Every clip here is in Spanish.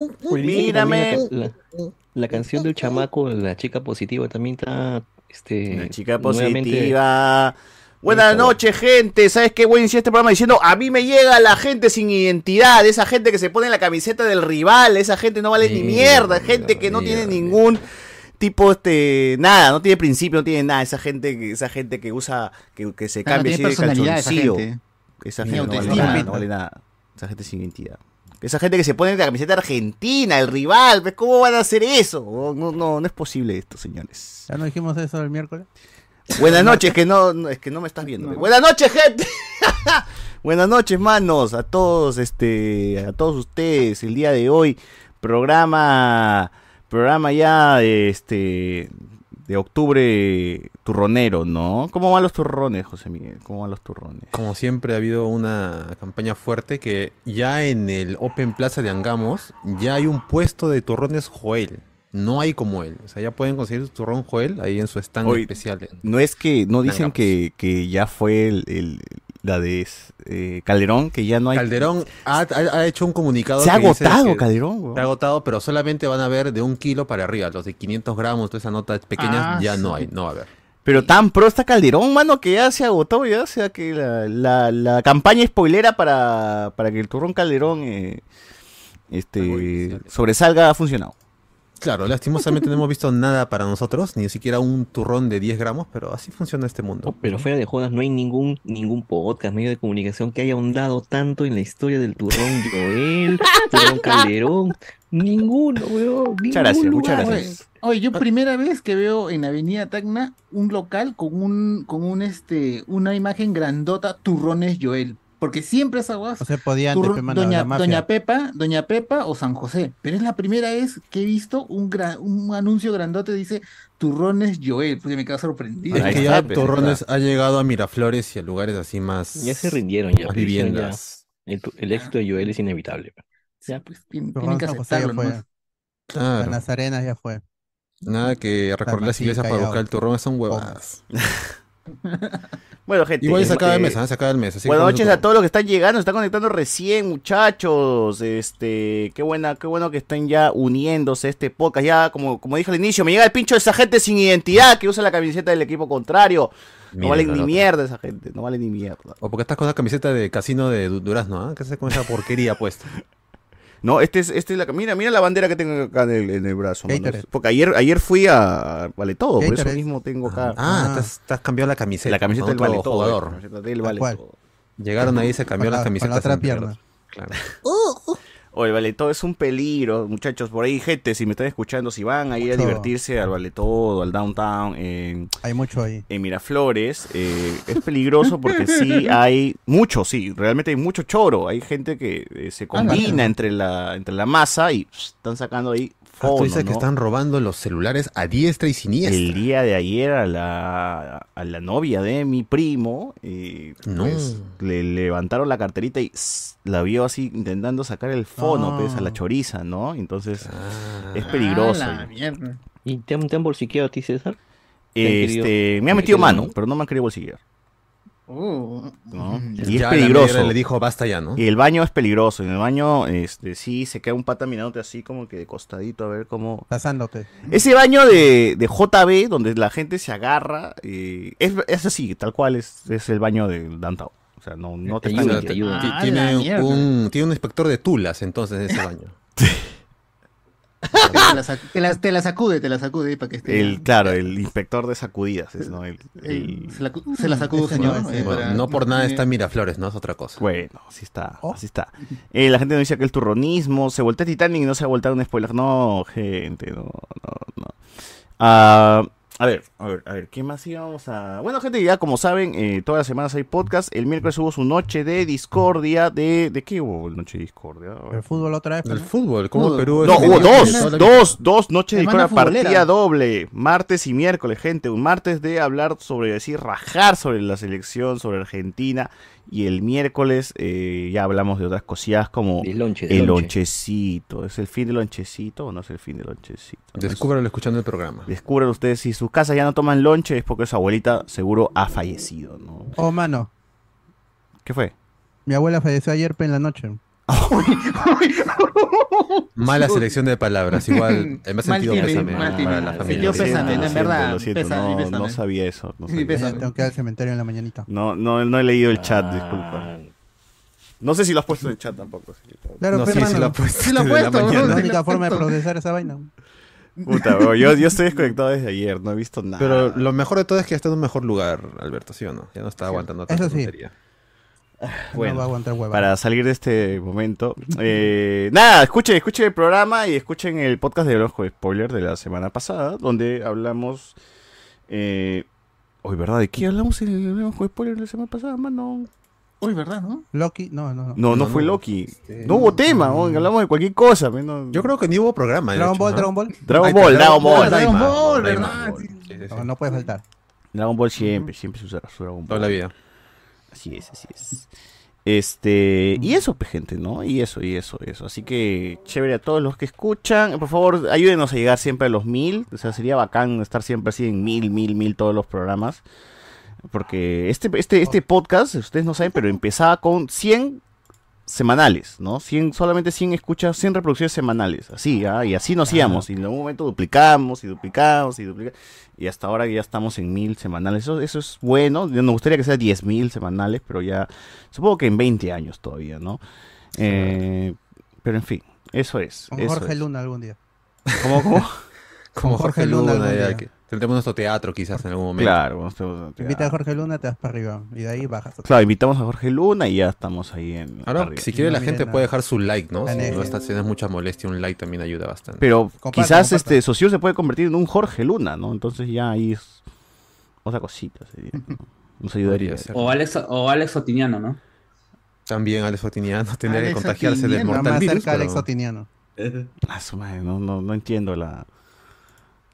Que también La, canción del chamaco, la chica positiva, también está. Este, La chica positiva. Buenas noches, gente. ¿Sabes qué iniciar este programa diciendo? A mí me llega la gente sin identidad, esa gente que se pone la camiseta del rival, esa gente no vale ni mierda, gente que no tiene ningún tipo este nada, no tiene principio, no tiene nada, esa gente que esa gente que usa que, que se Claro, cambia así de esa gente. Esa gente no vale nada, no vale nada. Esa gente sin identidad. Esa gente que se pone la camiseta argentina, el rival, ¿ves ¿cómo van a hacer eso? No, no, no, no es posible esto, señores. ¿Ya no dijimos eso el miércoles? Buenas noches, que no, no, es que no me estás viendo. Buenas noches, gente. Buenas noches, manos, a todos, este, a todos ustedes. El día de hoy, programa, programa ya, este, de octubre turronero, ¿no? ¿Cómo van los turrones, José Miguel? ¿Cómo van los turrones? Como siempre ha habido una campaña fuerte que ya en el Open Plaza de Angamos ya hay un puesto de turrones Joel. No hay como él. O sea, ya pueden conseguir su turrón Joel ahí en su stand Hoy, especial. en- No es que, no dicen que, que ya fue el, el- la de eh, Calderón, que ya no hay. Calderón ha, ha- ha hecho un comunicado. Se ha agotado, que Calderón. Se ha agotado, pero solamente van a ver de un kilo para arriba. Los de 500 gramos, toda esa nota pequeña, Ah, ya no hay, no va a haber. Pero tan pro está Calderón, mano, que ya se agotó, ya. O sea, que la, la, la campaña spoilera para, para que el turrón Calderón eh, este, sobresalga ha funcionado. Claro, lastimosamente no hemos visto nada para nosotros, ni siquiera un turrón de 10 gramos, pero así funciona este mundo. Pero fuera de jodas, no hay ningún, ningún podcast, medio de comunicación que haya ahondado tanto en la historia del turrón Joel, turrón Calderón. Ninguno, weón. Muchas gracias, ningún muchas lugar. gracias. Oye, yo primera vez que veo en Avenida Tacna un local con un, con un este, una imagen grandota, turrones Joel. Porque siempre esa guas. No se podía antes, turro- pe, mano, Doña, la mafia. Doña Pepa, Doña Pepa o San José. Pero es la primera vez que he visto un, gra- un anuncio grandote dice turrones Joel, porque me quedo sorprendido. Es que ya Turrones ha llegado a Miraflores y a lugares así más. Ya se rindieron, ya. pues, ya, viviendas. El, éxito de Joel es inevitable. Ya, pues tienen, que aceptarlo. Claro. Las Nazarenas ya fue. Nada que recorrer las iglesias para buscar el turrón son huevadas. Bueno, gente. Igual se acaba el mes, ¿ah? se acaba el mes. así Buenas noches a todos los que están llegando, se están conectando recién, muchachos. Este, qué buena, qué bueno que estén ya uniéndose a este podcast. Ya, como, como dije al inicio, me llega el pincho de esa gente sin identidad que usa la camiseta del equipo contrario. No la ni mierda esa gente, no valen ni mierda. O porque estás con una camiseta de casino de Du- Durazno, ¿ah? ¿Qué haces con esa porquería puesta? No, este es, este es la mira, mira la bandera que tengo acá en el, en el brazo. Porque ayer, ayer fui a Vale Todo, por eso mismo tengo acá. Ah, te has cambiado la camiseta. La camiseta del Vale Todo, jugador. la camiseta del Vale. Todo. Llegaron ahí y se cambió Con las la- con la camisetas. otra pierna. Claro. Oye, el Vale Todo es un peligro, muchachos. Por ahí, gente, si me están escuchando, si van ahí a Mucho. divertirse al Vale Todo, al Downtown, en, Hay mucho ahí. en Miraflores, eh, es peligroso porque sí hay mucho, sí, realmente hay mucho choro. Hay gente que eh, se combina claro. entre la entre la masa y están sacando ahí Ah, tú dices que están robando los celulares a diestra y siniestra. El día de ayer a la, a la novia de mi primo eh, No. pues, le levantaron la carterita y la vio así intentando sacar el fono, pues, a la choriza, ¿no? Entonces es peligroso. Ah. ¿Y te han, te han bolsiqueado a ti, César? ¿Te han Este, querido- me ha metido querido mano, pero no me han querido bolsillar. ¿No? Mm. Y es peligroso. le dijo, "Basta ya", ¿no? Y el baño es peligroso. En el baño, este, sí, se queda un pata mirándote así como que de costadito a ver cómo. Pasándote. Ese baño de, de JB, donde la gente se agarra, eh, es, es así, tal cual es, es el baño del downtown. O sea, no, no te están ti- mintiendo. ti- tiene, un, tiene un inspector de tulas entonces en ese baño. Te la, te la- te la sacude, te la sacude para que esté. El, claro, el inspector de sacudidas, es, ¿no? El, el- se, la, se la señor. no, eh, Bueno, para- no por nada está Miraflores, ¿no? Es otra cosa. Bueno, así está, así está. Eh, la gente nos dice que el turronismo, se voltea Titanic y no se ha volteado un spoiler. No, gente, no, no, no. Ah, a ver, a ver, a ver, ¿qué más íbamos a...? Bueno, gente, ya como saben, eh, todas las semanas hay podcast. El miércoles hubo su noche de discordia de... ¿De qué hubo noche de discordia? El fútbol otra vez. El fútbol, como Fútbol. Perú... No, hubo dos, dos, dos noches de discordia, partida doble, martes y miércoles, gente. Un martes de hablar sobre, decir, rajar sobre la selección, sobre Argentina. Y el miércoles eh, ya hablamos de otras cosillas como lonche, el lonche. lonchecito. ¿Es el fin del lonchecito o no es el fin del lonchecito? Descúbralo escuchando el programa. Descubran ustedes si sus casas ya no toman lonche es porque su abuelita seguro ha fallecido, ¿no? Oh, mano. ¿Qué fue? Mi abuela falleció ayer pe, en la noche. Mala selección de palabras, igual. Me ha Mal sentido pésame mal para la Sí, familia. siento, pésame, en verdad, lo siento, pésame, no, pésame. no sabía eso. No, Sí, sabía. pésame. Tengo que ir al cementerio en la mañanita. no, no, no he leído el chat, Ah, disculpa. No sé si lo has puesto en el chat tampoco. Claro, No, pero sí, sí hermano, lo ha puesto. Sí lo la puesto, la Sí, única forma de procesar esa vaina. Puta, bro, yo, yo estoy desconectado desde ayer, no he visto nada. Pero lo mejor de todo es que ya está en un mejor lugar, Alberto, ¿sí o no? Ya no está aguantando tanta Eso sí. tontería. Bueno, no va a aguantar hueva. para salir de este momento. eh, nada, escuchen, escuchen el programa y escuchen el podcast de Ojo de Spoiler de la semana pasada, donde hablamos. Eh, Hoy, ¿verdad? ¿De qué hablamos en el Ojo de Spoiler de la semana pasada, mano? Uy, ¿verdad, no? Loki, no, no, no. No, no, No, fue. Loki. Sí. No hubo tema, hablamos de cualquier cosa. no- Yo creo que ni hubo programa. Dragon hecho, Ball, ¿no? Dragon Ball. Dragon Ball, Dragon Ball. Dragon Ball, ¿verdad? Ball. Sí, sí, sí. No, no puede faltar. Dragon Ball siempre, siempre se usa su Dragon Ball. Toda la vida. Así es, así es. Este, y eso, pues, gente, ¿no? Y eso, y eso, y eso. Así que, chévere a todos los que escuchan. Por favor, ayúdenos a llegar siempre a los mil. O sea, sería bacán estar siempre así en mil, mil, mil todos los programas. Porque este, este, este podcast, ustedes no saben, pero empezaba con 100 semanales, ¿no? 100, solamente 100 escuchas, 100 reproducciones semanales, así, ¿ah? y así nos íbamos, y en algún momento duplicamos, y duplicamos, y duplicamos, y hasta ahora ya estamos en 1000 semanales, eso, eso es bueno, nos gustaría que sea 10.000 semanales, pero ya, supongo que en 20 años todavía, ¿no? Eh, pero en fin, eso es. Con eso Jorge es. Luna algún día. ¿Cómo, cómo? Como Jorge Jorge Luna Luna, algún ya día. que tendremos nuestro teatro quizás en algún momento. Claro, cuando estemos- Invita a Jorge Luna, te vas para arriba. Y de ahí bajas. Claro, invitamos a Jorge Luna y ya estamos ahí en... Ahora, arriba. si quiere No la gente nada. puede dejar su like, ¿no? Si Gané. no está haciendo mucha molestia, un like también ayuda bastante. Pero quizás este Socio se puede convertir en un Jorge Luna, ¿no? Entonces ya ahí es otra cosita, sería, ¿no? Nos ayudaría. O Alex, o Alex Otiniano, ¿no? También Alex Otiniano tendría que contagiarse del Otiniano, Está mortal más virus. cerca Alex Otiniano. Ah, su madre, no, no, no entiendo la,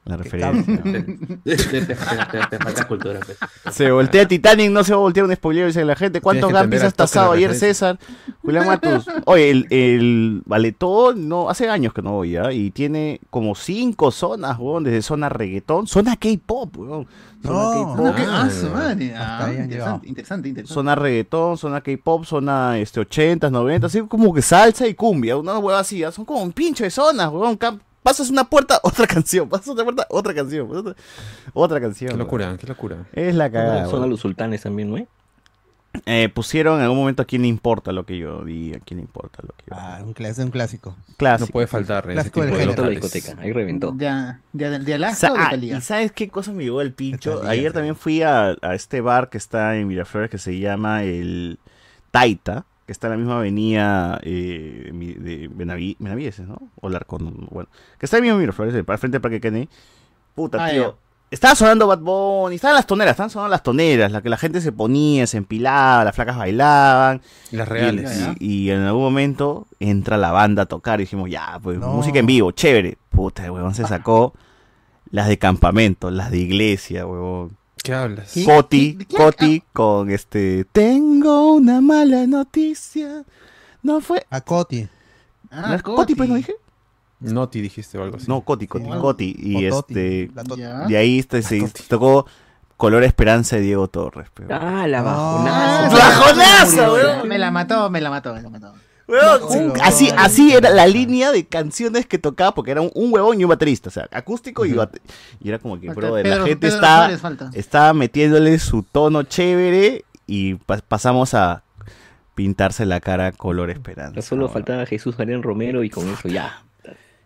la referencia. Te, falta cultura. pues. Se voltea Titanic, no se va a voltear un spoiler, dice la gente. ¿Cuántos entender has tasado ayer. César? Julián Matus. Oye, el, el Valetón, no, hace años que no voy, ¿ya? Y tiene como cinco zonas, weón, desde zona reggaetón, zona K-pop, weón. Zona No. K-pop. ¿Cómo que? Ah, Ah, Ah, interesante, interesante, interesante. Zona reggaetón, zona K-pop, zona este, 80s, 90s, así como que salsa y cumbia, una hueá así, ¿ya? son como un pincho de zonas, weón. Pasas una puerta, otra canción, pasas otra puerta, otra canción, otra, otra canción. Qué locura, qué locura. Es la cagada. Son a los sultanes también, ¿no? Eh, pusieron en algún momento a quién le importa lo que yo diga, a quién le importa lo que yo Ah, un, clas- un clásico. Clásico. No puede faltar en ese Clásico tipo del de la discoteca, ahí reventó. ¿De, de, de Alaska o de Talía? ¿Y sabes qué cosa me llegó el pincho? Talía, Ayer sí. también fui a, a este bar que está en Miraflores que se llama el Taita, que está en la misma avenida eh, de Benaví- Benavides, ¿no? O Larcón, bueno. Que está en el mismo Miraflores, al frente del Parque Kennedy. Puta, Ah, tío. Estaba sonando Bad Bunny, estaban las toneras, estaban sonando las toneras, la que la gente se ponía, se empilaba, las flacas bailaban. Las Y, reales. Y- y en algún momento entra la banda a tocar y dijimos, ya, pues No. música en vivo, chévere. Puta, el huevón se sacó las de campamento, las de iglesia, huevón. ¿Qué hablas? ¿Qué? Coti. Coti con este, tengo una mala noticia. No fue... A Coti. Ah, ¿no es Coti, pues no dije? Noti dijiste o algo así. No, Coti, Coti, Sí. Coti. Y este, de ahí este, se tocó Color Esperanza de Diego Torres. pero- Ah, la bajonaza. Ah, ¡Bajonaza, weón! Me la mató, me la mató, me la mató. Weón, un- así, así era la línea de canciones que tocaba, porque era un, un huevón y un baterista, o sea, acústico y Ujú. bate- Y era como que, Falta la gente Pedro está, metiéndole su tono chévere y pa- pasamos a pintarse la cara color esperanza. Solo faltaba Jesús Mariano Romero y con eso ya.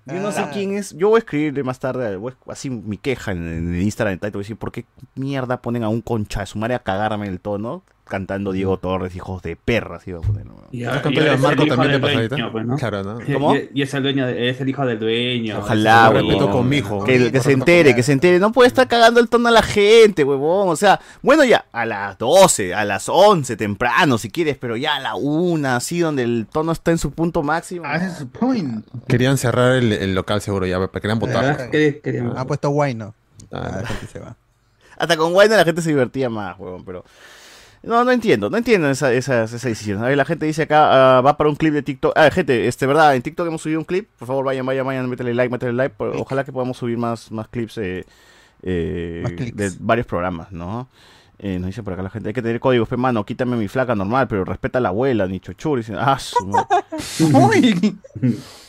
Yo no sé Ah. quién es, yo voy a escribirle más tarde, voy a- así mi queja en, en el Instagram Taito, voy a decir, ¿por qué mierda ponen a un concha de su madre a cagarme el tono? Cantando Diego Torres, hijos de perras, iba a poner. ¿no? Y ¿No es Marco hijo también de del pasadita? dueño, pues, ¿no? Claro, ¿no? Y- ¿Cómo? Y, y es el dueño, de- es el hijo del dueño. Ojalá, huevón. Respeto con mi hijo. Que, que se entere, que se entere. No puede estar cagando el tono a la gente, huevón. O sea, bueno, ya a las 12, a las 11, temprano, si quieres, pero ya a la 1, así donde el tono está en su punto máximo. Ah, ese es su point. Querían cerrar el, el local seguro ya, para querían votar. ¿Verdad? ¿Qué- qué- Han puesto Guayno. Ah, Ah, la gente se va. Hasta con Wayne la gente se divertía más, huevón, pero. No, no entiendo, no entiendo esa, esa, esa decisión. A ver, la gente dice acá, ah, va para un clip de TikTok. Ah, gente, este, verdad, en TikTok hemos subido un clip. Por favor, vayan, vayan, vayan, métele like, métele like. por- ojalá que podamos subir más, más clips eh, eh, Más de varios programas, ¿no? Eh, nos dice por acá la gente, hay que tener códigos, pe mano, quítame mi flaca normal, pero respeta a la abuela, ni chochur. Dice, ah, su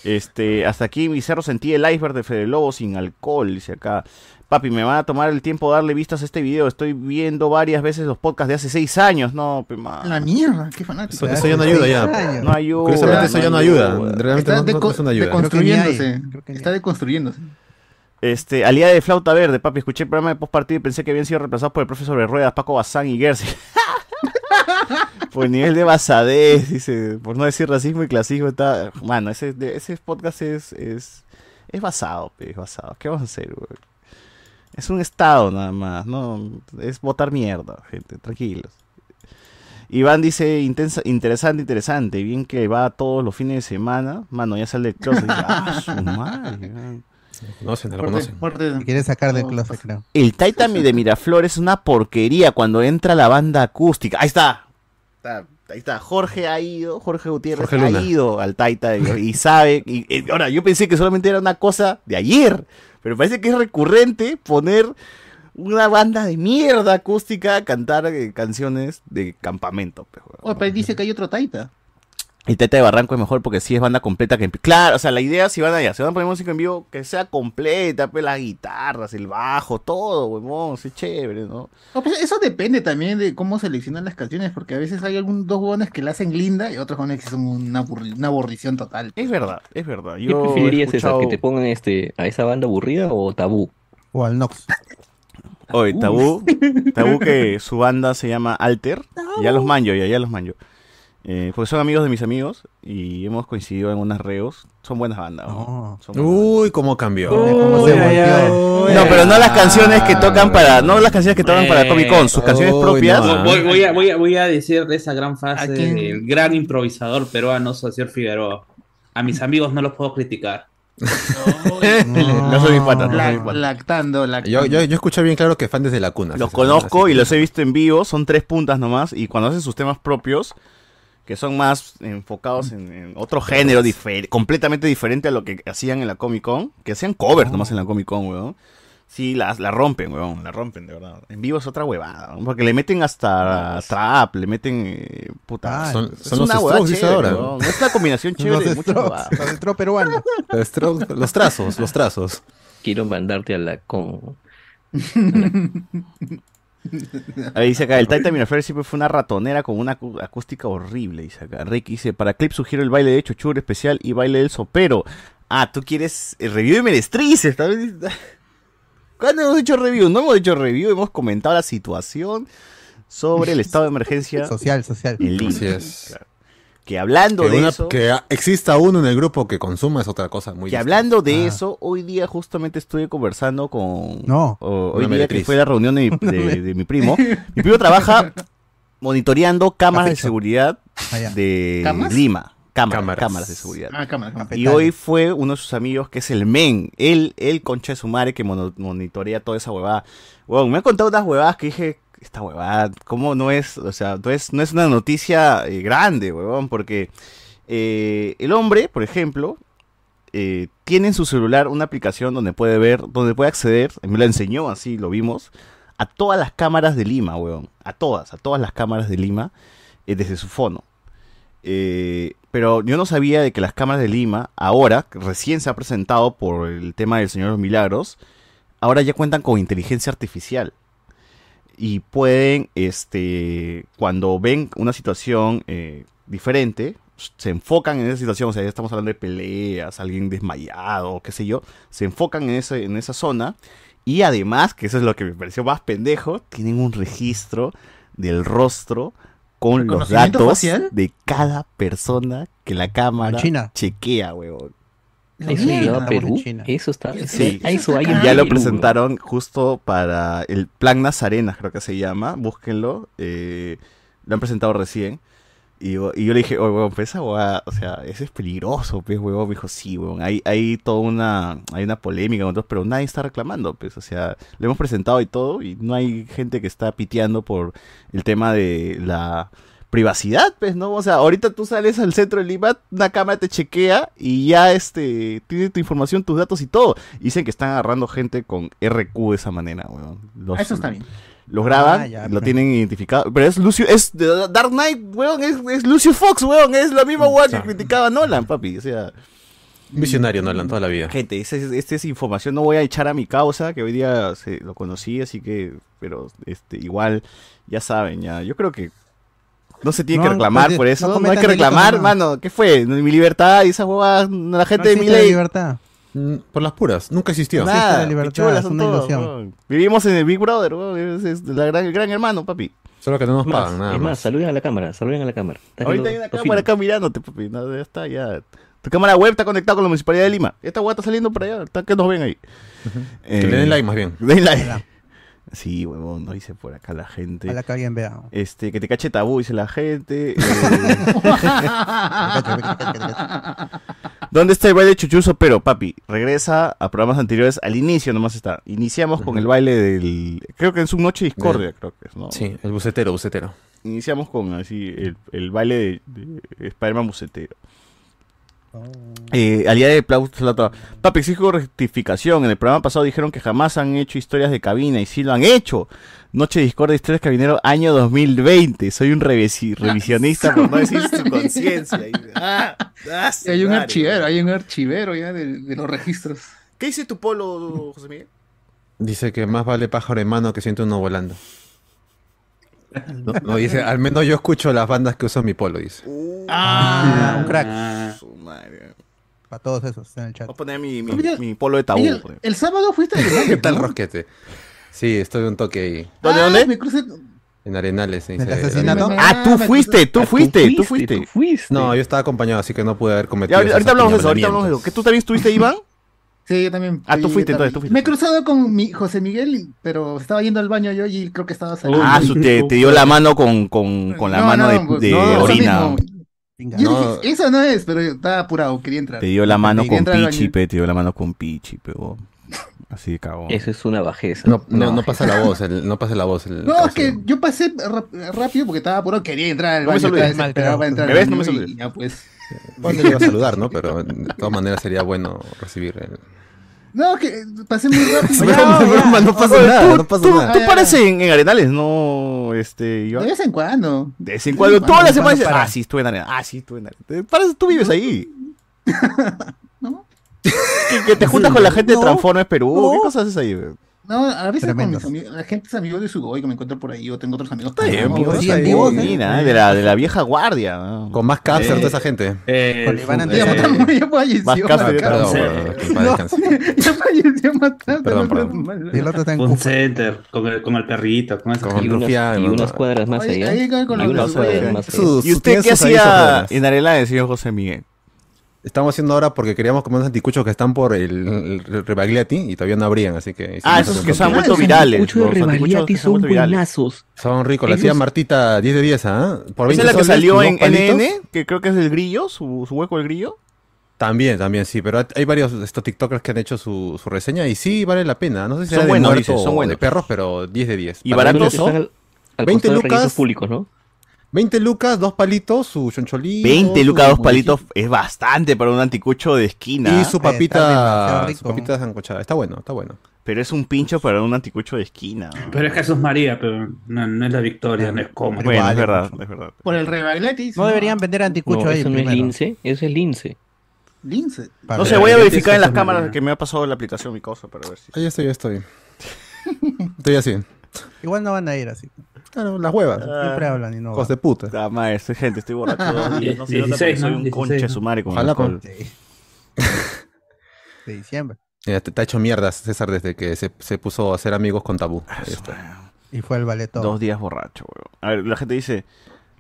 Este, hasta aquí mi cerro sentí el iceberg de Fede Lobo sin alcohol, dice acá. Papi, me van a tomar el tiempo de darle vistas a este video. Estoy viendo varias veces los podcasts de hace seis años. No, pe mano. la mierda, qué fanático. Eso, eso ya no ayuda ya. No ayuda. Curiosamente eso ya no ayuda. Realmente Está no, no- no es una ayuda. deconstruyéndose. Está deconstruyéndose. Este, aliada de flauta verde, papi, escuché el programa de post partido y pensé que habían sido reemplazados por el profesor de ruedas, Paco Bazán y Gersi. por el nivel de basadez, dice, por no decir racismo y clasismo, está. Mano, ese, de- ese podcast es, es, es basado, pe, es basado. ¿Qué vamos a hacer, güey? Es un estado nada más, no, es votar mierda, gente, tranquilos. Iván dice, intensa, interesante, interesante, bien que va todos los fines de semana. Mano, ya sale el closet. Dice, ah, su madre, man". Lo conocen, lo conocen. quiere sacar del closet, creo. El Titan de Miraflores es una porquería cuando entra la banda acústica. Ahí está. Está- Ahí está. Jorge ha ido, Jorge Gutiérrez Jorge ha ido al Titan y, y sabe. Y, y ahora, yo pensé que solamente era una cosa de ayer, pero parece que es recurrente poner una banda de mierda acústica a cantar eh, canciones de campamento. pe, huevón. Oh, pero dice que hay otro Taita. El Teta de Barranco es mejor porque sí es banda completa que Claro, o sea, la idea si van allá, si van a poner música en vivo, que sea completa, pues las guitarras, el bajo, todo, huevón, es chévere, ¿no? No, pues eso depende también de cómo seleccionan las canciones, porque a veces hay algunos dos hueones que la hacen linda y otros hueones que son una, una aburrición total. Es verdad, es verdad. ¿Qué Yo he preferirías, César? escuchado- ¿Que te pongan este, a esa banda aburrida o tabú? O al Nox. Oye, Tabú, Tabú que su banda se llama Alter, ya los manjo, ya, ya los manjo. Eh, porque son amigos de mis amigos y hemos coincidido en unas reos. Son buenas bandas. ¿no? No. Son buenas Uy, cómo cambió. cómo se. No, pero no las canciones que tocan para, no las canciones que tocan para Comic Con, sus canciones Uy, propias. no. Voy, voy a, voy, a, voy a decir esa gran frase del gran improvisador peruano, Social Figueroa. A mis amigos no los puedo criticar. No soy mi pata, no soy La- mi pata. lactando, lactando. Yo, yo, yo escuché bien claro que fan desde la cuna. Los conozco y los he visto en vivo, son tres puntas nomás, y cuando hacen sus temas propios, que son más enfocados en, en otro género difer- completamente diferente a lo que hacían en la Comic Con, que hacían covers nomás en la Comic Con, weón. Sí, la, la rompen, weón, la rompen, de verdad. En vivo es otra huevada, ¿no? porque le meten hasta trap, le meten, eh, puta, Ah, Son, es son los una huevada Strokes, chévere, ahora. weón. Es una combinación chévere Los de muchas Strokes, huevadas. los Strokes, los trazos, los trazos. Quiero mandarte a la con. Ahí dice acá, el Titan Miraflores siempre fue una ratonera con una acústica horrible, dice acá. Rick dice, para clip sugiero el baile de Chochur especial y baile del sopero. Ah, tú quieres el review de Merestrices. ¿Cuándo hemos hecho review? No hemos hecho review, hemos comentado la situación sobre el estado de emergencia Social, social. en. Así es. Claro. Que hablando Que, de una- eso... que exista uno en el grupo que consuma es otra cosa muy Que distinta. hablando de Ah. eso, hoy día justamente estuve conversando con... No. o- hoy día que fue la reunión de mi, de- de mi primo. Mi primo trabaja monitoreando cámaras de seguridad Allá. de ¿Camas? Lima. Cámaras, Cámaras. cámaras de seguridad. Ah. Y hoy fue uno de sus amigos que es el men, él, el concha de su madre que monitorea toda esa huevada. Huevón, me ha contado unas huevadas que dije, esta huevada, ¿cómo no es? O sea, no es, una noticia eh, grande, huevón, porque eh, el hombre, por ejemplo, eh, tiene en su celular una aplicación donde puede ver, donde puede acceder, me lo enseñó así, lo vimos, a todas las cámaras de Lima, huevón, a todas, a todas las cámaras de Lima, desde su fono. Pero yo no sabía de que las cámaras de Lima, ahora, recién se ha presentado por el tema del Señor los Milagros, ahora ya cuentan con inteligencia artificial. Y pueden, este, cuando ven una situación eh, diferente, se enfocan en esa situación, o sea, ya estamos hablando de peleas, alguien desmayado, qué sé yo, se enfocan en, ese, en esa zona. Y además, que eso es lo que me pareció más pendejo, tienen un registro del rostro con los ¿Reconocimiento datos facial? de cada persona que la cámara China. chequea, huevón. Eso Mierda, llegó a Perú. China. Eso está. Sí. Eso hay en Ya lo Perú, presentaron justo para el Plan Nazarenas, creo que se llama. Búsquenlo. eh, lo han presentado recién. Y, yo- y yo le dije, oye, pues esa huevada, o sea, ese es peligroso, pues, huevón. Me dijo, sí, huevón. Hay, hay toda una, hay una polémica con pero nadie está reclamando, pues, o sea, lo hemos presentado y todo, y no hay gente que está piteando por el tema de la privacidad, pues, ¿no? O sea, ahorita tú sales al centro de Lima, una cámara te chequea y ya, este, tiene tu información, tus datos y todo. Dicen que están agarrando gente con RQ de esa manera, weón. Los- Eso está bien. Los graban, Ah, ya, lo pero- tienen identificado. Pero es Lucio, es de Dark Knight, weón, es, es Lucio Fox, weón, es la misma weón que criticaba a Nolan, papi. O sea, Visionario, Nolan, toda la vida. gente, esta es, información, no voy a echar a mi causa, que hoy día se, lo conocí, así que, pero este, igual, ya saben, ya, yo creo que no se tiene No, que reclamar pues, por no eso, no, hay cometan que reclamar, delitos, no. mano, ¿qué fue? Mi libertad y esa huevada, la gente de mi ley. libertad. Mm, Por las puras, nunca existió. Nada. la libertad, es una ilusión. Vivimos en el Big Brother, es, es la gran, el gran hermano, papi. Solo que no nos pagan nada es más, más. saluden a la cámara, saluden a la cámara. Ahorita viendo hay una cámara acá mirándote, papi. No, ya está, ya. Tu cámara web está conectada con la Municipalidad de Lima. Esta hueá está saliendo por allá. Está que nos ven ahí. Que le den like más bien. Den like. Sí, huevón, no dice por acá la gente. Ojalá que alguien vea. Este, que te cache tabú, dice la gente. Eh, ¿Dónde está el baile chuchuzo? Pero, papi, regresa a programas anteriores. Al inicio nomás está. Iniciamos con el baile del. Creo que es un Noche Discordia, creo que es, ¿no? Sí, el bucetero, bucetero. Iniciamos con así el, el baile de, de Spider-Man Bucetero. Eh, al día de aplausos la otra. Papi, exijo rectificación. En el programa pasado dijeron que jamás han hecho historias de cabina y sí lo han hecho. Noche de Discord de Historias Cabinero, año 2020. Soy un revisi- revisionista por no decir su conciencia. Y- ah, ah, hay un archivero, hay un archivero ya de, de los registros. ¿Qué dice tu polo, José Miguel? Dice que más vale pájaro en mano que siente uno volando. No, no, dice, al menos yo escucho las bandas que usan mi polo, dice. Ah, un crack. Ah, Su madre. Para todos esos en el chat. Voy a poner mi, mi, Miguel, mi polo de tabú. Ejemplo. el sábado fuiste a ¿Qué tal. Rosquete? Sí, estoy un toque ahí. ¿Dónde, Ah, dónde? Me crucé... En Arenales. ¿Del dice, asesinato? Arenales. Ah, tú me fuiste, tú Ah, fuiste, tú fuiste. tú fuiste. No, yo estaba acompañado, así que no pude haber Ya, cometido. ahorita, esos ahorita hablamos de eso, ahorita hablamos de eso. ¿Que tú también estuviste, Iván? Sí, yo también. Ah, tú fui, fuiste, entonces, tú fuiste. Me he cruzado con mi José Miguel, pero estaba yendo al baño yo y creo que estaba saliendo. Ah, su, te, te dio la mano con, con, con la No, mano no, de, pues, de no, eso orina. mismo. Venga. Yo No. dije, eso no es, pero yo estaba apurado, quería entrar. Te dio la mano Quería con Pichi, pe, te dio la mano con Pichi, pero Así de cagón. Eso es una bajeza. No, una no, no pasa la voz, el- no pasa la voz. el No, es que yo pasé rápido porque estaba apurado, quería entrar al No me baño, saludes. estaba desesperado para entrar ¿Me al ves? No baño me y saludes. ya pues. Bueno, le iba a saludar, ¿no? Pero de todas maneras sería bueno recibir el... No, que pasé muy rápido. Broma, broma, no pasa Oye, nada, tú, no pasa tú- nada. tú pares en, en Arenales, no, este, Iván? De vez en cuando. De vez en cuando, todas las semanas dices, ah, sí, estuve en Arenales, ah, sí, estuve en Arenales. Paras, tú vives ahí. ¿No? Que, que te juntas con la gente de No. Transformers Perú, No. ¿qué cosas haces ahí? güey? No, a veces con mis amigos, la gente es amigo de Sugoi que me encuentro por ahí, o tengo otros amigos. Está amigos, sí, en bien, vivo, mira, de la, de la vieja guardia. ¿no? Con más capser, Eh, toda esa gente. Eh, Con Iván eh, matamos, ya falleció. Más. Perdón, sí. paz descanse. Ya falleció matando. Perdón, perdón. Y el otro está en un center con el, con el perrito, con esa Con Y unas, y unas cuadras más allá. ahí con- con y unas cuadras más allá. ¿Y usted qué hacía en Arenales, señor José Miguel? Estamos haciendo ahora porque queríamos comer unos anticuchos que están por el, el Rebagliati y todavía no abrían, así que... Ah, esos que se han vuelto Los virales. anticuchos de los anticuchos se han son buenazos. Son ricos, la tía Martita 10 de 10, ¿ah? Por ¿Esa 20 es la que salió en. NN? Que creo que es el grillo, su, su hueco del grillo. También, también, sí, pero hay varios estos TikTokers que han hecho su, su reseña y sí vale la pena. No sé si Son de buenos, son buenos. de perros, pero 10 de 10. ¿Y baratos? los Los que son están al, al 20 costado de registros lucas. públicos, ¿no? 20 lucas, dos palitos, su choncholito. 20 su lucas, dos palitos. Es bastante para un anticucho de esquina. Y su papita, demasiado su papita sancochada. Está bueno, está bueno. Pero es un pincho para un anticucho de esquina. Pero es Jesús María, pero no, no es la victoria, no es cómodo. Bueno, vale es verdad, es verdad. Por el Rebagleti. No deberían vender anticucho No, ahí eso no es lince, eso es lince. Lince. Para No sé, voy a verificar en las cámaras María. que me ha pasado la aplicación mi cosa para ver si. Ahí estoy, ya estoy. estoy así. Igual no van a ir así. Claro, las huevas. Siempre hablan y no Cos de puta. Ah, madre, estoy- gente, estoy borracho dos días. No se nota 16, porque soy ¿no? un 16, conche ¿no? su madre con Ojalá, alcohol. Sí. De diciembre. Te, te ha hecho mierda, César, desde que se, se puso a ser amigos con Tabú. Ah, Ahí está. Y fue el ballet todo. Dos días borracho, weón. A ver, la gente dice.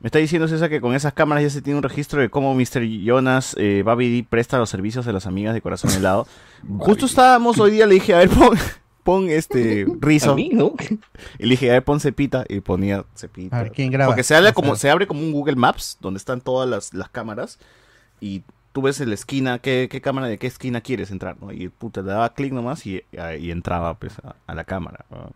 Me está diciendo César que con esas cámaras ya se tiene un registro de cómo Mr. Jonas eh, Babidi presta los servicios de las amigas de corazón helado. Justo estábamos hoy día, le dije, a ver, pon, pon este A rizo. mí, ¿no? Y le dije, a ver, pon cepita. Y ponía cepita. A ver, ¿quién graba? Porque se, habla como, se abre como un Google Maps, donde están todas las, las cámaras. Y tú ves en la esquina, qué, qué cámara de qué esquina quieres entrar, ¿no? Y puta, le daba clic nomás y, y entraba pues, a, a la cámara. ¿no?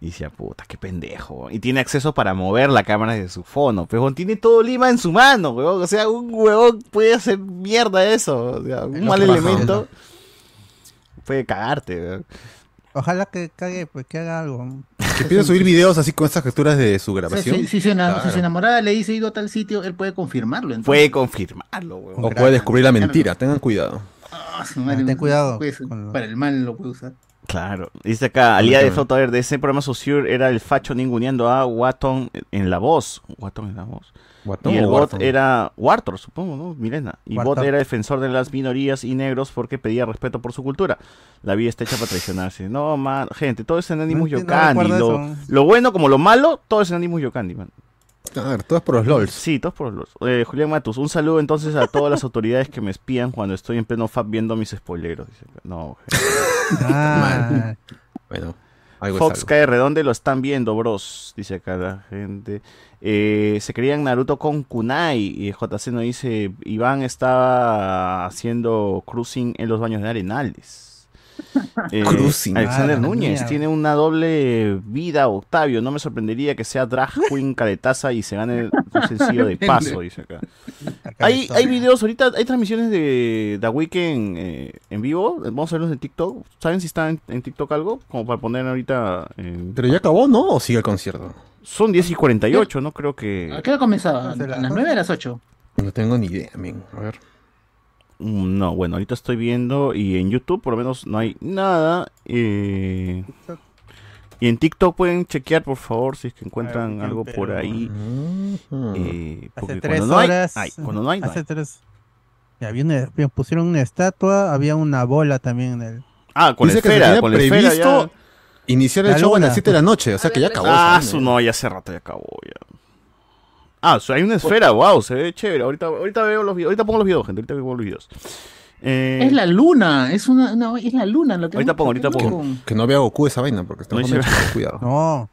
Y decía, puta, qué pendejo. Y tiene acceso para mover la cámara desde su fono. Pero tiene todo Lima en su mano, weón. O sea, un huevón puede hacer mierda eso. O sea, un mal elemento puede cagarte, weón. Ojalá que cague, pues que haga algo. Que pide subir videos así con estas capturas de su grabación. si, si si su enamorada le dice ido a tal sitio, él puede confirmarlo. entonces. Puede confirmarlo, weón. O puede descubrir la mentira, tengan cuidado. Su madre, ten cuidado pues, con para el mal lo puede usar. Claro. Dice acá, al día de foto, a ver, de ese programa Saussure era el facho ninguneando a Watton en la voz. Watton en la voz. Guatón y el bot era Wartor, supongo, ¿no? Milena. Y bot era defensor de las minorías y negros porque pedía respeto por su cultura. La vida está hecha para traicionarse. No, man, gente, todo es Anonymous No entiendo, Yokandi. Lo, bueno como lo malo, todo es Anonymous Yokandi, man. A ver, todo es por los LOLs. Sí, todos por los. Eh, Julián Matus, un saludo entonces a todas las autoridades que me espían cuando estoy en pleno fab viendo mis spoileros. Dice. No, gente. Ah, Bueno, algo Fox cae redonde, lo están viendo, bros. Dice acá la gente. Eh, se creían Naruto con Kunai. Y JC nos dice: Iván estaba haciendo cruising en los baños de Arenales. Eh, Cruising. Alexander Ah, Núñez tiene una doble vida, Octavio. No me sorprendería que sea drag queen caretaza y se gane un sencillo de paso, dice acá. acá Hay, videos ahorita, hay transmisiones de The Weeknd eh, en vivo. Vamos a verlos en TikTok. ¿Saben si está en, en TikTok algo? Como para poner ahorita. en- Pero ya acabó, ¿no? ¿O sigue el concierto? Son 10 y 48, ¿no? Creo ¿A que. qué hora comenzaba? ¿A las 9 a las 8? No tengo ni idea, men. A ver. Mm, No, bueno, ahorita estoy viendo y en YouTube por lo menos no hay nada. eh, y en TikTok pueden chequear, por favor, si es que encuentran Ah, algo por ahí. Eh, porque Hace tres cuando no hay, horas. hay, cuando no hay, no hace hay. tres. y había una- pusieron una estatua, había una bola también en el. Ah, con la Dice que se esfera, tenía con la esfera previsto ya. Iniciar el La show a luna. las 7 de la noche, o sea que ya acabó. Ah, su no, ya hace rato ya acabó ya. Ah, o sea, hay una esfera, wow, se ve chévere. Ahorita, ahorita veo los videos, ahorita pongo los videos, gente, ahorita pongo los videos. Eh, Es la luna, es una, una- es la luna lo que Ahorita pongo, ahorita pongo. Que no vea Goku esa vaina, porque está No cuidado. No,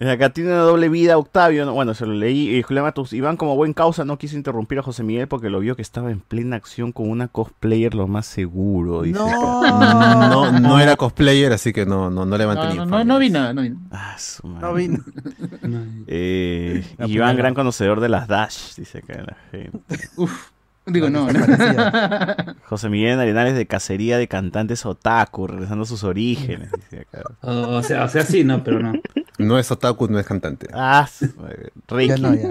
Acá tiene una doble vida, Octavio. ¿no? Bueno, se lo leí. Eh, Julián Matus, Iván, como buen causa, no quiso interrumpir a José Miguel porque lo vio que estaba en plena acción con una cosplayer, lo más seguro. Dice. No, no era cosplayer, así que no, no, no levante No, ni no, no, infamias. no vi nada, no vi nada. Ah, su madre. no vino. Eh, La Iván, primera. gran conocedor de las Dash, dice acá la gente. Uf, digo no. no. José Miguel Arenales de cacería de cantantes otaku, regresando a sus orígenes. Dice acá. O, o sea, o sea, sí, no, pero no. No es otaku, no es cantante. Ah. Ricky. Ya no, ya.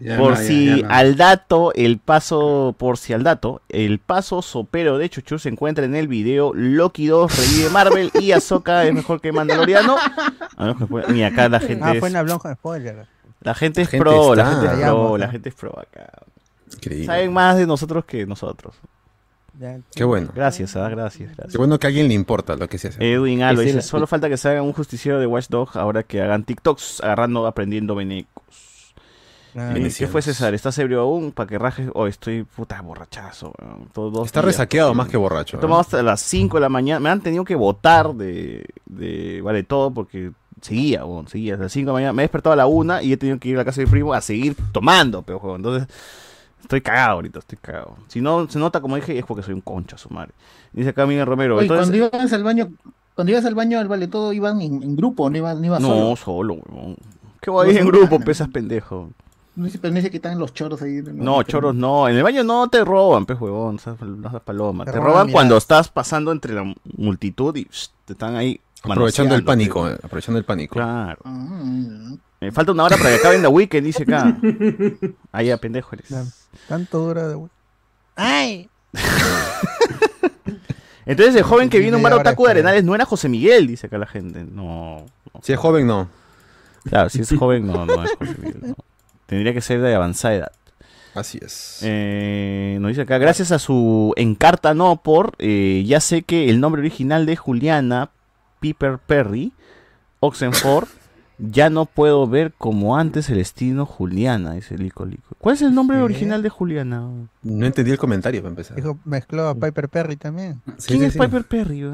Ya por no, si ya no. al dato, el paso, por si al dato, el paso sopero de Chuchu se encuentra en el video Loki 2 revive Marvel y Ahsoka es mejor que Mandaloriano. Ni acá la gente Ah, es, fue Hablón con spoiler. la gente es pro, la gente es pro, la gente es pro acá. Increíble. Saben más de nosotros que nosotros. Qué bueno. Gracias, ah, gracias, Qué gracias. bueno que a alguien le importa lo que se hace. Edwin Alba dice, solo falta que se hagan un justiciero de Watchdog ahora que hagan TikToks agarrando, aprendiendo venecos. Ah, Eh, ¿Qué fue César? ¿Estás ebrio aún? Para que rajes. Oh, estoy puta borrachazo. dos Está días. resaqueado más que borracho. He ¿eh? tomado hasta las 5 de la mañana. Me han tenido que votar de, de Vale Todo porque seguía, seguía. Hasta las 5 de la mañana. Me he despertado a la 1 y he tenido que ir a la casa de mi primo a seguir tomando, pero. Entonces, estoy cagado ahorita, estoy cagado. Si no se nota, como dije, es porque soy un concha, su madre. Dice acá Miguel Romero. Oye, entonces, cuando ibas al baño, cuando ibas al baño al vale todo iban en, en grupo, no ibas, no ibas no, solo. solo, weón. ¿Qué voy a ir No en grupo, pesas pendejo? No dice, pero no dice que están los choros ahí. No, choros no. En el baño no te roban, pez huevón. No seas, no paloma. Te, Te roban, roban cuando estás pasando entre la multitud y psh, te están ahí. Aprovechando el pánico, eh, aprovechando el pánico. Claro. Ah, Me falta una hora para que acaben The Weekend, dice acá. Ahí ya, pendejo eres. Tanto dura de ¡Ay! Entonces el joven que vino a un bar otaku de. Arenales no era José Miguel, dice acá la gente. No. no. Si es joven, no. Claro, si es joven, no, no es José Miguel. no. Tendría que ser de avanzada edad. Así es. Eh, nos dice acá, gracias a su encarta no por, eh, ya sé que el nombre original de Juliana Piper Perry, Oxenford, ya no puedo ver como antes el estilo Juliana, dice Lico Lico. ¿Cuál es el nombre original de Juliana? No entendí el comentario para empezar. Dijo, mezcló a Piper Perry también. Sí, ¿Quién sí, es sí. Piper Perry?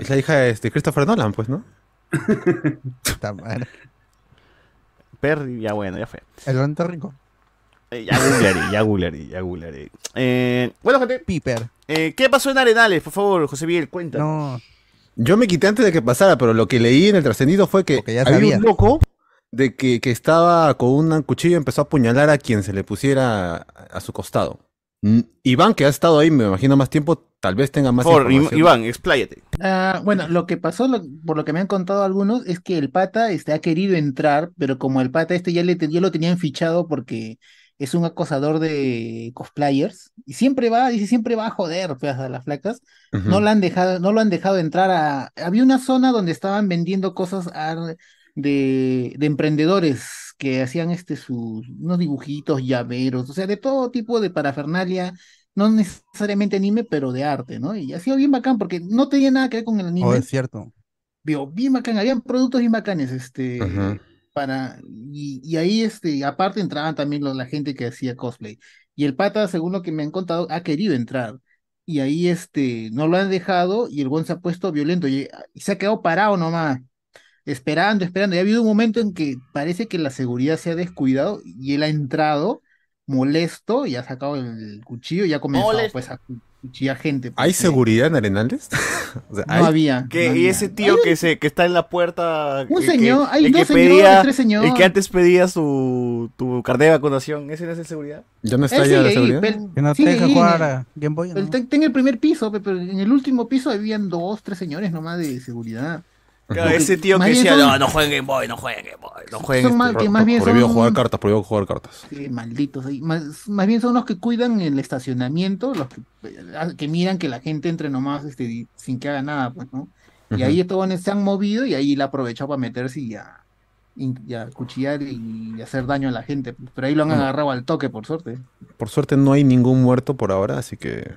Es la hija de este Christopher Nolan, pues, ¿no? Puta madre. Perry, ya bueno, ya fue. El ornitorrinco. Eh, ya googlearé, ya googlearé, ya googlearé. Eh, bueno, gente, Piper. eh, ¿qué pasó en Arenales? Por favor, José Miguel, cuenta. No. Yo me quité antes de que pasara, pero lo que leí en el trascendido fue que Porque ya había sabía. un loco de que, que estaba con un cuchillo y empezó a apuñalar a quien se le pusiera a, a su costado. Mm, Iván, que ha estado ahí, me imagino, más tiempo, tal vez tenga más Por información. Iván, expláyate. Ah, bueno, lo que pasó, lo- por lo que me han contado algunos, es que el pata este, ha querido entrar, pero como el pata este ya, le, ya lo tenían fichado porque es un acosador de cosplayers, y siempre va, dice, siempre va a joder pues, a las flacas, no lo han dejado, no lo han dejado entrar a. Había una zona donde estaban vendiendo cosas de, de emprendedores que hacían este sus unos dibujitos, llaveros, o sea, de todo tipo de parafernalia, no necesariamente anime, pero de arte, ¿no? Y ha sido bien bacán porque no tenía nada que ver con el Oh, anime. es cierto. Vio, bien bacán, habían productos bien bacanes, este. Para, y, y ahí, este, aparte entraban también lo- la gente que hacía cosplay. Y el pata, según lo que me han contado, ha querido entrar. Y ahí, este, no lo han dejado y el buen se ha puesto violento y, y se ha quedado parado nomás, esperando, esperando. Y ha habido un momento en que parece que la seguridad se ha descuidado y él ha entrado molesto y ha sacado el cuchillo y ha comenzado, Molesto. pues, a cuchillar gente. ¿Hay porque seguridad en Arenales? O sea, No ¿hay? había. No y había. ese tío que se que está en la puerta. Un que- señor, que- hay el que dos señores, pedía- tres señores. El que antes pedía su tu carnet de vacunación, ¿ese no es el seguridad? ¿Ya no está Él ya sigue la ahí, seguridad? pel- Que no te sigue deja ahí en jugar el- a Game Boy. el- primer piso, pe- pero en el último piso habían dos, tres señores nomás de seguridad. Claro, ese tío que decía, son- no, no jueguen Game Boy, no jueguen Game Boy, no jueguen Son este". más- bien prohibido son- jugar cartas, prohibido jugar cartas. Sí, malditos. Más, más bien son los que cuidan el estacionamiento, los que, eh, que miran que la gente entre nomás este, sin que haga nada, pues, ¿no? Y Ujú. ahí todos se han movido y ahí la aprovechó para meterse y a, y a cuchillar y hacer daño a la gente. pues. Pero ahí lo han Bueno. agarrado al toque, por suerte. Por suerte no hay ningún muerto por ahora, así que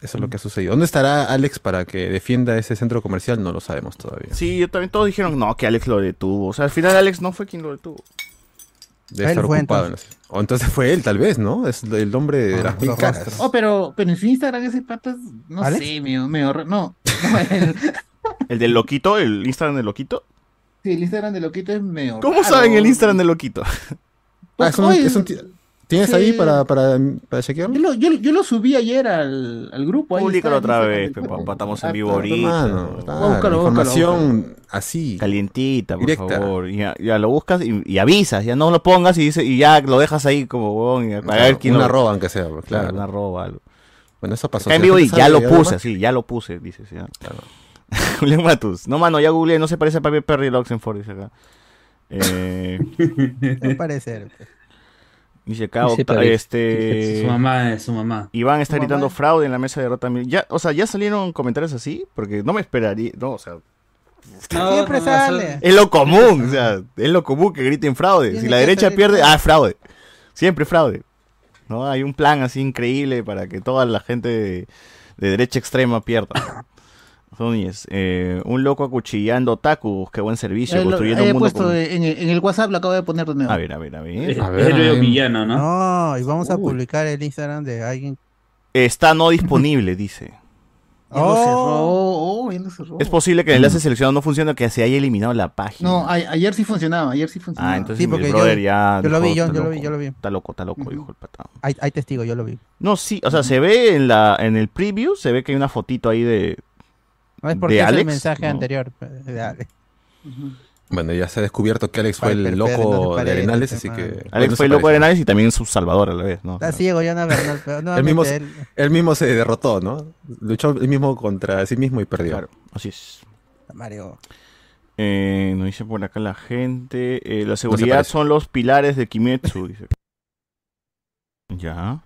eso es lo que ha sucedido. ¿Dónde estará Alex para que defienda ese centro comercial? No lo sabemos todavía. Sí, yo también todos dijeron, no, que Alex lo detuvo. O sea, al final Alex no fue quien lo detuvo. Debe Él estar fue, ocupado. en la- O entonces fue él, tal vez, ¿no? Es el hombre de Ah, las mil caras. Oh, pero, pero en su Instagram ese patas, no ¿Alex? sé, medio, medio ra- no, el, El del loquito, el Instagram del loquito. sí, el Instagram de Loquito es medio ¿Cómo raro. saben el Instagram del loquito? Ah, es un- Oye, es un ti- ¿Tienes sí. ahí para, para, para chequearlo? Yo lo, yo, yo lo subí ayer al, al grupo. Públicalo otra vez, papá, estamos en vivo ahorita. Hermano, ¿no? claro, Búscalo, búscalo, información así. Calientita, por Directa. favor. Ya, ya lo buscas y, y avisas, ya no lo pongas y, dice, y ya lo dejas ahí como huevón, y a Claro, ver quién una lo arroba, aunque sea, pues, Claro, claro. una arroba, algo. Bueno, eso pasó. Acá en vivo y ya lo puse, sí, ya lo puse, dices, ya. claro. Julián Matus. No, mano, ya googleé, no se parece a Papi Perry el Oxenford, dice acá. Eh, No ser. pues. Dice acá, Sí, este... Su mamá es su mamá. Iván está gritando mamá. fraude en la mesa de Rota Mil. Ya, o sea, ya salieron comentarios así, porque no me esperaría, no, o sea, Siempre sale. es lo común, o sea, es lo común que griten fraude. Si la derecha pierde, ah, fraude. Siempre fraude. ¿No? Hay un plan así increíble para que toda la gente de, de derecha extrema pierda. Núñez, eh, un loco acuchillando otakus, qué buen servicio, lo- construyendo un he mundo puesto en, el- en el WhatsApp, lo acabo de poner de nuevo. A ver, a ver, a ver. Es A ver, villano, ¿no? No, y vamos a publicar el Instagram de alguien. Está no disponible, dice. Oh. cerró, oh, lo cerró. Es posible que el enlace seleccionado no funcione, que se haya eliminado la página. No, a- ayer sí funcionaba, ayer sí funcionaba. Ah, entonces Sí, mi brother yo- ya. yo lo vi, yo- "Está yo lo vi, yo lo vi". Está loco, está loco, Ujú. dijo el patán. Hay, hay testigos, yo lo vi. No, sí, o sea, se ve en la en el preview, se ve que hay una fotito ahí de. No es porque ¿De es el Alex? mensaje No. anterior. de Alex. Ujú. Bueno, ya se ha descubierto que Alex fue el loco de Arenales, así que... Alex bueno, fue el loco de. Arenales y también su salvador a la vez, ¿no? Está ciego, Jonah Bernal, pero Él mismo, él. él mismo se derrotó, ¿no? Luchó él mismo contra sí mismo y perdió. Claro, así es. Mario. Eh, nos dice por acá la gente. eh, la seguridad son los pilares de Kimetsu, dice. Ya.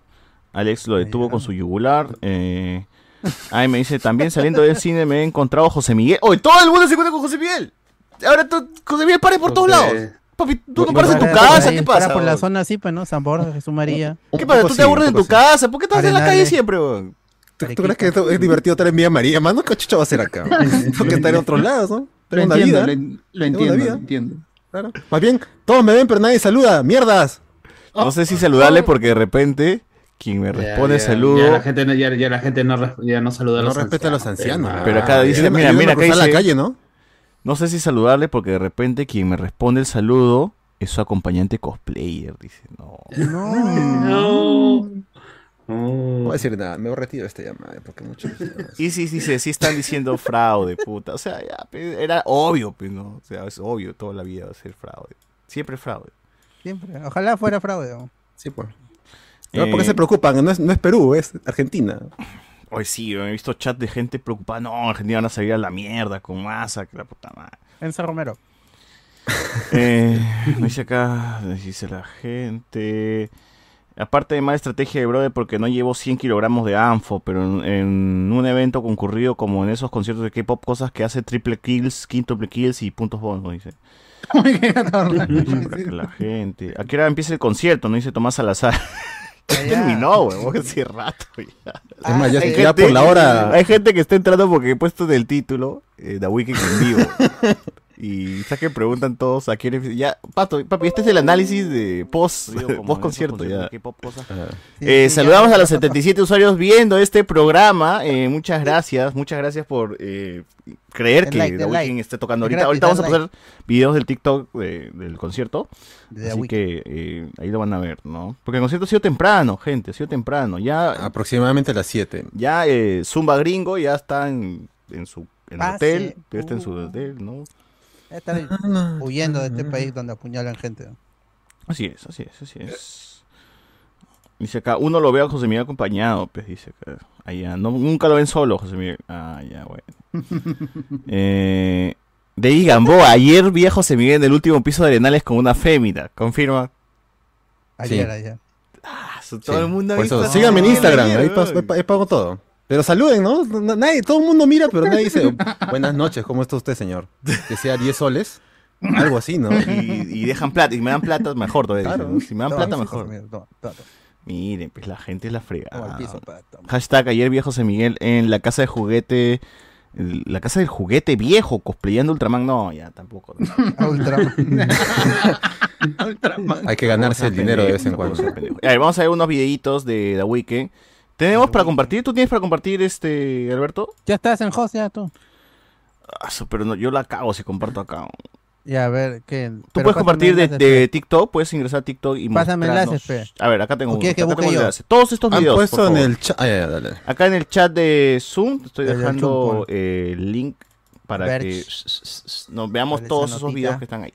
Alex lo detuvo con su yugular. Eh, ay, me dice, también saliendo del cine me he encontrado a José Miguel. ¡Oye, todo el mundo se encuentra con José Miguel! Ahora José Miguel pare por todos Porque- lados. Papi, tú no Porque paras en tu Para- casa, para- ¿qué para pasa? por la zona así, pues, ¿no? San Borja, Jesús María. ¿Qué pasa? ¿Tú te aburres en tu casa? ¿Por qué estás en la calle siempre, weón? ¿Tú, tú crees que esto es divertido estar en Vía María? Mano, ¿qué chucha va a hacer acá? Tengo que estar en otros lados, ¿no? Lo Tengo una entiendo, vida. lo, entiendo, vida. lo entiendo. Claro. Más bien, todos me ven, pero nadie saluda. ¡Mierdas! No sé si saludarle porque de repente quien me Ya, responde ya, saludo. Ya la gente, no- ya, ya la gente no, ya no saluda a No los respeta a los ancianos, ancianos. hermano. Pero acá dice, mira, mira, acá cruzar la dice- calle, ¿no? No sé si saludarle porque de repente quien me responde el saludo es su acompañante cosplayer. Dice, no. No. No. No No. voy a decir nada, me retiro esta llamada porque muchos. Y sí, sí, sí, sí están diciendo fraude, puta. O sea, ya, era obvio, pues, ¿no? O sea, es obvio, toda la vida va a ser fraude. Siempre fraude. Siempre. Ojalá fuera fraude. ¿no? Sí, pues. ¿No? ¿Por qué Eh, se preocupan? No es, no es Perú, es Argentina. Hoy sí, he visto chat de gente preocupada. No, Argentina van a salir a la mierda con masa, que la puta madre. Enzo Romero. Eh, dice acá, dice la gente. Aparte de mala estrategia de brother porque no llevo 100 kilogramos de anfo, pero en, en un evento concurrido como en esos conciertos de K-pop, cosas que hace triple kills, quintuple kills y puntos bonus, dice. Dice por acá la gente. ¿A qué hora empieza el concierto? No dice Tomás Salazar. Ya terminó, huevón, hace rato ya. Es más, ya, Hay ya gente- por la hora. Hay gente que está entrando porque he puesto en el título eh, The Weeknd en vivo. y sabes que preguntan todos a quién es- Ya, Pato, papi, este es el análisis de post, post concierto ya. Ah, Eh, saludamos a los 77 usuarios viendo este programa. Eh, muchas gracias, muchas gracias por eh, creer que like, The el Weeknd like. esté tocando ahorita. gratis, ahorita vamos a pasar videos del TikTok de- del concierto. De Así que eh, ahí lo van a ver, ¿no? Porque el concierto ha sido temprano, gente, ha sido temprano. Ya aproximadamente a las 7. ya eh, Zumba Gringo ya está en, en su en Pase. hotel, ya está en su Uh. hotel, ¿no? Están huyendo de este país donde apuñalan gente. Así es, así es, así es. Dice acá, uno lo ve a José Miguel acompañado, pues dice acá. Allá, no, nunca lo ven solo, José Miguel. Ah, ya, bueno. eh, de Gamboa, ayer vi a José Miguel en el último piso de Arenales con una fémina, confirma. Ayer, Sí. ayer. Ah, su- todo el mundo ha Por visto eso, a síganme en Instagram, ahí pago todo. Pero saluden, ¿no? Nadie, todo el mundo mira, pero nadie dice, buenas noches, ¿cómo está usted, señor? Que sea 10 soles, algo así, ¿no? Y, y dejan plata, y me dan plata, mejor todavía. Claro. dicen, ¿no? Si me dan plata, mejor. Toma, toma. Miren, pues la gente es la fregada. Hashtag ayer vi a José Miguel en la casa de juguete. La casa del juguete viejo, cosplayando Ultraman. No, ya tampoco. no. Ah, Ultraman. Hay que ganarse el dinero de vez en cuando. A ver, vamos a ver unos videitos de The Weeknd. ¿Tenemos para compartir? ¿Tú tienes para compartir, este, Alberto? Ya estás en host, ya tú. Ah, pero no, yo la cago si comparto acá. Ya, a ver, ¿qué? Tú puedes compartir de, de TikTok, puedes ingresar a TikTok y Pásame enlaces, pe. A ver, acá tengo ¿O uno. quieres que acá busque tengo el yo? enlace. Todos estos Han videos, por puesto en favor. el chat. Acá en el chat de Zoom te estoy dejando eh, el link para que nos veamos Por esa todos esos videos que están ahí.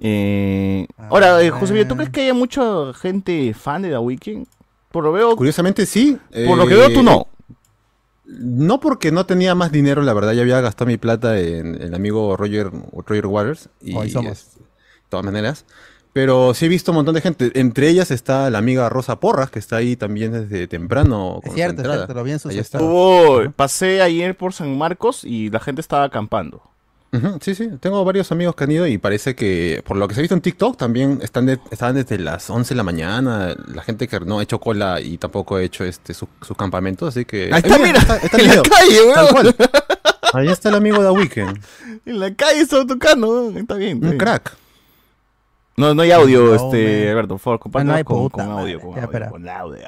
Eh, ahora, eh, José Miguel, ¿tú crees que haya mucha gente fan de The Weeknd? Por lo veo, Curiosamente sí. por lo que eh, veo tú no. No porque no tenía más dinero, la verdad, ya había gastado mi plata en el amigo Roger, Roger Waters. Y Hoy somos. es- de todas maneras. Pero sí he visto un montón de gente. Entre ellas está la amiga Rosa Porras, que está ahí también desde temprano. Es cierto, es cierto, lo vi en pasé ayer por San Marcos y la gente estaba acampando. Sí, sí. Tengo varios amigos que han ido y parece que, por lo que se ha visto en TikTok, también están de- estaban desde las 11 de la mañana. La gente que no ha hecho cola y tampoco ha hecho este su- sus campamentos, así que... Ahí está, mira, está, está el en la video, calle, tal cual. Ahí está el amigo de Weekend. En la calle estaba tocando, está bien. está Un bien. crack. No, no hay audio, No, este, man. Alberto, por favor, compártelo no con, audio, con Ya, audio, espera. con audio.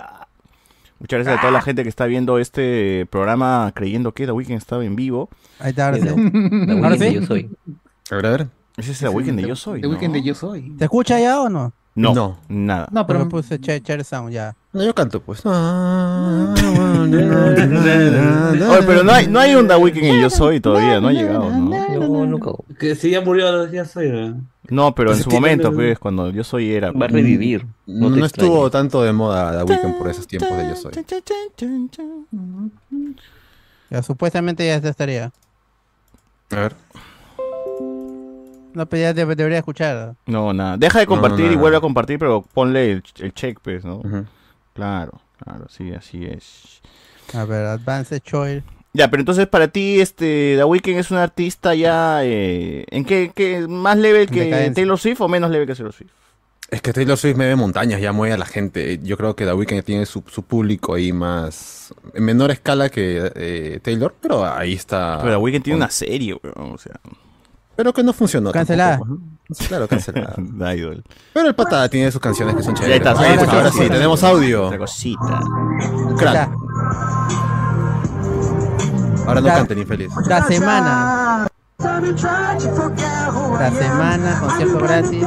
Ah. Muchas gracias a toda la gente que está viendo este programa creyendo que The Weeknd estaba en vivo. Ahí está, ahora The sí. Ahora. Yo Soy. A ver, a ver. Ese es The Weeknd de Yo Soy, The ¿no? Weeknd de Yo Soy. ¿Te escucha ya o no? No, No. nada. No, Pero pero me puse Cher Cher Sound ya. No, yo canto, pues. Oye, pero no hay, no hay un The Weeknd en Yo Soy todavía, no ha llegado, ¿no? No, nunca. Que si ya murió, ya soy. No, pero en su momento, pues, cuando Yo Soy era... Va a revivir. No, te estuvo tanto de moda The Weeknd por esos tiempos de Yo Soy. Ya supuestamente ya estaría. A ver. No, pero ya debe- debería escuchar. No, nada. Deja de compartir no, y no. vuelve a compartir, pero ponle el, el check, pues, ¿no? Claro, claro, sí, así es. A ver, Advanced Choice. Ya, pero entonces para ti, este, The Weeknd es un artista ya, eh, ¿en qué, qué más level que Decadencia. Taylor Swift o menos level que Taylor Swift? Es que Taylor Swift me ve montañas, ya mueve a la gente. Yo creo que The Weeknd tiene su, su público ahí más. en menor escala que eh, Taylor, pero ahí está. Pero The Weeknd tiene una serie, weón, o sea, Pero que no funcionó. Cancelada. tampoco. Claro, cancelada. Pero el pata tiene sus canciones que son Ya chéveres. está, Ahí ahora está, sí, ahora sí, sí, sí. tenemos audio. Otra cosita. Crack. Ahora no canten, infeliz. La semana. La semana, concierto gratis.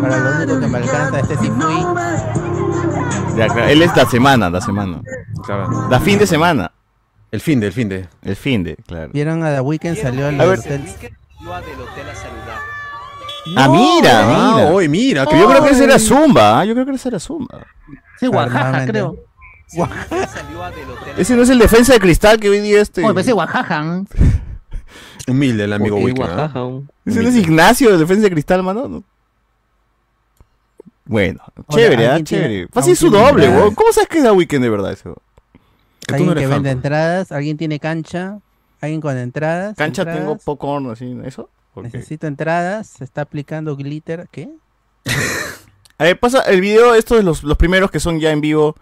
Para lo único que me alcanza, este sí fui. Ya, claro, él es la semana, la semana. Claro. La fin de semana. El fin de, el fin de. El fin de, claro. Vieron a The Weeknd, salió al A hotel. Ah, mira, Ah, mira. hoy mira. Que yo creo que ese era Zumba, ¿ah? yo creo que ese era Zumba. Sí, Oaxaca, creo. Ese no es el defensa de cristal que hoy día este. Oh, parece Oaxaca. ¿no? Humilde el amigo Weekend. un- Ese no es Ignacio, el defensa de cristal, mano. No. Bueno, Hola, chévere, ¿ah? ¿alguien tiene- Chévere. Fácil su doble, weón. ¿Cómo sabes que es The Weeknd de verdad eso? Que tú Alguien no que vende fan. entradas, alguien tiene cancha, alguien con entradas. Cancha entradas, tengo popcorn, así, ¿eso? Ok. Necesito entradas, se está aplicando glitter, ¿qué? A ver, pasa el video, estos de los, los primeros que son ya en vivo,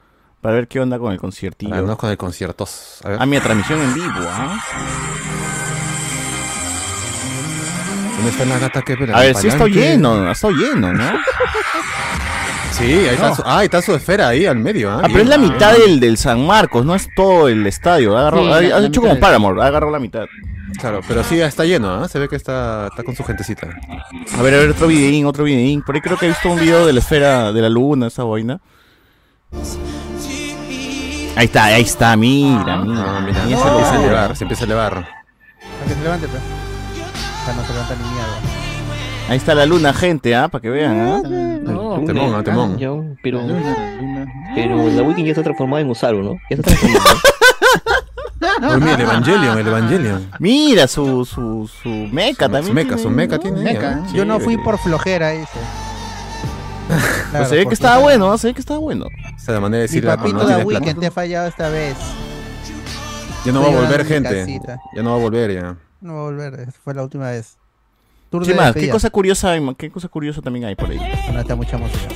para ver qué onda con el conciertillo. Ah, no con el concierto. A ver, A mi transmisión en vivo, ¿ah? ¿dónde está la gata que A ver, sí está lleno, ha estado lleno, ¿no? Sí, ahí está, su, ah, ahí está su esfera ahí al medio. ¿ah? Ah, pero es la mitad del, del San Marcos, no es todo el estadio. Ha agarrado- Sí, ha- la- has la hecho como Paramore, ha agarrado la mitad. Claro, pero sí está lleno, ¿ah? Se ve que está, está con su gentecita. A ver, a ver, otro videín, otro videín. Por ahí creo que he visto un video de la esfera de la luna, esa vaina. Ahí está, ahí está, mira, mira. Ah, mira, mira se empieza a elevar, se empieza a elevar. Para que se levante, pues. O sea, no se levanta ni mierda. Ahí está la luna, gente, ¿ah? Para que vean, ¿ah? No, Temón, ah, temón. Pero, la luna, la luna. pero la Weekend ya está transformada en Usaru, ¿no? Ya está transformada. Uy, mira, el Evangelion, el Evangelion. Mira su, su, su meca Su- también. su meca, su meca ¿no? tiene Meca. ella, ¿eh? Yo no fui por flojera, ese. Pues se ve que estaba bueno, ¿ah? se ve que estaba bueno. O sea, de manera de Mi decirle, papito no de. Weekend te ha fallado esta vez. Ya no va a volver, mi gente. casita. Ya no va a volver, ya. No va a volver, esa fue la última vez. Tour ¿Qué de más? ¿Qué cosa curiosa hay? ¿Qué cosa curiosa también hay por ahí? No, está mucha música.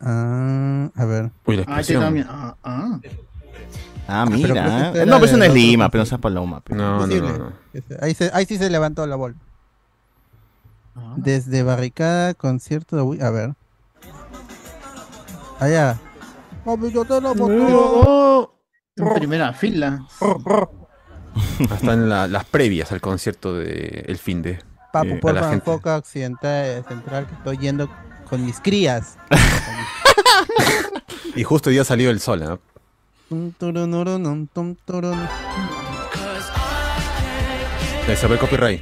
Ah, a ver. Uy, la Ah, también. Ah, ah. Ah, pero que mira. ¿eh? era No, pero eso no es Lima, pero no sea paloma. pe. No, no, no, no. Ahí, se- ahí sí se levantó la bola. Ah. Desde barricada, concierto de Wii. A ver. Allá. Papi, yo te lo pongo. En primera fila. Hasta en la- las previas al concierto de El Fin de. Papu, Eh, gente. enfoca occidental, central, que estoy yendo con mis crías. Y justo hoy día salió el sol, ¿ah? Tum, turunurunum, tum, turun. Eh, Se ve el copyright.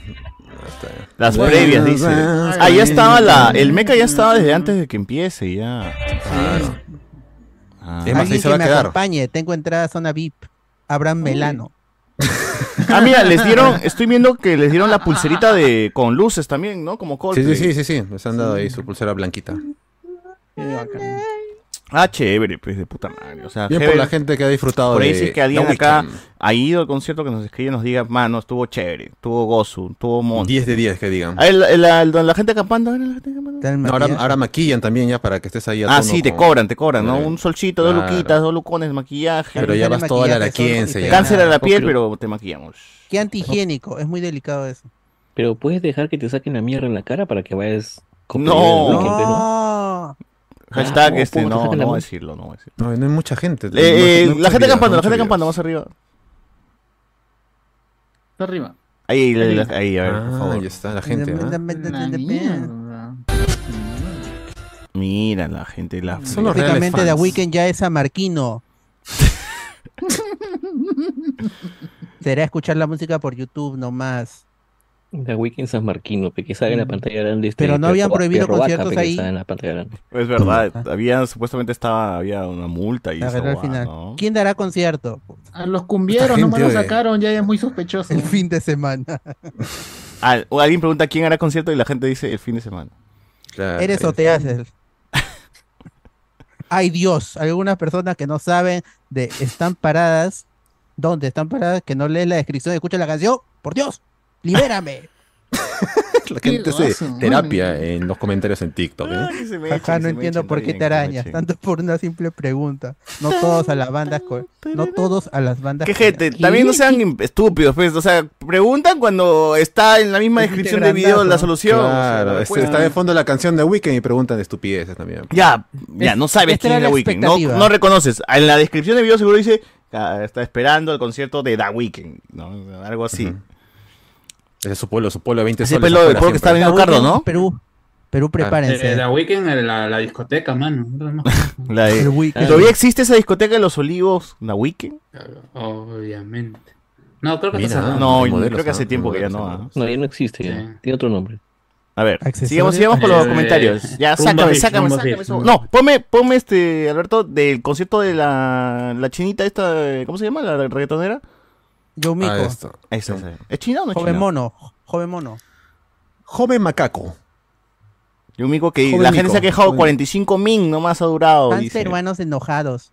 Las previas, dice. Ah, ya estaba la. El meca ya estaba desde antes de que empiece, ya. Claro. Ah. Es más, ahí se va a me quedar. acompañe. Tengo entrada a zona VIP. Abraham Melano. Ah, mira, les dieron. Estoy viendo que les dieron la pulserita de con luces también, ¿no? Como Sí, Coldplay. sí, sí, sí, sí. Les han dado ahí su pulsera blanquita. Qué bacán. Ah, chévere, pues de puta madre. O sea, Bien por la gente que ha disfrutado Por ahí de sí que alguien The acá Weeknd. ha ido al concierto que nos escribe y nos diga, mano, estuvo chévere, estuvo gozo, estuvo mon. 10 de 10 que digan. Ah, el- el- la, la gente acampando, ¿era la gente acampando? No, ahora, maquillan también ya para que estés ahí a Ah, tono sí, te con- cobran, te cobran, ¿no? Claro. Un solcito, dos Claro. luquitas, dos lucones, maquillaje. Pero ya vas toda la araquiense ya. Cáncer a la piel, Pero- te maquillamos. Qué antihigiénico. Es muy delicado eso. Pero puedes dejar que te saquen la mierda en la cara para que vayas con No. ¿no? Hashtag este, ¿cómo te no, no voy a decirlo, no voy a decirlo. No, no hay mucha gente. Eh, No- eh, no la gente acampando, la gente acampando, más arriba. Está arriba. Ahí, ahí, ahí, a ver, por Ah, favor. ahí está la gente. Mira la gente, la... Son los Prácticamente The. Weeknd ya es samarquino. Será escuchar la música por YouTube nomás. The Weekend San Marquino, que sale en la pantalla grande. Este, Pero no habían prohibido conciertos ahí. en la pantalla grande. Es verdad, había, supuestamente estaba, había una multa y A eso, ver, al guau, final. ¿no? ¿Quién dará concierto? A los cumbieros nomás lo sacaron, ya es muy sospechoso. El fin de semana. Ah, o alguien pregunta quién hará concierto y la gente dice el fin de semana. Claro, ¿Eres o te haces? Ay Dios, algunas personas que no saben de están paradas, ¿dónde están paradas? Que no leen la descripción, escuchan la canción, por Dios, libérame. La gente hace terapia en los comentarios en TikTok. ¿eh? Ajá, no entiendo por qué te arañas, tanto por una simple pregunta. No todos a las bandas, no todos a las bandas. ¿Qué co- gente? También no sean estúpidos, pues. O sea, preguntan cuando está en la misma Es descripción del video la solución. o sea, Claro, no este, está de fondo la canción de Weekend y preguntan de estupideces también. Ya, ya, no sabes quién es la The Weeknd. No, reconoces. En la descripción del video seguro dice, "Ah, está esperando el concierto de The Weeknd, ¿no? Algo así. Ese es su pueblo, su pueblo de 20 Ese soles. pueblo- el pueblo que está viendo Cardo, ¿no? Perú, Perú, prepárense. Eh, la Weekend en la, la discoteca, mano. La de- Weeknd. ¿Todavía existe esa discoteca de los olivos, Weeknd? Claro, Obviamente. No, creo que Mira, está cerrado. No, modelos, creo que hace tiempo que ya no. ¿ah? No, ya no existe, ya. Sí. tiene otro nombre. A ver, sigamos, sigamos con los Eh, comentarios. Ya, sácame, beach, sácame, sácame beach, eso. No, ponme, ponme este, Alberto, del concierto de la, la chinita esta, ¿cómo se llama? La reggaetonera. Yo Mico. Ah, esto. Esa, esa. ¿Es china o no es joven mono. Joven mono. Joven macaco. Yumico que Joven la gente Mico, se ha quejado, joven. 45 min nomás ha durado. Dice. peruanos enojados.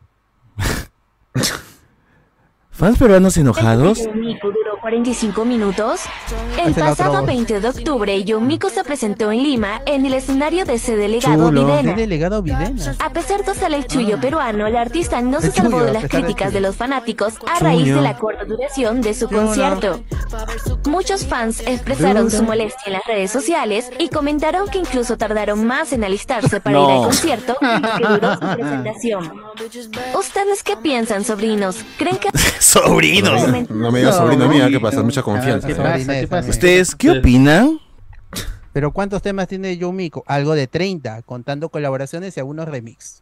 ¿Fans peruanos enojados? Yumiko duró 45 minutos. El pasado otro. 20 de octubre, Yumiko se presentó en Lima en el escenario de ese delegado Chulo. ¿Qué Videna. delegado Videna? A pesar de usar el chullo peruano, la artista no se salvó de las críticas de los fanáticos a raíz de la corta duración de su concierto. Muchos fans expresaron su molestia en las redes sociales y comentaron que incluso tardaron más en alistarse para ir al concierto que duró su presentación. ¿Ustedes qué piensan, sobrinos? ¿Creen que Sobrinos. No me digas No, sobrino mía, que pasa mucha confianza. ¿Qué ¿Qué pasa? ¿Ustedes qué opinan? Pero ¿cuántos temas tiene Yo Mico? Algo de 30, contando colaboraciones y algunos remix.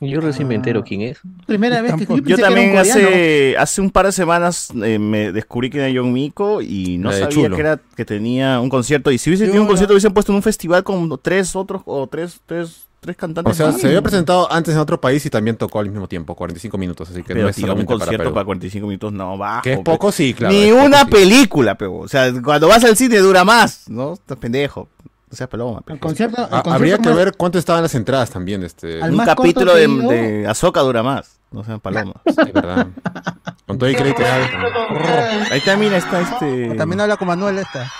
Yo recién me Ah. entero quién es. Primera vez que yo, Yo que también hace, hace un par de semanas eh, me descubrí que era John Mico y no sabía Chulo. que era que tenía un concierto. Y si hubiese tenido un concierto, hubiesen puesto en un festival con tres otros o tres, tres, tres O cantantes. sea, más. se había presentado antes en otro país y también tocó al mismo tiempo, 45 minutos, así que Pero no es tío, un solamente para concierto para, Perú. 45 minutos no bajo. Que es poco, sí, claro. Ni una sí. película, pero O sea, cuando vas al cine dura más, ¿no? Estás pendejo. O sea, peloma. pe. El concierto, el Ah, concierto Habría que ver cuánto estaban las entradas también, este. Al Un capítulo de, Azoka dura más. No sean palomas. Es verdad. Con todo el crédito. Ahí también está este. También habla con Manuel esta.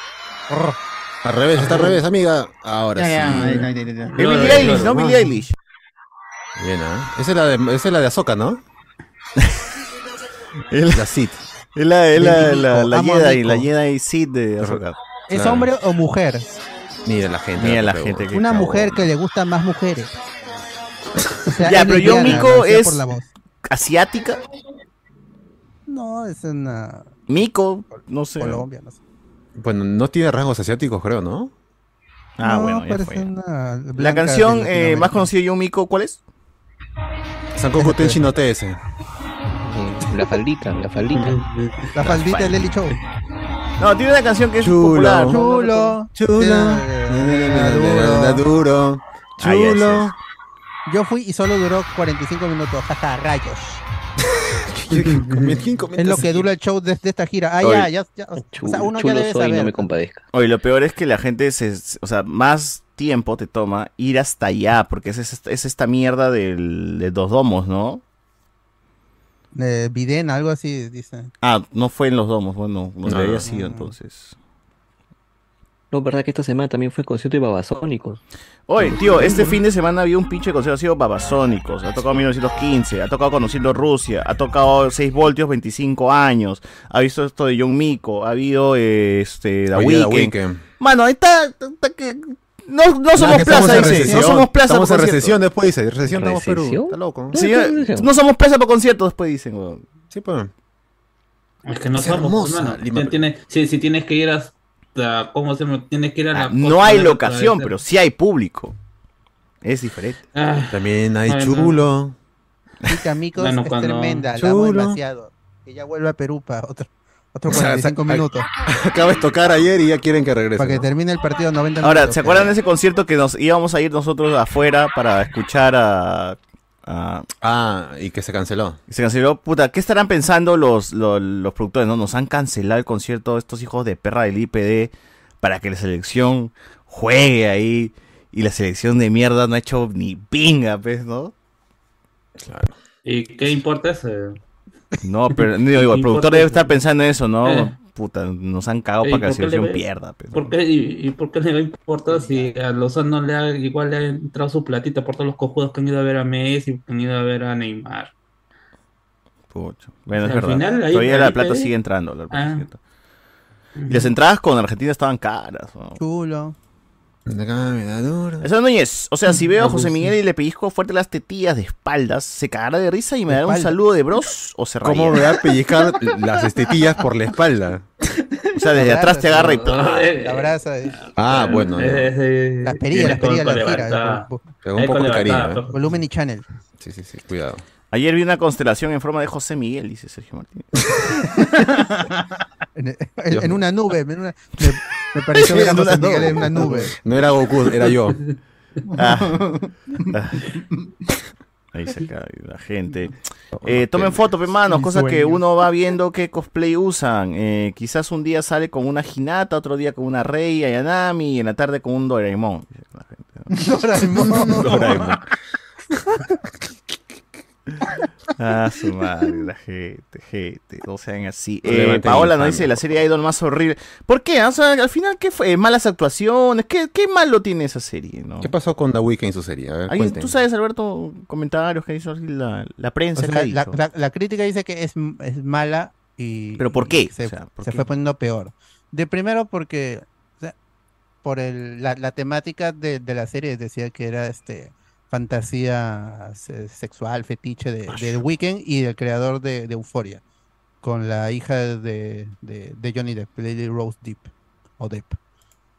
Al revés, está al revés, amiga. Ahora Ya, ya, sí. ahí. Es Claro, Billie Eilish, claro. ¿no? Billie Eilish. Bien. Esa es la de, esa es la de Azoka, ¿no? Es La Sid. Es la, es la, la, la Jedi, la Jedi Sid de Azoka. ¿Es Claro. hombre o mujer? Mira la gente. Mira la gente que Una mujer que le gustan más mujeres. O sea, Ya, pero Yo lesbiana, Mico lo decía es- por la voz. Asiática, No, es una Mico, no sé. Colombia, no sé. Bueno, no tiene rasgos asiáticos, creo, ¿no? Ah, No, bueno, ya fue. una La canción eh, más conocida de Yo Mico, ¿cuál es? Sankoku Tenshi no TS. La faldita, la faldita. La faldita de Lely Show. No, tiene una canción que es Chulo. popular. Chulo. Chulo. Duro. Chulo. Yo fui y solo duró 45 minutos. Jaja, rayos. Es lo que dura el show de, de esta gira. Ah, ya, ya, ya. O Chulo, sea, uno ya debe soy, no saber. me compadezca. Oye, lo peor es que la gente se, o sea, más tiempo te toma ir hasta allá, porque es, es, es esta mierda del, de dos domos, ¿no? Eh, Videna, algo así, dice. Ah, no fue en los domos, bueno, donde No, había no. sido entonces. No, verdad que esta semana también fue concierto de Babasónicos. Oye, tío, este fin de semana había un pinche concierto, ha sido Babasónicos, ha tocado 1915, ha tocado Conociendo Rusia, ha tocado 6 voltios, 25 años, ha visto esto de John Mico, ha habido eh, este, The Weeknd. Mano, ahí está, está que... No, no somos plaza, dice, no somos plaza Estamos por en recesión después, dice. Recesión estamos Perú. Está loco. No, no, no. no somos plaza para conciertos, después dicen, weón. Sí, pues. Es que no Es somos, hermosa. Lima. Tien- tiene- si, si tienes que ir ¿Cómo se? Tienes que ir a la. Ah, no hay locación, pero sí hay público. Es diferente. Ah, También hay Bueno. chulo. Chica Amigos Bueno, es cuando- tremenda, la amo Chulo. demasiado. Que ya vuelva a Perú para otro, otro O sea, 45 sa- minutos. Acabas de tocar ayer y ya quieren que regrese. Para que ¿no? termine el partido 90 Ahora, minutos. ¿se acuerdan de ese concierto que nos íbamos a ir nosotros afuera para escuchar a... a- Ah, y que se canceló. se canceló, puta, ¿qué estarán pensando los, los, los productores? No, nos han cancelado el concierto estos hijos de perra del IPD para que la selección juegue ahí y la selección de mierda no ha hecho ni pinga, pues, ¿no? Claro. ¿Y qué importa eso? No, pero digo, el ¿Qué productor debe estar pensando en eso, ¿no? Eh. Puta, nos han cagado para que la ¿por qué le selección ve- pierda. pues. ¿Por qué, y, y por qué le va a importar si a Lozano le ha, igual le ha entrado su platita por todos los cojudos que han ido a ver a Messi, que han ido a ver a Neymar? Pucha. Bueno, es Al verdad. final, ahí- Todavía la plata sigue entrando. la plata Ah. sigue entrando. Y las entradas con Argentina estaban caras. ¿no? Chulo. Eso Núñez, o sea, si veo a José Ah. Miguel y le pellizco fuerte las tetillas de espaldas, ¿se cagará de risa y me dará un saludo de bros o se ¿Cómo me raya? va a pellizcar las estetillas por la espalda? O sea, desde atrás te agarra y... Ah, La abraza. eh. Ah, bueno. Las perillas, las perillas, las giras. un poco de cariño. ¿eh? Volumen y channel. Sí, sí, sí, cuidado. Ayer vi una constelación en forma de José Miguel, dice Sergio Martínez. En, en- en una nube. En una, me- Me pareció ver a En una José Miguel nube. en una nube. No era Goku, era yo. Ah. Ah. Ahí se cae la gente. Eh, tomen fotos, hermanos, Mi cosas que uno va viendo qué cosplay usan. Eh, quizás un día sale con una Hinata, otro día con una Rei Ayanami y en la tarde con un Doraemon. dice la gente, ¿no? Doraemon. Doraemon. Ah, su madre, la gente, gente, no sean así. Eh, Paola nos dice la serie Idol más horrible. ¿Por qué? O sea, al final, ¿qué fue? ¿Malas actuaciones? ¿Qué, qué malo tiene esa serie? ¿no? ¿Qué pasó con The Weeknd en su serie? A ver, ¿Alguien- cuenten. ¿Tú sabes, Alberto, comentarios que hizo la, la O prensa? sea, ¿qué ha la, la- la crítica dice que es, es mala y. ¿Pero por qué? Se, O sea, ¿por se qué? fue poniendo peor. De primero porque. o sea, por el, la, la temática de, de la serie decía que era este fantasía se- sexual, fetiche de, de The Weeknd y del creador de, de Euphoria. Con la hija de, de, de Johnny Depp, Lily Rose Depp. O Depp.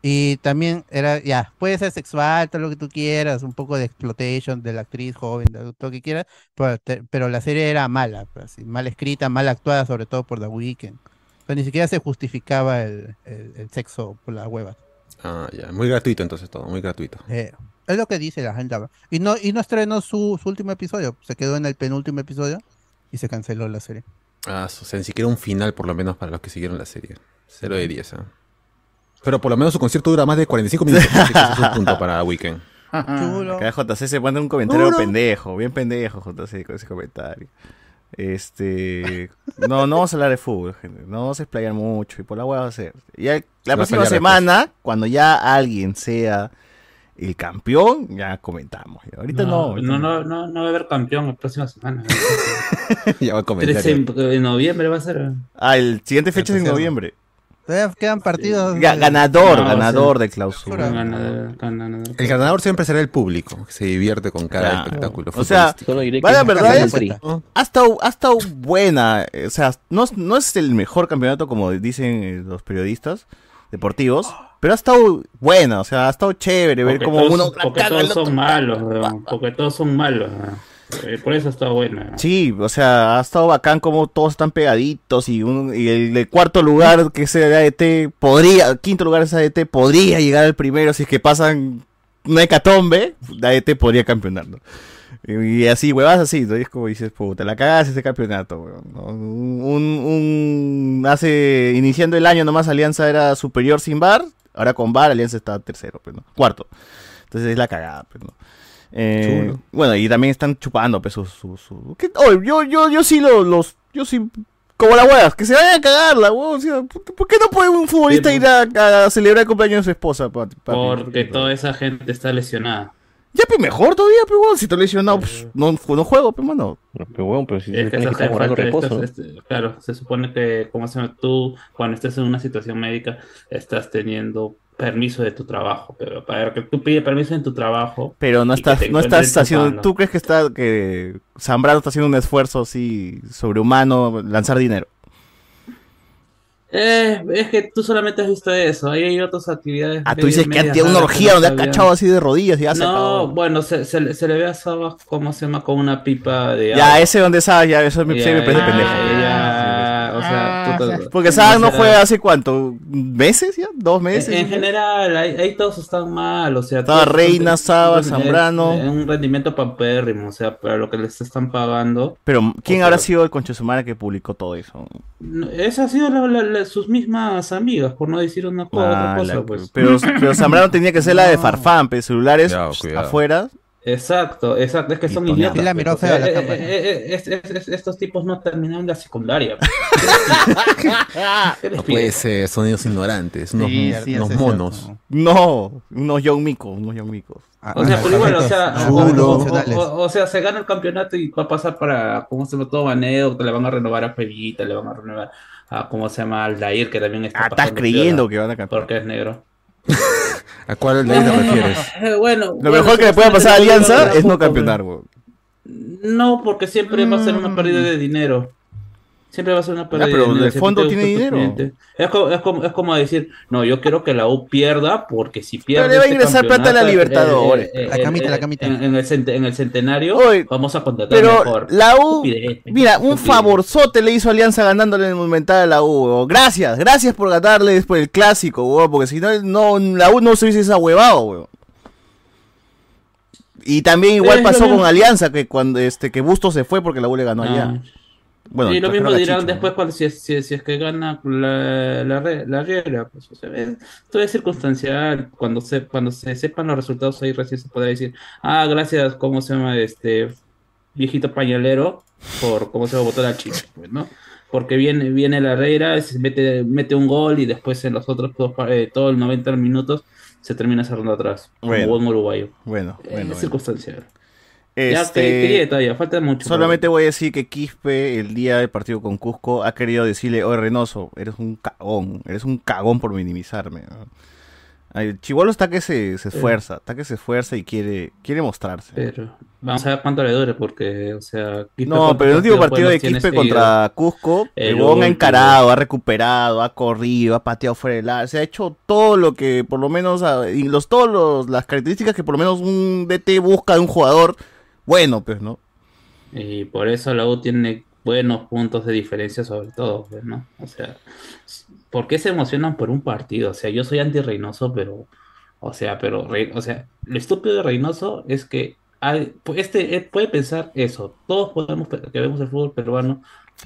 Y también era, ya, puede ser sexual, todo lo que tú quieras, un poco de exploitation de la actriz joven, de todo lo que quieras, pero, te- pero la serie era mala, pues, así, mal escrita, mal actuada, sobre todo por The Weeknd. O sea, ni siquiera se justificaba el, el- el sexo por las huevas. Ah, ya. Muy gratuito entonces todo, muy gratuito. Eh, es lo que dice la gente. Y no, y no estrenó su, su último episodio, se quedó en el penúltimo episodio y se canceló la serie. Ah, o sea, ni siquiera un final por lo menos para los que siguieron la serie. Cero de 10, ¿ah? Pero por lo menos su concierto dura más de 45 minutos. así que es un punto para Weekend. Chulo. Acá JC se manda un comentario pendejo, bien pendejo JC con ese comentario. Este, no, no vamos a hablar de fútbol, gente. No vamos a explayar mucho y por la hueá va a ser. Ya, la próxima semana, cuando ya alguien sea el campeón, ya comentamos. Y ahorita no. no, no, no, no va a haber campeón la próxima semana. ya va a comentar. 13 de noviembre va a ser. Ah, el siguiente fecha es en noviembre. Todavía quedan partidos. Ganador, No, ganador sí. de clausura. Ganador, ganador. El ganador siempre será el público, que se divierte con cada Claro. espectáculo. O sea, futbolístico. Solo diré que Vaya, ¿verdad? Es- ha estado, ha estado buena. O sea, no, es- no es el mejor campeonato como dicen los periodistas deportivos, pero ha estado buena. O sea, ha estado chévere ver como uno. porque todos son malos, weón, porque todos son malos. weón. Eh, Por eso está buena. Sí, o sea, ha estado bacán como todos están pegaditos y, un, y el de cuarto lugar, que es el ADT, podría, quinto lugar es ADT, podría llegar al primero si es que pasan una hecatombe, ADT podría campeonar, ¿no? Y, así, huevas así, ¿no? Y es como dices, puta, la cagaste ese campeonato, weón, un, un- hace, iniciando el año nomás Alianza era superior sin bar, ahora con bar Alianza está tercero, pues, ¿no? Cuarto. Entonces es la cagada, pues, ¿no? Eh, Chulo. bueno, y también están chupando pues, su, su, su- ¿qué? Oh, yo, yo, yo sí lo- los, yo sí, como las huevas, que se vayan a cagarla, huevón, o sea, ¿por, qué- no puede un futbolista ir a, a celebrar el cumpleaños de su esposa? papi? Porque toda esa gente está lesionada. Ya, pues mejor todavía, pues, huevón, si te lesionado, pues, no, no juego, pues, mano. No, Pero bueno, pero si Es que que este, claro, se supone que como se llama, tú cuando estés en una situación médica estás teniendo permiso de tu trabajo, pero para que tú pides permiso en tu trabajo, Pero no estás, no estás haciendo. ¿tú crees que está, que Zambrano está haciendo un esfuerzo así sobrehumano, lanzar dinero? Eh, es que tú solamente has visto eso, ahí hay otras actividades. Ah, tú dices que medias tiene una orgía donde ha cachado así de rodillas y ya se No, bueno, se, se, le- se le ve a Saba, ¿cómo se llama? Con una pipa de Ya, agua. ese donde sabe, ya, eso me, parece pendejo. ya, o sea, tú te- Porque Sagan no juega hace cuánto, ¿meses ya? ¿Dos meses? En, en general, ahí, ahí todos están mal, o sea... Estaba Reina, Saba, Zambrano. Un rendimiento paupérrimo, o sea, para lo que les están pagando. Pero, ¿quién O sea- habrá sido el concha de su madre que publicó todo eso? No, Esa ha sido la- la- la- sus mismas amigas, por no decir una otra Ah, cosa, la- pues. pero, pero Zambrano tenía que ser la de Farfán, pero celulares Cuidado, pss, cuidado. afuera. Exacto, exacto, es que son idiotas. Sí la pues, miró o sea, feo a la eh, cámara. eh, eh, es- es- es- estos tipos no terminaron la secundaria. pues. ¿Qué les No puede ser, son ellos ignorantes, unos, Sí, sí, unos es monos. cierto. No, unos young micos, unos young micos. Ah, O sea, ah, pero igual, o sea, o, chulo. o- sea, se gana el campeonato y va a pasar para, ¿cómo se llama? Todo Baneo, le van a renovar a Pevita, le van a renovar a, ¿cómo se llama? Aldair, que también está Ah, estás creyendo que van a campear. Porque es negro. ¿A cuál de ahí te refieres? Bueno, Lo mejor que le puede pasar a Alianza es no campeonar, weón. No, porque siempre va a ser una pérdida de dinero. Siempre va a ser una pérdida pero de dinero. el ti fondo tiene dinero. Es como, es, como, es como decir, no, yo quiero que la U pierda porque si pierde. le va a este ingresar plata a la campeonato, Libertadores. La camita, la camita. En, en el, en el centenario, Oye, vamos a contratar Pero mejor. la U, mira, un favorzote le hizo Alianza ganándole en el Monumental a la U. Gracias, gracias por ganarle después el clásico, weón, porque si no, no, la U no se hubiese ahuevado, weón. Y también igual pasó con. Alianza, que cuando este que Busto se fue porque la U le ganó No. allá. Bueno, y lo mismo dirán después cuando si es, si, es- si es que gana la, la, la Riera, pues, o sea, es- todo es circunstancial. Cuando se, cuando se sepan los resultados ahí recién se podrá decir, ah, gracias, ¿cómo se llama este viejito pañalero? Por cómo se va a votar a Chicho, pues, ¿no? Porque viene, viene la se mete, mete un gol y después en los otros dos, pa- eh, todo el 90 minutos se termina cerrando atrás, como Bueno. buen uruguayo. Bueno, es bueno, bueno. circunstancial. Ya Este, que, quería todavía, falta mucho. Solamente voy a decir que Quispe, el día del partido con Cusco, ha querido decirle, oye Reynoso, eres un cagón, eres un cagón por minimizarme. Chibolo está que se, se esfuerza, está que se esfuerza y quiere, quiere mostrarse. Pero vamos a ver cuánto le dure, porque, o sea, Quispe, No, ¿cuántos pero el último partido de Quispe contra Cusco, el, huevón ha encarado, ha recuperado, ha corrido, ha pateado fuera del área, se ha hecho todo lo que por lo menos, y los todos los- las características que por lo menos un DT busca de un jugador bueno, pues, ¿no? Y por eso la U tiene buenos puntos de diferencia sobre todo, pues, ¿no? O sea, ¿por qué se emocionan por un partido? O sea, yo soy anti-Reynoso, pero, o sea, pero, o sea, lo estúpido de Reynoso es que hay- este eh, puede pensar eso. Todos podemos, que vemos el fútbol peruano,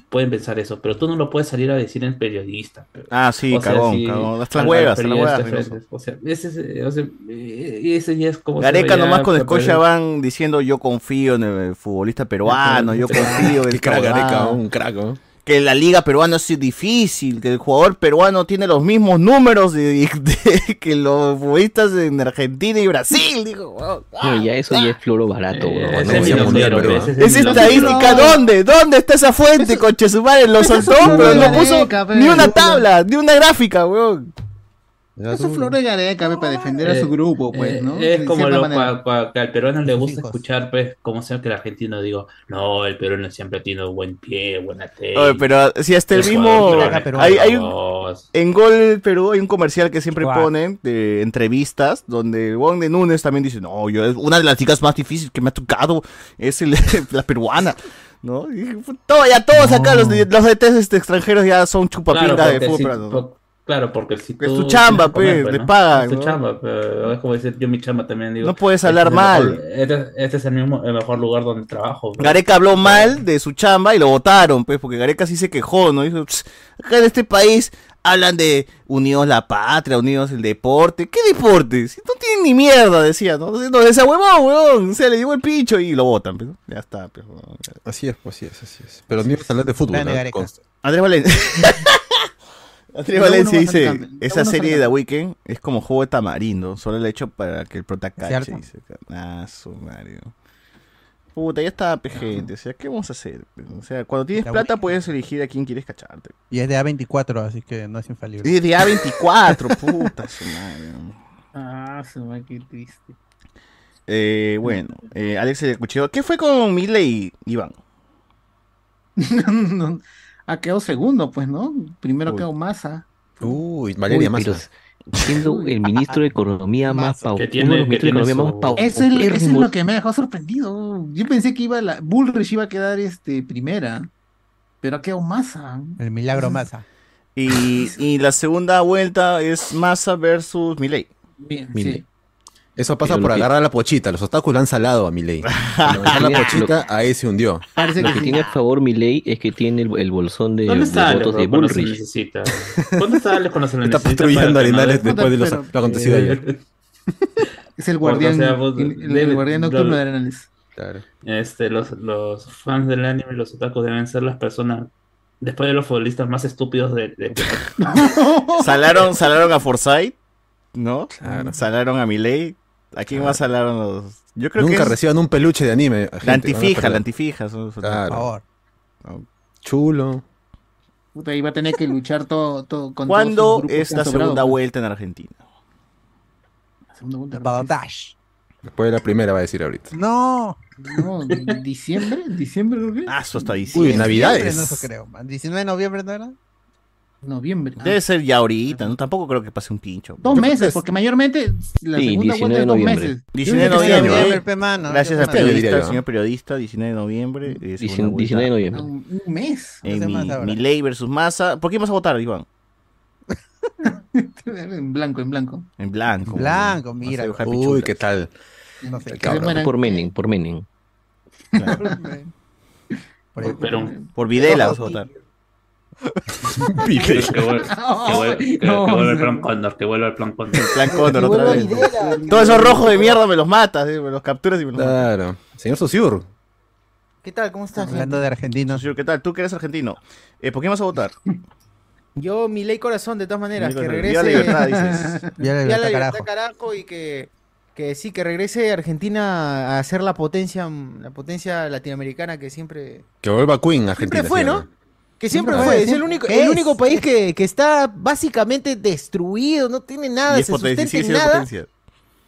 pueden pensar eso, pero tú no lo puedes salir a decir en periodista. pero- Ah, sí, sea, cagón, sí, cagón. Hasta las huevas, hasta las huevas. O sea, ese, es- o sea, eh, ese ya es como... Gareca nomás con Escocia van diciendo yo confío en el futbolista peruano, yo confío en el crack, Gareca, un crack, ¿no? Que la liga peruana es difícil, que el jugador peruano tiene los mismos números de, de- que los futbolistas en Argentina y Brasil, dijo. weón. No, ya eso ya es floro barato, Eh, weón. ese No, es ya mi mundial, locero, pero- ese ¿Es mi locero. estadística dónde? ¿Dónde está esa fuente, conche su madre? Lo soltó, pero no puso ni una tabla, ni una gráfica, weón. Ya Eso tú- flor de Gareca, pe, para defender a Eh, su grupo, pues, eh, ¿no? Es como lo, cua- cua- que al peruano le gusta hijos. escuchar, pues, como sea que el argentino diga, no, el peruano siempre ha tenido buen pie, buena Oye, técnica. pero si hasta el el mismo... peruano Hay, es hay un. En Gol Perú hay un comercial que siempre ponen de entrevistas donde Juan de Núñez también dice, no, yo una de las chicas más difíciles que me ha tocado es el- la peruana. ¿No? Y, todo, ya todos acá, los, de- los DTs este, extranjeros ya son chupapingas Claro, de fútbol. si- claro, porque si Es tú tu chamba, pe, pues, le ¿no? pagan, Es tu ¿no? chamba, pero es como decir, yo mi chamba también digo. No puedes este hablar es el mal. mejor- este, este es el mismo, el mejor lugar donde trabajo. pues. Gareca habló mal de su chamba y lo votaron, pues, porque Gareca sí se quejó, ¿no? Dijo, "Ps, acá en este país hablan de unidos la patria, unidos el deporte. ¿Qué deporte? Si no tienen ni mierda, decía, ¿no? No, esa huevón, huevón. Se le llevó el pincho y lo votan, pues, ¿no? Ya está, pues, huevón. Así es, pues, así es, así es. Pero no ibas a hablar de fútbol, ¿no? Andrés Valencia. Andrés Uno Valencia dice, esa serie de The Weeknd es como juego de tamarindo, solo el hecho para que el prota cache. Dice, ah, su Mario. Puta, ya está, gente, o sea, ¿qué vamos a hacer? O sea, cuando tienes plata puedes elegir a quién quieres cacharte. Y es de A24, así que no es infalible. Y de A24, puta su madre. Ah, se me qué triste. Eh, bueno, eh, Alex el cuchillo. ¿Qué fue con Miley, Iván? No, ha quedado segundo, pues, ¿no? Primero Uy. quedó Massa. Uy, Uy, Valeria pero Massa. siendo el ministro de Economía más Massa. pau- Que uno tiene- de los que ministros de tiene Economía más su- pau- Eso es, eso es paupérrimos. lo que me ha dejado sorprendido. Yo pensé que iba a la Bullrich iba a quedar este primera, pero ha quedado Massa. El milagro masa. Y, y la segunda vuelta es Massa versus Milei. Bien, Milei. sí. Eso pasa por lo que- agarrar la pochita. Los obstáculos han salado a Milei. Cuando agarra la Lo- pochita, ahí se hundió. Parece Lo que que sí. tiene a favor Milei es que tiene el, el bolsón de, ¿Dónde de está Ale, votos de Bullrich. necesita? ¿Dónde está Ale cuando se le Está patrullando Arenales no- después de los- lo acontecido ayer. Es el guardián, o sea, vos- el, guardián lo- nocturno de Arenales. Claro. Este, los, los fans del anime y los otakus deben ser las personas, después de los futbolistas más estúpidos de, de- Salaron, salaron a Forsyth, ¿no? Claro. Salaron a Milei. ¿A quién más salaron los...? Yo creo Nunca que es reciban un peluche de anime. gente, la antifija, la antifija. son- son- Por favor. Chulo. Puta, iba a tener que luchar todo, todo con ¿Cuándo todos es la sobrado, segunda pues. vuelta en Argentina? La segunda vuelta. Badash. Después de la primera va a decir ahorita. No. No, diciembre, diciembre creo que. Ah, eso hasta Uy, diciembre. Navidades. No, eso creo, man. 19 de noviembre, ¿no era? Noviembre. Ah, Debe ser ya ahorita, ¿no? Tampoco creo que pase un pincho. Dos Yo meses, es porque mayormente la Sí, segunda 19 vuelta de es dos noviembre. meses. 19 de noviembre. Gracias al periodista, señor periodista, 19 de noviembre. eh, segunda Dicien- vuelta. 19 de noviembre. Un, un mes. Eh, mi. Milei versus Massa. ¿Por quién vas a votar, Iván? En blanco, en blanco. En blanco. Blanco, Vas a mira. Uy. ¿qué tal? No sé. Por Menem, por Menem. Por ahí. Pero Por Videla vas a votar. que vuelva, que vuelva el plan Cóndor, que vuelva el plan Cóndor. Plan Cóndor Que otra vuelva vez. Videla. Todos esos rojos de mierda me los matas, eh, me los capturas y me los matas. Claro. Señor Sosur. ¿Qué tal? ¿Cómo estás? Hablando de argentinos. ¿Qué tal? Tú que eres argentino. Eh, ¿Por quién vas a votar? Yo, mi ley corazón, de todas maneras, que regrese. la libertad, dices. Ya la libertad, carajo. carajo, y que, que sí, que regrese Argentina a ser la potencia, la potencia latinoamericana que siempre, Que vuelva Queen, Argentina. siempre fue, ¿no? Que siempre, Siempre fue, fue, es el único, es. el único país que, que está básicamente destruido, no tiene nada, Y es se potencia, sustenta sigue en siendo nada, potencia.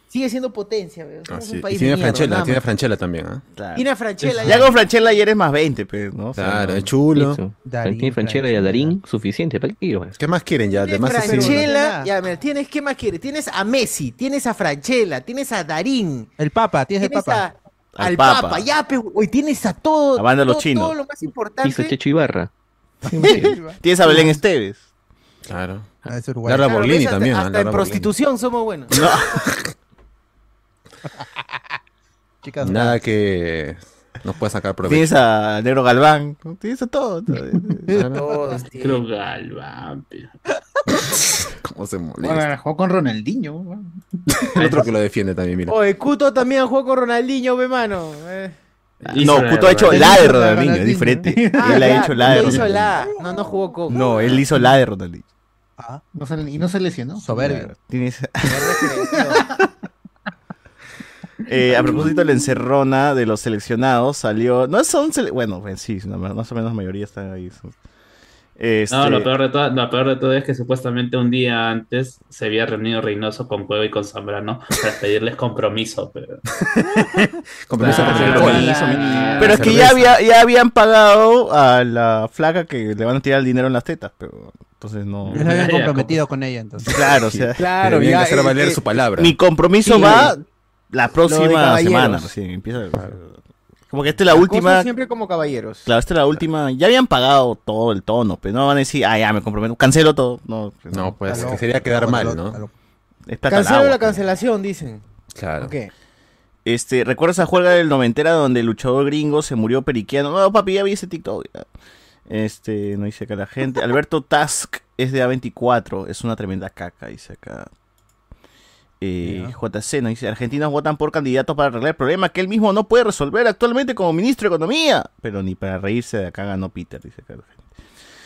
sigue siendo potencia, weón. Ah, sí. un país Y tiene Franchella, tiene. Franchella también, ¿ah? Claro. Tiene a Franchella Ya ya. con Franchella ya eres más 20, pues, ¿no? O sea, Claro, es chulo. Darín, Tiene Franchella y a Darín, suficiente. ¿Para qué? ¿Qué más quieren ya? Tienes Además, el- Franchella, ya, mira, tienes, ¿qué más quieres? Tienes a Messi, tienes a Franchella, tienes a Darín, El Papa, tienes el tienes Papa. a, Al al Papa. Papa, ya, pe, hoy tienes a todo, La banda de los todo, chinos. todo lo más Hizo importante. Checho Ibarra. Tienes a Belén Esteves. Claro. Ah, es Uruguay. Lara Claro, Borlini ves, hasta, también. hasta en Borlini. prostitución somos buenos. No. Chicas, Nada que nos pueda sacar provecho. Tienes a Negro Galván. Tienes a todo. todo. Todos, tío. Creo Galván. ¿Cómo se molesta? Ahora jugó con Ronaldinho. weón. Otro que lo defiende también, mira. Oye, Cuto también jugó con Ronaldinho, ve mano. Eh, No, la Puto ha hecho Ronaldinho. la de Ronaldinho, es Ronaldinho. diferente. ah, Él ha ya, hecho la de no hizo Ronaldinho. la. No, no jugó con. No, él hizo la de Ronaldinho. Ah, No se- y no se lesionó. soberbio. Tienes-. Eh, a propósito de la encerrona de los seleccionados, salió. No son. sele- Bueno, pues sí, no, más o menos la mayoría están ahí. Este, No, lo peor, de todo, lo peor de todo es que supuestamente un día antes se había reunido Reynoso con Cueva y con Zambrano para pedirles compromiso. Pero... Compromiso claro. Pero es que ya, había, ya habían pagado a la flaca que le van a tirar el dinero en las tetas, pero entonces no. Se habían comprometido con ella, entonces. Claro, o sea, Claro, que hacer eh, valer eh, su palabra. mi compromiso Sí, va la próxima semana recién. Empieza. Como que esta es la las última. siempre como caballeros. Claro, esta es la última. Ya habían pagado todo el tono, pero no van a decir, ah, ya me comprometo, cancelo todo. No, No, pues que sería quedar mal, ¿no? Cancelo agua, la pues. cancelación, dicen. Claro. ¿Por qué? Este, ¿recuerdas esa juega del noventera donde el luchador gringo se murió periqueando? No, papi, ya vi ese TikTok. ya. Este, no dice acá la gente. Alberto Task es de A24, es una tremenda caca, dice acá. Eh, JC nos dice, argentinos votan por candidatos para arreglar el problema que él mismo no puede resolver actualmente como ministro de Economía. Pero ni para reírse de acá ganó Peter, dice.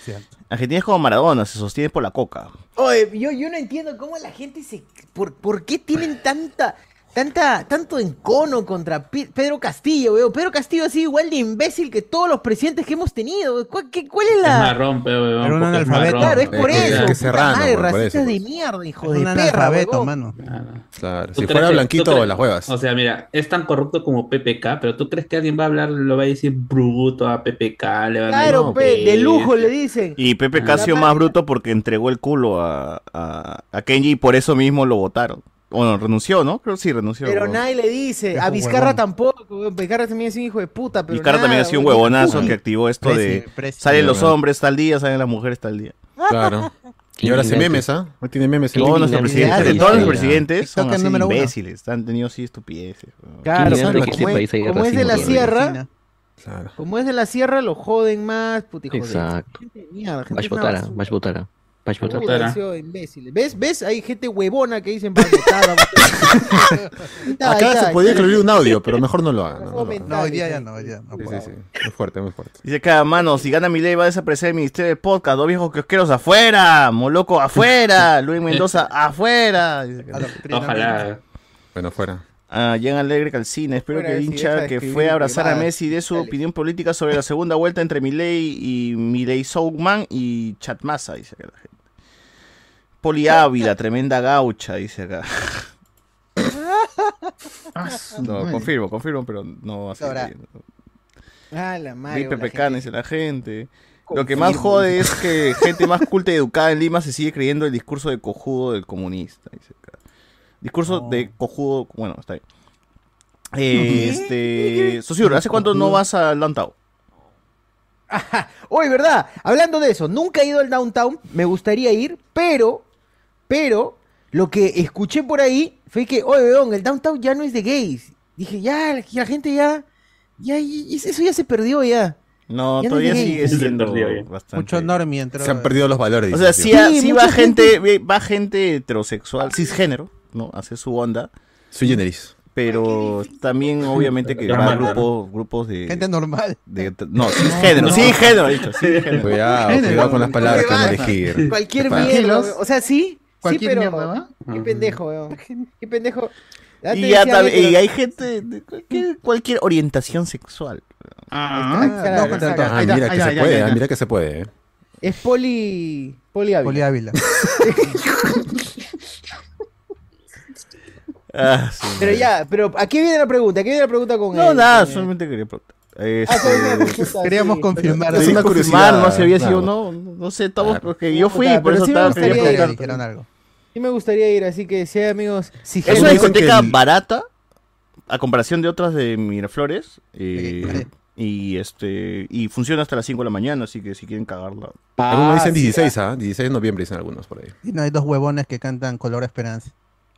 Cierto. Argentina es como Maradona, se sostiene por la coca. Oye, yo, yo no entiendo cómo la gente se. ¿Por, por qué tienen tanta. Tanta, tanto encono contra Pe- Pedro Castillo, veo. Pedro Castillo ha sido igual de imbécil que todos los presidentes que hemos tenido. weón. ¿Cuál, qué- cuál es Es la.? marrón, pe, weón, Era un es analfabeto. marrón. Claro, es por Es eso. es que serrano, madre, racistas pues. de mierda, hijo Es de un perra, analfabeto, huevón. mano. Claro. Claro. ¿Tú Si fuera blanquito, las huevas. O sea, mira, es tan corrupto como PPK, pero ¿tú crees que alguien va a hablar, lo va a decir bruto a PPK? Le van a Claro, decir, pe, de lujo le dicen. Y Pepe Ah. Casio La más bruto porque entregó el culo a, a, a Kenji y por eso mismo lo votaron. Bueno, renunció, ¿no? Creo que sí, renunció. Pero nadie le dice. A Vizcarra huevón. tampoco. Vizcarra también es un hijo de puta. Pero Vizcarra también ha nada, sido un huevonazo que activó esto de... Salen los hombres tal día, salen las mujeres tal día. Claro. Y ahora se memes, ¿ah? Hoy tiene memes. Todos último. nuestros presidentes, todos los presidentes son así imbéciles. Han tenido así estupideces. Claro, como, este es, como es de la sierra. Claro. como es de la sierra, lo joden más, de- Exacto. Gente de mierda, gente Vas imbéciles. ¿Ves? ¿Ves? Hay gente huevona que dicen ahí Acá se podía está. escribir un audio, pero mejor no lo hagan. ¿no? No hoy día ya no, no Sí, sí, sí. Muy fuerte, muy fuerte. Dice acá, mano, si gana mi ley va a desaparecer el ministerio del podcast. Dos viejos kiosqueros afuera. Moloco afuera. Luis Mendoza afuera. Dice acá. Adoctrinamiento. Ojalá. Bueno, fuera. Ah, Jean Alegre Calcina, espero Fuera, que el si hincha de que fue a abrazar a. Messi dé su Dale. opinión política sobre la segunda vuelta entre Milei y Milei Sougman y Chatmasa, dice acá la gente. Poli Ávila, tremenda gaucha, dice acá. Ah, su No, confirmo, confirmo, pero no va a ser. Ahora, ahí. Ah, la madre. Dice la gente. Lo que más jode es que gente más culta y educada en Lima se sigue creyendo el discurso de cojudo del comunista. Dice acá. Discurso de cojudo, bueno, está bien. Eh, este, Sosur, ¿hace cuánto no vas al downtown? Oye, ¿verdad? Hablando de eso, nunca he ido al downtown, me gustaría ir, pero, pero, lo que escuché por ahí fue que, oye, weón, el downtown ya no es de gays. Dije, ya, la, gente ya, ya, y- eso ya se perdió ya. No, Ya no todavía es de sigue siendo ya. bastante. Mucho normie entró. Se han perdido los valores. O sea, sí, sí. va gente, ve- va gente heterosexual, cisgénero, ¿no? Hace su onda, Sui generis. pero también obviamente que va grupos, grupos de, Gente normal. de- no, cisgénero, cisgénero, he dicho, cisgénero. Cuidado, Género. cuidado con las palabras que van a ¿Qué elegir. Cualquier weón. o sea, sí, sí, Cualquier pero, mierda, ¿va? qué pendejo, weón. Qué pendejo. Y, ya decía tam- que- y hay gente de cualquier, cualquier orientación sexual. Ah, no, mira que se puede, mira que se puede. eh. Es poli, poli hábil. Poli Ávila. Ah, sí, Pero ya, pero aquí viene la pregunta, aquí viene la pregunta con No, él, nada, con él. solamente quería preguntar. Ah, Este, consulta, Queríamos confirmar. es una curiosidad, no sé había sido claro. no, no sé, estamos Claro. porque yo fui, por eso estaba dijeron algo. Sí me gustaría ir, así que si hay amigos, si Es una discoteca barata a comparación de otras de Miraflores eh, y este y funciona hasta las 5 de la mañana, así que si quieren cagarla. Algunos dicen sí, 16, ¿ah? 16 de noviembre dicen algunos por ahí. Y no hay dos huevones que cantan Color Esperanza.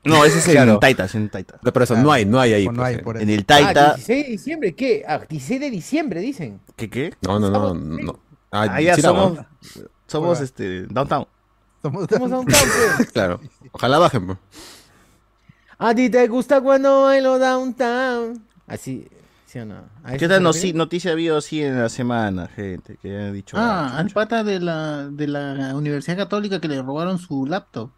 No, ese es Claro. en Taita, es en Taita. No, Pero eso, Claro. no hay, no hay ahí. No pues, hay por En el Ah, Taita, 16 de diciembre, ¿qué? Ah, 16 de diciembre, dicen. ¿qué qué? No, no, no, no. Ah, Ah, ya sí la somos somos este downtown. Somos- un campo. Claro. Ojalá bajen. pues. A ti te gusta cuando bailo downtown. Así, ¿sí o no? ¿A eso ¿Qué tal refiere? noci- noticia ha habido así en la semana, gente? Que ha dicho. Ah, al pata de la, de la Universidad Católica que le robaron su laptop.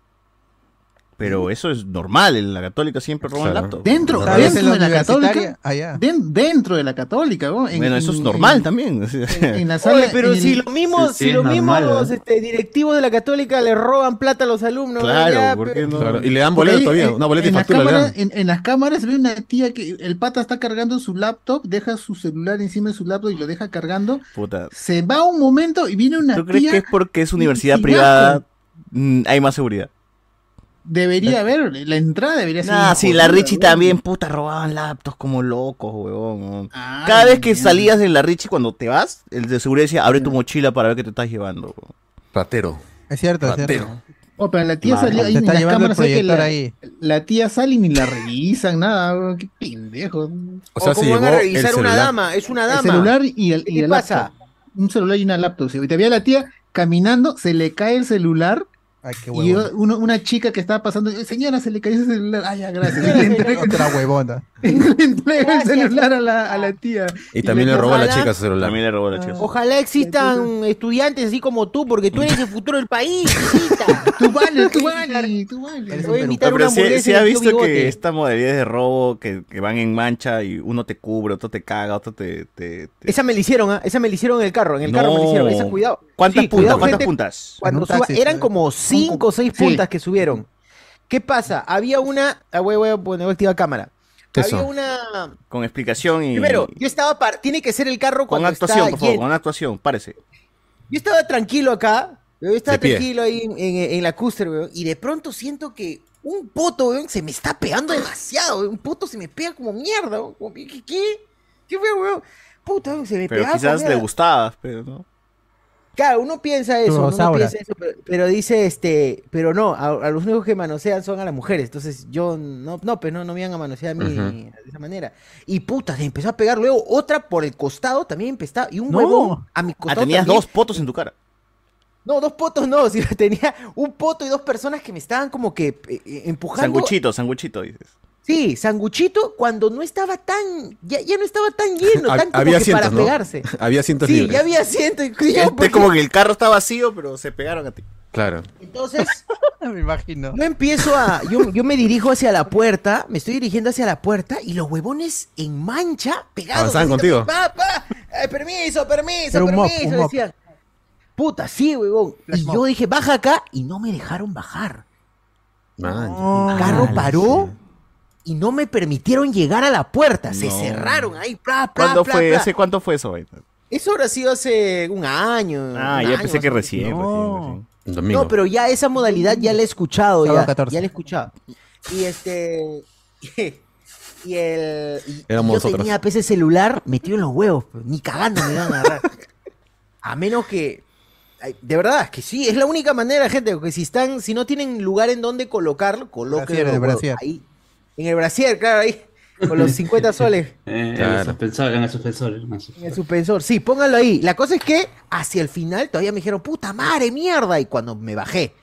Pero eso es normal, en la católica siempre roban Claro. laptop. Dentro, Normal. ¿Sabes dentro en de la? Católica. Allá. Den- dentro de la Católica, ¿no? En- Bueno, eso es normal en- también. En, en la sala. Oye, pero en si los Sí, sí, si los es mismos normal, ¿no? este, directivos de la católica le roban plata a los alumnos. Claro, ya, ¿por pero- qué no? Claro, Y le dan boleto ahí, todavía. eh, Una boleta y en las factura le cámaras- dan. en, en las cámaras ve una tía que el pata está cargando su laptop, deja su celular encima de su laptop y lo deja cargando. Puta. Se va un momento y viene una ¿Tú crees tía. que es porque es universidad privada? mm, hay más seguridad. Debería haber, la entrada debería ser. Una sí, la Richie también, puta, robaban laptops como locos, huevón. weón. Ay, Cada vez que mierda. salías en la Richie, cuando te vas, el de seguridad decía, abre tu mochila para ver qué te estás llevando. Ratero. Es cierto, es Ratero. cierto. Oh, pero la tía salió ahí las el cámaras. ¿sabes que proyector la, ahí. la tía sale y ni la revisan, nada. Qué pendejo. O sea, o se como van a revisar una dama, es una dama. El celular y el, ¿Qué y te el pasa? laptop. Un celular y una laptop. Y te veía la tía caminando, se le cae el celular Ay, qué y uno- una chica que estaba pasando, señora, se le cayó ese celular. Ah, ya, gracias. Y le entrega, Otra huevona. le entrega el celular a la, a la tía. Y también le le robó a la chica su celular. También le robó la chica. Ojalá existan estudiantes así como tú, porque tú eres el futuro del país. Tú vale, tú vale, tú Voy a invitar No, una pero si, hamburguesa si y has el visto que esta modalidad de robo que, que van en mancha y uno te cubre, otro te caga, otro te... te- te- Esa me la hicieron, ¿ah? Esa me la hicieron en el carro, en el carro me la hicieron. Esa, cuidado. ¿Cuántas Sí, puntas? ¿Cuántas gente, puntas? Cuando suba- taxi, eran como cinco o seis Sí. puntas que subieron. ¿Qué pasa? Había una. Ah, voy, voy a poner voy a activar cámara. Eso. Había una. Con explicación y... Primero, yo estaba. par- Tiene que ser el carro con cuando actuación, está por favor, lleno. con actuación, párese. Yo estaba tranquilo acá. Yo estaba tranquilo ahí en, en- en la cúster, weón. Y de pronto siento que un poto, weón, se me está pegando demasiado. weón. Un poto se me pega como mierda, weón. ¿Qué? ¿Qué? ¿Qué fue, weón? Puta, weón, se me Pero pegaba quizás le gustaba, pero no. Claro, uno piensa eso, uno piensa eso, pero, pero dice este, pero no, a, a los únicos que manosean son a las mujeres, entonces yo no, no, pues no, no me iban a manosear a mí de esa manera. Y puta, se empezó a pegar luego otra por el costado, también empezó, y un No. huevón a mi Ah, costado. tenías también. dos potos en tu cara. No, dos potos no, sino tenía un poto y dos personas que me estaban como que eh, eh, empujando. Sanguchito, sanguchito, dices. Sí, sanguchito cuando no estaba tan, ya, ya no estaba tan lleno, tan como había que para pegarse. Había asientos Sí, libres. ya había asiento. y- yo, Es pues, como que el carro está vacío, pero se pegaron a ti. Claro. Entonces, Me imagino. Yo empiezo a. Yo, yo me dirijo hacia la puerta, me estoy dirigiendo hacia la puerta y los huevones en mancha pegados. Avanzaban contigo. también, Pa, pa, eh, permiso, permiso, Era un mop, permiso. un mop. decían. Puta, sí, huevón. Flash y yo dije, baja acá y no me dejaron bajar. Man. El carro paró y no me permitieron llegar a la puerta. Se No. cerraron ahí. Pla, pla, ¿Cuándo pla, fue? pla. ¿Hace cuánto fue eso? Eso habrá sido hace un año. Ah, un ya año pensé que recién. menos. recién. No, pero ya esa modalidad ya la he escuchado. Ya, 14. ya la he escuchado. Y este. Y el. y- yo nosotros. tenía ese celular metido en los huevos. pues, ni cagando me iban a agarrar. A menos que. De verdad, que sí, es la única manera, gente, que si están, si no tienen lugar en donde colocarlo, brasier. ahí. En el brasier, claro, ahí. Con los 50 soles. Eh, en Claro. el suspensor, en el suspensor. en el En el suspensor. sí, póngalo ahí. La cosa es que hacia el final todavía me dijeron, puta madre, mierda. Y cuando me bajé,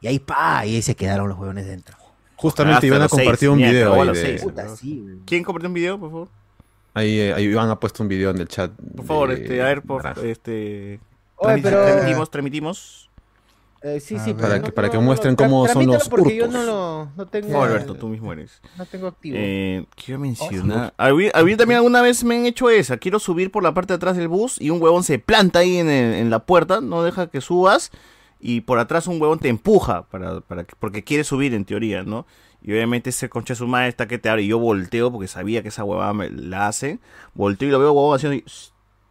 y ahí pa, y ahí se quedaron los huevones dentro. Justamente Hasta iban a los seis, compartir un video ahí los de- seis. Puta, sí, güey. ¿Quién compartió un video, por favor? Ahí, eh, ahí Iván ha puesto un video en el chat. Por favor, de- este, a ver, por este. Oye, pero- Transmitimos, transmitimos. Eh, sí, A sí, ver. pero Para que- para que muestren cómo son los porque yo no lo no tengo, No, Alberto, tú mismo eres. no tengo activo. Eh, quiero mencionar. A mí, a mí también alguna vez me han hecho esa. Quiero subir por la parte de atrás del bus y un huevón se planta ahí en, el- en la puerta, no deja que subas. Y por atrás un huevón te empuja para, para que- porque quiere subir en teoría, ¿no? Y obviamente ese concha de su madre está que te abre. Y yo volteo porque sabía que esa huevada me la hace. Volteo y lo veo huevón haciendo y,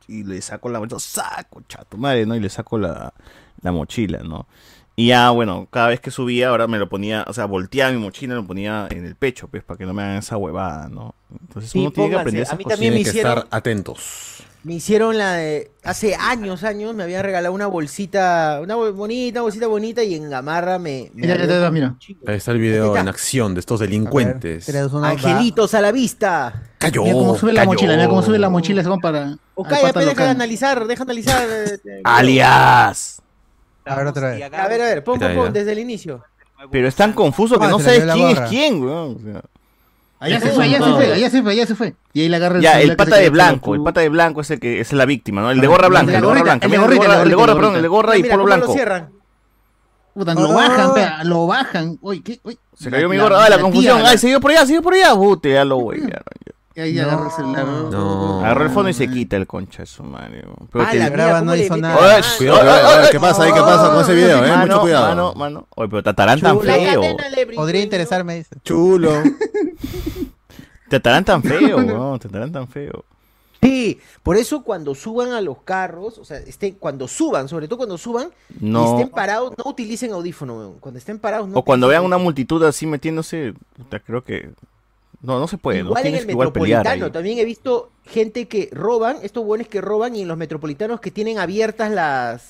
y le saco la. Saco, chato madre, ¿no? Y le saco la, la mochila, ¿no? Y ya, bueno, cada vez que subía, ahora me lo ponía, o sea, volteaba mi mochila y lo ponía en el pecho, pues, para que no me hagan esa huevada, ¿no? Entonces Sí, uno tiene que aprender A esas mí cosas. también me hicieron- estar atentos. Me hicieron la de hace años, años me habían regalado una bolsita, una bol- bonita, bolsita bonita y en Gamarra me, me Mira, ya abrió da, mira. Ahí está el video está. en acción de estos delincuentes. A ver, va. Angelitos a la vista. Cayó. Mira cómo sube la mochila, mira cómo sube la mochila, según para. O al calla, pata pe, deja de analizar, deja de analizar. eh, eh, ¡Alias! A ver otra vez. A ver, a ver, pon, pon, pon, desde el inicio. Pero es tan confuso que Ah, no sabes la quién es quién, weón. o sea. Allá se fue, allá se fue, allá se fue, allá se fue. Y ahí le agarra el Ya, el pata de blanco, el pata de blanco es el que es la víctima, ¿no? El de gorra blanca, el de gorra blanca, el de gorra, el de perdón, el de gorra y polo blanco. cierran. Puta, lo Oh. bajan, pea, lo bajan. Uy, ¿qué? Uy. Se cayó mi gorra, ah, la confusión, ay, siguió por allá, siguió por allá, puta, ya lo güey, ya. Y ahí agarra el celular. No. Agarró el fondo y se quita el concha de su madre. weón. Pero Ah, la graba, mía, no ¿cómo le hizo nada. Oye, cuidado, ¿qué pasa ahí? ¿Qué pasa con ese video, eh? Mano, Mucho cuidado. Mano, mano. Oye, pero Tatarán tan feo. Podría ¿no? interesarme, dice. Chulo. Tatarán tan feo, weón. Tatarán tan feo. Sí, por eso cuando suban a los carros, o sea, estén, cuando suban, sobre todo cuando suban, y No. estén parados, no utilicen audífono, weón. Cuando estén parados, no O cuando vean una multitud así metiéndose, puta, creo que. No, no se puede, ¿no? Igual en Tienes el metropolitano también he visto gente que roban, estos buenos que roban y en los metropolitanos que tienen abiertas las...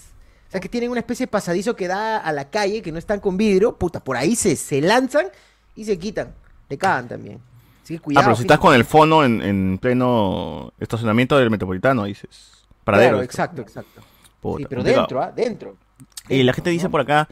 O sea, que tienen una especie de pasadizo que da a la calle, que no están con vidrio, puta, por ahí se, se lanzan y se quitan. Te cagan también. Así que Ah, cuidado. pero si estás con el fono en, en pleno estacionamiento del metropolitano, dices. Paradero. Claro, exacto, exacto. Puta, Sí, pero complicado. dentro, ¿ah? Dentro. Y la gente dice por acá,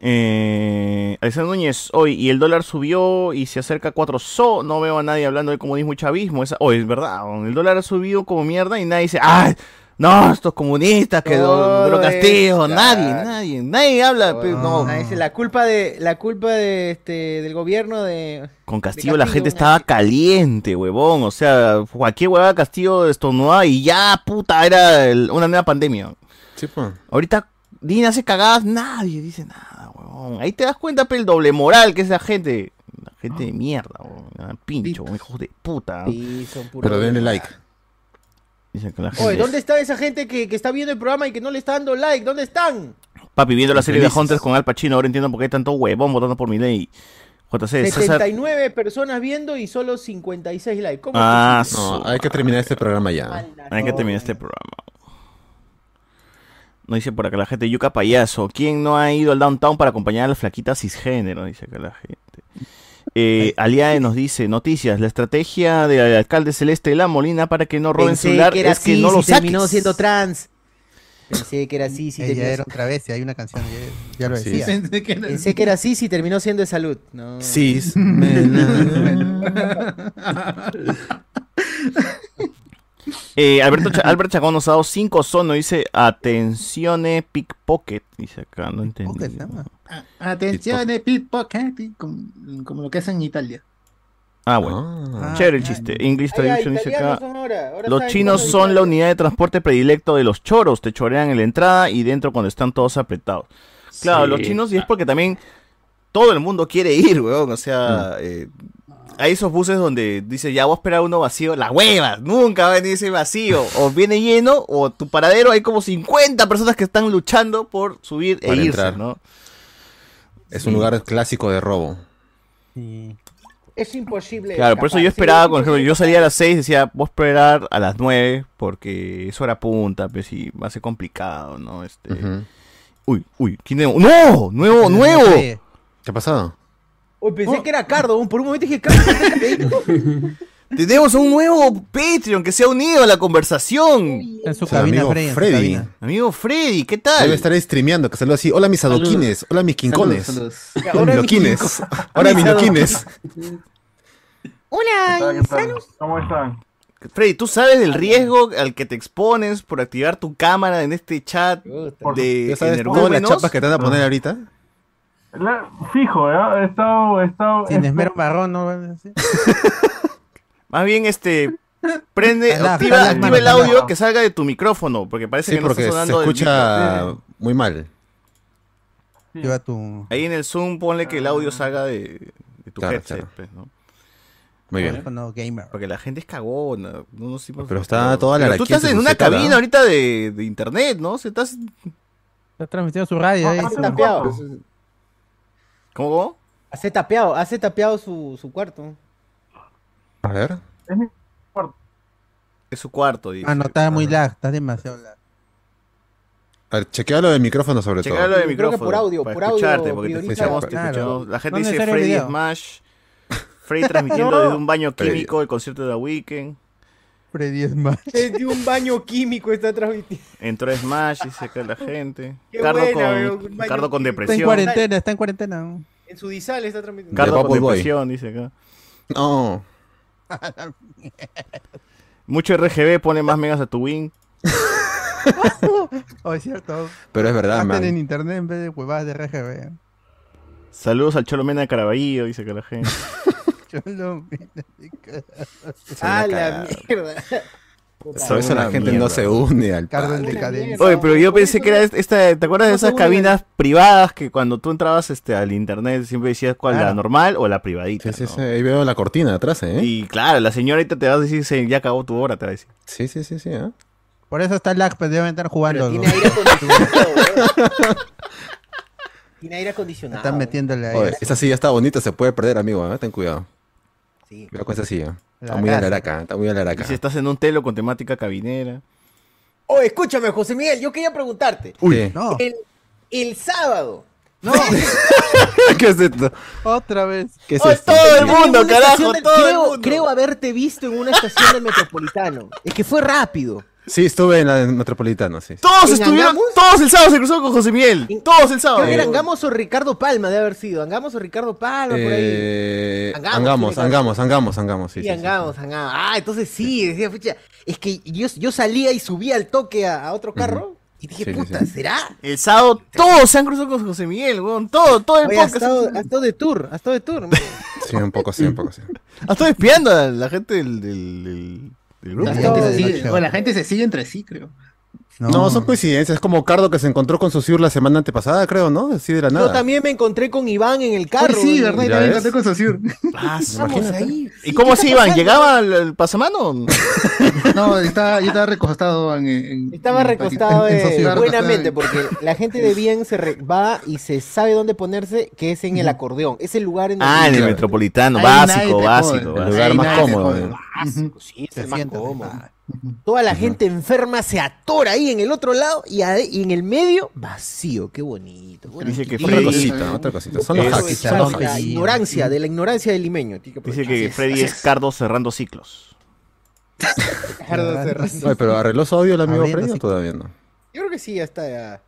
eh, Alexander Núñez, hoy, y el dólar subió y se acerca a 4 so, no veo a nadie hablando de comunismo y chavismo, esa, oh, es verdad, el dólar ha subido como mierda y nadie dice, ¡ay! No, estos comunistas, que Todo Pedro Castillo, es- nadie, nadie, nadie habla, pe- no. Ah, esa es la culpa de la culpa de este del gobierno de Con Castillo la Castillo, gente una estaba caliente, huevón, o sea, cualquier huevada Castillo estornudaba y ya, puta, era el- una nueva pandemia. Sí, pues. Ahorita Dina hace cagadas, nadie dice nada, huevón. Ahí te das cuenta, pe, el doble moral que es la gente. La gente de mierda. Ah, Pincho, hijos de puta. Sí, son puros- Pero denle like. Dicen que la gente. Oye, ¿dónde está esa gente que, que está viendo el programa y que no le está dando like? ¿Dónde están? Papi, viendo la serie de. Hunters con Al Pacino, ahora entiendo por qué hay tanto huevón votando por mi ley. JC, César. 79 personas viendo y solo 56 likes. ¿Cómo Ah, No, hay que terminar este programa ya. Hay que terminar este programa. No dice por acá la gente, Yuca Payaso. ¿Quién no ha ido al downtown para acompañar a la flaquita cisgénero? Dice acá la gente. Eh, Aliae nos dice, noticias, la estrategia del alcalde Celeste de la Molina para que no roben Pensé celular que era es que no lo si terminó saques. siendo trans. Pensé que era así si terminó- era otra vez, y hay una canción, ya, ya lo Sí, decía. Pensé que era- Pensé que era así si terminó siendo de salud. No. Cis. Eh, Alberto Cha- Albert Chacón nos ha dado 5 sonos, dice, atenzione pickpocket. Dice acá, no entendí. Atención, de pickpocket, como, como lo que hacen en Italia. Ah, bueno. Ah. Chévere el chiste. English Ay, ay, Traduction dice acá. son ahora. Ahora Los chinos son la unidad de transporte predilecto de los choros. Te chorean en la entrada y dentro cuando están todos apretados. Claro, Sí. los chinos y es porque también todo el mundo quiere ir, weón. O sea, eh, hay esos buses donde dice, ya voy a esperar uno vacío. La hueva, nunca va a venir ese vacío. O viene lleno, o tu paradero hay como 50 personas que están luchando por subir e irse, entrar. ¿no? Es un lugar clásico de robo. Es imposible. Claro, por eso yo esperaba, sí, por ejemplo, yo salía a las 6, decía, voy a esperar a las 9, porque es hora punta, pues sí, va a ser complicado, ¿no? Este... Uy, uy, ¿quién es? ¡No! ¡Nuevo, nuevo! ¿Qué ha pasado? Uy, pensé que era Cardo, por un momento dije Cardo. Tenemos un nuevo Patreon que se ha unido a la conversación. En su cabina, amigo Freddy. cabina. Amigo Freddy, ¿qué tal? Debe estar streameando, que salió así. Hola mis adoquines, hola mis quincones. Saludos, Hola mis. Hola mis loquines. Hola. ¿Cómo están? Freddy, ¿tú sabes del riesgo al que te expones por activar tu cámara en este chat de ¿Ya sabes todas las chapas que te van a poner ahorita? La- fijo, ¿eh? He estado, he estado... Sin he esmero marrón, ¿no? Sí. Más bien, este, prende, activa, el audio que salga de tu micrófono, porque parece Sí, que no porque está se sonando del escucha muy mal. Lleva tu Ahí en el Zoom ponle que el audio salga de, de tu Claro, headset, claro. pues, ¿no? Muy bien. gamer. Porque la gente es cagona. No, sé Pero está toda la Pero Tú estás en una cabina ahorita de, de internet, ¿no? O sea, estás... Está transmitiendo su radio ahí. ¿Cómo? cómo? Hace tapeado, hace tapeado su, su cuarto. A ver. Es mi Es su cuarto, dice. Ah, no, está muy lag, está demasiado lag. A ver, chequea lo del micrófono sobre lo todo. de Yo creo que micrófono. por audio, para por audio escucharte, porque te escuchamos, te Claro. escuchamos. La gente No dice Freddy. Smash. Freddy transmitiendo desde un baño químico el concierto de The Weeknd. Freddy es más. Desde un baño químico está transmitiendo. Entró Smash, dice acá la gente. Qué Cardo, buena, con, Cardo con químico. Está en depresión. cuarentena, está en cuarentena. En su disal está transmitiendo. Cardo De con Boy. depresión, dice acá. No. Mucho RGB pone más megas a tu wing. Oh, es cierto. Pero es verdad, Gasten en man. internet en vez de huevadas de RGB. Saludos al Cholo Mena de Caraballo, dice acá la gente. Ah, una la mierda. Por eso la gente no se une al decadencia. Oye, pero yo pensé que era esta, ¿te acuerdas de esas cabinas privadas que cuando tú entrabas este al internet siempre decías cuál, la Claro. normal o la privadita? Sí, sí, ¿no? sí. Ahí veo la cortina atrás, ¿eh? Y claro, la señorita te va a decir, "Se- ya acabó tu hora, te va a decir. Sí, sí, sí, sí. ¿eh? Por eso está lag, pues deben estar jugando. Pero ¿no? tiene aire acondicionado. Tiene aire acondicionado. Están metiéndole ahí. Oye, esa silla está bonita, se puede perder, amigo. ¿eh? Ten cuidado. Sí. Cuidado con esa silla. Está La muy casa. alaraca, está muy alaraca. Y si estás en un telo con temática cabinera. Oh, escúchame, José Miguel, yo quería preguntarte. Uy, No, El, el sábado. no, ¿qué es esto? otra vez. ¿Qué es Oh, esto? todo el mundo, una carajo, de- todo el creo, mundo. creo haberte visto en una estación del Metropolitano. Es que fue rápido. Sí, estuve en la Metropolitana, sí. Todos ¿En estuvieron, Angamos? todos el sábado se cruzaron con José Miguel. Todos el sábado. Creo que era Angamos o Ricardo Palma de haber sido. Angamos o Ricardo Palma por ahí. Eh, Angamos, angamos, angamos, angamos, angamos, sí, Sí, sí, sí, Angamos, Angamos. Ah, entonces sí, decía, pucha, es que yo, yo salía y subía al toque a, a otro carro y dije, Sí, puta, sí. ¿será? El sábado todos se han cruzado con José Miguel, weón. Todo, todo el Oye, has podcast. estado, has estado de tour, has estado de tour. man. Sí, un poco sí, un poco sí. Ah, estoy espiando a la gente del, del, del- del grupo. La No, gente, se no, sigue, no. o la gente se sigue entre sí, creo. No, son coincidencias. Es como Cardo que se encontró con su la semana antepasada, creo, ¿no? Así de la nada. Yo también me encontré con Iván en el carro. Sí, ¿verdad? Y ¿Ya también ves? encontré con Saussure. Ah, ahí. ¿Y cómo ¿qué se iban? ¿Llegaba al, pasamano? No, estaba, yo estaba recostado en, en- Estaba en- recostado en- en eh, buenamente porque la gente de bien se re- va y se sabe dónde ponerse, que es en el acordeón. Es el lugar en Ah, en el metropolitano. Básico, básico. El lugar más cómodo. sí, es el más cómodo. Toda la gente enferma se atora ahí en el otro lado y, en el medio, vacío. Qué bonito. Dice que Sí, Otra Freddy, cosita, otra cosita. Son los hacks. son los la ignorancia, de la ignorancia del limeño. Que dice que Freddy es Cardo cerrando ciclos. Ricardo Serrano. Oye, pero arregló su audio el amigo Freddy o todavía no. Yo creo que sí, ya está ya.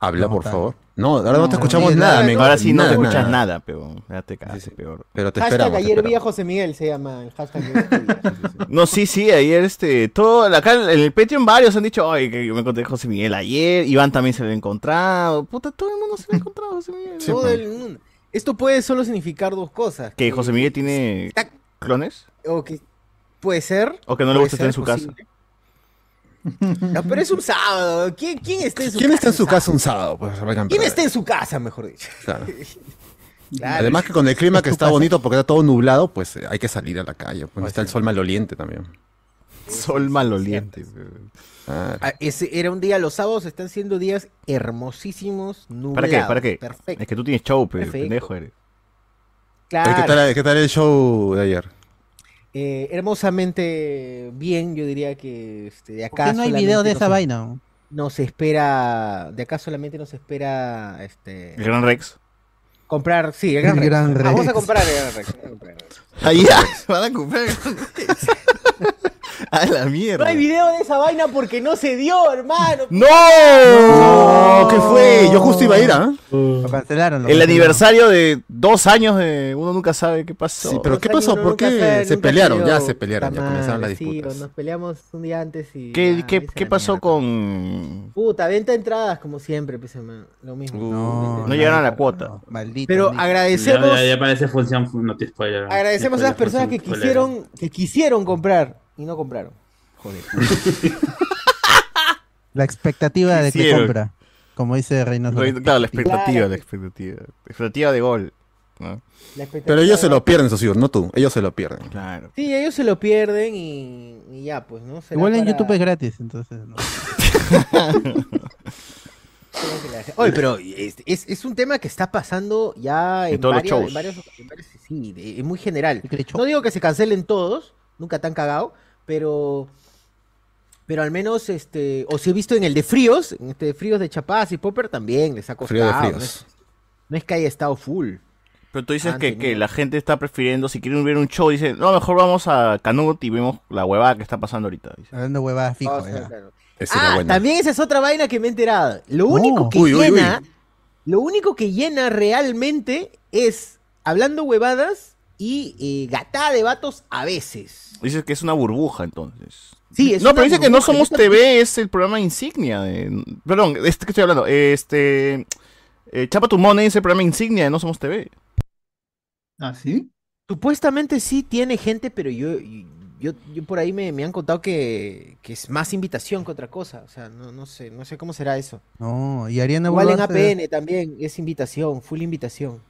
Habla, No, por favor. No, ahora no, No, te escuchamos nada, nada, amigo. Ahora sí no te escuchas nada. nada, pero ya te cagas, Sí, sí. peor. Pero te Hashtag esperamos. ayer vi a. José Miguel, se llama el hashtag. No, sí, sí, ayer este, todo, acá en el Patreon varios han dicho, ay, que yo me encontré a José Miguel ayer, Iván también se lo ha encontrado, puta, todo el mundo se lo ha encontrado a José Miguel. Sí, Todo el mundo. Esto puede solo significar dos cosas. Que José Miguel tiene Está- clones, O que puede ser. o que no le gusta estar en su casa. No, pero es un sábado. ¿Quién, quién está en su ¿Quién casa? está en su casa un sábado? Pues, ¿Quién está en su casa, mejor dicho? Claro. Claro. Además que con el clima que está bonito porque está todo nublado, pues eh, hay que salir a la calle. Pues está el sol maloliente también. Sol maloliente. Ah, Ah, ese era un día, los sábados están siendo días hermosísimos, nublados. ¿Para qué? ¿Para qué? Perfecto. Es que tú tienes show, pe, Perfecto. pendejo eres. Claro. ¿Qué, tal, ¿Qué tal el show de ayer? Eh, hermosamente bien, yo diría que este, de ¿Por qué acá no hay solamente video de nos esa es- vaina? Nos espera, de acá solamente nos espera este El Gran Rex. comprar, sí, el El Gran Rex. Gran Ah, vamos a comprar el Gran Rex. vamos a comprar el Gran Rex. A la mierda. No hay video de esa vaina porque no se dio, hermano. ¡No! No, ¿qué fue? Yo justo iba a ir, ¿ah? Lo cancelaron. lo El cancelaron. aniversario de dos años de uno nunca sabe qué pasó. Sí, pero Dos ¿qué pasó? ¿Por qué? sabe, Se pelearon, ya se pelearon, ya comenzaron las madre, sí, disputas. nos peleamos un día antes y. ¿Qué, ya, pasó mierda. con...? Puta, venta de entradas como siempre, pues, lo mismo. No, No llegaron a la cuota. Maldito. Pero agradecemos, Ya, ya, ya parece función no te spoiler. agradecemos a las personas que quisieron, que quisieron comprar y no compraron. Joder. La expectativa de que Hicieron. compra. Como dice Reynoso. Claro, la expectativa, Claro. la expectativa. La expectativa de gol. ¿no? La expectativa Pero ellos se lo pierden, socio, no tú. Ellos se lo pierden. Claro. Sí, ellos se lo pierden y, y ya, pues, ¿no? Será Igual en para- YouTube es gratis, entonces. no. Oye, pero es, es, es un tema que está pasando ya en, En todos los varias- shows. en varios, en varios- sí, de- es muy general. ¿Qué crees, No digo que se cancelen todos, nunca tan cagado, pero pero al menos este o si he visto en el de fríos, en este de fríos de Chapaz y Popper también les ha costado. Frío de No fríos. es, no es que haya estado full. Pero tú dices que, que la gente está prefiriendo, si quieren ver un show, dice, no, mejor vamos a Canut y vemos la huevada que está pasando ahorita. dice. Hablando huevadas fijo, O sea, ya. claro. Esa Ah, buena. también esa es otra vaina que me he enterado. Lo No. único que Uy, uy, uy. llena, lo único que llena realmente es hablando huevadas y eh, gatada de vatos a veces. Dices que es una burbuja, entonces. Sí, es no, pero dice que no somos TV, es el programa insignia de... Perdón, este que estoy hablando, este... eh, Chapa tu Money es el programa insignia de No Somos TV. ¿Ah, sí? Supuestamente sí tiene gente, pero yo, yo, yo por ahí me, me han contado que, que es más invitación que otra cosa. O sea, no, no sé, no sé cómo será eso. No, y Ariana Igual en APN también es invitación, full invitación.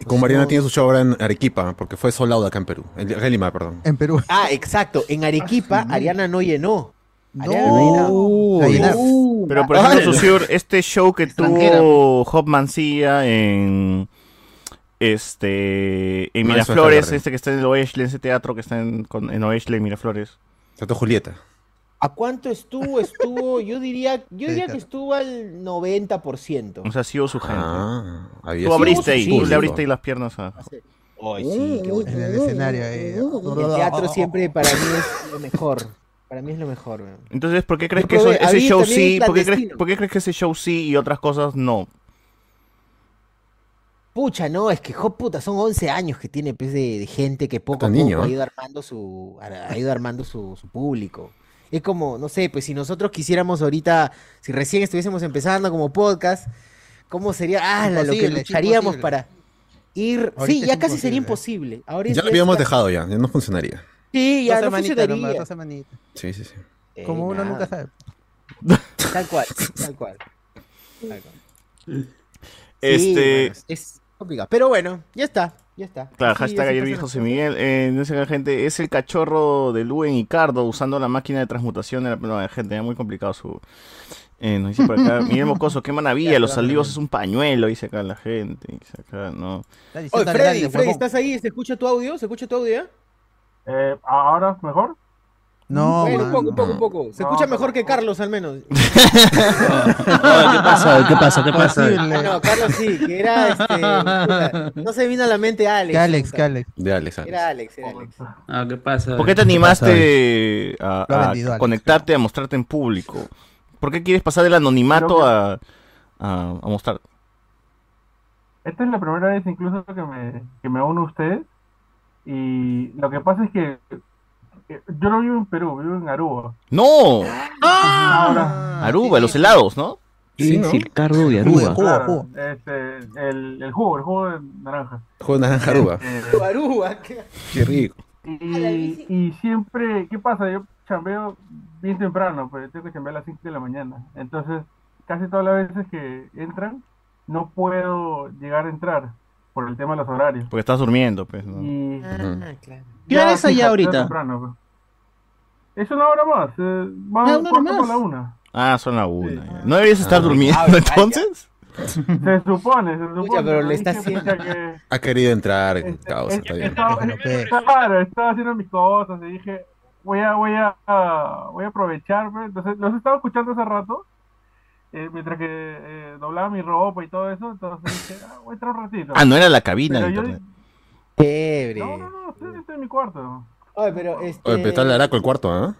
Y como Mariana tiene su show ahora en Arequipa, porque fue sold acá en Perú. En en Lima, perdón. En Perú. Ah, exacto. En Arequipa, Ah, sí. Ariana no llenó. No. Ariana no Pero por ah, ejemplo, Susur, este show que tuvo Hop Mancilla en este en No, eso es Miraflores, este que está en el Oesle, ese teatro que está en, con- en Oesle, en Miraflores. Tato Julieta. ¿A cuánto estuvo? Estuvo, yo diría, yo diría que estuvo al 90%. O sea, ha sido su gente. Ah, había Tú abriste ahí, sí, tú sí. le abriste ahí las piernas a... Ay, sí, qué bonito. En el escenario ahí. El teatro siempre para mí es lo mejor. Para mí es lo mejor. Entonces, ¿por qué crees que eso- ese show sí? ¿Por qué, crees, clandestino. por qué crees que ese show sí y otras cosas no? Pucha, no, es que jo, puta, son 11 años que tiene pues, de, de gente que poco a poco niño, ha ¿eh? ido armando su ha, ha ido armando su, su público. Es como, no sé, pues si nosotros quisiéramos ahorita, si recién estuviésemos empezando como podcast, ¿cómo sería? Ah, la- lo que lucharíamos para ir. Ahorita sí, ya casi sería imposible. Ahora Ya lo habíamos está- dejado ya, ya no funcionaría. Sí, ya Dos no nomás, funcionaría. dos semanitas. Sí, sí, sí. Eh, Como uno nada, nunca sabe. Tal cual, tal cual. Tal cual. Este, Sí, bueno, es complicado. Pero bueno, ya está, ya está. Claro, Así- hashtag ayer vi José. Miguel. Eh, no sé gente, es el cachorro de Luen y Cardo usando la máquina de transmutación de la no, gente, es muy complicado su. Eh, nos dice por acá, Miguel Mocoso, qué maravilla, Ya, los perdón. es un pañuelo, dice acá la gente. Dice acá, no. Oye, Freddy, Freddy. ¿estás ahí? ¿Se escucha tu audio? ¿Se escucha tu audio ya? Eh, ¿Ahora mejor? No, bueno, un poco, un poco, un poco. Se No, escucha mejor que Carlos, al menos. ¿Qué pasa? ¿Qué pasa? ¿Qué pasa? Ah, no, Carlos sí, que era este. no se vino a la mente Alex. Que Alex, que Alex. De Alex. Alex. Era Alex, era Alex. Ah, ¿qué pasa? ¿Por qué te ¿Qué pasa? animaste a, a Alex. conectarte, a mostrarte en público? ¿Por qué quieres pasar del anonimato a, a, a mostrar? Esta es la primera vez incluso que me, que me uno a ustedes. Y lo que pasa es que yo no vivo en Perú, vivo en Aruba. ¡No! Ahora, Aruba, los helados, ¿no? ¿Quién es el cardo de Jugo, Aruba? jugo, claro, jugo. este, el, el jugo, el jugo de naranja. Juego de naranja Aruba. Eh, Aruba, ¿qué? Qué rico. y, y siempre, ¿qué pasa? Yo chambeo bien temprano, pues tengo que chambear a las 5 de la mañana. Entonces, casi todas las veces que entran, no puedo llegar a entrar. por el tema de los horarios. Porque estás durmiendo, pues, ¿no? Y Ah, claro. ¿Qué hora es allá ya ahorita? temprano, pues. Es una hora más. Eh, vamos Ah, una hora más. por la una. Ah, son las una. ¿No deberías estar durmiendo Ah, entonces? Se supone, se supone. pero le está haciendo- que- Ha querido entrar, Este, causa, es- está bien. estaba-. Claro, estaba haciendo mis cosas y dije, voy a, voy a, voy a aprovecharme. Entonces, los estaba escuchando hace rato, eh, mientras que eh, doblaba mi ropa y todo eso. Entonces dije, ah, voy a entrar un ratito. Ah, no era la cabina Pero de yo- internet. Chévere. no, no, no, estoy, estoy en mi cuarto. Oye, pero este. Oye, pero está el araco el cuarto, ¿ah?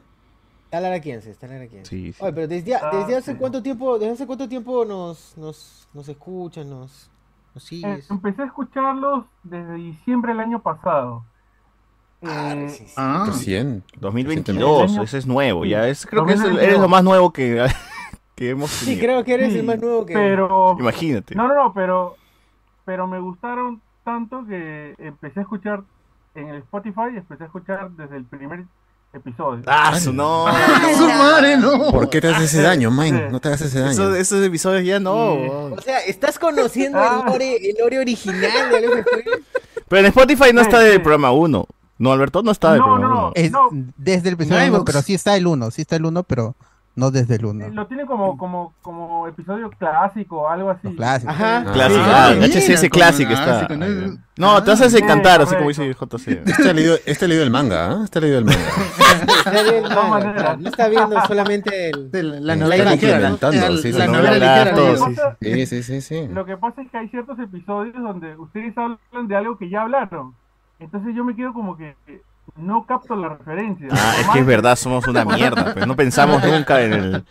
Está Laraquiense, está Laraquiense. Sí, sí. Oye, pero desde, Ah, desde hace sí. cuánto tiempo, desde hace cuánto tiempo nos, nos, nos escuchan, nos, nos Eh, sigues. empecé a escucharlos desde diciembre del año pasado. Ah, Eh, sí, sí. Ah, Recién. 2022, El año- ese es nuevo. Ya es, creo Sí, que es el- 2022. eres lo más nuevo que, que hemos Sí, tenido. creo que eres sí, el más nuevo que. Pero, Imagínate. no, no, no, pero, pero me gustaron tanto que empecé a escuchar en el Spotify, empecé a escuchar desde el primer episodio. Ah, su no. su madre, no. ¿Por qué te haces ese daño, man? No te hagas ese daño. Esos, esos episodios ya no. Sí. O sea, estás conociendo Ah. el lore, el lore original de Freire? Pero en Spotify no Sí, está del sí. programa 1. No, Alberto, no está del No, programa no, 1. no. Es No. desde el episodio En 1, iVoox. pero sí está el 1, sí está el 1, pero no desde el Eh, 1. Lo tiene como, como, como episodio clásico, algo así. Los clásicos. Ajá. Clásico, Sí, ah, mira, HCS Classic ah, está. con el-. No, te vas a Ah, encantar, así como dice JC. Este ha leído, este ha leído el manga, ¿ah? Este ha leído el manga. No está viendo solamente el. la, novela ligera. Sí, sí, sí, sí. Lo que pasa es que hay ciertos episodios donde ustedes hablan de algo que ya hablaron. Entonces yo me quedo como que no capto la referencia. Ah, es que es verdad, somos una mierda. Pues no pensamos nunca en el.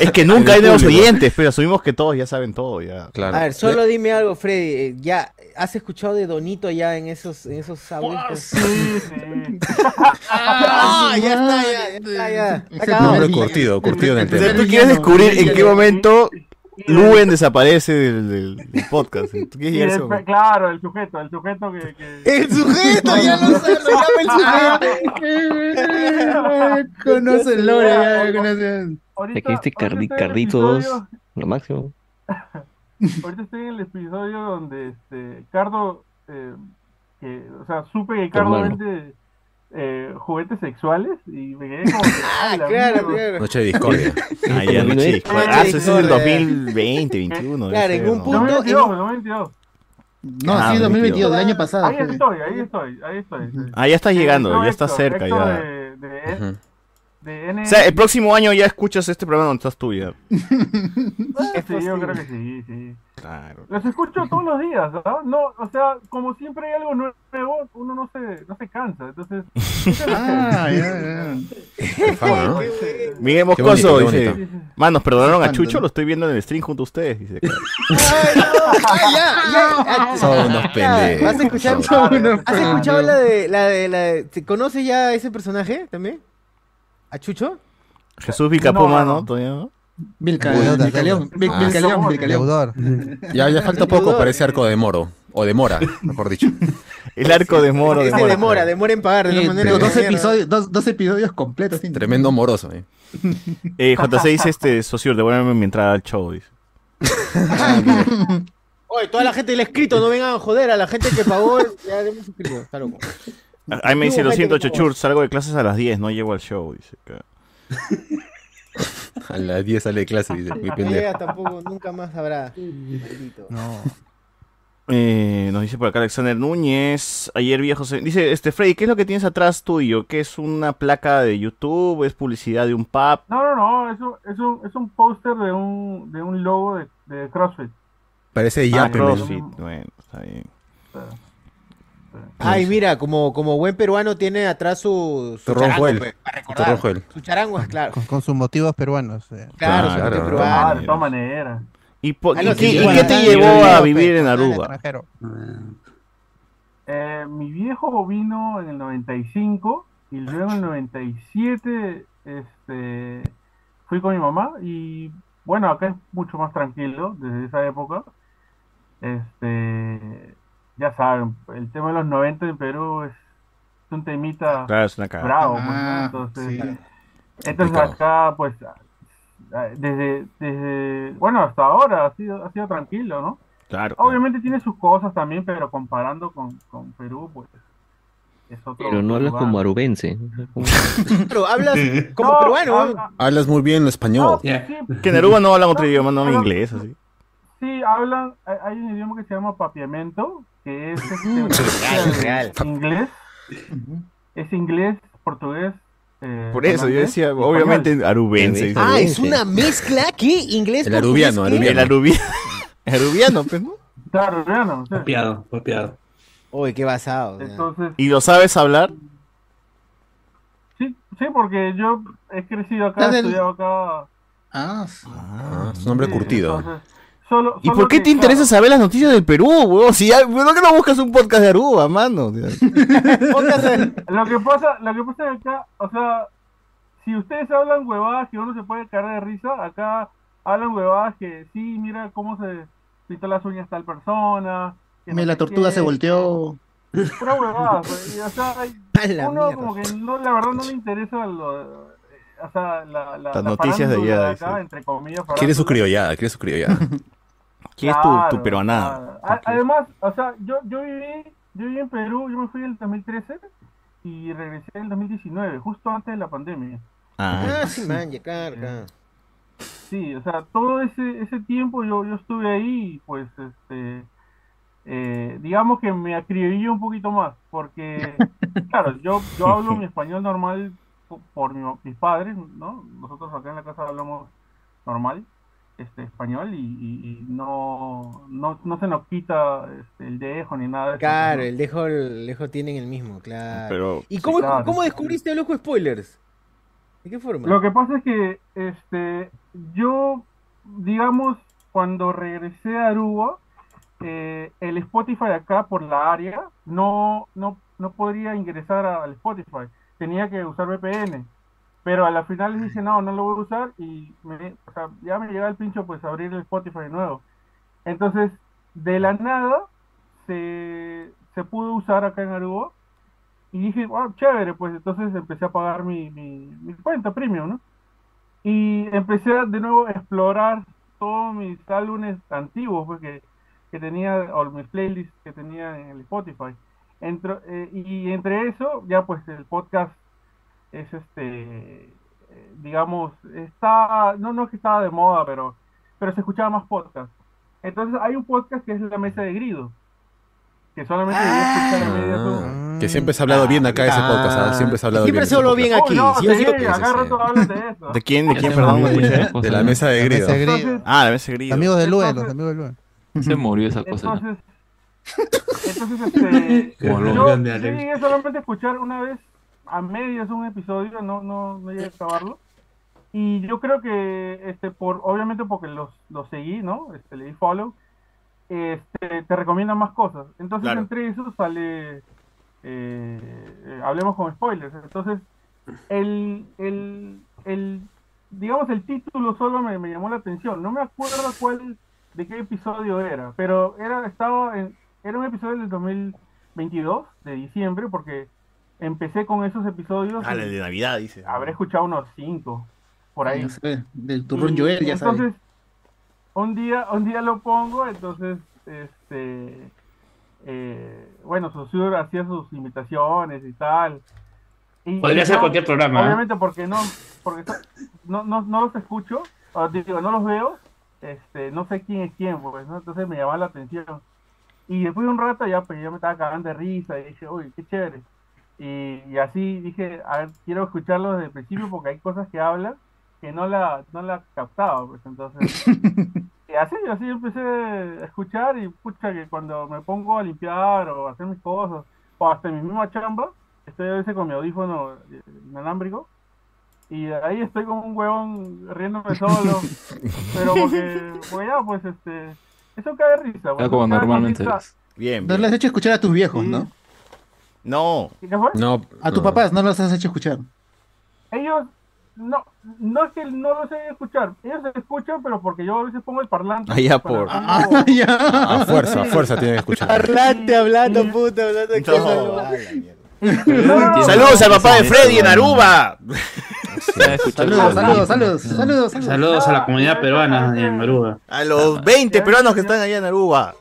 Es que nunca hay nuevos oyentes, pero asumimos que todos ya saben todo. ya. Claro. A ver, solo dime algo, Freddy. eh, ¿Ya has escuchado de Donito ya en esos, en esos audios? Sí, sí. Ah, ya está, ya, ya está, ya. Está primer- curtido, curtido en el O sea, tema. tú quieres descubrir en qué momento Luen desaparece del, del- del podcast. ¿Tú quieres y llegar a el- ese momento? claro, el sujeto, el sujeto que... que- El sujeto, ya lo sabe, lo llama el sujeto. Conoce el lore, ya, ya conoce. que este el Carrito 2, episodio- lo máximo. Ahorita estoy en el episodio donde este Cardo, eh, que, o sea, supe que Cardo vende eh, juguetes sexuales y me quedé como que, Ah, "Ay, la claro, mierda". claro. Noche de discordia. Ah, ya, no, Noche de Ah, eso es el discordia. 2020, 21. Claro, en un punto- 2022, 2022. No, Ah, sí, 2022, del año pasado. Ahí fue. estoy, ahí estoy, ahí estoy. sí. Ah, ya estás llegando, ya estás cerca. Ya. De, de, Ujú. de N- O sea, el próximo año ya escuchas este programa donde estás tú ya. Ah, sí, yo creo que sí, sí. Claro. Los escucho todos los días, ¿verdad? No, o sea, como siempre hay algo nuevo, uno no se, no se cansa. Entonces, Ah, ya, ya. Miguel Qué Moscoso bonito, qué dice. Manos, perdonaron a. Chucho, lo estoy viendo en el stream junto a ustedes. Dice, claro. Ay, no, ay, ya, ya. Son unos pendejos. ¿Has escuchado, Son unos ¿has escuchado pendejos. la de, la de, la de, ¿te ¿conoces ya a ese personaje también? ¿A Chucho? Jesús Vilcapoma, No, no, ¿no? no. ¿Todavía no? Vilca, Vilcaleón, Vilcaleón. Ya, ya falta poco para ese arco de Moro. O de Mora, mejor dicho. El arco de Moro. de Moro. demora, demora en pagar, de todas maneras. dos, episodios, dos, dos episodios completos. Tremendo moroso, eh. Eh, JC dice: este, Socio, devuélveme mi entrada al show. Dice. Oye, toda la gente le ha escrito, no vengan a joder, a la gente que pagó, ya hemos escrito, está loco. Ahí me dice: Lo siento. Chochur, salgo de clases a las 10, no llego al show. Dice. A las 10 sale de clase, dice. No pendejo. tampoco, nunca más habrá. Maldito. No. Eh, nos dice por acá Alexander Núñez. Ayer viejo se... Dice, este Freddy, ¿qué es lo que tienes atrás tuyo? ¿Qué es una placa de YouTube? ¿Es publicidad de un pub? No, no, no, es un, es un, es un póster de un, de un logo de, de CrossFit. Parece Ah, Yape, CrossFit. Bueno, está bien. Ay, mira, como, como buen peruano tiene atrás su, su charango, pues, para recordar. Su charango, claro. Con, con sus motivos peruanos. eh. Claro, su Claro, motivo ¿no? peruano. Ah, de todas maneras. ¿Y, po- Ah, y no, qué, sí, y igual, qué te llevó a vivir en Aruba? Eh, mi viejo vino en el 95 y luego en el 97 este, fui con mi mamá y bueno, acá es mucho más tranquilo desde esa época. Este, ya saben, el tema de los 90 en Perú es un temita Claro, es una bravo. pues, ¿no? Ah, Entonces, sí. entonces acá pues desde, desde, bueno, hasta ahora ha sido, ha sido tranquilo, ¿no? Claro. Obviamente tiene sus cosas también, pero comparando con, con Perú, pues es otro. Pero no hablas lugar. como arubense. Pero hablas como No, peruano. ah, Hablas muy bien el español. sí, sí, Que en Aruba no hablan otro idioma, no inglés, así. sí, hablan. Hay, hay un idioma que se llama papiamento, que es este, Real, real. inglés. Es inglés, portugués. eh, Por eso, yo decía, español. obviamente, arubense. Ah, es una mezcla. ¿Qué? ¿Inglés? El arubiano, arubiano. El arubiano. Arubiano, pues, ¿no? Claro, arubiano, sí. Copiado, copiado. Uy, qué basado. Entonces, ¿Y lo sabes hablar? sí, sí, porque yo he crecido acá, he estudiado acá. Ah, sí. Ah, es un hombre sí, curtido. entonces, solo- ¿Y solo por qué que, te interesa saber las noticias del Perú, weón? Si ya, ¿por qué no buscas un podcast de Aruba, mano? Lo que pasa, lo que pasa es que acá, o sea, si ustedes hablan huevadas que uno se puede caer de risa, acá hablan huevadas que sí, mira cómo se pintó las uñas tal persona. que Me no la tortuga qué, se volteó. Pura huevada, pues, y, o sea, hay- uno mierda. como que no, la verdad no le interesa lo, o sea, la, la, Las la noticias de allá, acá, dice. entre comillas. Quiere su criollada, quiere su criollada. ¿Quién es tu, tu peruanada? claro. Además, o sea, yo, yo viví, yo viví en Perú, yo me fui en el 2013 y regresé en el 2019, justo antes de la pandemia. Ah, Ah, sí, man, ya carga. Sí, o sea, todo ese, ese tiempo yo, yo estuve ahí y pues, este, eh, digamos que me acribillé un poquito más, porque, claro, yo, yo hablo mi español normal po- por mi- mis padres, ¿no? Nosotros acá en la casa hablamos normal, este, español y, y- y no, no, no se nos quita este, el dejo ni nada de eso. Claro, ¿no? el dejo, el dejo tienen el mismo, claro. pero ¿Y cómo, claro. cómo descubriste el ojo spoilers? ¿De qué forma? Lo que pasa es que este, yo, digamos, cuando regresé a Aruba, eh, el Spotify acá por la área no, no, no podría ingresar al Spotify. Tenía que usar VPN. Pero a la final les dije, no, no lo voy a usar y me- o sea, ya me llegaba el pincho pues abrir el Spotify nuevo. Entonces, de la nada, se, se pudo usar acá en Aruba y dije, wow, chévere, pues entonces empecé a pagar mi, mi, mi cuenta premium, ¿no? Y empecé de nuevo a explorar todos mis álbumes antiguos pues, que, que tenía, o mis playlists que tenía en el Spotify. Entro- eh, y entre eso, ya pues el podcast es este, eh, digamos, está, no, no es que estaba de moda, pero, pero se escuchaba más podcast. Entonces hay un podcast que es La Mesa de Grido, que solamente debía escuchar en media Ah, que siempre se ha hablado bien acá ese podcast, ¿ah? siempre se ha hablado Siempre bien. se habló bien aquí. Uy, no, sí, yo sí, sí lo- sí, acá sí. rato hablan de eso. ¿de quién? ¿De quién, perdón? De la mesa de La grido. mesa de grido. Entonces, Ah, la mesa de grido. Amigos de Lue, Entonces- los amigos de Lue. Se murió esa cosa. Entonces, entonces este, yo, llegué solamente a escuchar una vez a medias un episodio, no, no, no llegué a acabarlo. Y yo creo que, este, por, obviamente porque los, los seguí, ¿no? Este, le di follow, este, te recomiendan más cosas. Entonces, Claro. entre eso sale, eh, eh, hablemos con spoilers. Entonces, el, el, el, digamos, el título solo me, me llamó la atención. No me acuerdo cuál, de qué episodio era, pero era, estaba en, era un episodio del 2022, de diciembre, porque empecé con esos episodios. Ah, de Navidad, dice. habré escuchado unos cinco, por ahí. Sé, del turrón Y Joel, ya sabes. entonces, un día, un día lo pongo, entonces, este, eh, bueno, Susur hacía sus imitaciones y tal. Y- Podría y ser yo, cualquier programa. ¿eh? Obviamente porque no, porque no, no, no los escucho, o digo, no los veo, este, no sé quién es quién, pues, ¿no? Entonces me llamaba la atención. Y después de un rato ya, pues yo me estaba cagando de risa y dije, uy, qué chévere. Y, y así dije, a ver, quiero escucharlo desde el principio porque hay cosas que hablan que no la, no la captaba, pues entonces. y así, así empecé a escuchar y pucha que cuando me pongo a limpiar o a hacer mis cosas, o hasta en mi misma chamba, estoy a veces con mi audífono eh, inalámbrico, y ahí estoy como un huevón riéndome solo, pero porque, porque ya, pues este, eso cae risa. pues, Ah, como cada normalmente cosita- es. Bien, No bien. le has hecho escuchar a tus viejos, Sí. ¿no? No. No, A tus no. papás no los has hecho escuchar. Ellos, no, no es que no lo sé escuchar, ellos se escuchan, pero porque yo a veces pongo el parlante. Ah, ya, para- por- Ah, pongo- ya. A fuerza, a fuerza tienen que escuchar. Parlante hablando, puta, hablando aquí. No. Ah, Saludos al papá de Freddy en Aruba. Saludos, saludos, saludos, saludos, saludos. Saludos a la comunidad peruana en Aruba. A los 20 peruanos que están allá en Aruba.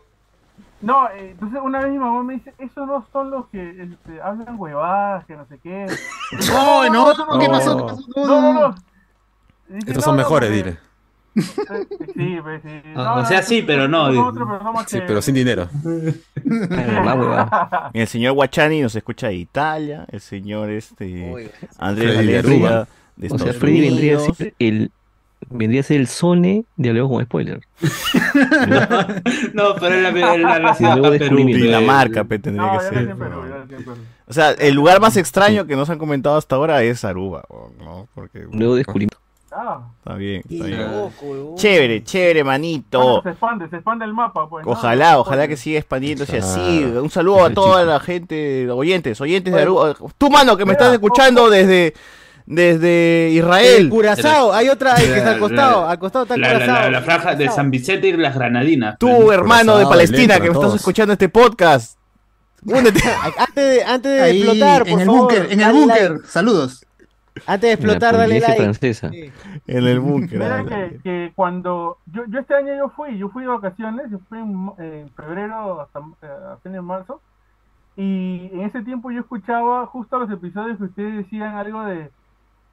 No, eh, entonces una vez mi mamá me dice, esos no son los que este, hablan huevadas, que no sé qué. No, no, no, ¿qué No. pasó? ¿Qué pasó? No, no, no. Dije, Estos no, son no, mejores, porque- dile. Eh, Sí, pues sí. O- o sea, sí, pero no. Nosotros, pero somos Sí, que- pero sin dinero. La huevada. El señor Guachani nos escucha de Italia, el señor este Andrés Freddy de Aruba. de O sea, Estados Freddy vendría a Unidos. ser el vendría a ser el Sone de Hablemos con Spoiler. No, pero él, él ha nacido Nuevo acá en Perú. descubrimiento. Dinamarca, pe, tendría No, que ser. en Perú, en Perú. O sea, el lugar más extraño que nos han comentado hasta ahora es Aruba, ¿no? Porque Nuevo descubrimiento. Ah, está bien, está Qué bien. loco, huevón. Chévere, chévere, manito. bueno, se expande, se expande el mapa, pues. ¿no? Ojalá, ojalá que siga expandiéndose así. Un saludo a toda la gente, oyentes, oyentes de Aruba. Tú, mano, que me estás escuchando desde, desde El Israel. Curazao, hay otra ahí que está al La- costado, la- al costado está el La, la, Curazao. la, la franja de San Vicente y las Granadinas. Tú, hermano de Palestina, que me estás escuchando este podcast. Únete. Antes de, antes de Ahí, explotar, por en el favor, búnker, en el búnker. like. Saludos. Antes de explotar, dale like. francesa. Sí. En el búnker. Mira que, que cuando yo, yo este año yo fui, yo fui de vacaciones, yo fui en febrero hasta eh, a fines de marzo y en ese tiempo yo escuchaba justo los episodios que ustedes decían algo de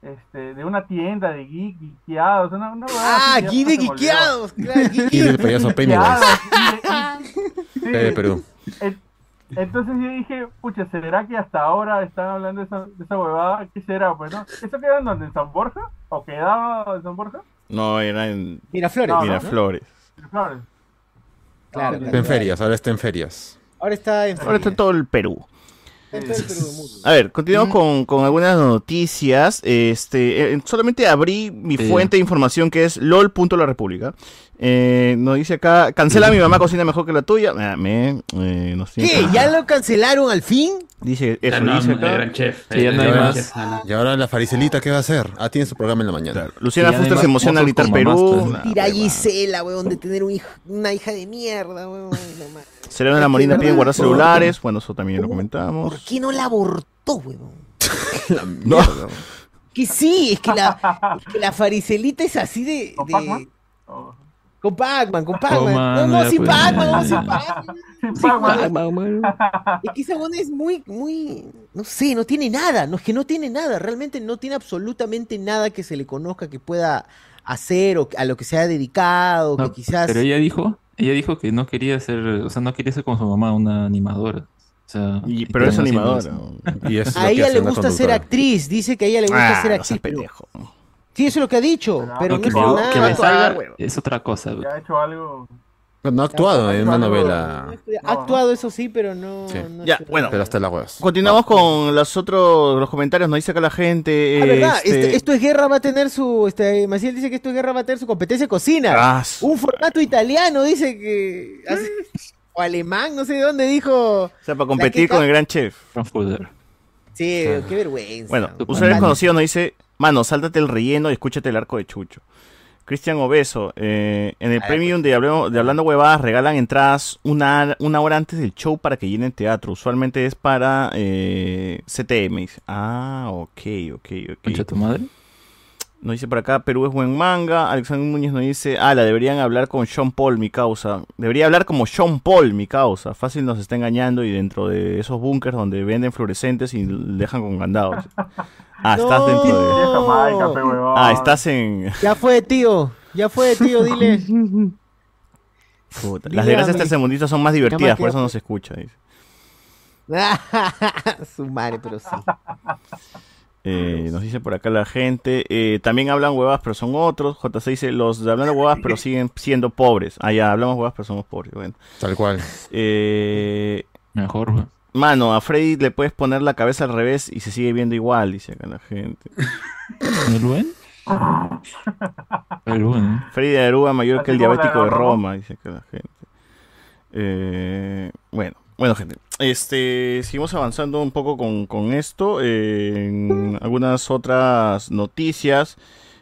este de una tienda de geek, geekeados, una, una Ah, aquí de guiqueados. Claro, Y guique. del payaso Pennywise. Geekeados, y- y- sí, de Perú. en- Entonces yo dije, pucha, ¿será que hasta ahora están hablando de esa, de esa huevada? ¿Qué será? Pues, ¿no? ¿Eso queda en donde? ¿En San Borja? ¿O quedaba en San Borja? No, era en Miraflores. No, Miraflores. En Flores. Claro, Está claro. en ferias, ahora está en ferias. Ahora está en Ahora está en todo el Perú. A ver, continuamos con, con algunas noticias. Este, eh, solamente abrí mi Sí. fuente de información que es lol.la república. Eh, nos dice acá, cancela mi mamá cocina mejor que la tuya. Ah, me, eh, ¿Qué? ¿Ya lo cancelaron al fin? Dice eso, no, dice acá. gran chef. Sí, ya el no hay gran más. chef, no, no. Y ahora la faricelita, ¿qué va a hacer? Ah, tiene su programa en la mañana. Claro, Luciana Fuster se emociona al gritar Perú. pues, Tira huevada. Gisela, weón, de tener un hijo- una hija de mierda, weón. Serena de la Es que Molina verdad, piden guardar celulares. Bueno, eso también lo comentamos. ¿Por qué no la abortó, weón? No. Que sí, es que la, es que la faricelita es así de. ¿Con de- Pac-Man? Con Pac-Man, con Oh, Pac-Man. no, no, sin pues. Pac-Man, no, sin Pac-Man. Es que esa buena es muy, muy, no sé, no tiene nada, no es que no tiene nada, realmente no tiene absolutamente nada que se le conozca que pueda hacer o a lo que se ha dedicado, No, que quizás... Pero ella dijo, ella dijo que no quería ser, o sea, no quería ser como su mamá, una animadora. O sea, Y- y pero es animadora. Y es A ella le gusta ser actriz, dice que a ella le gusta Ah, ser no actriz. pendejo. Sí, eso es lo que ha dicho, pero No, no, que, nada. que me salga es otra cosa. Ya ha hecho algo. No ha actuado en una No, no, novela, Ha actuado, eso sí, pero no... Sí. no Ya, bueno. pero hasta las huevas. Continuamos con los otros los comentarios. Nos dice acá la gente. Ah, ¿verdad? este- Este- esto es guerra va a tener su... Este, Maciel dice que esto es guerra va a tener su competencia de cocina. Ah, su- Un formato italiano, dice que... hace- o alemán, no sé de dónde dijo... o sea, para competir con el gran chef. Frankfurter. Sí, qué vergüenza. Bueno, Su usuario pan. conocido nos dice, mano, sáltate el relleno y escúchate el arco de Chucho. Cristian Obeso, eh, en el Ah, premium de, Hablemos- de Hablando Huevadas regalan entradas una, una hora antes del show para que llenen teatro. Usualmente es para eh, CTM. Ah, ok, ok, Concha ok. tu madre. Nos dice por acá, Perú es buen manga. Alexander Núñez nos dice, ah, la deberían hablar con Sean Paul, mi causa. Debería hablar como Sean Paul, mi causa. Fácil nos está engañando y dentro de esos búnkers donde venden fluorescentes y dejan con candados. Ah, estás dentro de... Ah, estás en... Ya fue, tío. Ya fue, tío, dile. Puta. Las desgracias tercermundistas son más divertidas, por eso no se escucha. dice. Su madre, pero sí. Eh, nos dice por acá la gente. eh, también hablan huevas, pero son otros. JC dice, los de hablando huevas, pero siguen siendo pobres. Ah, ya, hablamos huevas, pero somos pobres. Bueno. Tal cual. Eh, Mejor, güey. mano, a Freddy le puedes poner la cabeza al revés y se sigue viendo igual, dice acá la gente. ¿El buen? El buen. Freddy de Aruba mayor que el diabético de de Roma. Roma, dice acá la gente. Eh, bueno, bueno, gente. Este, seguimos avanzando un poco con, con esto. eh, en algunas otras noticias.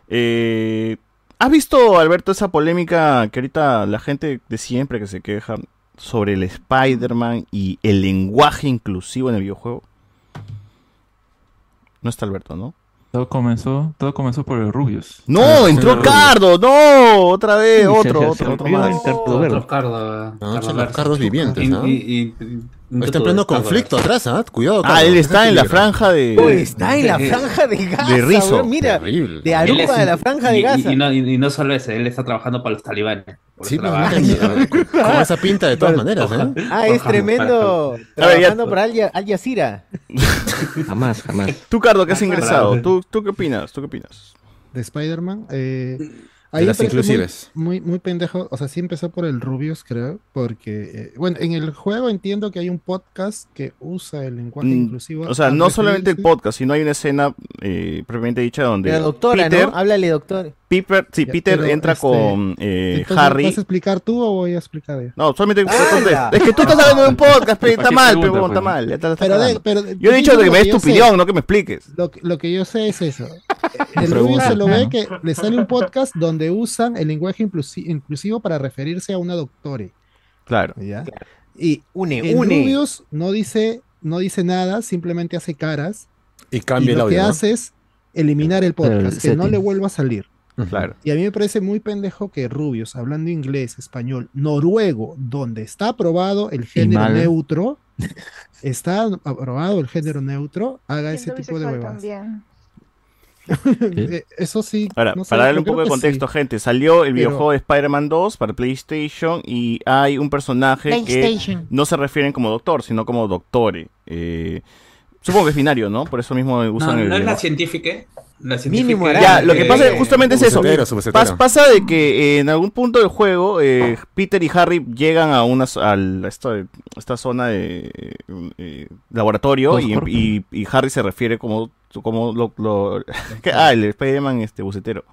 Eh, ¿Has visto, Alberto, esa polémica que ahorita la gente de siempre que se queja sobre el Spider-Man y el lenguaje inclusivo en el videojuego? No está Alberto, ¿no? Todo comenzó, todo comenzó por el Rubius. No, entró Cardo, no, otra vez, otro, se- otro, se otro más. Otro cardo. No, cardo son los verde. cardos vivientes, ¿no? Está en pleno conflicto atrás, ¿ah? Cuidado. Ah, él ese está en la franja de. Uy, está en la franja de Gaza. de Rizo. Mira, Terrible. de Aruba es- de la franja de Gaza. Y, no, y- y no solo eso, él está trabajando para los talibanes. Por Sí, con esa pinta de todas maneras, ¿eh? Ah, es tremendo. Trabajando para Al, Jazeera. Jamás, jamás. Tú, Cardo, que has ingresado. ¿Tú, ¿Tú qué opinas? ¿Tú qué opinas? de Spider-Man. Eh, ahí las parece muy- inclusives. Muy, muy, pendejo. O sea, sí empezó por el Rubius, creo. Porque, eh, bueno, en el juego entiendo que hay un podcast que usa el lenguaje Mm, inclusivo. O sea, no solamente el referirse- podcast, sino hay una escena eh, propiamente dicha donde De la doctora, Peter, ¿no? Háblale, doctor. Piper, sí, Ya, Peter pero, entra este, con eh, Entonces, Harry. ¿Vas a explicar tú o voy a explicar yo? No, solamente. Es que tú estás hablando de un podcast, pe, está ¿Para qué mal, pregunta, pero está mal. Pero, de- pero Yo he dicho que me des tu sé. opinión, no que me expliques. Lo, que- lo que yo sé es eso. El. Rubius se lo ve que le sale un podcast donde usan el lenguaje inclusi- inclusivo para referirse a una doctore. Claro. ¿ya? Y Une, el une. Rubius no dice, no dice nada, simplemente hace caras. Y Y cambia el lo que hace es eliminar el podcast, que no le vuelva a salir. Claro. Y a mí me parece muy pendejo que Rubius, hablando inglés, español, noruego, donde está aprobado el género neutro, está aprobado el género neutro, haga ese tipo de huevas. también. Eh, Eso sí. Ahora, no sé, para darle un poco de contexto, sí. gente, salió el Pero- videojuego de Spider-Man 2 para PlayStation y hay un personaje que PlayStation. no se refieren como doctor, sino como doctore. Eh, supongo que es binario, ¿no? Por eso mismo No, usan el no es la científica. La científica Mínimo era. Ya, lo que que- pasa es justamente es eso. Pas- pasa de que eh, en algún punto del juego eh, Peter y Harry llegan a una a esta, esta zona de eh, laboratorio y, Oscorp. y- y Harry se refiere como como lo, lo- que- ah el Spider-Man este bucetero.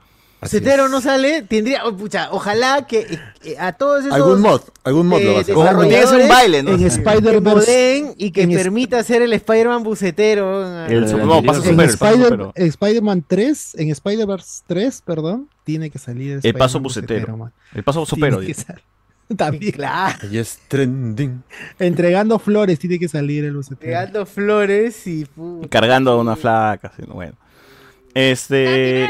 Así Cetero es. no sale, tendría, oh, pucha, ojalá que eh, a todos esos Algún mod, algún mod lo eh, va a hacer. Que un baile, ¿no? En Spider-Verse. y que en permita hacer el Spider-Man bucetero. El su- el no, anterior. pasa En super, Spider- Spider-Man 3, en Spider-Verse 3, perdón, tiene que salir el, El paso bucetero. El paso supero. También. Claro, Ahí es trending. Entregando flores tiene que salir el bucetero. pegando flores y pu- cargando a una flaca, bueno. Este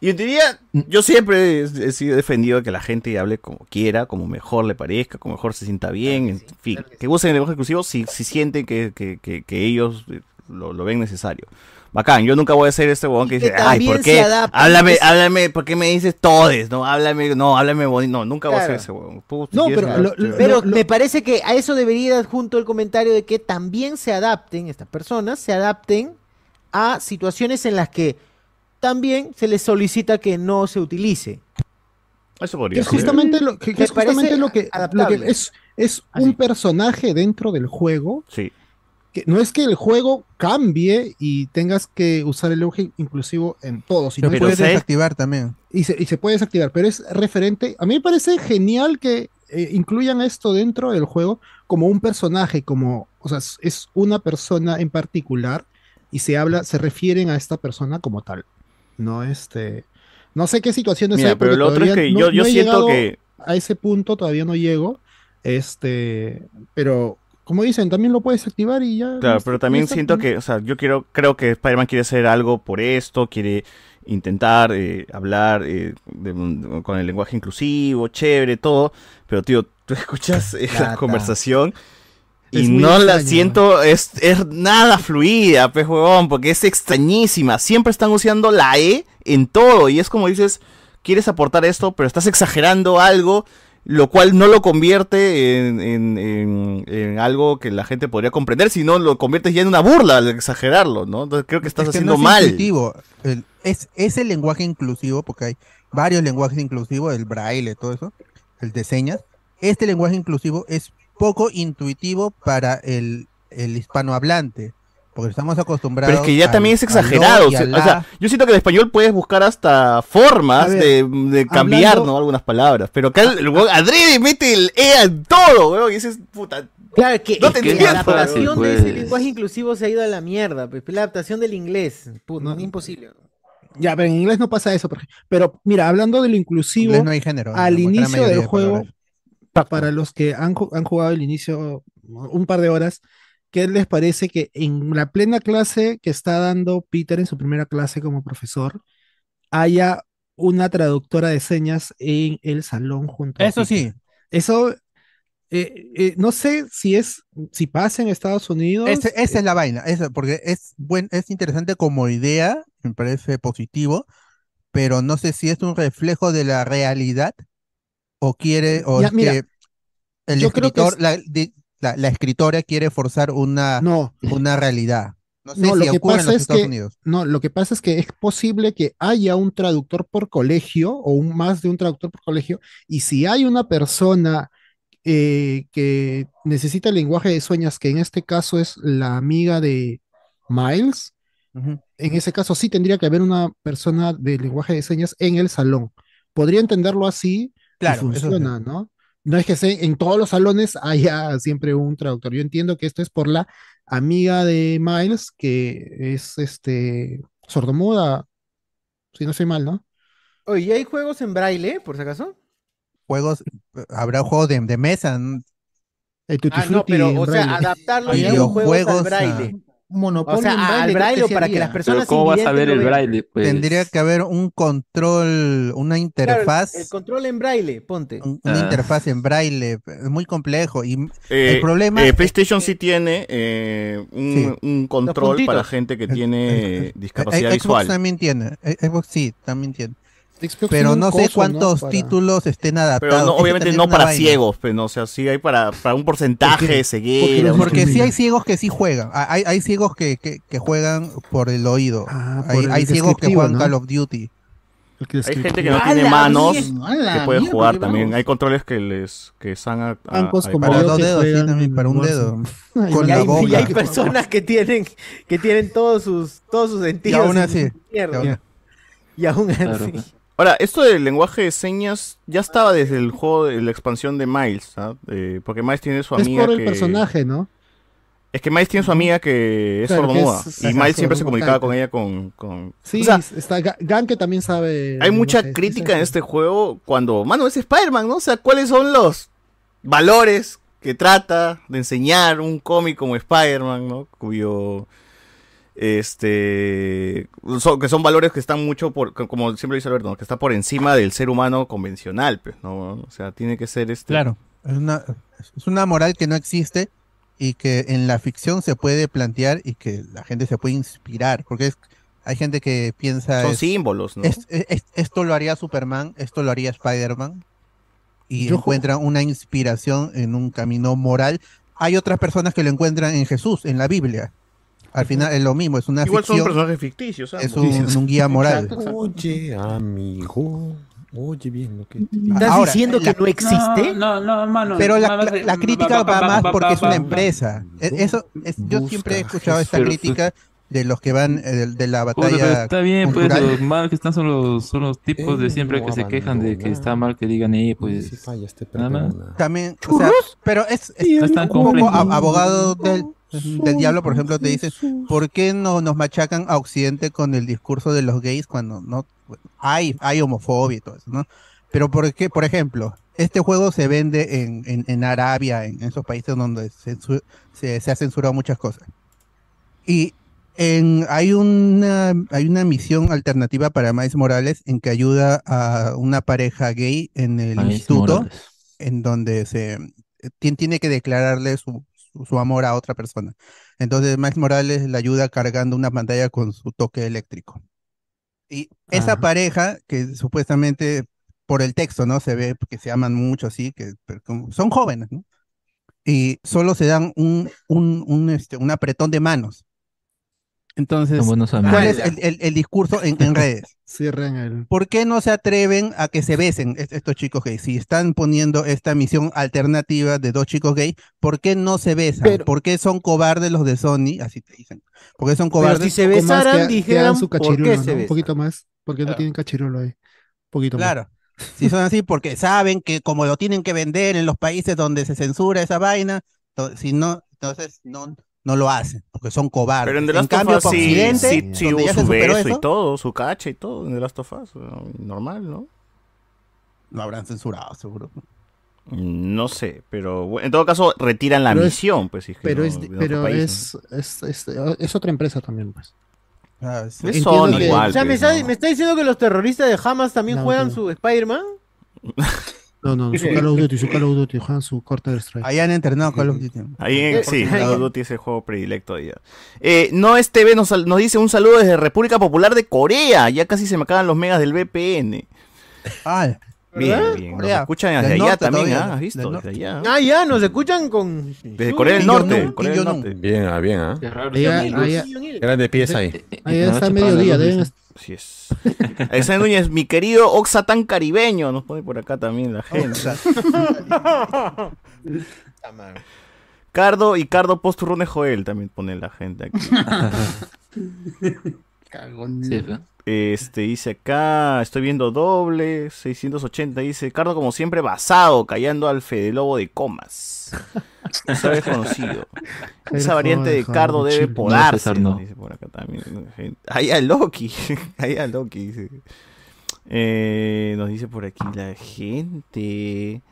yo diría, yo siempre he, he sido defendido de que la gente hable como quiera, como mejor le parezca, como mejor se sienta bien, en fin, que usen el lenguaje exclusivo si, si sienten que, que- que- que ellos lo, lo ven necesario. Bacán, yo nunca voy a ser este huevón que que dice, ay, ¿por qué? Háblame, es- háblame, ¿por qué me dices todes? No, háblame, no, háblame bonito, no, nunca voy a ser ese huevón. No, pero hablar, lo- lo- chévere. Pero lo- me parece que a eso debería ir adjunto el comentario de que también se adapten, estas personas se adapten a situaciones en las que también se les solicita que no se utilice. Eso Que podría es ser. justamente lo que, que es justamente lo que, lo que es, es un personaje dentro del juego. Sí. Que no es que el juego cambie y tengas que usar el lenguaje inclusivo en todo, sino que puedes desactivar también. y se, y se puede desactivar, pero es referente. A mí me parece genial que eh, incluyan esto dentro del juego como un personaje, como, o sea, es- una persona en particular y se habla, se refieren a esta persona como tal. No este, no sé qué situaciones Mira, hay, pero lo otro es que no- yo, yo no he siento que a ese punto todavía no llego. Este, pero como dicen, también lo puedes activar y ya. Claro, pero también siento que, o sea, yo quiero, creo que Spider-Man quiere hacer algo por esto, quiere intentar eh, hablar eh, de con el lenguaje inclusivo, chévere, todo, pero tío, tú escuchas eh, la conversación y Es no la siento, es, es nada fluida, pues huevón, porque es extrañísima, siempre están usando la E en todo y es como dices, quieres aportar esto, pero estás exagerando algo lo cual no lo convierte en, en- en- en algo que la gente podría comprender, sino lo conviertes ya en una burla al exagerarlo, ¿no? Entonces creo que estás Es que haciendo no es mal. intuitivo. El- es, es el lenguaje inclusivo, porque hay varios lenguajes inclusivos, el braille, todo eso, el de señas. Este lenguaje inclusivo es poco intuitivo para el, el hispanohablante, porque estamos acostumbrados. Pero es que ya al- también es exagerado. O sea, o yo siento que en español puedes buscar hasta formas A ver, de, de cambiar, hablando- ¿no? Algunas palabras. Pero acá el, el huevón adrede mete el E en todo, weón. Y dices, puta. Claro, que, No es que la adaptación pues. de ese lenguaje inclusivo se ha ido a la mierda, pues, la adaptación del inglés, puta, No. imposible. Ya, pero en inglés no pasa eso. Pero mira, hablando de lo inclusivo, no hay género. al inicio del de juego, para los que han, han jugado el inicio un par de horas, ¿qué les parece que en la plena clase que está dando Peter en su primera clase como profesor, haya una traductora de señas en el salón junto a Eso Peter? sí. Eso, eh, eh, no sé si es, si pasa en Estados Unidos. Esa es la vaina, esa, porque es, buen, es interesante como idea, me parece positivo, pero no sé si es un reflejo de la realidad o quiere, o Ya, es mira, que el yo creo que escritor, es- la, di- la- la escritora quiere forzar una, una realidad. No sé No, si lo que en pasa los es Estados que Unidos. no, lo que pasa es que es posible que haya un traductor por colegio o un, más de un traductor por colegio, y si hay una persona eh, que necesita el lenguaje de señas, que en este caso es la amiga de Miles, en ese caso sí tendría que haber una persona de lenguaje de señas en el salón. Podría entenderlo así Claro, y eso sí. funciona, ¿no? No es que se- en todos los salones haya siempre un traductor. Yo entiendo que esto es por la amiga de Miles, que es este sordomuda, si no soy mal, ¿no? Oye, ¿y hay juegos en braille, por si acaso? Juegos, habrá juegos de, de mesa, ¿no? El Ah, no, pero, en o sea, braille. adaptarlo Hay a juegos al braille. Monopolio O sea, en al braille, braille que para que las personas Pero ¿cómo vas a ver el braille? Pues Tendría que haber un control, una Claro, interfaz, el control en braille, ponte. un- una Ah. interfaz en braille, es muy complejo. Y Eh, el problema eh, es- PlayStation sí tiene eh, un, Sí. un control para gente que tiene discapacidad Eh, Xbox visual. también tiene, eh, Xbox sí, también tiene. Xbox Pero no sé coso, ¿no? cuántos Para- títulos estén adaptados. Pero no, obviamente no para vaina. ciegos, pero no, o sea, sí hay para, para un porcentaje de ceguera. un- Porque sí hay ciegos que sí juegan. Hay, hay ciegos que, que, que juegan por el oído. Ah, por hay el hay ciegos que juegan ¿no? Call of Duty. Hay gente que no ¡A tiene manos que puede jugar también. Hay controles que les que están a, a- a- como Para dos dedos, sí, también, para un dedo. Ay, Con Y la hay, boca. y hay personas que tienen, que tienen todos sus, todos sus sentidos. aún en así, y aún- Y aún así. Ahora, esto del lenguaje de señas ya estaba desde el juego de la expansión de Miles, ¿ah? Eh, porque Miles tiene su Es amiga por el que personaje, ¿no? es que Miles tiene su amiga que es Claro, que sordomuda es- y Miles siempre se comunicaba con ella con, con... Sí, o sea, está Ga- Gan que también sabe. hay mucha crítica en este juego cuando, mano, es Spider-Man, ¿no? O sea, ¿cuáles son los valores que trata de enseñar un cómic como Spider-Man, ¿no? Cuyo este son, que son valores que están mucho por co- como siempre dice Alberto, ¿no? que está por encima del ser humano convencional, pues, ¿no? O sea, tiene que ser este Claro, es una, es una moral que no existe y que en la ficción se puede plantear y que la gente se puede inspirar, porque es, hay gente que piensa son es- símbolos, ¿no? es- es- esto lo haría Superman, esto lo haría Spider-Man y Yo encuentran una inspiración en un camino moral. Hay otras personas que lo encuentran en Jesús, en la Biblia. Al final es lo mismo, es una Igual son ficción, personajes ficticios, es ambos. un, un guía moral. Exacto, exacto. Oye, amigo. Oye bien lo que ¿Estás Ahora, diciendo la- que no existe? No, no, no, mano. Pero la, la- la crítica va- va va- más va- porque va- es una va- empresa. E- Eso es, yo siempre he escuchado esta crítica de los que van eh, de, de la Puta, pero batalla está bien, pues cultural. los mal que están son los, son los tipos de Él siempre no que se quejan de que está mal que digan, eh, Si pues. falla, este nada más. También, o sea, pero es, es No es tan un poco abogado del, del diablo, por ejemplo, te dicen, ¿por qué no nos machacan a Occidente con el discurso de los gays cuando no hay, hay homofobia y todo eso, ¿no? Pero por qué, por ejemplo, este juego se vende en, en, en Arabia, en, esos países donde censu- se, se ha censurado muchas cosas. Y en, hay, una, hay una misión alternativa para Miles Morales en que ayuda a una pareja gay en el Miles instituto Morales. en donde se tien- tiene que declararle su, su, amor a otra persona. Entonces Miles Morales le ayuda cargando una pantalla con su toque eléctrico. Y esa Ajá. pareja, que supuestamente por el texto, ¿no? Se ve que se aman mucho, así, que son jóvenes, ¿no? Y solo se dan un, un, un, este, un apretón de manos. Entonces, Son buenos ¿cuál es el, el- el discurso en, en redes? Cierran el. ¿Por qué no se atreven a que se besen est- estos chicos gays? Si están poniendo esta misión alternativa de dos chicos gays, ¿por qué no se besan? Pero- ¿Por qué son cobardes los de Sony? Así te dicen. ¿Por qué son Pero cobardes? si se besaran, dijeran su por qué ¿no? Un poquito más, porque no Claro. tienen cachirulo ahí. Un poquito más. Claro. Si son así, porque saben que como lo tienen que vender en los países donde se censura esa vaina, si no, entonces no, no lo hacen, porque son cobardes. Pero en The Last cambio, of Us sí, Occidente, sí, sí hubo su beso y eso, todo, su cacha y todo en The Last of Us, ¿no? normal, ¿no? lo habrán censurado, seguro. No sé, pero en todo caso retiran la Pero es- misión, pues. si es que Pero, no- es, pero país, ¿no? es, es, es, es otra empresa también, pues. Es Entiendo Sony que- igual, O sea, ¿me pues, está, ¿no? me está diciendo que los terroristas de Hamas también No, juegan no. su Spider-Man? No, no, su Call of Duty, su Call of Duty, juegan su Counter Strike. Ahí han entrenado Call of Duty. Ahí en, sí, Call of Duty es el juego predilecto de ella. Eh, no es TV nos, nos dice un saludo desde República Popular de Corea. Ya casi se me acaban los megas del VPN. Ah, Bien, bien. Nos escuchan desde allá norte también, todavía, ¿ah? ¿Has visto? Desde allá. Ah, ya, nos escuchan con... Desde Corea del Norte. Jong-un, Corea del. Norte. Bien, ah, bien, ¿ah? Qué raro. Allá- sí, amigos. allá- Grandes pies ahí. Ahí está mediodía, deben luz, Así es. Alexander Núñez, mi querido Oxa tan caribeño, nos pone por acá también la gente. Cardo y Cardo Posturrones Joel también pone la gente aquí. Cagón. Sí, ¿verdad? Este dice acá, estoy viendo doble, 680, dice Cardo como siempre basado, callando al Fede Lobo de comas. Eso es conocido. Esa variante de Cardo debe podarse. César, no. Dice por acá también. gente. Ahí a Loki. Ahí a Loki. Dice. Eh, nos dice por aquí la gente.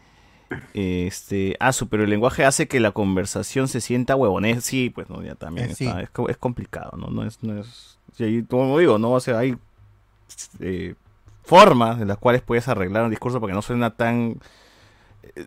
Este, ah, su, pero el lenguaje hace que la conversación se sienta huevonés. Sí, pues no, ya también Eh, sí. está, es, co- es complicado, ¿no? No es, no es, ahí, como digo, no, o sea, hay eh, formas en las cuales puedes arreglar un discurso para que no suena tan eh,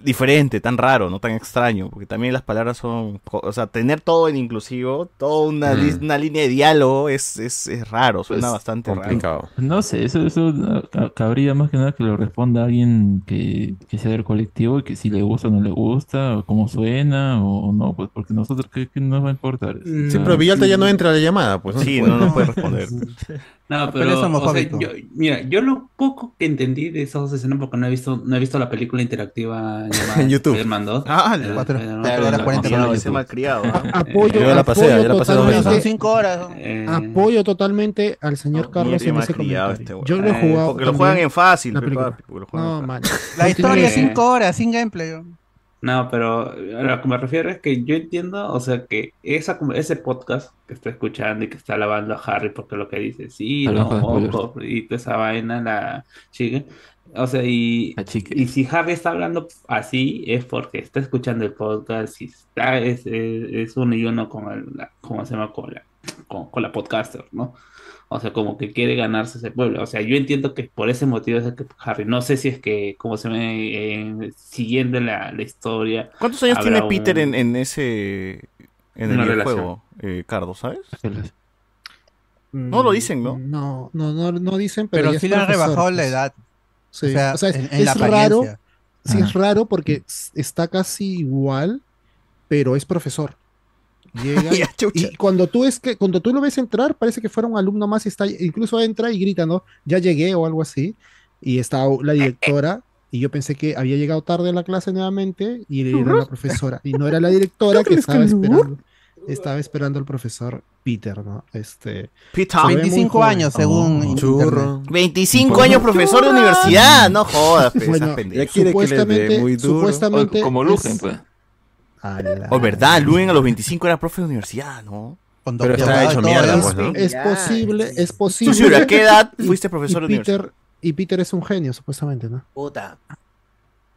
diferente, tan raro, no tan extraño, porque también las palabras son, o sea, tener todo en inclusivo, toda una, Mm. li- una línea de diálogo es, es, es raro, suena Pues, bastante raro. Complicado. No sé, eso, eso ah, ca- cabría más que nada que lo responda alguien que, que sea del colectivo y que si le gusta o no le gusta, o cómo suena o, no, pues porque nosotros, ¿qué, qué nos va a importar? Mm. O Sí, sea, pero Villalta ya no entra a la llamada, pues. Sí, no, puede. no puede responder. No, Pero pero, o sea, yo, mira, yo lo poco que entendí de esas dos escenas, porque no he visto, no he visto la película interactiva En YouTube. Spider-Man 2. Ah, la cuarenta consola de ese YouTube. malcriado. ¿ah? Apoyo, Yo la pasé, yo la pasé dos veces. Son totalmente, cinco horas. Eh, apoyo totalmente al señor No, Carlos en ese comentario. este. Yo lo he Eh, jugado. Porque lo juegan en fácil, la pe, película. papi, porque lo juegan No, man. La historia Eh, cinco horas, sin gameplay. No, pero a lo que me refiero es que yo entiendo, o sea, que esa, como- ese podcast que está escuchando y que está alabando a Harry porque lo que dice, sí, no, ojo, y toda esa vaina, la chica. O sea, y, y si Harry está hablando así, es porque está escuchando el podcast y está, es, es, es uno y uno con el, la- ¿cómo se llama? Con la, con, con la podcaster, ¿no? O sea, como que quiere ganarse ese pueblo. O sea, yo entiendo que por ese motivo es el que Harry, no sé si es que, como se ve, eh, siguiendo la, la historia, ¿Cuántos años tiene Peter un- en, en ese en el videojuego, eh, Cardo, ¿sabes? Mm, No lo dicen, ¿no? No, no, no, no dicen, pero, Pero sí le han rebajado la pues. edad. Sí, O sea, o sea, es, en- la raro, sí es raro porque está casi igual, pero es profesor. Llega y, y cuando tú es que cuando tú lo ves entrar, parece que fuera un alumno más y está, incluso entra y grita, ¿no? Ya llegué o algo así. Y está la directora, y yo pensé que había llegado tarde a la clase nuevamente, y era la profesora. Y no era la directora que estaba esperando. Estaba esperando al profesor Peter, ¿no? Este. Peter. se ve muy 25 joven. años, según Oh, churro. 25 años profesor de universidad, no jodas, pe, Bueno, esas quiere que le dé Supuestamente, muy duro. supuestamente como es- Lugen, pues. La- Oh, verdad, Luen a los 25 era profe de universidad, ¿no? Con Pero está hecho mierda, ¿no? pues, ¿no? Es posible, es Tú, posible. Suri, ¿a qué edad fuiste y profesor de universidad? Peter, y Peter es un genio, supuestamente, ¿no? Puta.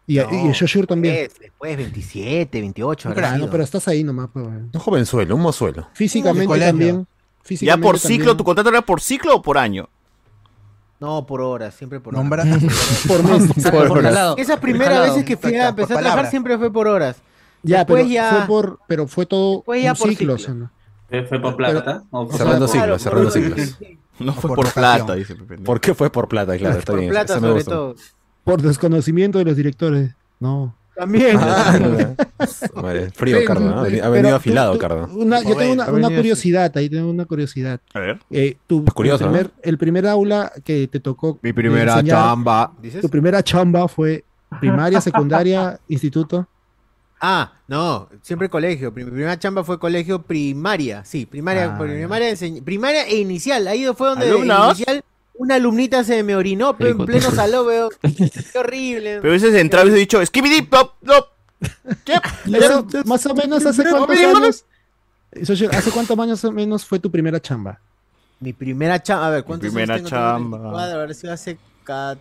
Y, No, y Joshua también. Después, después 27, 28. habrá Ah, no, pero estás ahí nomás. pues. Un jovenzuelo, un mozuelo. Físicamente también. ¿Ya por ciclo? ¿Tu contrato era por ciclo o por año? No, por horas, siempre por Nombra- horas. Por mes. Por horas. Jalado. Esas primeras veces que fui a Por empezar a trabajar siempre fue por horas. Ya, pero ya- fue por, pero fue todo ya un por ciclo, ciclo. o sea, ¿no? ¿Fue por plata? ¿O fue- Cerrando por- siglos, Claro, cerrando siglos. No fue por plata, dice Pepe. ¿Por qué fue por plata? Claro, está Por bien. plata eso me sobre gustó. todo. Por desconocimiento de los directores. No. También. Ah, Madre, frío, Cardo, ¿no? Ha Pero venido afilado, tú- Cardo. una- yo tengo una, curiosidad, ahí tengo una curiosidad. A ver. Eh, tu, Es curioso, el, primer, el primer aula que te tocó Mi primera enseñar, chamba. ¿Dices? tu primera chamba fue primaria, secundaria, instituto. Ah, no, siempre colegio. Mi primera chamba fue colegio primaria. Sí, primaria, Ah, primaria, primaria e inicial. Ahí fue donde inicial una alumnita se me orinó pero en pleno salón, veo. Qué horrible. Pero hubieses entrado y hubiese dicho, skibidi plop, plop. Eso, yep. más o menos hace cuántos años. ¿Hace cuántos años o menos fue tu primera chamba? Mi primera chamba, a ver, ¿cuántos primera años tengo? Tengo chamba. 24, habrá sido hace ca-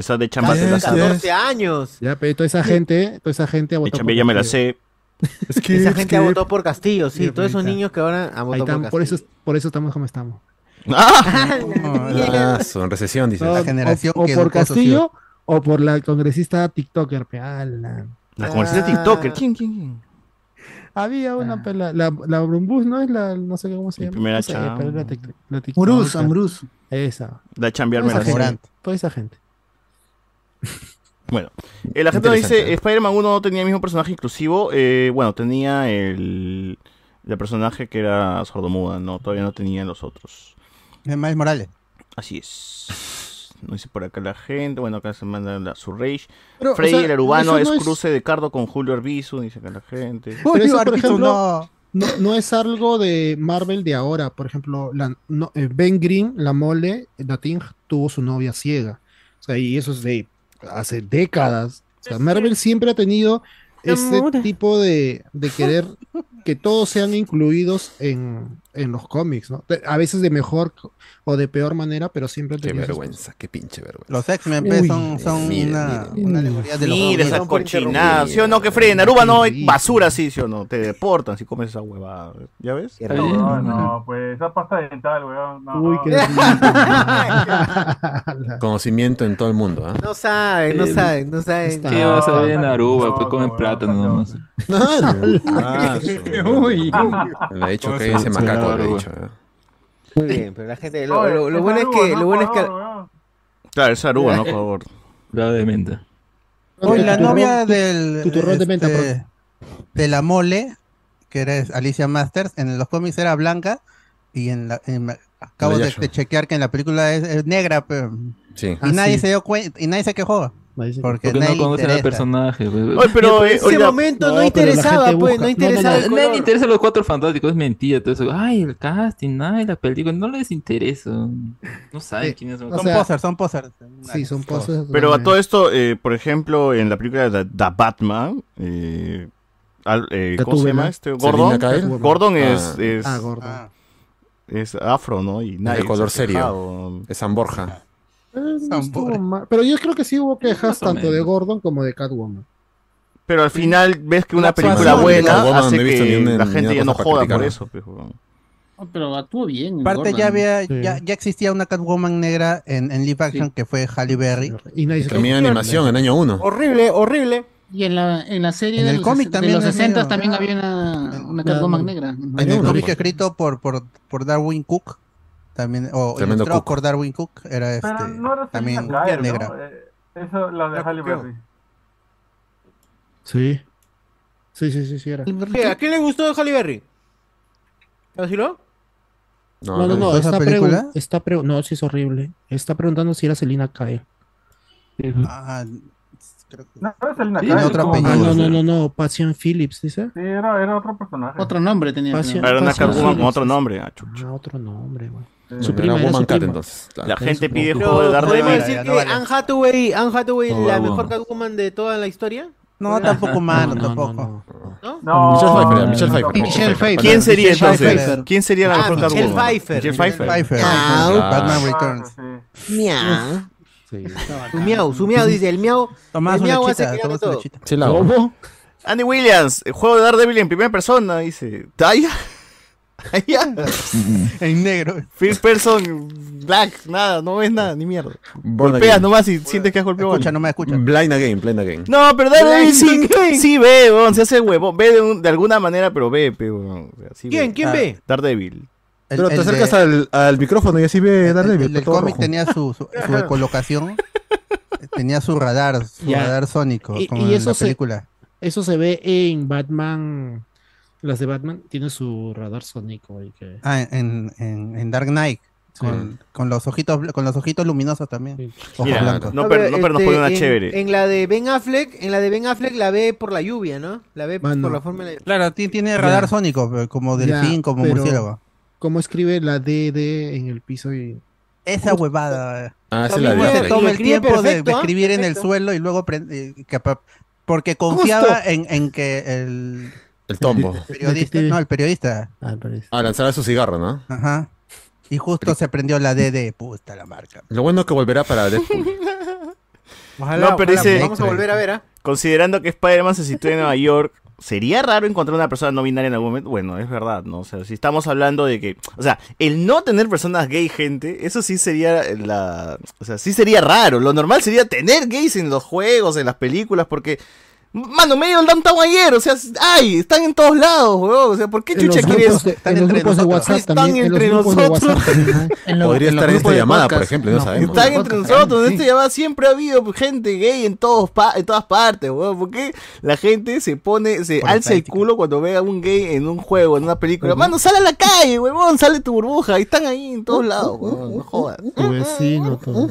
Esa de chamba Hace te la sé. 14 años. Ya, pero toda esa gente, toda esa gente ha De votado chamba ya me la Castillo. sé. Esa gente ha votado por Castillo, sí. Todos esos niños que ahora han votado por están, por Castillo. eso, por eso estamos como estamos. Ah, son recesión, dice. No, La generación o, o que por Castillo o por la congresista TikToker. La comerciante Ah. TikToker. ¿Quién, quién, quién? Había una, pe, la, la, la Brumbus, ¿no? Es la, no sé cómo se llama. primera no sé, chamba. es la, la. Esa. La chambear Toda me esa la gente. Toda esa gente. Bueno, eh, la gente nos dice. Spider-Man 1 no tenía el mismo personaje inclusivo. eh, bueno, tenía el, el personaje que era sordomuda, no, todavía no tenía los otros. Es Miles Morales. Así es. No dice por acá la gente, bueno, acá se manda la, su rage. Pero, o Frey sea, el Arubano es no es- cruce de Cardo con Julio Arbizu, dice acá la gente. Pero eso, por Arbizu, ejemplo, no. no, no es algo de Marvel de ahora. Por ejemplo, la, no, eh, Ben Green, la mole, la Ting, tuvo su novia ciega. O sea, y eso es de hace décadas. O sea, Marvel siempre ha tenido ese tipo de, de querer que todos sean incluidos en, en los cómics, ¿no? De- A veces de mejor o de peor manera, pero siempre Qué vergüenza, qué pinche vergüenza. Los X-Men pues, son, son mire, una, mire, una alegoría de los Mira esa cochinada. ¿sí o no? Que Frey en Aruba no hay basura, sí, ¿sí o no? Te deportan si comes esa huevada, ¿ya ves? No, no, pues esa pasta dental, weón. No, Uy, no. qué. Conocimiento en todo el mundo, ¿ah? No saben, no Eh, saben, no saben. está- ¿Qué vas a ver en no, Aruba? no, Pues comen no, plátano no, nomás. Ah, Uy. Le ha dicho que se- ese se macaco, ha güey. dicho. ¿eh? Muy bien, pero la gente. Lo, Oye, lo- lo bueno es que. no Lo bueno es que. Claro, es Aruba, ¿no? Por favor. Grado de menta. Oye, la novia del. tu turrón de menta, este, de la mole, que era Alicia Masters, en los cómics era blanca. Y en la. en- acabo La de, de chequear que en la película es, es negra, pero. Sí. Y Ah, nadie sí. se dio cuenta. Y nadie se quejó. Porque, no le conocen al personaje. pues. Oye, pero, en eh, ese oiga, momento no, no, interesaba, pues. No no, no, interesaba. A el nadie interesa los cuatro fantásticos, es mentira. Todo eso. Ay, el casting, ay, la película. No les interesa. No saben Sí. quiénes son. O Son sea, posers, son posers. Sí, son poses. Pero a todo esto, eh, por ejemplo, en la película de The Batman, eh, al- eh, ¿cómo se llama este? Gordon. Gordon es, Ah. es, Ah. Ah, es afro, ¿no? Y nadie de color serio. Es San Borja. No. Pero yo creo que sí hubo quejas tanto de. Gordon como de Catwoman. Pero al final ves que una La película buena hace que una- la gente ya no joda por eso. pero actuó bien. Aparte ya había, Sí. ya, ya existía una Catwoman negra en, en live action Sí. que fue Halle Berry. Y También animación en año 1. Horrible, horrible. Y en la, en la serie En de el los, cómic también de los es 60 medio- también había una, una Catwoman negra. En Hay el cómic escrito por, por, por Darwin Cook, también, o Tremendo Cook. por Darwin Cook, era este, Pero no era también negra. ¿no? Eh, Eso, la de Halle. Berry. Sí. Sí, sí, sí, sí era. ¿Qué? ¿A quién le gustó de Halle Berry? ¿A decirlo? No, no, no, ¿Gustó esa está, película? está pre- no, sí es horrible. Está preguntando si era Selina Kyle. Ah, creo que- No, no era Selina Kyle. Ah, no, no, no, no, Passion Phillips, dice. Sí, era, era otro personaje. Otro nombre tenía. Pasión. creo. Era una Catwoman con otro nombre. ah. Ah, otro nombre, güey. Su prima, era Woman su Cat prima. entonces. claro. La gente pide juego de ¿Podemos Daredevil. decir que. Anne Hathaway, Anne Hathaway la mejor Catwoman de toda la historia? No, tampoco malo, No, no, tampoco. no, no. ¿No? No, Michelle Pfeiffer, Michelle Pfeiffer. no. Michelle Pfeiffer. ¿Quién sería Michelle entonces? Pfeiffer. ¿Quién sería la Ah, mejor Michelle Catwoman? Pfeiffer. Michelle Michelle Pfeiffer. Pfeiffer. Ah, Batman Returns. Miau. Sí. Su miau, su miau, dice el miau. Tomás El una miau hace lechita, que tomás gane una todo. lechita. Sí, la. Andy Williams, el juego de Daredevil en primera persona, dice. ¿Talla? En negro. First person, black, nada, no ves nada, ni mierda. Born Golpeas Again. nomás y sientes que has golpeado. Escucha, no me escucha. Blind Again, Blind Again. No, pero Daredevil sí, Blind Again. sí ve, weón, se hace huevón. Ve de, un- de alguna manera, pero ve, weón. O sea, sí ¿Quién? ve. ¿Quién Ah. ve? Daredevil. El- Pero te el acercas de- al, al micrófono y así ve el- Daredevil. El, todo cómic tenía su, su, su colocación. tenía su radar, su radar sónico, Y- como y en eso la se- película. Eso se ve en Batman. Las de Batman tienen su radar sónico. ahí que... Ah, en, en, en Dark Knight. Sí. Con, con los ojitos con los ojitos luminosos también. Sí. Ojos Mira, blancos. no, pero, no, pero nos este, pone una en, chévere. En la de Ben Affleck, en la de Ben Affleck la ve por la lluvia, ¿no? La ve Mano. por la forma de la Claro, ti- tiene radar Ya. sónico, como Ya, delfín, como pero- murciélago. ¿Cómo escribe la DD en el piso? Y... Esa huevada. Ah, la de puede- Se to- toma el tiempo de- perfecto, de, ¿ah? escribir en el suelo y luego prende- eh, porque confiaba en, en que el El tombo. periodista, Detective. no, el periodista, Ah, parece. Ah, lanzará su cigarro, ¿no? ajá. Y justo se prendió la DD, puta la marca. Lo bueno es que volverá para Deadpool. Ojalá, no, pero ojalá, dice, vamos a volver a ver, ¿ah? Considerando que Spider-Man se sitúa en Nueva York, ¿sería raro encontrar una persona no binaria en algún momento? Bueno, es verdad, ¿no? O sea, si estamos hablando de que, o sea, el no tener personas gay, gente, eso sí sería la, o sea, sí sería raro. Lo normal sería tener gays en los juegos, en las películas, porque Mano, medio el downtown ayer, o sea, ay, están en todos lados, weón. O sea, ¿por qué chucha quieres? de- en los grupos de WhatsApp Están entre nosotros. Podría estar en esta llamada, por ejemplo, no sabemos. Están entre nosotros, en esta llamada siempre ha habido gente gay en todos pa- en todas partes, weón. ¿Por qué la gente se pone, se Por alza el culo cuando ve a un gay en un juego, en una película? Mano, sale a la calle, weón, sale tu burbuja, y están ahí en todos lados, weón, no jodas. Tu vecino, todo.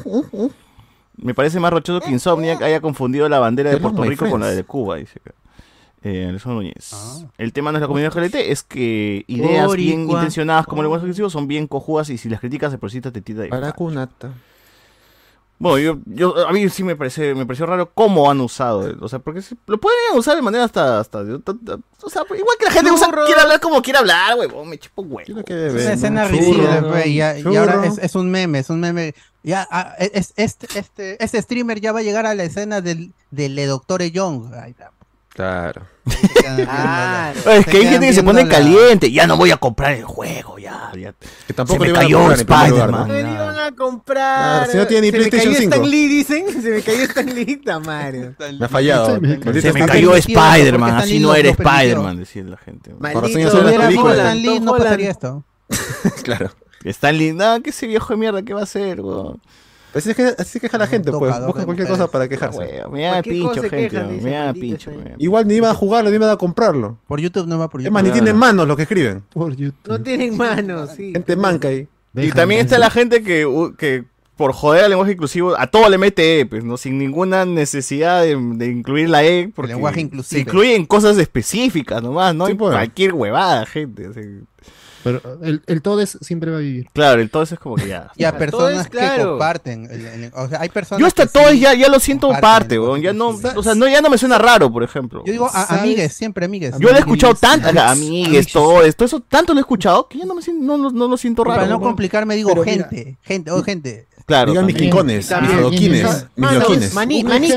Me parece más rochoso que Insomniac haya confundido la bandera de Puerto Rico con la de Cuba, dice acá. Eh, Núñez. El tema no es la comunidad LGBT, es que ideas bien intencionadas como el lenguaje exclusivo son bien cojudas y si las criticas se presita te tira de Para cunata. Bueno, yo, yo, a mí sí me parece, me pareció raro cómo han usado, o sea, porque si- lo pueden usar de manera hasta, hasta, o sea, igual que la gente usa, quiere hablar como quiere hablar, huevón, me chupo huevo. Es una escena ridícula, pues, y, ahora es, es un meme, es un meme. Ya, ah, es, este, este, este streamer ya va a llegar a la escena del, del de Doctor Young. Ay, la- Claro. Ah, Es que hay gente que se pone la- caliente, ya no voy a comprar el juego, ya, ya. Que tampoco se me cayó Spider-Man. ¿no? Me iban a comprar. Si no tiene ni se me PlayStation cayó 5. Stan Lee, dicen. Se me cayó Stan Lee, Tamario. Me ha fallado. Se me- Se me Stan cayó Lee. Spider-Man, así Stan no Lee era. Spider-Man, decía la gente. Maldito, son las hubiera. Stan Lee, no pasaría esto. Claro. Stanley, nada, que ese viejo de mierda, ¿qué va a hacer, weón? Pues es que así se queja la gente, pues. Busca cualquier cosa para quejarse. Weón, Me da Cualquier pincho, cosa se gente, maldito pincho. Igual ni iban a jugarlo, ni iban a comprarlo. Por YouTube no va por Es YouTube. más, ni tienen manos los que escriben. Por YouTube. No tienen manos, sí. Gente manca ahí. Y también está la gente que, que por joder al lenguaje inclusivo, a todo le mete E, pues, ¿no? Sin ninguna necesidad de, de incluir la E, porque lenguaje se inclusive. incluyen cosas específicas nomás, ¿no? Sí, pues. Cualquier huevada, gente. así. Pero el, el Todes siempre va a vivir. Claro, entonces es como que ya. Y a Todo personas es claro. que comparten. el- el- o sea, hay personas Yo hasta todo sí ya, ya lo siento parte, el weón. Ya no, o sea, no, ya no me suena raro, por ejemplo. Yo digo a- amigues, siempre amigues. Yo lo he escuchado tanto, Amigues, todo esto, eso tanto lo he escuchado que ya no me siento, no, no, no lo siento raro. Para no complicarme digo gente, gente, o gente. Claro. Digan mis quicones, mis mis loquines.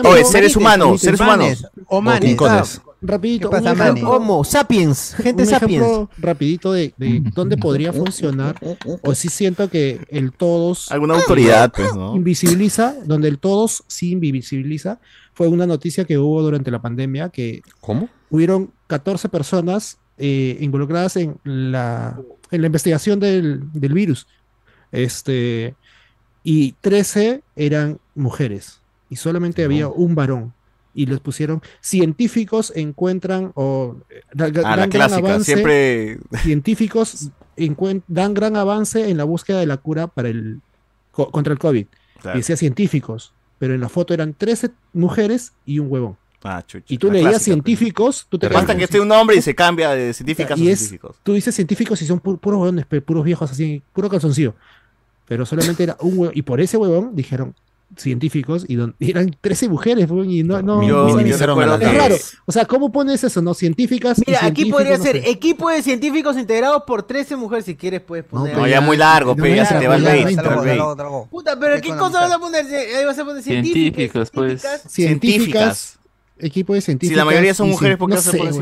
Oye, seres humanos, seres humanos. o O manes. quincones. Rapidito, ¿Qué pasa, un Manny? ejemplo, Homo, sapiens, gente un sapiens. ejemplo rapidito de, de dónde podría funcionar o sí siento que el todos Alguna autoridad, pues, ¿no? invisibiliza, donde el todos sí invisibiliza, fue una noticia que hubo durante la pandemia que ¿Cómo? hubieron 14 personas eh, involucradas en la, en la investigación del, del virus. Este, y 13 eran mujeres y solamente había un varón. Y les pusieron científicos encuentran o eh, da- da- Ah, la gran clásica, avance, siempre científicos dan gran avance en la búsqueda de la cura para el co- contra el COVID. Claro. Y decía científicos, pero en la foto eran 13 mujeres y un huevón. Ah, chucha, Y tú leías clásica, científicos, tú te pues. Basta que esté un hombre y se cambia de científicas a y es, científicos. tú dices científicos y son pu- puros huevones, puros viejos así, puro calzoncillo. Pero solamente era un huevón, y por ese huevón dijeron científicos y, don- y eran 13 mujeres, y no, no, Yo- no- yo minimizaron a recuerdo las es raro. O sea, ¿cómo pones eso, no? Científicas y Mira, aquí científicos, podría no ser sé. equipo de científicos integrados por 13 mujeres. Si quieres, puedes poner. No, ya muy largo, no pe, me ya se te va el trago. Puta, pero ¿qué cosa vas a poner? Ahí vas a poner científicas. Científicos, pues. científicas. Equipo de Si científicas. la mayoría son mujeres, ¿por qué no se pone güey.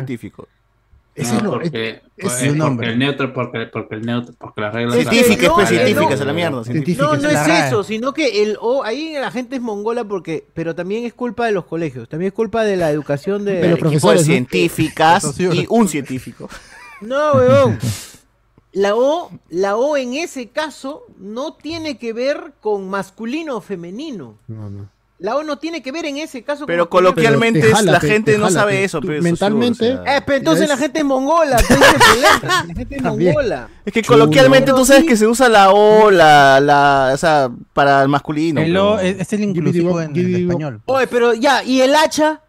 Científico? Ese No, es lo- porque, es- porque el neutro, porque, porque el neutro, porque las reglas. Científicas, no, pues, científicas, no. a la mierda. No, no es eso, sino que el O, ahí la gente es mongola porque, pero también es culpa de los colegios, también es culpa de la educación de, De los Equipo de profesores, científicas y un científico. No, weón. La O, la O en ese caso no tiene que ver con masculino o femenino. No, no. La O no tiene que ver en ese caso Pero con masculino o coloquialmente Pero jala, la te- gente te no sabe te- eso, tú- pero eso, mentalmente- o sea. Eh, pero entonces la gente es mongola. La gente es También. mongola. Es que Chulo. coloquialmente tú sabes que se usa la O, la, la, o sea, para el masculino. El O es, es el inclusivo en, en español. Oye, pero ya, ¿y el hacha?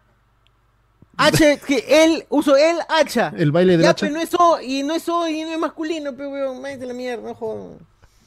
H, que él, uso el hacha. El baile del ya, hacha. pero no es O, y no es O, y no es masculino, pero weón, a la mierda, no.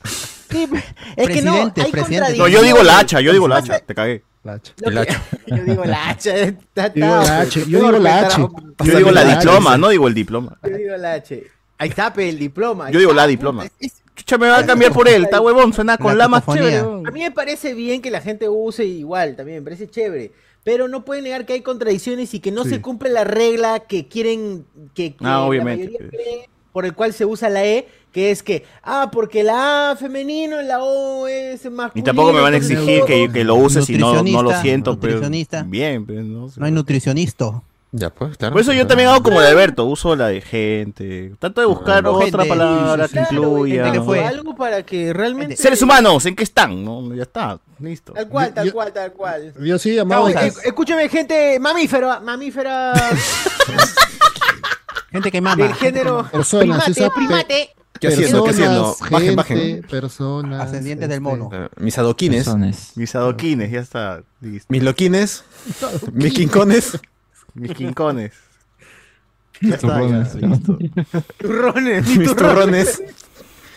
Sí, es que no, Presidente, hay presidente. No, yo digo la hacha, yo digo la hacha, te cagué. La. Lo El hacha. Yo digo la hacha. está- Yo digo la H, yo digo la H. Yo digo la La H, diploma, no digo el diploma. Yo digo la H. Ahí está, pe, el diploma. Yo digo la Ah, diploma. Chucha, me va a cambiar por él. Está huevón, suena con La la más chévere. A mí me parece bien que la gente use igual, también me parece chévere. Pero no pueden negar que hay contradicciones y que no Sí. se cumple la regla que quieren que, que Ah, la obviamente, mayoría cree, por el cual se usa la E, que es que, ah, porque la A femenino y la O es masculino. Y tampoco me van a exigir que, que lo use si no, no lo Nutricionista, siento. Pero nutricionista. bien, pero no sé. No hay nutricionista. Ya, pues, claro. Por eso yo también hago como de Berto, uso la de gente. Trato de buscar Claro, otra gente, palabra sí, que incluya. fue. Algo para que realmente... Seres humanos, ¿en qué están? No, ya está, listo. Tal cual, tal Yo- cual, tal cual. Yo sí llamaba. Cabo, eh, escúcheme, gente mamífera, mamífera Gente que mama. del género Personas, primate, primate. ¿Qué haciendo? ¿Qué haciendo? Bajen, gente, bajen. personas. Ascendientes del mono. Eh, Mis adoquines. Personas. Mis adoquines, ya está. listo. Mis loquines. Mis quincones. Mis quincones. Ya está, ya, Turrones. listo. Turrones, Mis turrones.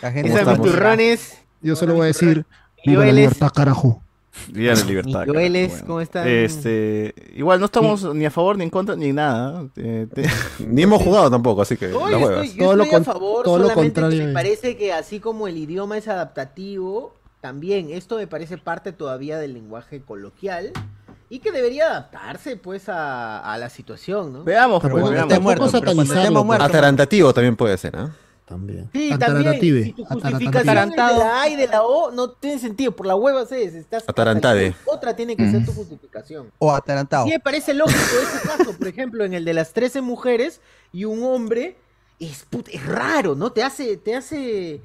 La gente mis turrones. Yo solo voy a decir. Viva la libertad, carajo. Día de libertad. Joeles, carajo, ¿cómo están? Este, igual no estamos ni a favor ni en contra ni nada. eh, te- Ni hemos jugado tampoco, así que No, yo estoy, yo Todo lo a favor, todo lo solamente que contrario. me parece que así como el idioma es adaptativo, también esto me parece parte todavía del lenguaje coloquial y que debería adaptarse pues a, a la situación, ¿no? Veamos, Pero pues, bueno, veamos. tampoco pero satanizarlo, pues. Atarantativo también puede ser, ¿ah? También. Sí, también. Si tu es de la A y de la O no tiene sentido, por la hueva es, estás Atarantade. Otra tiene que ser tu justificación. O atarantado. Sí, me parece lógico ese caso, por ejemplo, en el de las 13 mujeres y un hombre, es, put- es raro, ¿no? Te hace, te hace,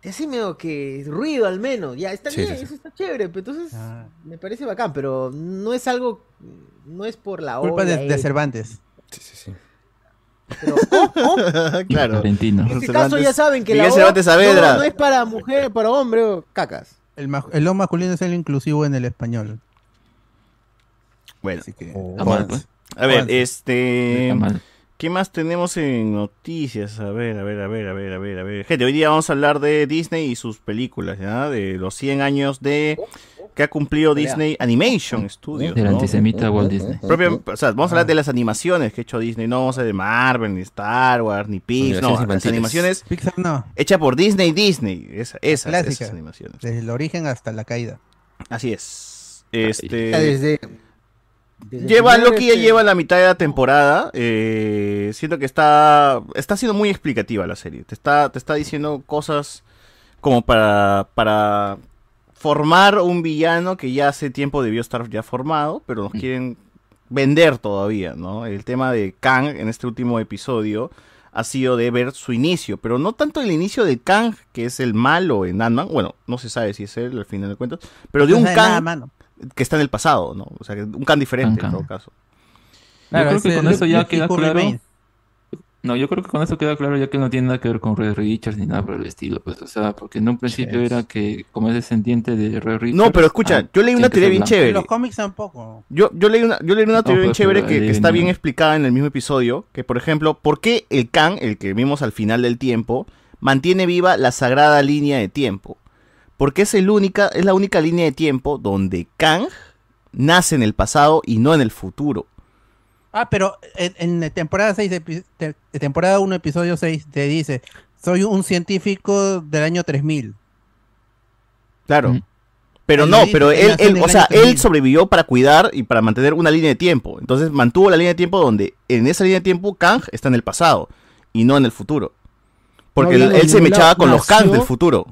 te hace medio que ruido al menos, ya, está Sí, bien, sí, sí. eso está chévere, pero entonces Ah. me parece bacán, pero no es algo, no es por la Culpa O, de, la de E, Cervantes. Sí, sí, sí. Pero, oh, oh, claro. En este caso ya saben que Miguel la O Saavedra. no, no es para mujer, para hombre, o cacas. El, ma- el lo masculino es el inclusivo en el español. Bueno, Así que. Mal, pues. a ver, este. ¿Qué más tenemos en noticias? A ver, a ver, a ver, a ver, a ver, a ver. Gente, hoy día vamos a hablar de Disney y sus películas, ¿ya? De los 100 años de que ha cumplido Disney Animation Studios. Del ¿no? antisemita Walt Disney. Propio- o sea, vamos a hablar de las animaciones que ha hecho Disney, no vamos a hablar de Marvel, ni Star Wars, ni Pixar, no, las animaciones Pixar no. hechas por Disney Disney, esa, esas, Clásica. esas animaciones. Desde el origen hasta la caída. Así es. Este, Desde, desde Lleva, el Loki ya lleva la mitad de la temporada. eh, siento que está. Está siendo muy explicativa la serie. Te está, te está diciendo cosas como para. para formar un villano que ya hace tiempo debió estar ya formado, pero nos quieren vender todavía, ¿no? El tema de Kang en este último episodio ha sido de ver su inicio, pero no tanto el inicio de Kang, que es el malo en Ant-Man, bueno, no se sabe si es él al final de cuentas, pero de No un nada, Kang que está en el pasado, ¿no? O sea, que un Kang diferente Kang, en todo caso. Yo creo que con eso ya queda claro. Remains. No, yo creo que con eso queda claro ya que no tiene nada que ver con Red Richards ni nada por el estilo, pues, o sea, porque en un principio Yes. era que como es descendiente de Red Richards. No, pero escucha, ah, yo leí una teoría bien blanco. En chévere. los cómics tampoco. Yo, yo leí una, yo leí una teoría bien pues, chévere que, está bien explicada en el mismo episodio, que por ejemplo, ¿por qué el Kang, el que vimos al final del tiempo, mantiene viva la sagrada línea de tiempo? Porque es, el única, es la única línea de tiempo donde Kang nace en el pasado y no en el futuro. Ah, pero en, en la temporada 6, epi- te- temporada 1, episodio 6, te dice, soy un científico del año 3000. Claro. Mm. Pero no, pero él o sea, él 3000. sobrevivió para cuidar y para mantener una línea de tiempo. Entonces mantuvo la línea de tiempo donde en esa línea de tiempo Kang está en el pasado y no en el futuro. Porque No, él, él se mechaba con los Kang del futuro.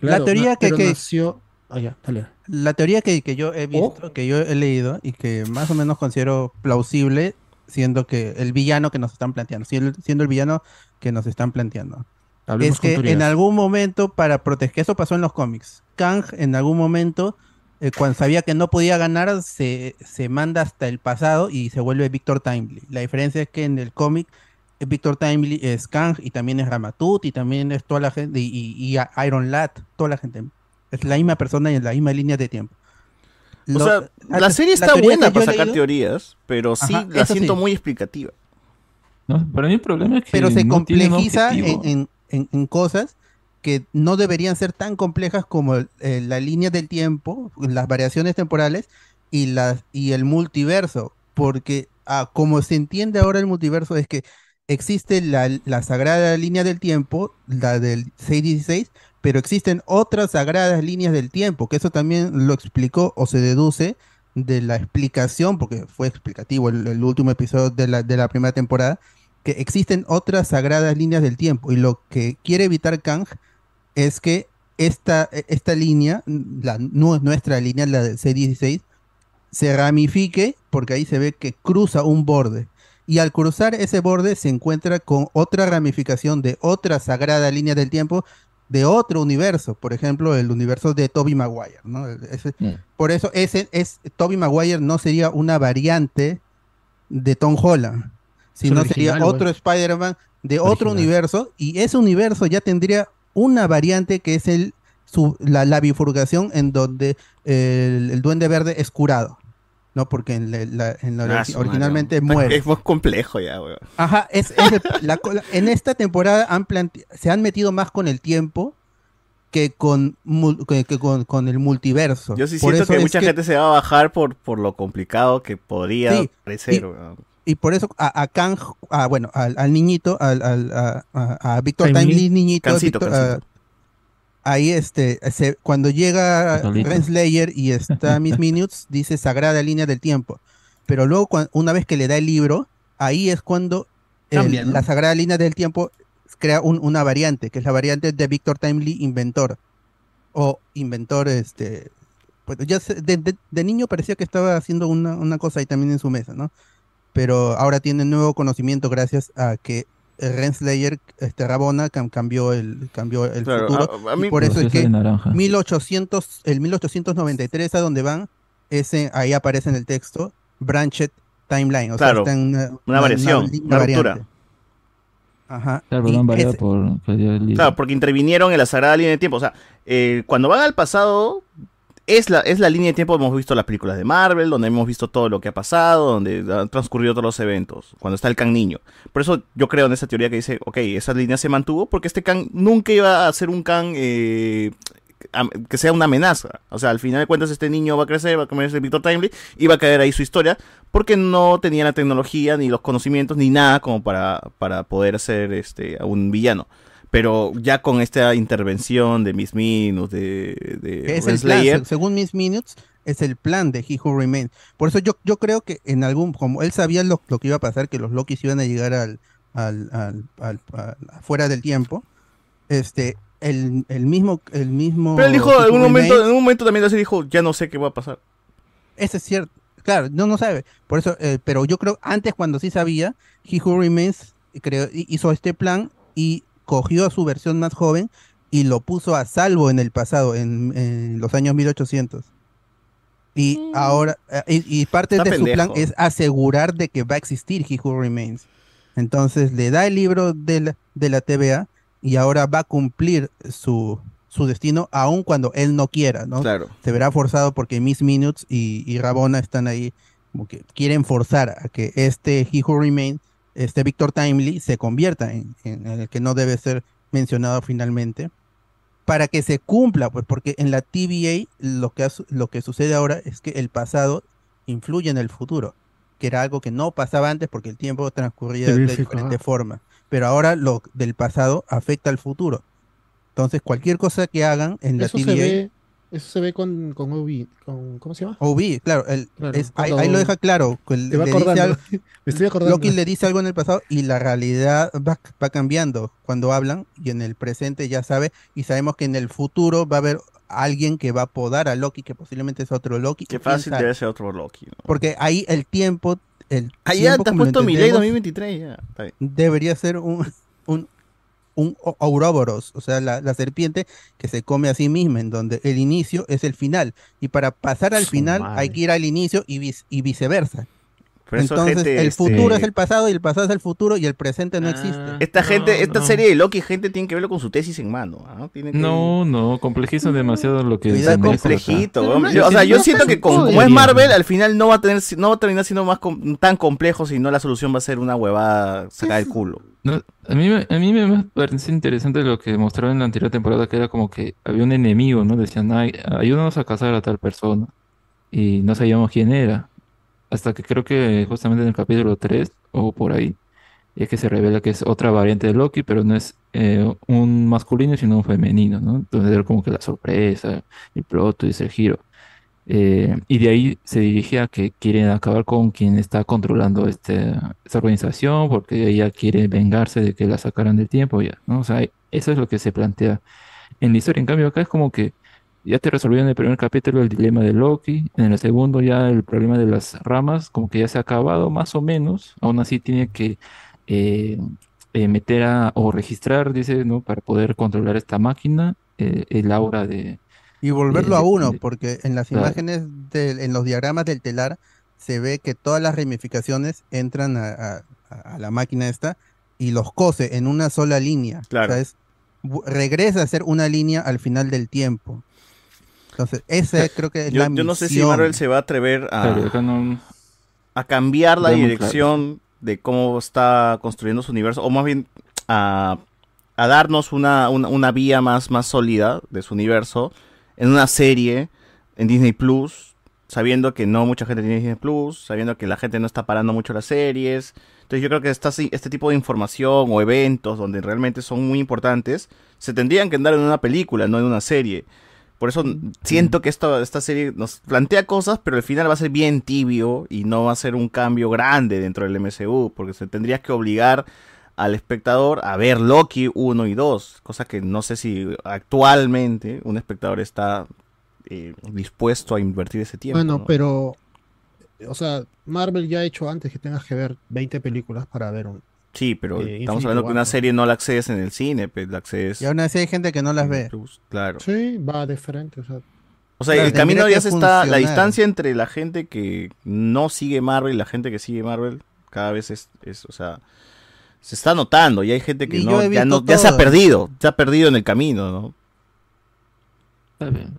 Claro, teoría na- que- que- nació. Ah, ya, dale. La teoría que, que yo he visto, que yo he leído y que más o menos considero plausible, siendo que el villano que nos están planteando, siendo, el villano que nos están planteando. Hablemos es que en algún momento, para proteger, eso pasó en los cómics, Kang en algún momento, eh, cuando sabía que no podía ganar, se, se manda hasta el pasado y se vuelve Victor Timely. La diferencia es que en el cómic, eh, Victor Timely es Kang y también es Ramatut y también es toda la gente, y, y- y Iron Lad, toda la gente. Es la misma persona y en la misma línea de tiempo. O Lo- sea, la antes- serie está teoría buena para sacar leído- teorías, pero sí Ajá, la siento sí. muy explicativa. No, para mí el problema es que pero se no complejiza en, en- en- en cosas que no deberían ser tan complejas como eh, la línea del tiempo, las variaciones temporales y, las, y el multiverso, porque ah, como se entiende ahora el multiverso es que existe la, la sagrada línea del tiempo, la del 616, pero existen otras sagradas líneas del tiempo, que eso también lo explicó o se deduce de la explicación, porque fue explicativo el, último episodio de la, de la primera temporada, que existen otras sagradas líneas del tiempo. Y lo que quiere evitar Kang es que esta, esta línea, la, nu- nuestra línea, la del C16, se ramifique, porque ahí se ve que cruza un borde. Y al cruzar ese borde se encuentra con otra ramificación de otra sagrada línea del tiempo de otro universo, por ejemplo, el universo de Toby Maguire, ¿no? Ese- por eso ese es Toby Maguire no sería una variante de Tom Holland, sino sería otro. Spider-Man de otro universo y ese universo ya tendría una variante que es el su- la, la bifurcación en donde el, el Duende Verde es curado, ¿no? Porque en la, la- en la Ah, originalmente muere. Es más complejo ya, weón. Ajá, es, es el- la cola- en esta temporada han se han metido más con el tiempo que con, que, que con, con el multiverso. Yo sí Por siento eso que mucha gente se va a bajar por, por lo complicado que podría Sí, parecer, y- weón. Y por eso a, a Kang, a, bueno, al, al niñito, al, al- a, Víctor Timely. Niñito, Cancito. Ah, ahí este, se- cuando llega. Renslayer y está Miss Minutes, dice Sagrada Línea del Tiempo. Pero luego, una vez que le da el libro, ahí es cuando el- Cambia, ¿no? la Sagrada Línea del Tiempo crea un- una variante, que es la variante de Víctor Timely Inventor. O Inventor, este. Pues ya sé, de, de- de niño parecía que estaba haciendo una, una cosa ahí también en su mesa, ¿no? Pero ahora tiene nuevo conocimiento gracias a que Renslayer, este Rabona, cam- cambió el, cambió el Claro, futuro. a- a y mí- por eso es que de naranja. 1800, el 1893 a donde van, ese, ahí aparece en el texto, Branched Timeline. O Claro, sea, está en una, una variación, una ruptura. variante. Ajá. Claro, ese- por. Claro, porque intervinieron en la sagrada línea de tiempo. O sea, eh, cuando van al pasado, es la, es la línea de tiempo donde hemos visto las películas de Marvel, donde hemos visto todo lo que ha pasado, donde han transcurrido todos los eventos, cuando está el Kang niño. Por eso yo creo en esa teoría que dice, ok, esa línea se mantuvo porque este Kang nunca iba a ser un Kang eh, que sea una amenaza. O sea, al final de cuentas este niño va a crecer, va a comerse Victor Timely y va a caer ahí su historia porque no tenía la tecnología, ni los conocimientos, ni nada como para, para poder ser este, un villano. Pero ya con esta intervención de Miss Minus, de, de es el plan, se- según Miss Minutes, es el plan de He Who Remains. Por eso yo, yo creo que en algún, como él sabía lo, lo que iba a pasar, que los Lokis iban a llegar al, al, al, al- al- fuera del tiempo, este, el, el mismo, el mismo. Pero él dijo, en un momento, en un momento también se dijo, ya no sé qué va a pasar. Ese es cierto. Claro, no, no sabe. Por eso, eh, pero yo creo, antes cuando sí sabía, He Who Remains creó- hi- hizo este plan y cogió a su versión más joven y lo puso a salvo en el pasado, en, en los años 1800. Y ahora, eh, y, y parte Está de su plan es asegurar de que va a existir He Who Remains. Entonces le da el libro de la, de la TVA y ahora va a cumplir su, su destino aun cuando él no quiera, ¿no? Claro. Se verá forzado porque Miss Minutes y, y Rabona están ahí como que quieren forzar a que este He Who Remains, este Victor Timely, se convierta en, en el que no debe ser mencionado finalmente para que se cumpla, pues porque en la TVA lo que, lo que sucede ahora es que el pasado influye en el futuro, que era algo que no pasaba antes porque el tiempo transcurría de diferente forma, pero ahora lo del pasado afecta al futuro. Entonces cualquier cosa que hagan en la Eso se TVA ve, eso se ve con, con OB, con, ¿cómo se llama? OB, claro, el- Claro, es- ahí, cuando ahí lo deja claro. que te va le dice acordando. algo- Me estoy acordando. Loki le dice algo en el pasado y la realidad va, va cambiando cuando hablan y en el presente ya sabe y sabemos que en el futuro va a haber alguien que va a podar a Loki que posiblemente es otro Loki. Qué fácil debe ser otro Loki. ¿no? Porque ahí el tiempo, el Ahí ya tiempo, te has puesto mi ley entendemos, 2023. Ya. Debería ser un, un, un Ouroboros, o sea, la, la serpiente que se come a sí misma, en donde el inicio es el final. Y para pasar al final madre. hay que ir al inicio y viceversa. Por eso, Entonces, gente, el este, futuro es el pasado y el pasado es el futuro y el presente no Ah. existe. Esta gente, esta no. serie de Loki, gente, tiene que verlo con su tesis en mano. ¿ah? Tiene que- No, no, complejiza demasiado lo que acá. complejito. No, Yo- o sea, yo no siento que con- como es. Marvel, al final no va a tener, no va a terminar siendo más com- tan complejo, sino la solución va a ser una huevada sacada del culo. No, a mí, me- a mí me parece interesante lo que mostraron en la anterior temporada, que era como que había un enemigo, ¿no? Decían, ay, ayúdanos a cazar a tal persona. Y no sabíamos quién era. Hasta que creo que justamente en el capítulo 3 o por ahí, Y es que se revela que es otra variante de Loki, pero no es eh, un masculino, sino un femenino, ¿no? Entonces era como que la sorpresa, el plot twist, el giro. Eh, y de ahí se dirige a que quieren acabar con quien está controlando este, esta organización, porque ella quiere vengarse de que la sacaran del tiempo, ya, ¿no? O sea, eso es lo que se plantea en la historia. En cambio, acá es como que ya te resolvieron en el primer capítulo el dilema de Loki, en el segundo ya el problema de las ramas, como que ya se ha acabado más o menos, aún así tiene que eh, eh, meter a, o registrar, dice, ¿no? Para poder controlar esta máquina, eh, el aura de... Y volverlo de- a uno, de- porque en las Claro. imágenes, del- en los diagramas del telar, se ve que todas las ramificaciones entran a, a- a la máquina esta y los cose en una sola línea. Claro. O sea, es- regresa a ser una línea al final del tiempo. Entonces, ese creo que es Yo, la yo no sé si. Marvel se va a atrever a, acá no- a cambiar la dirección de cómo está construyendo su universo, o más bien a, a darnos una, una, una vía más, más sólida de su universo en una serie en Disney Plus, sabiendo que no mucha gente tiene Disney Plus, sabiendo que la gente no está parando mucho las series. Entonces yo creo que esta, este tipo de información o eventos donde realmente son muy importantes, se tendrían que dar en una película, no en una serie. Por eso siento que esta, esta serie nos plantea cosas, pero al final va a ser bien tibio y no va a ser un cambio grande dentro del MCU, porque se tendría que obligar al espectador a ver Loki 1 y 2, cosa que no sé si actualmente un espectador está eh, dispuesto a invertir ese tiempo. Bueno, ¿no? pero, o sea, Marvel ya ha hecho antes que tengas que ver 20 películas para ver un... Sí, pero eh, estamos Infinity hablando que una serie no la accedes en el cine, pues la accedes Y aún así hay gente que no las ve. Plus, claro. Sí, va de frente, o sea... O sea, Claro, el camino ya se está, la distancia entre la gente que no sigue Marvel y la gente que sigue Marvel cada vez es, es, o sea, se está notando y hay gente que Y no, ya, no, ya se ha perdido, se ha perdido en el camino, ¿no? Está bien.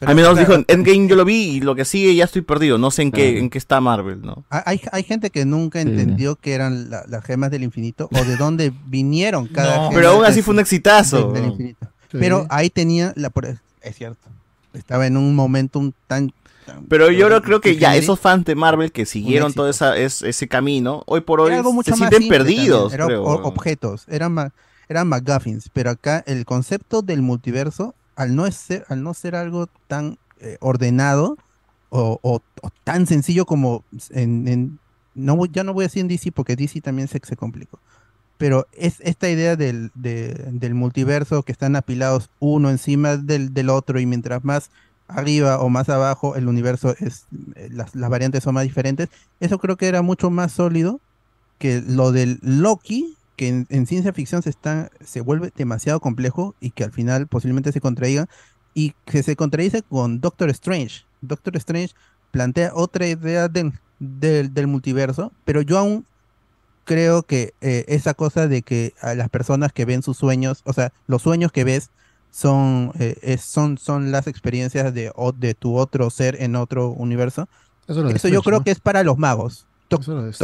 Pero, Al menos claro, dijo, en Endgame yo lo vi y lo que sigue ya estoy perdido, no sé en qué, en qué está Marvel, ¿no? Hay, hay gente que nunca Sí. entendió qué eran la- las gemas del infinito o de dónde vinieron cada No. gema Pero aún así del- fue un exitazo. del- del ¿no? infinito. sí. Pero ahí tenía la por- es cierto. Estaba en un momentum tan, tan- Pero yo no creo que ya esos fans de Marvel que siguieron todo esa, es- ese camino, hoy por hoy Era algo mucho se sienten perdidos, creo. objetos, eran eran McGuffins, pero acá el concepto del multiverso, al no ser, al no ser algo tan eh, ordenado o, tan sencillo como en, no ya no voy a decir en DC porque DC también se, se complicó. Pero es esta idea del, de- del multiverso que están apilados uno encima del, del otro y mientras más arriba o más abajo el universo es, eh, las, las variantes son más diferentes. Eso creo que era mucho más sólido que lo del Loki, que en, en ciencia ficción se, está, se vuelve demasiado complejo y que al final posiblemente se contraiga y que se contradice con Doctor Strange. Doctor Strange plantea otra idea del, del, del multiverso, pero yo aún creo que eh, esa cosa de que a las personas que ven sus sueños, o sea, los sueños que ves son, eh, es- son, son las experiencias de, de tu otro ser en otro universo. Eso, yo creo ¿no? que es para los magos.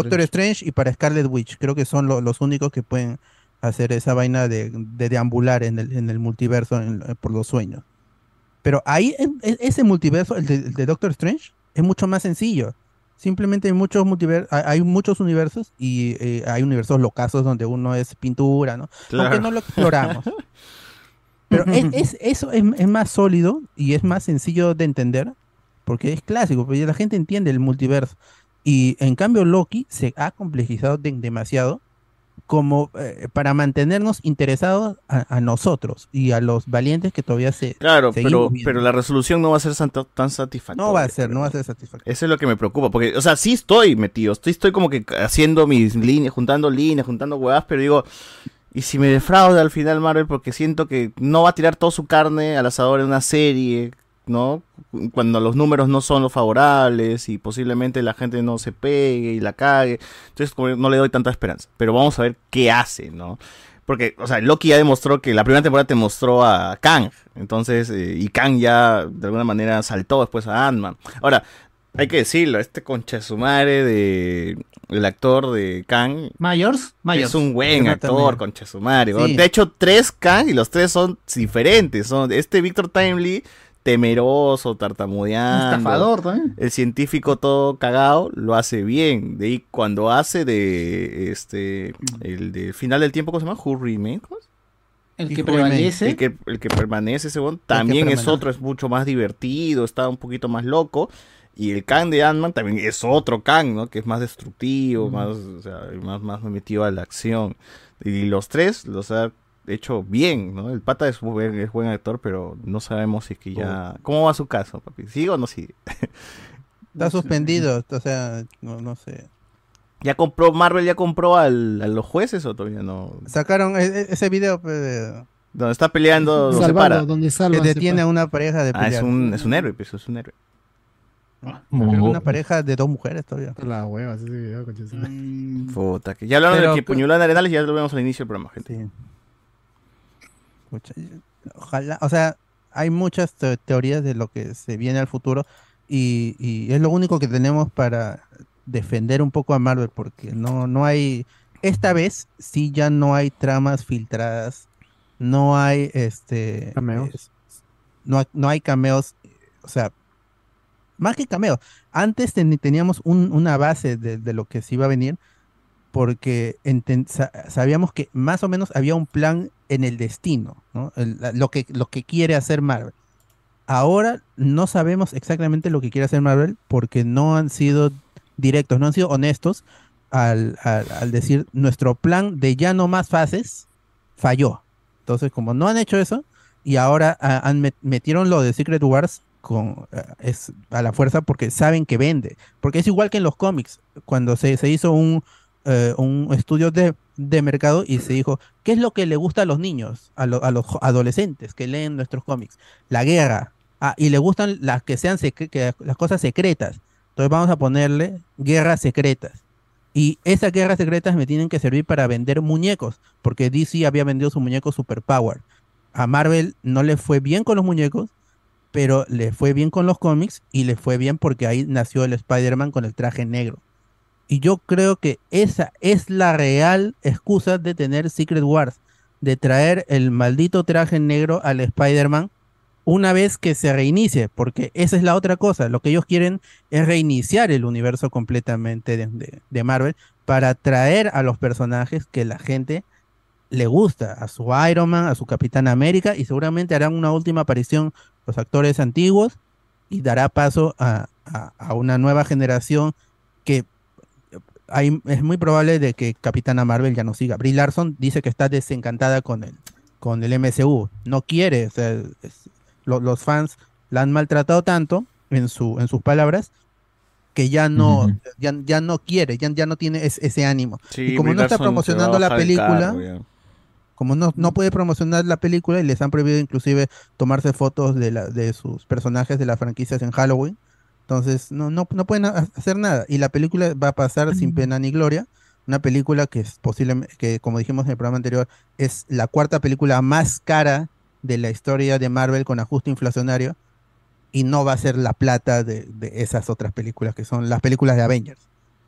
Doctor Strange. Y para Scarlet Witch. Creo que son lo- los únicos que pueden hacer esa vaina de, de deambular en el, en el multiverso en- eh, por los sueños. Pero ahí, en- en ese multiverso, el de, el de Doctor Strange, es mucho más sencillo. Simplemente hay muchos multiver- hay, hay muchos universos y eh, hay universos locazos donde uno es pintura, ¿no? Claro. Aunque no lo exploramos. Pero es, es- eso es, es más sólido y es más sencillo de entender porque es clásico, porque la gente entiende el multiverso. Y en cambio Loki se ha complejizado de- demasiado como eh, para mantenernos interesados a, a nosotros y a los valientes que todavía se... Claro, pero, viendo. pero la resolución no va a ser tan satisfactoria. No va a ser, no va a ser satisfactorio. Eso es lo que me preocupa, porque, o sea, sí estoy metido, estoy, estoy como que haciendo mis líneas, juntando líneas, juntando huevas, pero digo, ¿y si me defrauda al final Marvel? Porque siento que no va a tirar toda su carne al asador en una serie, ¿no? Cuando los números no son los favorables y posiblemente la gente no se pegue y la cague. Entonces, como no le doy tanta esperanza. Pero vamos a ver qué hace, ¿no? Porque, o sea, Loki ya demostró que la primera temporada te mostró a Kang. Entonces, eh, y Kang ya de alguna manera saltó después a Ant-Man. Ahora, hay que decirlo, este concha de su madre de el actor de Kang Mayors, Mayors. es un buen actor, concha de su madre. Sí. De hecho, tres Kang y los tres son diferentes. Son este Victor Timely temeroso, tartamudeando. Estafador también. El científico todo cagado lo hace bien. De ahí cuando hace de este el de final del tiempo, ¿cómo se llama? Who. El que prevalece. El que, el que permanece, según, también es permanece. otro, es mucho más divertido, está un poquito más loco. Y el Kang de Ant-Man también es otro Kang, ¿no? Que es más destructivo, más, o sea, más, más metido a la acción. Y los tres los ha hecho bien, ¿no? El pata es buen, es buen actor, pero no sabemos si es que ya... ¿Cómo va su caso, papi? ¿Sigue o no sigue? Está suspendido, o sea, no, no sé. ¿Ya compró, Marvel ya compró al, a los jueces o todavía no? Sacaron e- e- ese video pues, de- Donde está peleando, Salvando, separa. donde que salva. detiene a una pareja de Ah, es pelear. un, es un héroe, pues, es un héroe. Creo que una pareja de dos mujeres todavía. La hueva, ese video, Puta, que ya hablaron Pero- de que puñaló en Arenales y ya lo vemos al inicio del programa, gente. Sí. Pucha, ojalá, o sea, hay muchas te- teorías de lo que se viene al futuro y, y es lo único que tenemos para defender un poco a Marvel porque no, no hay, esta vez sí ya no hay tramas filtradas, no hay este Cameos. es- no, no hay cameos, o sea, más que cameos, antes ten- teníamos un- una base de, de lo que se iba a venir porque sabíamos que más o menos había un plan en el destino, ¿no? Lo, que, lo que quiere hacer Marvel. Ahora no sabemos exactamente lo que quiere hacer Marvel porque no han sido directos, no han sido honestos al, al- decir nuestro plan de ya no más fases falló. Entonces, como no han hecho eso y ahora ah, han met- metieron lo de Secret Wars con, ah, es a la fuerza porque saben que vende. Porque es igual que en los cómics, cuando se, se hizo un, eh, un estudio de, de mercado y se dijo, ¿qué es lo que le gusta a los niños, a, lo- a los adolescentes que leen nuestros cómics? La guerra. Ah, y le gustan las que sean que las cosas secretas. Entonces vamos a ponerle guerras secretas. Y esas guerras secretas me tienen que servir para vender muñecos, porque DC había vendido su muñeco Superpower. A Marvel no le fue bien con los muñecos, pero le fue bien con los cómics y le fue bien porque ahí nació el Spider-Man con el traje negro. Y yo creo que esa es la real excusa de tener Secret Wars, de traer el maldito traje negro al Spider-Man una vez que se reinicie, porque esa es la otra cosa. Lo que ellos quieren es reiniciar el universo completamente de, de- Marvel para traer a los personajes que la gente le gusta, a su Iron Man, a su Capitán América, y seguramente harán una última aparición los actores antiguos y dará paso a- a una nueva generación que hay- es muy probable de que Capitana Marvel ya no siga. Brie Larson dice que está desencantada con el, con el MCU, no quiere, o sea, es- lo- los fans la han maltratado tanto en, su, en sus palabras que ya no, ya, ya no quiere, ya, ya no tiene es- ese ánimo. Sí, y como Brie no está Larson promocionando la película, carro, como no, no puede promocionar la película y les han prohibido inclusive tomarse fotos de, la, de sus personajes de las franquicias en Halloween, entonces no, no, no pueden ha- hacer nada. Y la película va a pasar sin pena ni gloria. Una película que es posiblemente, que como dijimos en el programa anterior, es la cuarta película más cara de la historia de Marvel con ajuste inflacionario. Y no va a ser la plata de, de esas otras películas que son las películas de Avengers.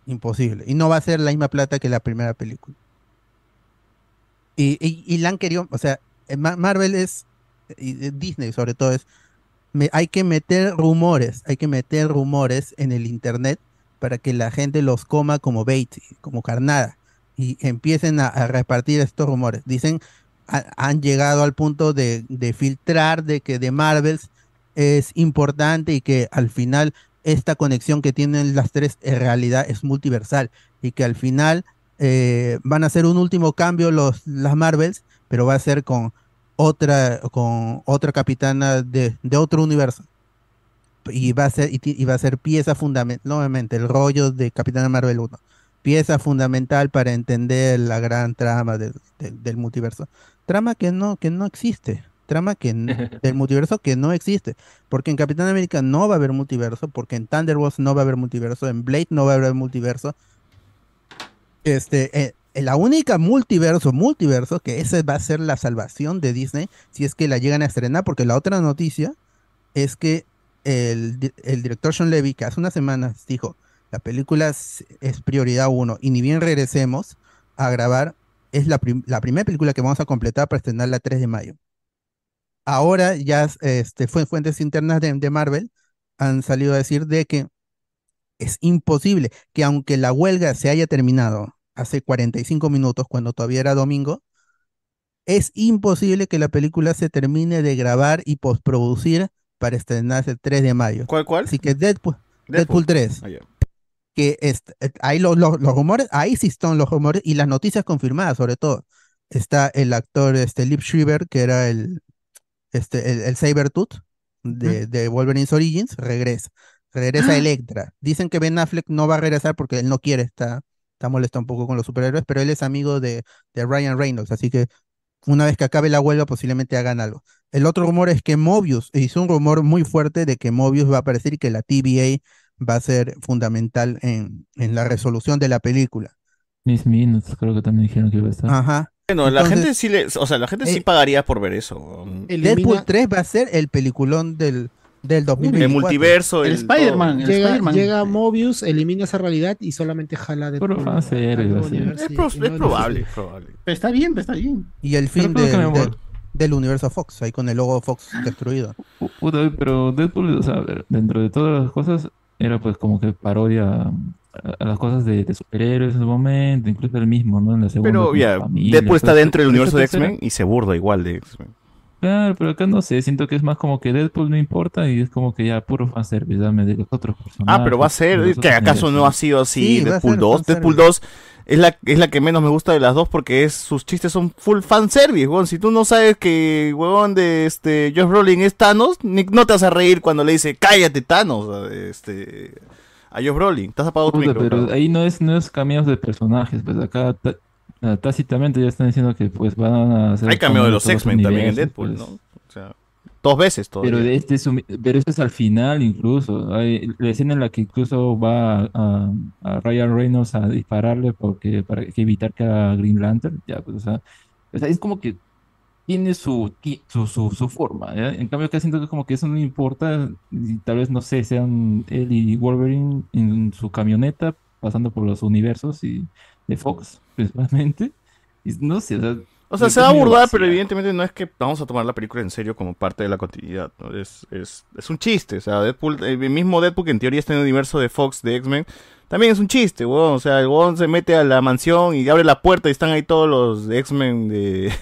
Imposible. Y no va a ser la misma plata que la primera película. Y, y, y la han querido, o sea, eh, Ma- Marvel es, y Disney sobre todo es, hay que meter rumores, hay que meter rumores en el internet para que la gente los coma como bait, como carnada, y empiecen a, a repartir estos rumores. Dicen, ha- han llegado al punto de, de filtrar de que de Marvels es importante y que al final esta conexión que tienen las tres en realidad es multiversal y que al final eh, van a hacer un último cambio los, las Marvels, pero va a ser con otra, con otra capitana de, de otro universo. Y va a ser, y, va a ser pieza fundamental, nuevamente, el rollo de Capitana Marvel 1. Pieza fundamental para entender la gran trama del- del- del multiverso. Trama que no, que no existe. Trama que del multiverso que no existe. Porque en Capitán América no va a haber multiverso, porque en Thunderbolts no va a haber multiverso, en Blade no va a haber multiverso. Este, eh, la única multiverso, multiverso, que esa va a ser la salvación de Disney, si es que la llegan a estrenar, porque la otra noticia es que el, el director Sean Levy, que hace unas semanas dijo, la película es, prioridad uno, y ni bien regresemos a grabar, es la, la primera película que vamos a completar para estrenarla el 3 de mayo. ahora ya este, fue fuentes internas de, de Marvel han salido a decir de que es imposible que aunque la huelga se haya terminado hace 45 minutos, cuando todavía era domingo, es imposible que la película se termine de grabar y postproducir para estrenarse el 3 de mayo. ¿Cuál, cuál? Así que Deadpool, Deadpool 3, Ah, ya. que es, ahí los, los, los rumores, ahí sí están los rumores y las noticias confirmadas sobre todo. Está el actor este, Lip Schreiber, que era el, este, el, el Sabertooth de, de Wolverine's Origins, regresa. Regresa Electra. Dicen que Ben Affleck no va a regresar porque él no quiere, está, está molesto un poco con los superhéroes, pero él es amigo de, de Ryan Reynolds, así que una vez que acabe la huelga posiblemente hagan algo. El otro rumor es que Mobius, hizo un rumor muy fuerte de que Mobius va a aparecer y que la TVA va a ser fundamental en, en la resolución de la película. Miss Minutes, creo que también dijeron que iba a estar. Ajá. Bueno, la Entonces, gente sí le, o sea, la gente sí eh, pagaría por ver eso. Deadpool 3 va a ser el peliculón del, del 2024. El multiverso, el, Spider-Man, el Llega, Spider-Man. llega Mobius, elimina esa realidad y solamente jala de fanservice, así. Es, pro- es probable, es probable. Pero está bien, pero está bien. Y el fin Pero creo que del- universo Fox, ahí con el logo Fox destruido. Puta, pero Deadpool, o sea, a dentro de todas las cosas, era pues como que parodia a, a las cosas de, de superhéroes en su momento, incluso el mismo, ¿no? En la segunda. Pero ya, Deadpool está pero dentro del universo de X-Men y se burda igual de X-Men. Claro, pero acá no sé, siento que es más como que Deadpool no importa y es como que ya puro fanservice, dame de los otros personajes. Ah, pero va a ser, ¿que acaso no ha sido así Sí, Deadpool ser 2? fanservice. Deadpool 2 es la, es la que menos me gusta de las dos porque es, sus chistes son full fanservice, weón. Si tú no sabes que, huevón, de este, Josh Brolin es Thanos, ni- no te vas a reír cuando le dice, cállate Thanos, a, este, a Josh Brolin. Estás apagado tu micro. pero ahí no es, no es cameos de personajes, pues acá ah, tácitamente ya están diciendo que pues van a hacer Hay cameo de los X-Men también en Deadpool, pues. ¿no? O sea, dos veces todavía. Pero este es un- pero esto es al final incluso. Hay la escena en la que incluso va a, a Ryan Reynolds a dispararle porque para que evitar que haga Green Lantern. Ya, pues, o sea, o sea, es como que tiene su, su, su, su forma. ¿ya? En cambio, acá siento que como que eso no importa. Y tal vez, no sé, sean él y Wolverine en su camioneta pasando por los universos y de Fox, principalmente. Y no sé, o sea, O sea, es se va a burlar, pero evidentemente no es que vamos a tomar la película en serio como parte de la continuidad. ¿no? Es, es, es un chiste. O sea, Deadpool, el mismo Deadpool que en teoría está en el universo de Fox de X-Men, también es un chiste, weón. O sea, el weón se mete a la mansión y abre la puerta y están ahí todos los X-Men de,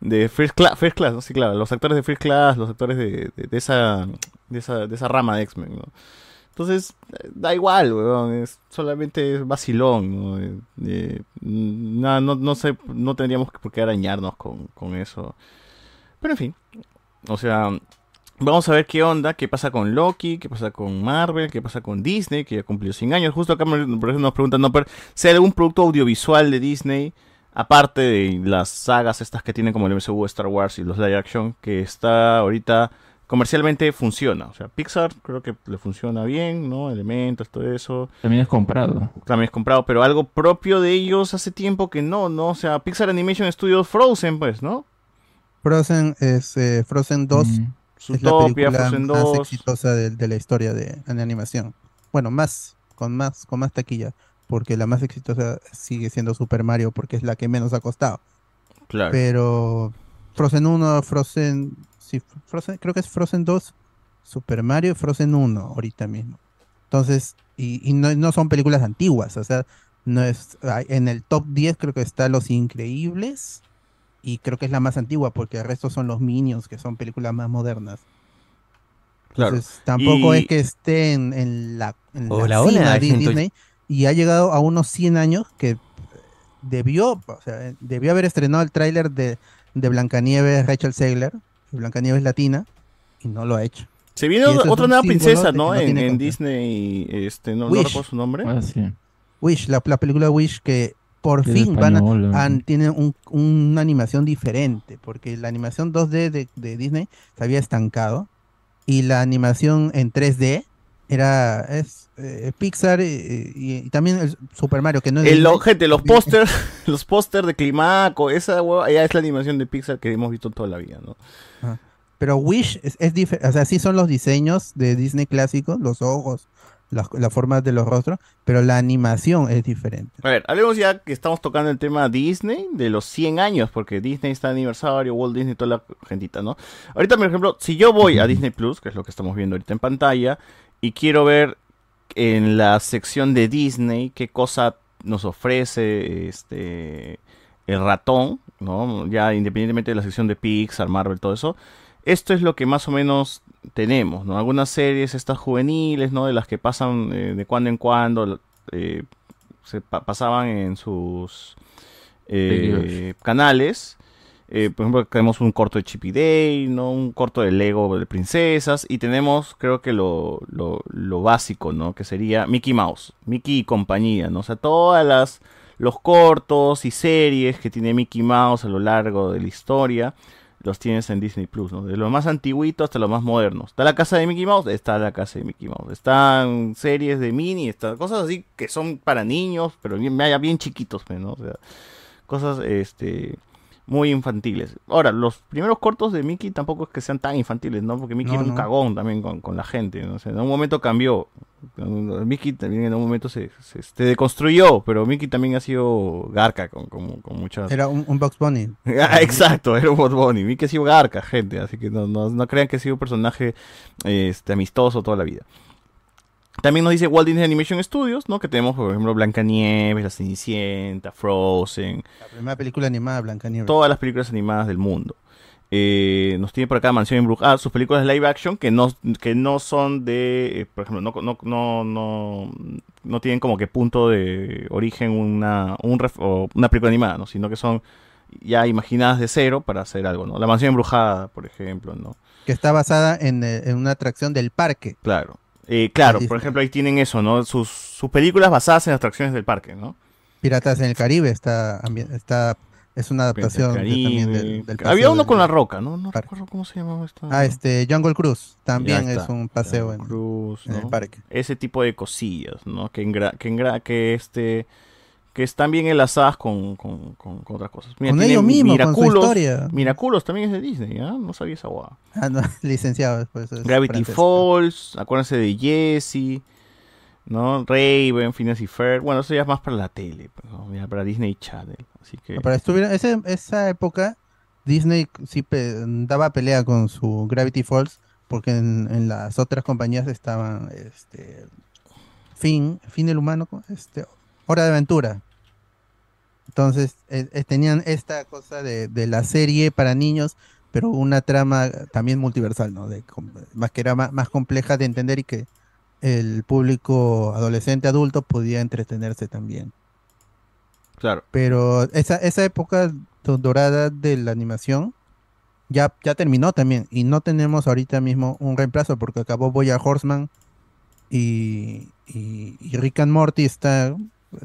de First Class, First Class, ¿no? Sí, claro, los actores de First Class, los actores de, de, de esa, de, esa, de esa rama de X-Men, ¿no? Entonces, eh, da igual, weón, es solamente es vacilón, ¿no? Eh, eh, no, no, sé, no tendríamos por qué arañarnos con, con eso. Pero en fin, o sea, vamos a ver qué onda, qué pasa con Loki, qué pasa con Marvel, qué pasa con Disney, que ya cumplió 100 años. Justo acá por ejemplo, nos preguntan, no, pero si hay algún producto audiovisual de Disney, aparte de las sagas estas que tienen como el MCU, Star Wars y los live action, que está ahorita comercialmente funciona. O sea, Pixar creo que le funciona bien, ¿no? Elementos, todo eso. También es comprado. También es comprado, pero algo propio de ellos hace tiempo que no, ¿no? O sea, Pixar Animation Studios Frozen, pues, ¿no? Frozen es eh, Frozen 2. Mm. Es la película Frozen más 2. exitosa de, de la historia de, animación. Bueno, más, con más, con más taquilla, porque la más exitosa sigue siendo Super Mario, porque es la que menos ha costado. Claro. Pero Frozen 1, Frozen, sí, Frozen, creo que es Frozen 2, Super Mario y Frozen 1 ahorita mismo. Entonces, y, y no, no son películas antiguas, o sea, no es, hay- en el top 10 creo que está Los Increíbles, y creo que es la más antigua, porque el resto son los Minions, que son películas más modernas. Claro. Entonces, tampoco Y- es que esté en, en la, en la Hola, de. Disney, y ha llegado a unos 100 años que debió, o sea, debió haber estrenado el tráiler de, de Blancanieves Rachel Zegler, de Blancanieves Latina, y no lo ha hecho. Se viene otra, nueva princesa, ¿no? no en. Disney, este, no, no recuerdo su nombre. Ah, sí. Wish, la, la película Wish que por fin van a, tienen un- una animación diferente, porque la animación 2D de, de Disney se había estancado y la animación en 3D era es eh, Pixar eh, y, y también el Super Mario que no es El, lo- gente, los póster, los póster de Climaco, esa hueva, ya es la animación de Pixar que hemos visto toda la vida, ¿no? Ajá. Pero Wish es, es diferente, o sea, sí son los diseños de Disney clásicos, los ojos, las, las formas de los rostros, pero la animación es diferente. A ver, hablemos ya que estamos tocando el tema Disney de los 100 años, porque Disney está de aniversario, Walt Disney, toda la gentita, ¿no? Ahorita, por ejemplo, si yo voy a Disney Plus, que es lo que estamos viendo ahorita en pantalla, y quiero ver en la sección de Disney qué cosa nos ofrece este el ratón, ¿no? Ya independientemente de la sección de Pixar, Marvel, todo eso, esto es lo que más o menos tenemos, ¿no? Algunas series, estas juveniles, ¿no? De las que pasan eh, de cuando en cuando, eh, se pa- pasaban en sus eh, canales. Eh, por ejemplo, tenemos un corto de Chippy Day, ¿no? Un corto de Lego de princesas. Y tenemos, creo que lo, lo, lo básico, ¿no? Que sería Mickey Mouse. Mickey y compañía, ¿no? O sea, todas las los cortos y series que tiene Mickey Mouse a lo largo de la historia los tienes en Disney Plus, ¿no? De lo más antiguito hasta lo más moderno. Está la casa de Mickey Mouse, está la casa de Mickey Mouse. Están series de mini, cosas así que son para niños, pero bien, bien, chiquitos, ¿no? O sea, cosas este muy infantiles. Ahora, los primeros cortos de Mickey tampoco es que sean tan infantiles, ¿no? Porque Mickey No, era un no. cagón también con, con la gente, ¿no? O sea, en un momento cambió. Mickey también en un momento se, se, se deconstruyó, pero Mickey también ha sido garca con, con, con muchas... Era un, un Box Bunny. Ah, exacto, era un Bot Bunny. Mickey ha sido garca, gente, así que no, no, no crean que ha sido un personaje este, amistoso toda la vida. También nos dice Walt Disney Animation Studios, ¿no? Que tenemos, por ejemplo, Blancanieves, La Cenicienta, Frozen, La primera película animada Blancanieves. todas las películas animadas del mundo. Eh, nos tiene por acá Mansión Embrujada, sus películas live action que no, que no son de, eh, por ejemplo, no, no, no, no, no tienen como que punto de origen una, un ref- o una película animada, ¿no? Sino que son ya imaginadas de cero para hacer algo, ¿no? La Mansión Embrujada, por ejemplo, ¿no? Que está basada en, eh, en una atracción del parque. Claro. Eh, claro, por ejemplo, ahí tienen eso, ¿no? Sus, sus películas basadas en atracciones del parque, ¿no? Piratas en el Caribe está, está es una adaptación también del, del Había uno del- con la roca, ¿no? No parque. recuerdo cómo se llamaba esta. Ah, este Jungle Cruise también es un paseo en, el parque. Ese tipo de cosillas, ¿no? Que, engra- que, engra- que este que están bien enlazadas con, con, con- con otras cosas. Con tiene ellos mismos, con su Miraculos. historia. Miraculos también es de Disney, ¿ah? No sabía esa guada. Ah, no, licenciado. Pues, es Gravity francés. Falls, acuérdense de Jesse, ¿no? Raven, Phineas y Ferb. Bueno, eso ya es más para la tele, pues, ¿no? Ya para Disney Channel. Así que... No, Pero estuvieron, ese- esa época Disney sí pe- daba pelea con su Gravity Falls porque en, en las otras compañías estaban este Fin, Fin el humano, este Hora de Aventura. Entonces eh, eh, tenían esta cosa de, de la serie para niños, pero una trama también multiversal, ¿no? De, más que era más, más compleja de entender y que el público adolescente adulto podía entretenerse también. Claro. Pero esa, esa época do- dorada de la animación ya, ya terminó también. Y no tenemos ahorita mismo un reemplazo porque acabó Boya Horseman y, y, y Rick and Morty está,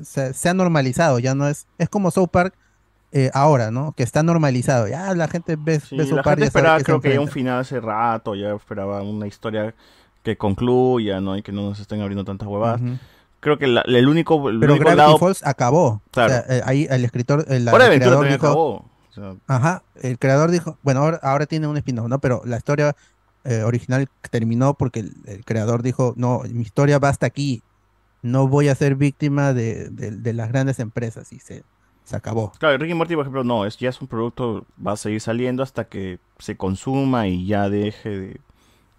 se, se ha normalizado. Ya no es, es como South Park eh, ahora, ¿no? Que está normalizado. Ya la gente ve, Sí, ve South la Park gente esperaba, que creo que ya un final hace rato, ya esperaba una historia que concluya, ¿no? Y que no nos estén abriendo tantas huevadas. Ujú. Creo que la- el único, el Pero único Gravity lado... Falls acabó. Claro. O sea, eh, ahí el escritor, el, Hora de el creador también dijo, acabó. O sea, Ajá, el creador dijo, bueno, ahora, ahora tiene un spin-off, ¿no? Pero la historia eh, original terminó porque el, el creador dijo, no, mi historia va hasta aquí, no voy a ser víctima de, de- de las grandes empresas y se, se acabó. Claro, Ricky Morty, por ejemplo, no, es, ya es un producto, va a seguir saliendo hasta que se consuma y ya deje de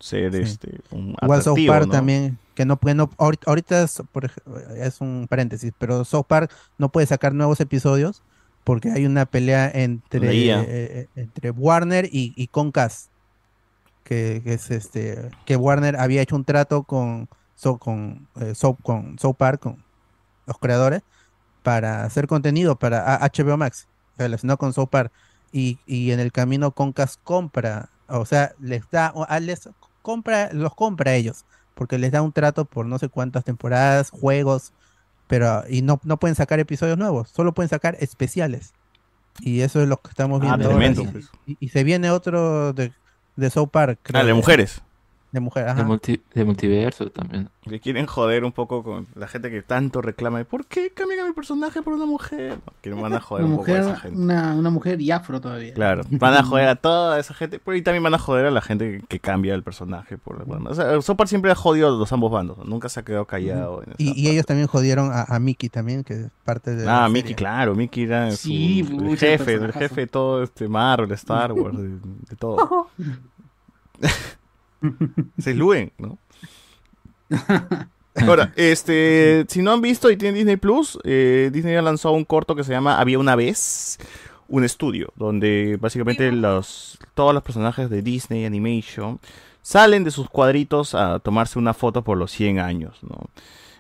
ser Sí. este un Igual South Park ¿no? también, que no puede, no, ahorita, ahorita es, por es un paréntesis, pero South Park no puede sacar nuevos episodios porque hay una pelea entre, La IA. eh, entre Warner y, y Comcast, que, que es este, que Warner había hecho un trato con, So- con, eh, So- con South Park, con los creadores, para hacer contenido para HBO Max, relacionado con South Park, y, y en el camino Comcast compra, o sea, les da, o- a- les compra, los compra a ellos, porque les da un trato por no sé cuántas temporadas, juegos, pero y no, no pueden sacar episodios nuevos, solo pueden sacar especiales. Y eso es lo que estamos Ah, viendo ahora. tremendo, pues. y- y se viene otro de, de South Park, Ah, creo de que- mujeres. De mujer, ajá. De, multi- de multiverso también. Que quieren joder un poco con la gente que tanto reclama. ¿Por qué cambian a mi personaje por una mujer? No, que van a joder Una un poco a esa mujer, gente. una, una mujer y afro todavía. Claro, van a joder a toda esa gente, pero y también van a joder a la gente que, que cambia el personaje. Por, bueno, o sea, Sopar siempre ha jodido a los ambos bandos, nunca se ha quedado callado. en Y, y ellos también jodieron a, a Mickey también, que es parte de. Ah, Mickey, serie. claro, Mickey era su- el jefe, el jefe de todo este Marvel, Star Wars, de, de todo. Se luen, ¿no? Ahora, este, si no han visto y tienen Disney Plus, eh, Disney ha lanzado un corto que se llama Había una vez, un estudio, donde básicamente los, todos los personajes de Disney Animation salen de sus cuadritos a tomarse una foto por los 100 años, ¿no?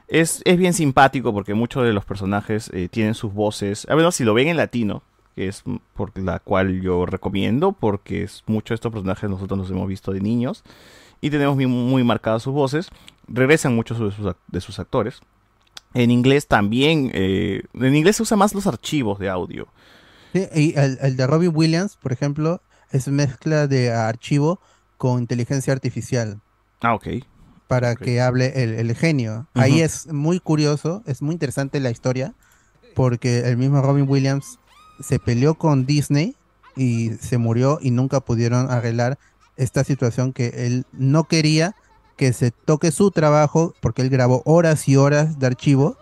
Es, es bien simpático porque muchos de los personajes eh, tienen sus voces, a ver si lo ven en latino, que es por la cual yo recomiendo, porque es muchos de estos personajes nosotros los hemos visto de niños y tenemos muy, muy marcadas sus voces. Regresan muchos de sus, de sus actores. En inglés también, eh, en inglés se usan más los archivos de audio. Sí, y el, el de Robbie Williams, por ejemplo, es mezcla de archivo con inteligencia artificial Ah, ok. para que hable el, el genio. Ahí es muy curioso, es muy interesante la historia, porque el mismo Robin Williams se peleó con Disney y se murió y nunca pudieron arreglar esta situación que él no quería que se toque su trabajo porque él grabó horas y horas de archivo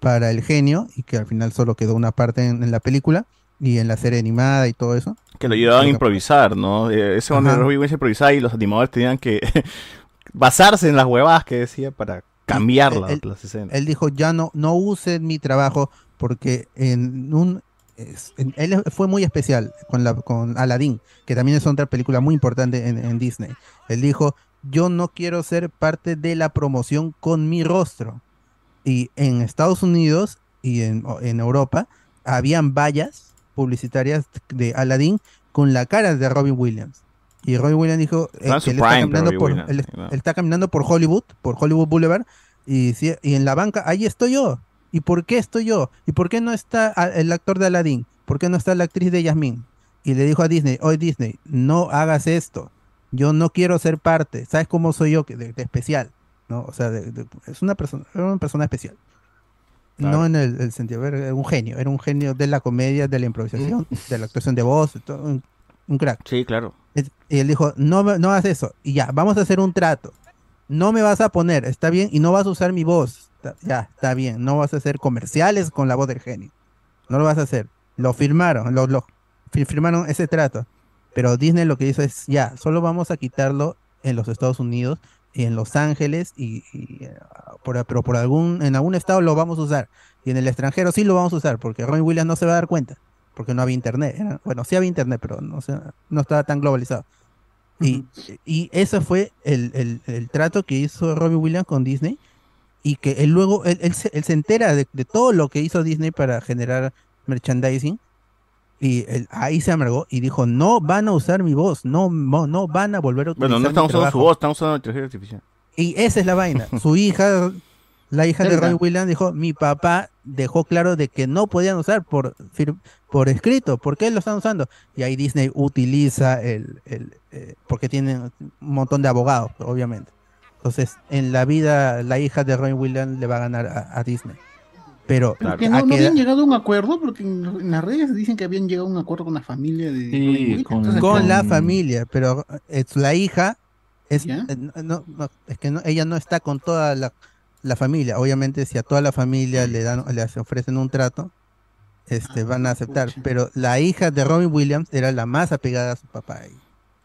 para el genio y que al final solo quedó una parte en, en la película y en la serie animada y todo eso. Que lo ayudaban a improvisar, ¿no? Eh, ese Ajá. Robbie Williams improvisaba y los animadores tenían que basarse en las huevadas que decía para cambiar la- él- las escenas. Él dijo, ya no, no usen mi trabajo porque en un... es- él fue muy especial con, la, con Aladdin, que también es otra película muy importante en, en Disney. Él dijo, yo no quiero ser parte de la promoción con mi rostro. Y en Estados Unidos y en, en Europa habían vallas publicitarias de Aladdin con la cara de Robin Williams. Y Robin Williams dijo eh, que él está, caminando por, Williams, él- él está caminando por Hollywood, por Hollywood Boulevard, y, y en la banca, ahí estoy yo. ¿Y por qué estoy yo? ¿Y por qué no está a- el actor de Aladdin? ¿Por qué no está la actriz de Yasmín? Y le dijo a Disney, oye Disney, no hagas esto. Yo no quiero ser parte. ¿Sabes cómo soy yo? De, de especial. ¿no? O sea, de- de- es una persona, era una persona especial. Claro. No en el, el sentido, era un genio, era un genio de la comedia, de la improvisación, de la actuación de voz, todo, un, un crack. Sí, claro. Y él dijo, no, no hagas eso. Y ya, vamos a hacer un trato. No me vas a poner, está bien, y no vas a usar mi voz. Ya, está bien. No vas a hacer comerciales con la voz del genio. No lo vas a hacer. Lo firmaron, lo, lo- fi- firmaron ese trato. Pero Disney lo que hizo es, ya, solo vamos a quitarlo en los Estados Unidos y en Los Ángeles, y, y, eh, por, pero por algún, en algún estado lo vamos a usar. Y en el extranjero sí lo vamos a usar, porque Robin Williams no se va a dar cuenta, porque no había internet. Bueno, sí había internet, pero no, no estaba tan globalizado. Y, y ese fue el, el- el trato que hizo Robbie Williams con Disney y que él luego, él, él se, él se entera de, de todo lo que hizo Disney para generar merchandising y él ahí se amargó y dijo, no van a usar mi voz, no, no, no van a volver a utilizar Bueno, no estamos usando su trabajo". voz, estamos usando inteligencia artificial. Y esa es la vaina. Su hija, la hija de. Robbie Williams dijo, mi papá dejó claro de que no podían usar por, fir- por escrito. ¿Por qué lo están usando? Y ahí Disney utiliza el, el, eh, porque tienen un montón de abogados, obviamente. Entonces, en la vida, la hija de Robbie Williams le va a ganar a, a Disney. Pero Porque a no, habían llegado a un acuerdo, porque en, en las redes dicen que habían llegado a un acuerdo con la familia de Robin Williams. Entonces, con la familia, pero es la hija es eh, no, no, es que no- ella no está con toda la, la familia. Obviamente, si a toda la familia le dan, le ofrecen un trato, este, van a aceptar. Pero la hija de Robin Williams era la más apegada a su papá. ahí.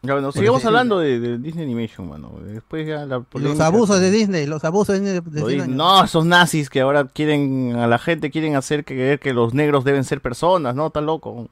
Ya, bueno, sigamos hablando de, de Disney Animation, mano. Después ya la Los abusos de Disney, los abusos de, de Lo 100 di- años. No, esos nazis que ahora quieren a la gente quieren hacer creer que los negros deben ser personas, ¿no? Está loco.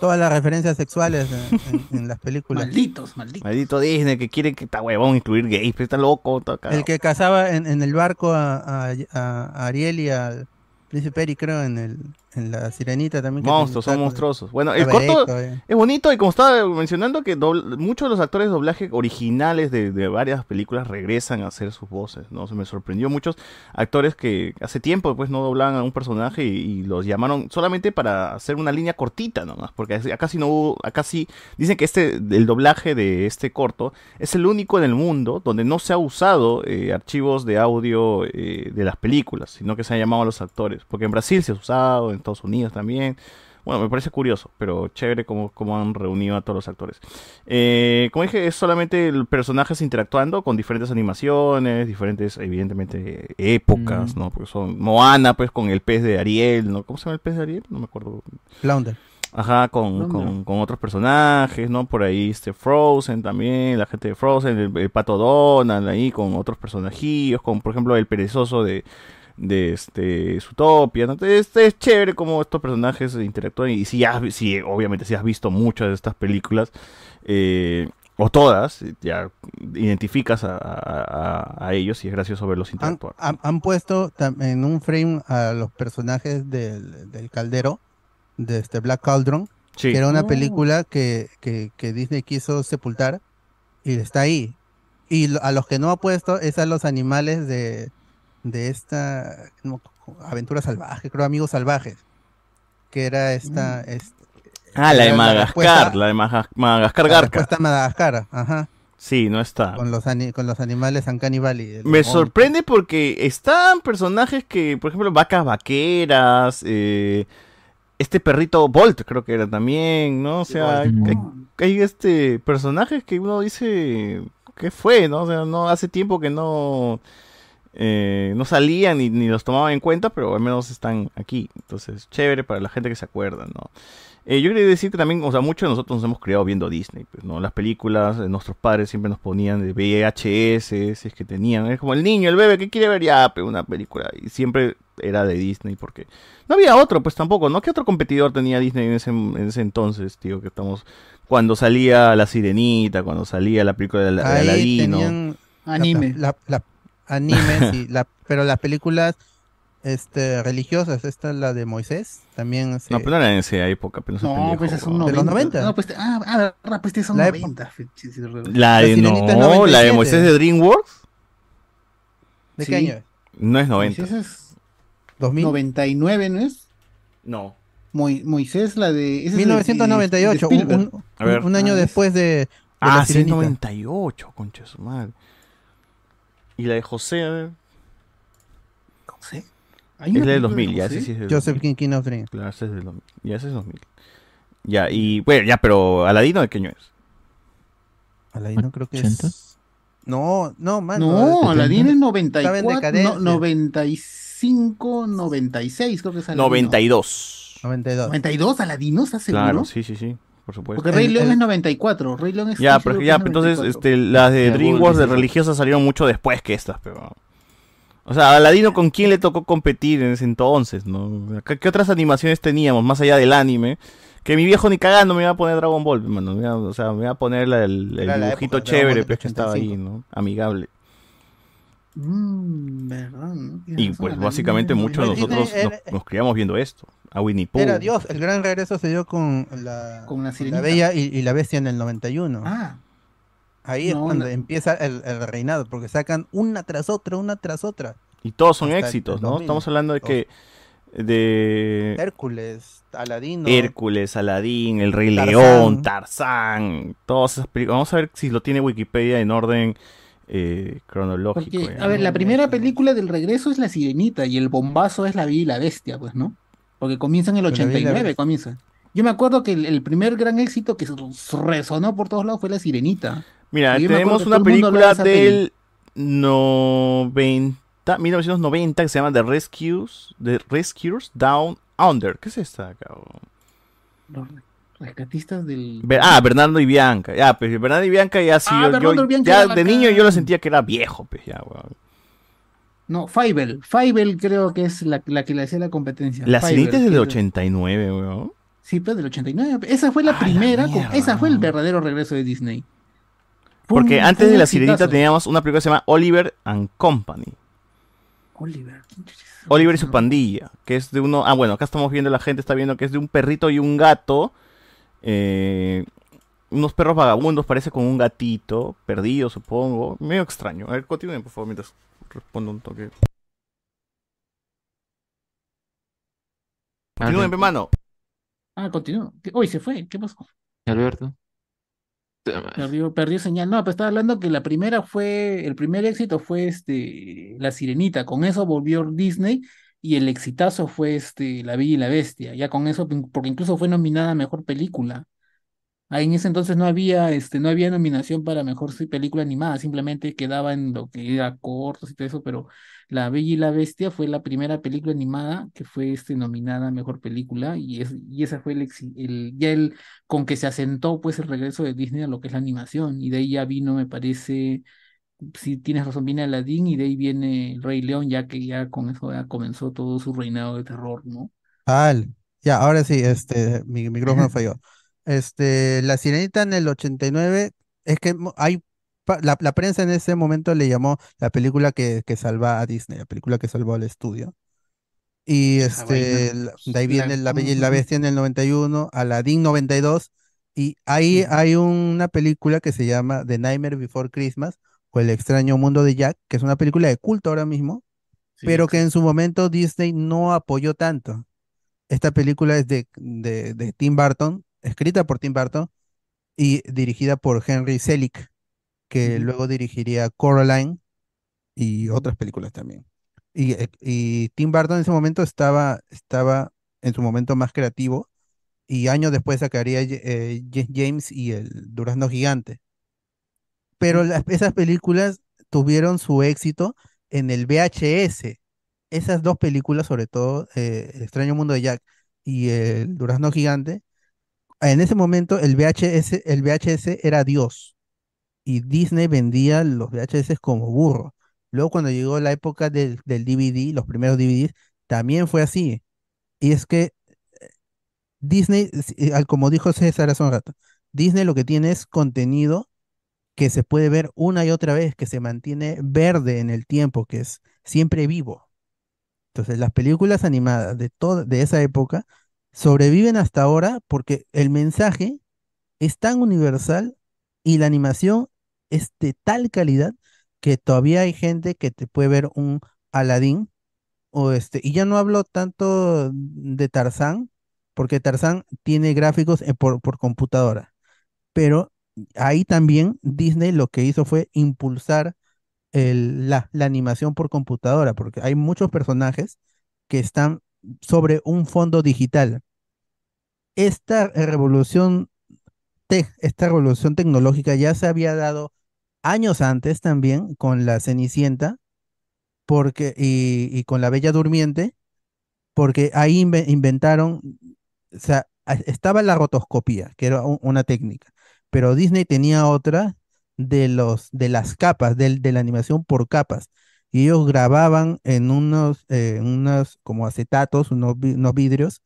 Todas las referencias sexuales en, en- en las películas. Malditos, malditos. Maldito Disney que quiere que está huevón incluir gays, pero está loco, está. El que cazaba en, en el barco a, a- a Ariel y al príncipe Eric, creo, en el, la sirenita también. Monstruos, son monstruosos. Bueno, el corto eh. es bonito y como estaba mencionando que muchos de los actores de doblaje originales de, de varias películas regresan a hacer sus voces, ¿no? Se me sorprendió muchos actores que hace tiempo pues no doblaban a un personaje y, y los llamaron solamente para hacer una línea cortita nomás, porque acá sí no hubo, acá sí dicen que este el doblaje de este corto es el único en el mundo donde no se ha usado eh, archivos de audio eh, de las películas, sino que se han llamado a los actores, porque en Brasil se ha usado, en Estados Unidos también. Bueno, me parece curioso, pero chévere cómo, cómo han reunido a todos los actores. Eh, como dije, es solamente personajes interactuando con diferentes animaciones, diferentes, evidentemente, épocas, ¿no? Porque son Moana, pues, con el pez de Ariel, ¿no? ¿Cómo se llama el pez de Ariel? No me acuerdo. Flounder. Ajá, con, Flounder. con, con otros personajes, ¿no? Por ahí este Frozen también, la gente de Frozen, el, el Pato Donald ahí con otros personajillos, con por ejemplo el perezoso de, de este Zootopia, ¿no? Entonces, es chévere cómo estos personajes interactúan y si has, si obviamente si has visto muchas de estas películas eh, o todas, ya identificas a, a- a- a ellos y es gracioso verlos interactuar. han- han puesto en un frame a los personajes del, del caldero, de este Black Cauldron, Sí. que era una Oh. película que, que, que Disney quiso sepultar y está ahí. Y a los que no ha puesto es a los animales de, de esta no, aventura salvaje, creo amigos salvajes, que era esta... este, Ah, la de Madagascar, la de Madagascar la Garca. respuesta a Madagascar, ajá, Sí, no está. con los, ani- con los animales Uncanny Valley. Me sorprende porque están personajes que, por ejemplo, vacas vaqueras, eh, este perrito Bolt creo que era también, ¿no? O sea, hay, hay, este personajes que uno dice, ¿qué fue, no? O sea, no hace tiempo que no eh, no salían ni, ni los tomaban en cuenta, pero al menos están aquí. Entonces, chévere para la gente que se acuerda, ¿no? Eh, yo quería decir que también, o sea, muchos de nosotros nos hemos criado viendo Disney, pues, ¿no? Las películas, eh, nuestros padres siempre nos ponían de VHS, si es que tenían. Es como el niño, el bebé que quiere ver ya, pues, una película. Y siempre era de Disney, porque no había otro, pues tampoco, ¿no? ¿Qué otro competidor tenía Disney en ese, en ese entonces, tío? Que estamos. Cuando salía La Sirenita, cuando salía la película de, la, de Ahí Aladino. tenían la- Anime. La, la- anime, sí, la- pero las películas este, religiosas, esta la de Moisés, también se- No, pero no era en esa época, pero no pendejo, pues es un weón. 90. ¿De los 90? No, pues, ah, ah, verdad, pues son La 90. fe- sí, sí, re- La de, La es no, la de 97. Moisés de DreamWorks ¿De Sí. qué año es? no es 90. Moisés es 2000. 99, ¿no es? No. Moi- Moisés, la de... ese es de- 1998, de un, un- un año Ah, es- después de, de Ah, sí, Sirenita. 98, concha su madre. Y la de José, a ver, José. Hay es la del película 2000, ya, ese sí es del Joseph 2000. King, King of Dreams. Claro, ese es del 2000. Ya, ese es 2000. Ya, y bueno, ya, pero Aladino, ¿de qué año es? Aladino creo que 80. es... No, no, mano. No, es- Aladín es Estaba en 94, no, decadencia. 95, 96, creo que es Aladino. 92. 92. 92, Aladino, ¿estás seguro? Claro, sí, sí, sí, por supuesto. Porque Rey El- León el- es 94, Rey León es... Ya, pero ya, es entonces 94. este, las de DreamWorks de religiosas salieron mucho después que estas, pero... O sea, Aladino con quién le tocó competir en ese entonces, ¿no? ¿Qué, qué otras animaciones teníamos más allá del anime? Que mi viejo ni cagando me iba a poner Dragon Ball, hermano. Me iba- o sea, me iba a poner la- el, el dibujito chévere pues, que estaba ahí, 85. ¿no? Amigable. Mm, verdad, Y pues básicamente muchos de nosotros nos, nos criamos viendo esto. A Winnie Pooh. Era Dios, el gran regreso se dio con la, Con la la. Bella y, y la Bestia en el 91. Ah, Ahí es cuando no. empieza el, el reinado, porque sacan una tras otra, una tras otra. Y todos son Hasta éxitos, ¿no? 2000. Estamos hablando de que... De... Hércules, Aladino. Hércules, Aladín, El Rey Tarzán. León, Tarzán, todas esas películas. Vamos a ver si lo tiene Wikipedia en orden eh, cronológico. porque, ya. a ver, la primera película del regreso es La Sirenita y el bombazo es La Bella y la Bestia, pues, ¿no? Porque comienza en el Pero La Bella y la 89, Bestia. comienza. Yo me acuerdo que el, el primer gran éxito que resonó por todos lados fue La Sirenita. Mira, tenemos una película del 90, 1990 que se llama The Rescues, The Rescuers Down Under. ¿Qué es esta, cabrón? Los rescatistas del... Ah, Bernardo y Bianca. Ya, pues Bernardo y Bianca ya sí. Ah, yo- ya era de niño yo lo sentía que era viejo, pues ya, weón. No, Fievel. Fievel creo que es la, la que le hacía la competencia. La Fievel, cenita es del que- 89, weón. Sí, pero del 89. Esa fue la Ah, primera, mierda. esa fue el verdadero regreso de Disney. Fue Porque un- antes de La Sirenita teníamos una película que se llama Oliver and Company. Oliver. Oliver y su pandilla, que es de uno... Ah, bueno, acá estamos viendo, la gente está viendo que es de un perrito y un gato. eh, unos perros vagabundos, parece con un gatito, perdido, supongo. Medio extraño. A ver, continúen, por favor, mientras respondo un toque. Continúen, pe, mano. Ah, continúa. ¿Qué- Uy, se fue. ¿Qué pasó? Alberto. Perdió, perdió señal. No, pero estaba hablando que la primera fue, el primer éxito fue este, La Sirenita. Con eso volvió Disney y el exitazo fue este, La Bella y la Bestia. Ya con eso, porque incluso fue nominada a Mejor Película. Ahí en ese entonces no había, este, no había nominación para mejor película animada, simplemente quedaba en lo que era cortos y todo eso, pero La Bella y la Bestia fue la primera película animada que fue este, nominada a mejor película, y, es, y esa fue el, el, ya el con que se asentó pues el regreso de Disney a lo que es la animación, y de ahí ya vino, me parece, si tienes razón, viene Aladdin, y de ahí viene El Rey León, ya que ya con eso ya comenzó todo su reinado de terror, ¿no? Al. Ya, ahora sí, este, mi micrófono falló. Este, La Sirenita en el 89, es que hay, la, la prensa en ese momento le llamó la película que, que salva a Disney, la película que salvó al estudio. Y vaina, este, la- de ahí viene La Bella y la. Bestia en el 91, Aladdin 92, y ahí hay una película que se llama The Nightmare Before Christmas, o El extraño mundo de Jack, que es una película de culto ahora mismo, Sí, pero que en su momento Disney no apoyó tanto. Esta película es de, de, de Tim Burton, escrita por Tim Burton y dirigida por Henry Selick, que luego dirigiría Coraline y otras películas también. Y, eh, y Tim Burton en ese momento estaba, estaba en su momento más creativo y años después sacaría eh, James y el Durazno Gigante. Pero las- esas películas tuvieron su éxito en el VHS. Esas dos películas, sobre todo eh, El extraño mundo de Jack y El Durazno Gigante, en ese momento el VHS, el VHS era Dios y Disney vendía los VHS como burro. Luego cuando llegó la época del, DVD, los primeros DVDs, también fue así. Y es que Disney, s- eh, como dijo César hace un rato, Disney lo que tiene es contenido que se puede ver una y otra vez, que se mantiene verde en el tiempo, que es siempre vivo. Entonces, las películas animadas de de esa época sobreviven hasta ahora porque el mensaje es tan universal y la animación es de tal calidad que todavía hay gente que te puede ver un Aladdin o este, y ya no hablo tanto de Tarzán, porque Tarzán tiene gráficos eh, por, por computadora, pero ahí también Disney lo que hizo fue impulsar la, la animación por computadora, porque hay muchos personajes que están sobre un fondo digital. Esta revolución, tec- esta revolución tecnológica ya se había dado años antes también con la Cenicienta porque, y, y con la Bella Durmiente, porque ahí inve- inventaron, o sea, estaba la rotoscopía, que era una técnica, pero Disney tenía otra de los, de las capas, del- de, la animación por capas, y ellos grababan en unos, eh, unos como acetatos, unos, unos vidrios,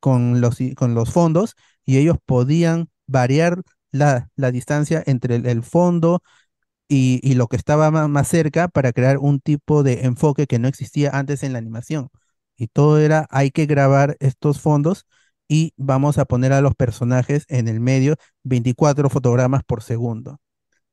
con los, con los fondos, y ellos podían variar la, la distancia entre el, fondo y, y lo que estaba ma- más cerca para crear un tipo de enfoque que no existía antes en la animación. Y todo era, hay que grabar estos fondos y vamos a poner a los personajes en el medio 24 fotogramas por segundo.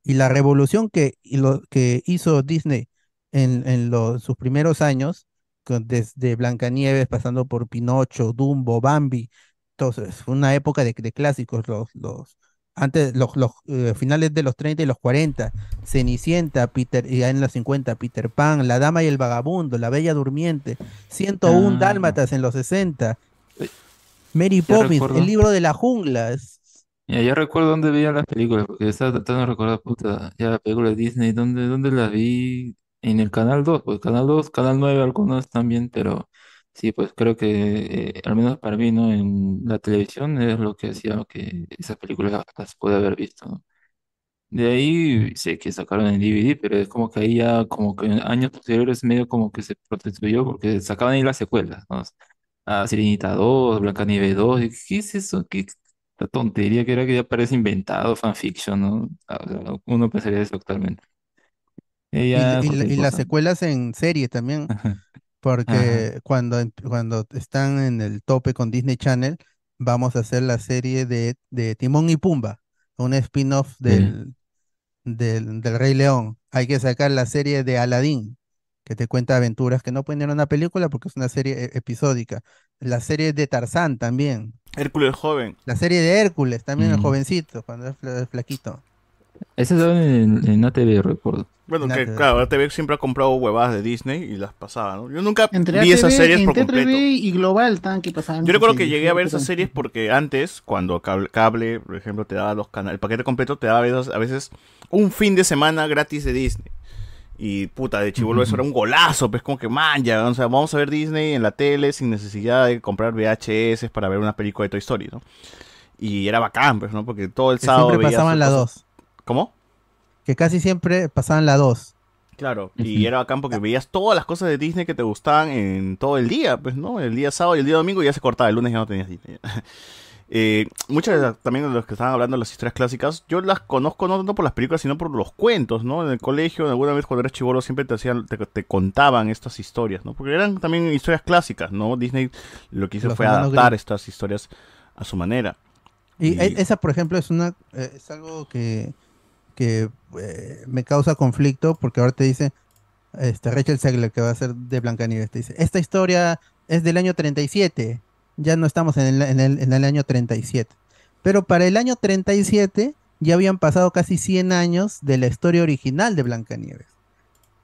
Y la revolución que, lo, que hizo Disney en, en los- sus primeros años, desde Blancanieves, pasando por Pinocho, Dumbo, Bambi, entonces fue una época de, de clásicos, los, los, antes, los, los eh, finales de los 30 y los 40, Cenicienta, Peter, ya en los 50, Peter Pan, La Dama y el Vagabundo, La Bella Durmiente, 101 Ah. Dálmatas en los 60, Mary Ya Poppins, recuerdo. El libro de la jungla, es- Ya, ya recuerdo dónde veía las películas, porque estaba tratando de recordar, puta, ya la película de Disney, ¿dónde, dónde las vi? En el Canal 2, pues Canal 2, Canal 9, algunos también, pero sí, pues creo que, eh, al menos para mí, ¿no? En la televisión es lo que hacía que esas películas las pude haber visto. De ahí sé que sacaron en DVD, pero es como que ahí ya, como que en años posteriores, medio como que se prostituyó, porque sacaban ahí las secuelas, ¿no? Ah, Sirenita 2, Blancanieves 2, y ¿qué es eso? ¿Qué tontería que era que ya parece inventado, fanfiction, ¿no? Ah, uno pensaría eso actualmente. Eh, Y, las secuelas en serie también, porque cuando, cuando están en el tope con Disney Channel, vamos a hacer la serie de, de Timón y Pumba, un spin-off del, del, del Rey León. Hay que sacar la serie de Aladdin, que te cuenta aventuras que no pueden ir a una película porque es una serie e- episódica. La serie de Tarzán también. Hércules joven. La serie de Hércules también, el jovencito, cuando es fla- flaquito. Ese estaba en, en ATV, recuerdo. Bueno, que claro, TV siempre ha comprado huevadas de Disney y las pasaba, ¿no? Yo nunca Entre vi esas series por entre completo. ATV y Global tan que pasaban. Yo recuerdo que llegué a ver esas series porque antes, cuando cable, cable, por ejemplo, te daba los canales, el paquete completo te daba a veces, a veces un fin de semana gratis de Disney. Y puta, de chivolo eso era un golazo, pues como que man, ya, o sea, vamos a ver Disney en la tele sin necesidad de comprar VHS para ver una película de Toy Story, ¿no? Y era bacán, pues, ¿no? Porque todo el Que sábado siempre veías pasaban la cosas- 2. ¿Cómo? Que casi siempre pasaban la 2. Claro, y era bacán porque veías todas las cosas de Disney que te gustaban en todo el día, pues, ¿no? El día sábado y el día domingo ya se cortaba, el lunes ya no tenías Disney. Eh, muchas de las- también de los que estaban hablando de las historias clásicas, yo las conozco no tanto por las películas, sino por los cuentos, ¿no? En el colegio, alguna vez cuando eras chivolo, siempre te hacían, te, te contaban estas historias, ¿no? Porque eran también historias clásicas, ¿no? Disney lo que hizo Los fue adaptar estas historias a su manera. Y Y- e- esa, por ejemplo, es una eh, es algo que, que eh, me causa conflicto porque ahora te dice este, Rachel Zegler, que va a ser de Blancanieves, te dice, esta historia es del año 37, ya no estamos en el, en el, en el año 37. Pero para el año 37 ya habían pasado casi 100 años de la historia original de Blancanieves.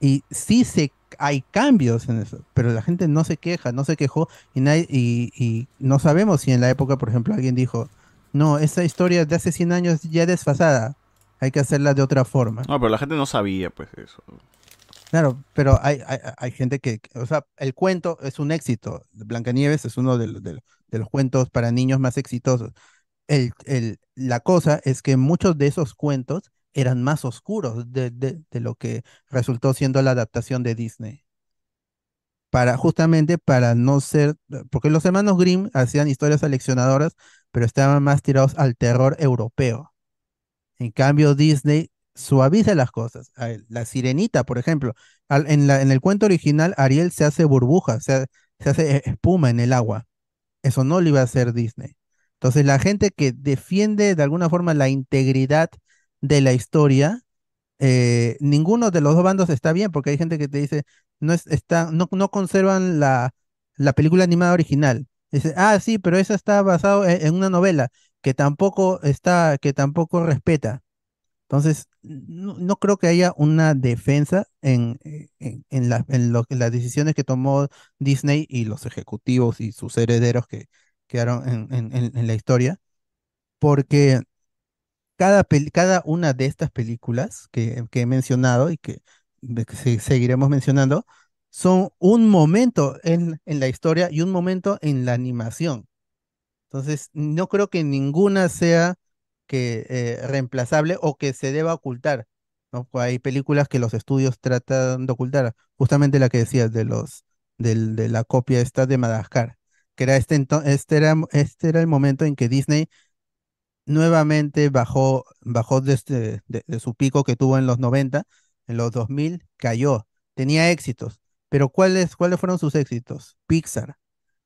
Y sí se, hay cambios en eso, pero la gente no se queja, no se quejó y, y, no sabemos si en la época, por ejemplo, alguien dijo, no, esa historia de hace 100 años ya es desfasada, hay que hacerla de otra forma. No, pero la gente no sabía, pues, eso. Claro, pero hay, hay, hay gente que, o sea, el cuento es un éxito. Blancanieves es uno de, los- de los- de los cuentos para niños más exitosos. El, el- la cosa es que muchos de esos cuentos eran más oscuros de, de- de lo que resultó siendo la adaptación de Disney. Para, justamente para no ser, porque los hermanos Grimm hacían historias aleccionadoras, pero estaban más tirados al terror europeo. En cambio, Disney suaviza las cosas. La sirenita, por ejemplo, en el cuento original, Ariel se hace burbuja, se, ha- se hace eh, espuma en el agua. Eso no lo iba a hacer Disney. Entonces, la gente que defiende de alguna forma la integridad de la historia, eh, ninguno de los dos bandos está bien, porque hay gente que te dice, no, es, está, no, no conservan la, la película animada original. Dice, ah, sí, pero esa está basado en, en una novela que tampoco está, que tampoco respeta. Entonces, no, no creo que haya una defensa en, eh, en, en la- en en las decisiones que tomó Disney y los ejecutivos y sus herederos que quedaron en, en- la historia, porque cada, cada una de estas películas que, que he mencionado y que, que se- seguiremos mencionando, son un momento en, en la historia y un momento en la animación. Entonces, no creo que ninguna sea que, eh, reemplazable o que se deba ocultar. ¿no? Pues Hay películas que los estudios tratan de ocultar, justamente la que decías de los del- de la copia esta de Madagascar, que era este, este era, este era el momento en que Disney nuevamente bajó, bajó de, de su pico que tuvo en los 90, en los 2000 cayó, tenía éxitos, pero ¿cuáles, cuáles fueron sus éxitos? Pixar,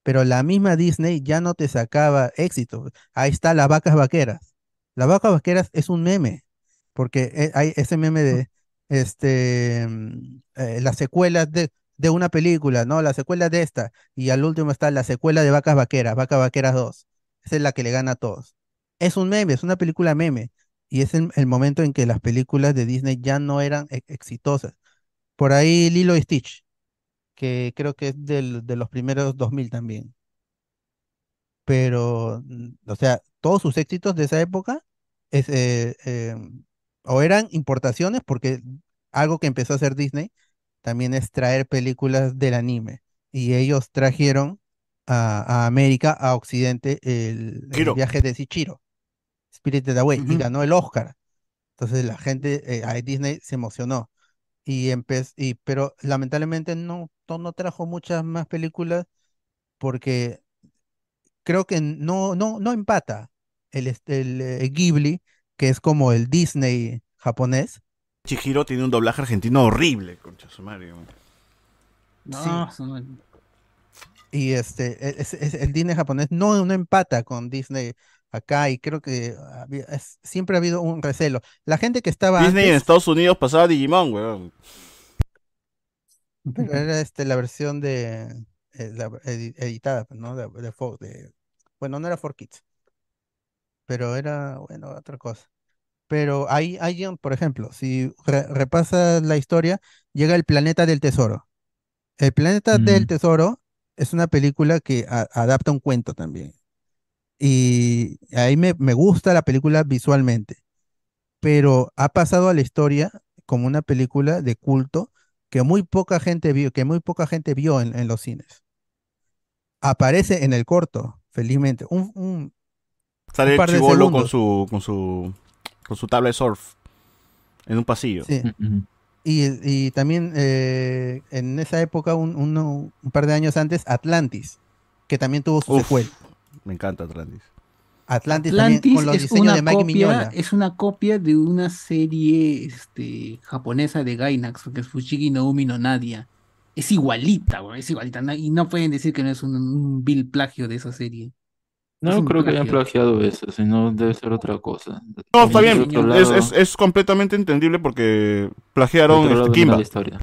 pero la misma Disney ya no te sacaba éxito. Ahí está las vacas vaqueras. Las vacas vaqueras es un meme, porque eh, hay ese meme de este mm, eh, las secuelas de, de una película, ¿no? La secuela de esta, y al último está la secuela de Vacas Vaqueras, Vacas Vaqueras 2. Esa es la que le gana a todos. Es un meme, es una película meme, y es el, el momento en que las películas de Disney ya no eran e- exitosas. Por ahí Lilo y Stitch, que creo que es del- de los primeros 2000 también. Pero, mm, o sea, todos sus éxitos de esa época es, eh, eh, o eran importaciones, porque algo que empezó a hacer Disney también es traer películas del anime. Y ellos trajeron a, a América, a Occidente, el, viaje de Chihiro, Spirited Away, y Ujú. ganó el Oscar. Entonces la gente, eh, a Disney se emocionó. Y empezó, y, pero lamentablemente no, no, trajo muchas más películas porque creo que no, no, no empata el, el, eh, Ghibli, que es como el Disney japonés, Chihiro tiene un doblaje argentino horrible, concha su. No, Sí. son- Y este, es- es- el Disney japonés no, no empata con Disney acá y creo que había- es- siempre ha habido un recelo. La gente que estaba Disney en Estados Unidos pasaba Digimon, weón. pero era este, la versión de eh, la edi- editada, pues, ¿no? De, de bueno, no era 4Kids, pero era, bueno, otra cosa. Pero ahí, ahí, por ejemplo, si re- repasas la historia, llega el planeta del tesoro. El planeta del Mm. tesoro es una película que a- adapta un cuento también. Y ahí me, me gusta la película visualmente, pero ha pasado a la historia como una película de culto que muy poca gente vio, que muy poca gente vio en, en los cines. Aparece en el corto, felizmente. Un, un- Sale un el de chivolo con su, con su con su tabla de surf en un pasillo. Sí. Y, y también eh, en esa época, un, uno- un par de años antes, Atlantis, que también tuvo su Uf, secuela. Me encanta Atlantis. Atlantis, también con los es diseños una de Mike copia, Mignola. es una copia de una serie este, japonesa de Gainax, que es Fushigi no Umi no Nadia. Es igualita, güey, es igualita. Y no pueden decir que no es un, un vil plagio de esa serie. No creo que hayan plagiado eso, sino debe ser otra cosa. No, está bien. Es, es, es completamente entendible porque por plagiaron este, Kimba. la historia.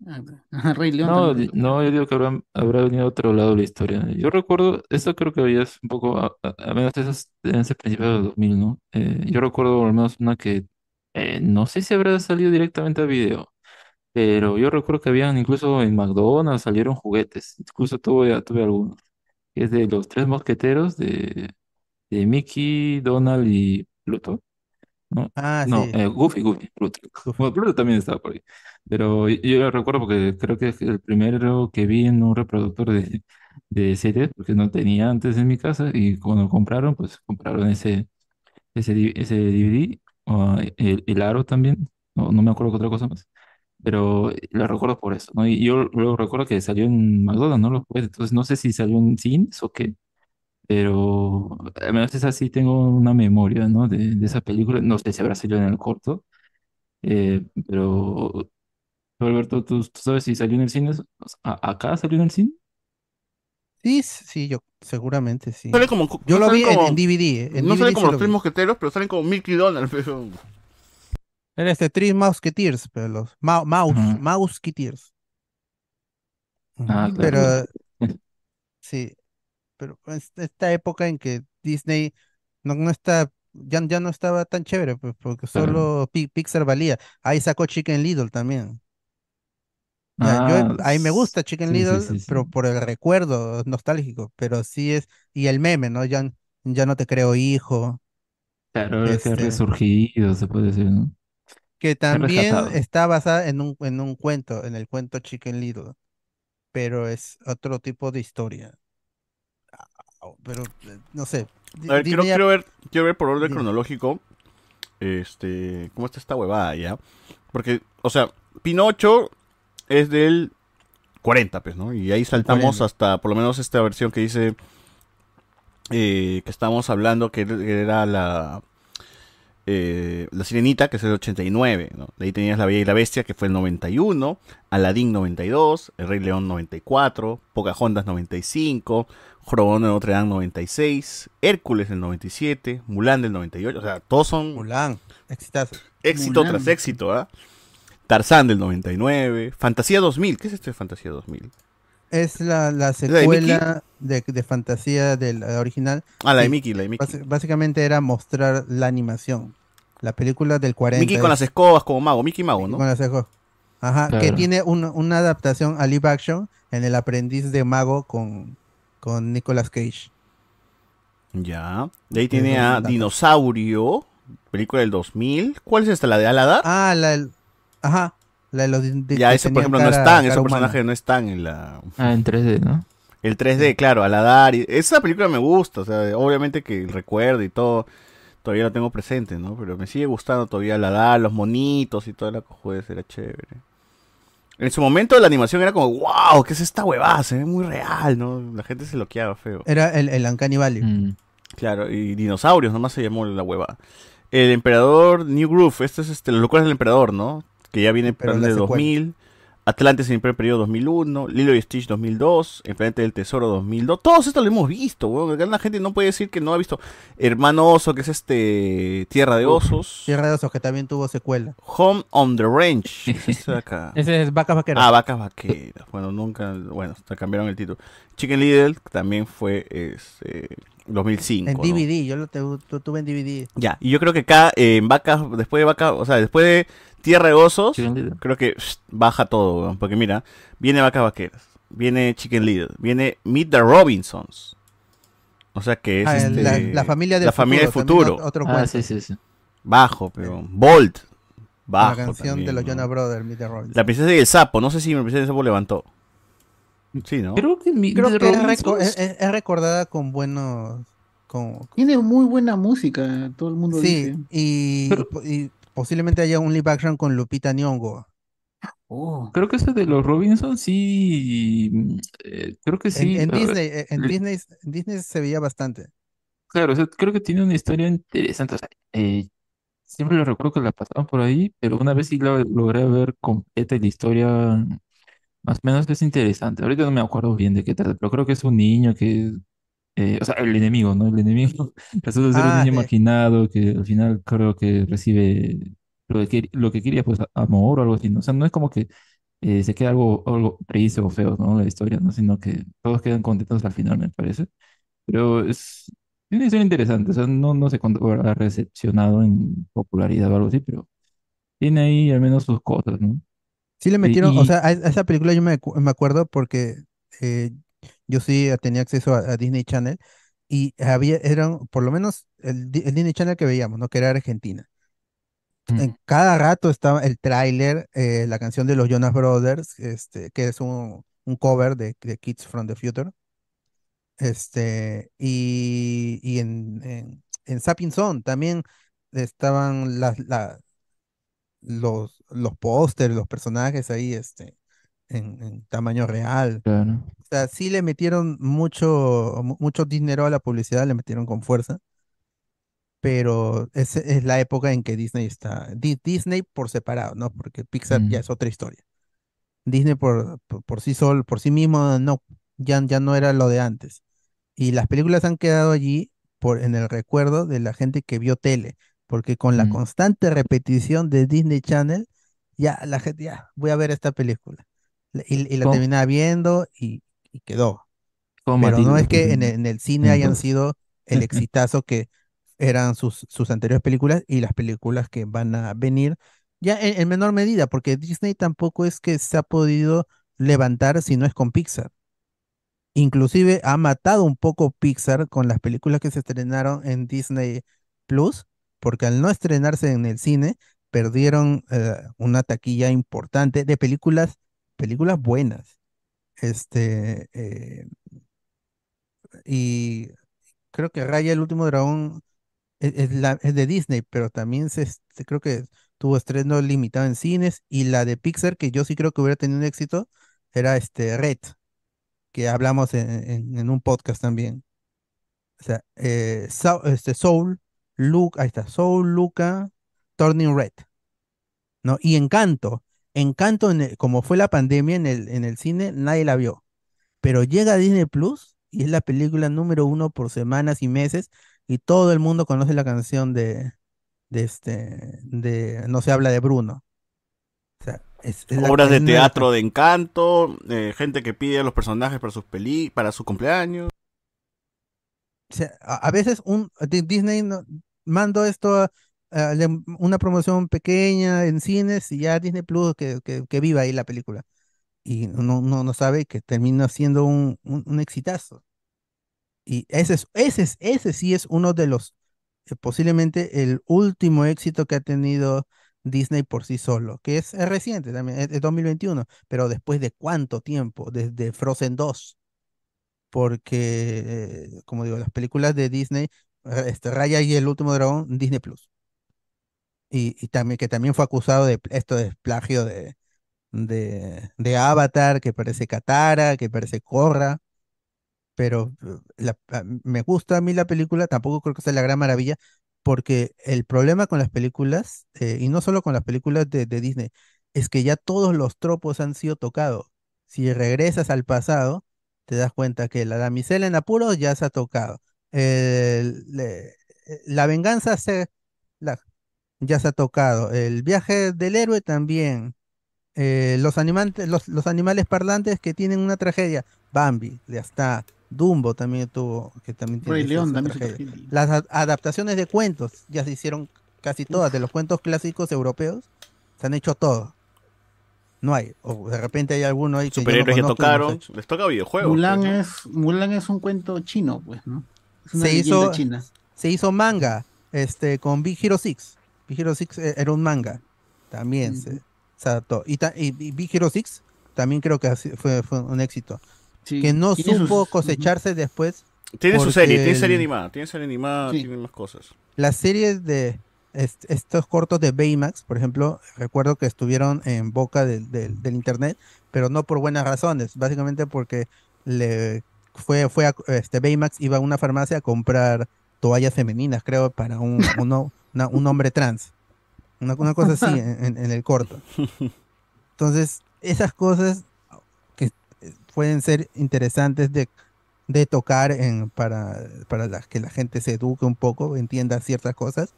Rey León No, también. no, yo digo que habrá, habrá venido a otro lado la historia. Yo recuerdo, esto creo que había un poco, a, a- menos de esos, en ese principio de los 2000, ¿no? Eh, yo recuerdo al menos una que, eh, no sé si habrá salido directamente a video, pero yo recuerdo que habían incluso en McDonald's salieron juguetes, incluso tuve, tuve algunos, que es de los tres mosqueteros de, de Mickey, Donald y Pluto. ¿No? Ah, No, sí. eh, Goofy, Goofy, Pluto. Bueno, Pluto también estaba por ahí. Pero yo, lo recuerdo porque creo que es el primero que vi en un reproductor de, de CDs, porque no tenía antes en mi casa, y cuando compraron, pues compraron ese, ese, di- ese DVD, o el, el aro también, no, no me acuerdo qué otra cosa más, pero lo recuerdo por eso, ¿no? Y yo lo recuerdo que salió en McDonald's, ¿no? Los juguetes, entonces no sé si salió en cines o qué, pero al menos es así, tengo una memoria, ¿no? De, de esa película, no sé si habrá salido en el corto, eh, pero tú, Alberto, ¿tú, tú sabes si salió en el cine? O sea, ¿a- ¿Acá salió en el cine? Sí, s- sí, yo seguramente sí. Sale como, Yo no lo vi en, como- DVD. eh, En no DVD salen sí como lo los tres vi. mosqueteros, pero salen como Mickey Donald. pero- Era este Three Musketeers, pero los Mau- Mouse, Ajá. Mouseketeers. Ah, Ujú, claro. Pero sí, pero es esta época en que Disney no, no está, ya, ya no estaba tan chévere, pues, porque solo Pi- Pixar valía. Ahí sacó Chicken Little también. Ya, Ah, a mí me gusta Chicken sí, Little, sí, sí. pero por el recuerdo nostálgico, pero sí es, y el meme, ¿no? Ya, ya no te creo hijo, Claro, ahora que ha este, resurgido, se puede decir, ¿no? que también está basada en un, en un cuento, en el cuento Chicken Little, pero es otro tipo de historia. Ah, Pero, eh, no sé, A ver, quiero, quiero ver, quiero ver por orden cronológico. Este, ¿cómo está esta huevada ya? Porque, o sea, Pinocho es del 40, pues, ¿no? Y ahí saltamos 40. hasta por lo menos esta versión que dice eh, que estamos hablando que era la eh, la Sirenita, que es el 89, ¿no? De ahí tenías La Bella y la Bestia, que fue el 91, Aladdin 92, El Rey León 94, Pocahontas 95, Jorobón de Notre Dame 96, Hércules del 97, Mulan del 98, o sea, todos son Mulan, exitazo. éxito Mulan. tras éxito, ¿ah? Tarzán del 99, Fantasía 2000, ¿qué es esto de Fantasía 2000? Es la, la secuela de, de fantasía del original. Ah, la de Mickey, la de Mickey. basi- básicamente era mostrar la animación. La película del 40. Mickey con las escobas como mago, Mickey Mago, ¿no? con las esco- Ajá, que tiene un- una adaptación a live action en El aprendiz de mago con, con Nicolas Cage. Ya. De ahí tiene a. Dinosaurio, película del 2000. ¿Cuál es esta? ¿La de Aladar? Ah, la del- Ajá, la de los di- ya, ese por ejemplo no están, esos humana. personajes no están en la... Ah, en 3D, ¿no? El 3D, claro, Aladar. y- Esa película me gusta, o sea, obviamente que el recuerdo y todo, todavía lo tengo presente, ¿no? Pero me sigue gustando todavía Aladar, los monitos y toda la cojuez, era chévere. En su momento la animación era como, wow, ¿qué es esta huevada? Se ve muy real, ¿no? La gente se loqueaba feo. Era el, el Uncanny Valley. Mm. Claro, y dinosaurios, nomás se llamó la huevada. El Emperador New Groove, este es este, Los locuras del Emperador, ¿no? Que ya viene Pero plan la de secuela. 2000. Atlantis en el primer periodo 2001, Lilo y Stitch 2002, El Planeta del Tesoro 2002. Todos estos lo hemos visto, weón. Acá la gente no puede decir que no ha visto Hermano Oso, que es este Tierra de Osos. Tierra de Osos, que también tuvo secuela. Home on the Range. Ese es acá. Ese es Vacas Vaqueras. Ah, Vacas Vaqueras. Bueno, nunca, bueno, hasta cambiaron el título. Chicken Little también fue este, 2005. En ¿no? DVD, yo lo te- tuve en DVD. Ya, y yo creo que acá eh, en Vacas, después de Vacas, o sea, después de Tierra de Osos, creo que baja todo, weón, porque mira, viene Vacas Vaqueras, viene Chicken Little, viene Meet the Robinsons. O sea que es Ah, este, la- la familia del la familia del futuro, futuro. otro Ah, sí, sí, sí. Bajo, pero Bolt. Bajo. la canción también, de los ¿no? Jonas Brothers, Meet the Robinsons. La princesa y el sapo, no sé si la princesa y el sapo levantó. Sí, ¿no? Creo que, mi, Creo que es, reco- es- recordada con buenos. Con, Tiene muy buena música, todo el mundo sí, dice. y, y posiblemente haya un live action con Lupita Nyong'o. Oh. Creo que ese de los Robinson sí. eh, creo que sí. En, Disney, eh, en Disney, en Disney se veía bastante. Claro, o sea, creo que tiene una historia interesante. O sea, eh, siempre lo recuerdo que la pasaban por ahí, pero una vez sí la logré ver completa y la historia más o menos es interesante. Ahorita no me acuerdo bien de qué trata, pero creo que es un niño que, eh, o sea, el enemigo, ¿no? El enemigo resulta ser un Ah, niño eh. marginado que al final creo que recibe lo que, lo que quería, pues, amor o algo así, ¿no? O sea, no es como que eh, se queda algo, algo triste o feo, ¿no? La historia, ¿no? Sino que todos quedan contentos al final, me parece. Pero es una historia interesante, o sea, no, no sé cuánto habrá recepcionado en popularidad o algo así, pero tiene ahí al menos sus cosas, ¿no? Sí le Y- metieron, o y- sea, a, a esa película yo me, me acuerdo porque eh, yo sí tenía acceso a, a Disney Channel y había, eran por lo menos el, el Disney Channel que veíamos, ¿no? Que era Argentina. En cada rato estaba el tráiler, eh, la canción de los Jonas Brothers, este, que es un, un cover de, de Kids from the Future. Este, y, y en, en, en Zapping Zone también estaban las, la- los, los pósters, los personajes ahí, este, en, en tamaño real. Claro. O sea, sí le metieron mucho, mu- mucho dinero a la publicidad, le metieron con fuerza, pero es, es la época en que Disney está, Di- Disney por separado, ¿no? Porque Pixar ya Mm. es otra historia. Disney por, por, por sí sol, por sí mismo, no, ya, ya no era lo de antes. Y las películas han quedado allí por, en el recuerdo de la gente que vio tele, porque con la Mm. constante repetición de Disney Channel, ya la gente, ya, voy a ver esta película. Y, y la terminaba viendo y, y quedó. Pero no es que en, el- en el cine hayan sido el exitazo que eran sus, sus anteriores películas y las películas que van a venir, ya en, en menor medida, porque Disney tampoco es que se ha podido levantar si no es con Pixar. Inclusive ha matado un poco Pixar con las películas que se estrenaron en Disney Plus, porque al no estrenarse en el cine, perdieron eh, una taquilla importante de películas, películas buenas. Este, eh, y creo que Raya el último dragón es, es es de Disney, pero también se, est- creo que tuvo estreno limitado en cines, y la de Pixar, que yo sí creo que hubiera tenido un éxito, era este Red que hablamos en, en- un podcast también. O sea, eh, Sau- este, Soul, Luke, ahí está, Soul, Luca, Turning Red, ¿no? Y Encanto. Encanto, en el- como fue la pandemia en el, en el cine, nadie la vio. Pero llega a Disney Plus y es la película número uno por semanas y meses, y todo el mundo conoce la canción de, de este, de No se habla de Bruno. O sea, es, Obras de teatro de encanto, eh, gente que pide a los personajes para sus peli, para su cumpleaños. o sea, a, a veces un Di- Disney no- mando esto a, a le- una promoción pequeña en cines y ya Disney Plus que, que, que viva ahí la película. Y no, no, no sabe que termina siendo un, un, un exitazo. Y ese es, ese es, ese sí es uno de los, eh, posiblemente el último éxito que ha tenido Disney por sí solo, que es, es reciente también, es, es 2021, pero después de cuánto tiempo, desde Frozen 2 porque, eh, como digo, las películas de Disney, eh, este, Raya y el último dragón, Disney Plus. Y, y también, que también fue acusado de esto de plagio de, de, de Avatar, que parece Katara, que parece Korra, pero eh, la- me gusta a mí la película, tampoco creo que sea la gran maravilla, porque el problema con las películas, eh, y no solo con las películas de, de Disney, es que ya todos los tropos han sido tocados. Si regresas al pasado, te das cuenta que la damisela en apuros ya se ha tocado. Le- la venganza se, la- ya se ha tocado. El viaje del héroe también. Eh, los, animantes, los, los animales parlantes que tienen una tragedia. Bambi, ya está. Dumbo también tuvo, que también tiene Rey León también tragedia. tragedia. Las a- adaptaciones de cuentos ya se hicieron casi todas, de los cuentos clásicos europeos, se han hecho todos. No hay, o de repente hay alguno ahí que no Superhéroes conozco y no tocaron. ha hecho. Les toca videojuegos. Mulan pues, ¿no? es, Mulan es un cuento chino, pues, ¿no? Es una se hizo, china. se hizo manga este, con Big Hero 6. Big Hero 6 e- era un manga. También se, se adaptó. Y, ta- y- y Big Hero 6 también creo que fue, fue un éxito. Sí, Que no sus- supo cosecharse después. Tiene su serie, tiene serie animada. Tiene serie animada, Sí. tiene más cosas. Las series de est- estos cortos de Baymax, por ejemplo, recuerdo que estuvieron en boca del internet, pero no por buenas razones, básicamente porque le fue, fue a, este Baymax iba a una farmacia a comprar toallas femeninas, creo, para un, un hombre trans. Una, cosa así en, el corto. Entonces, esas cosas que eh, pueden ser interesantes de, de tocar para, para que la gente se eduque un poco, entienda ciertas cosas,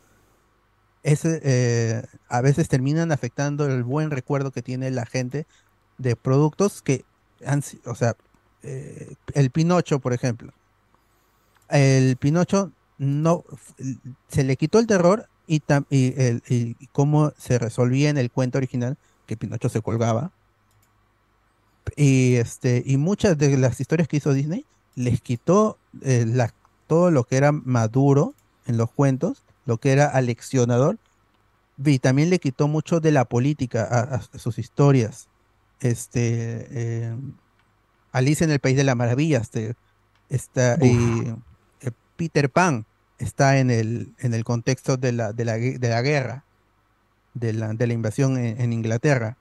es, eh, a veces terminan afectando el buen recuerdo que tiene la gente de productos que han, o sea, eh, el Pinocho, por ejemplo. El Pinocho no se le quitó el terror y, tam- y, el, y cómo se resolvía en el cuento original que Pinocho se colgaba. Y este y muchas de las historias que hizo Disney les quitó eh, la- todo lo que era maduro en los cuentos, lo que era aleccionador, y también le quitó mucho de la política a, a sus historias. Este eh, Alice en el País de las Maravillas, este, está, y, eh, Peter Pan está en el, en el contexto de la, de la, de la guerra, de la, de la invasión en, en Inglaterra.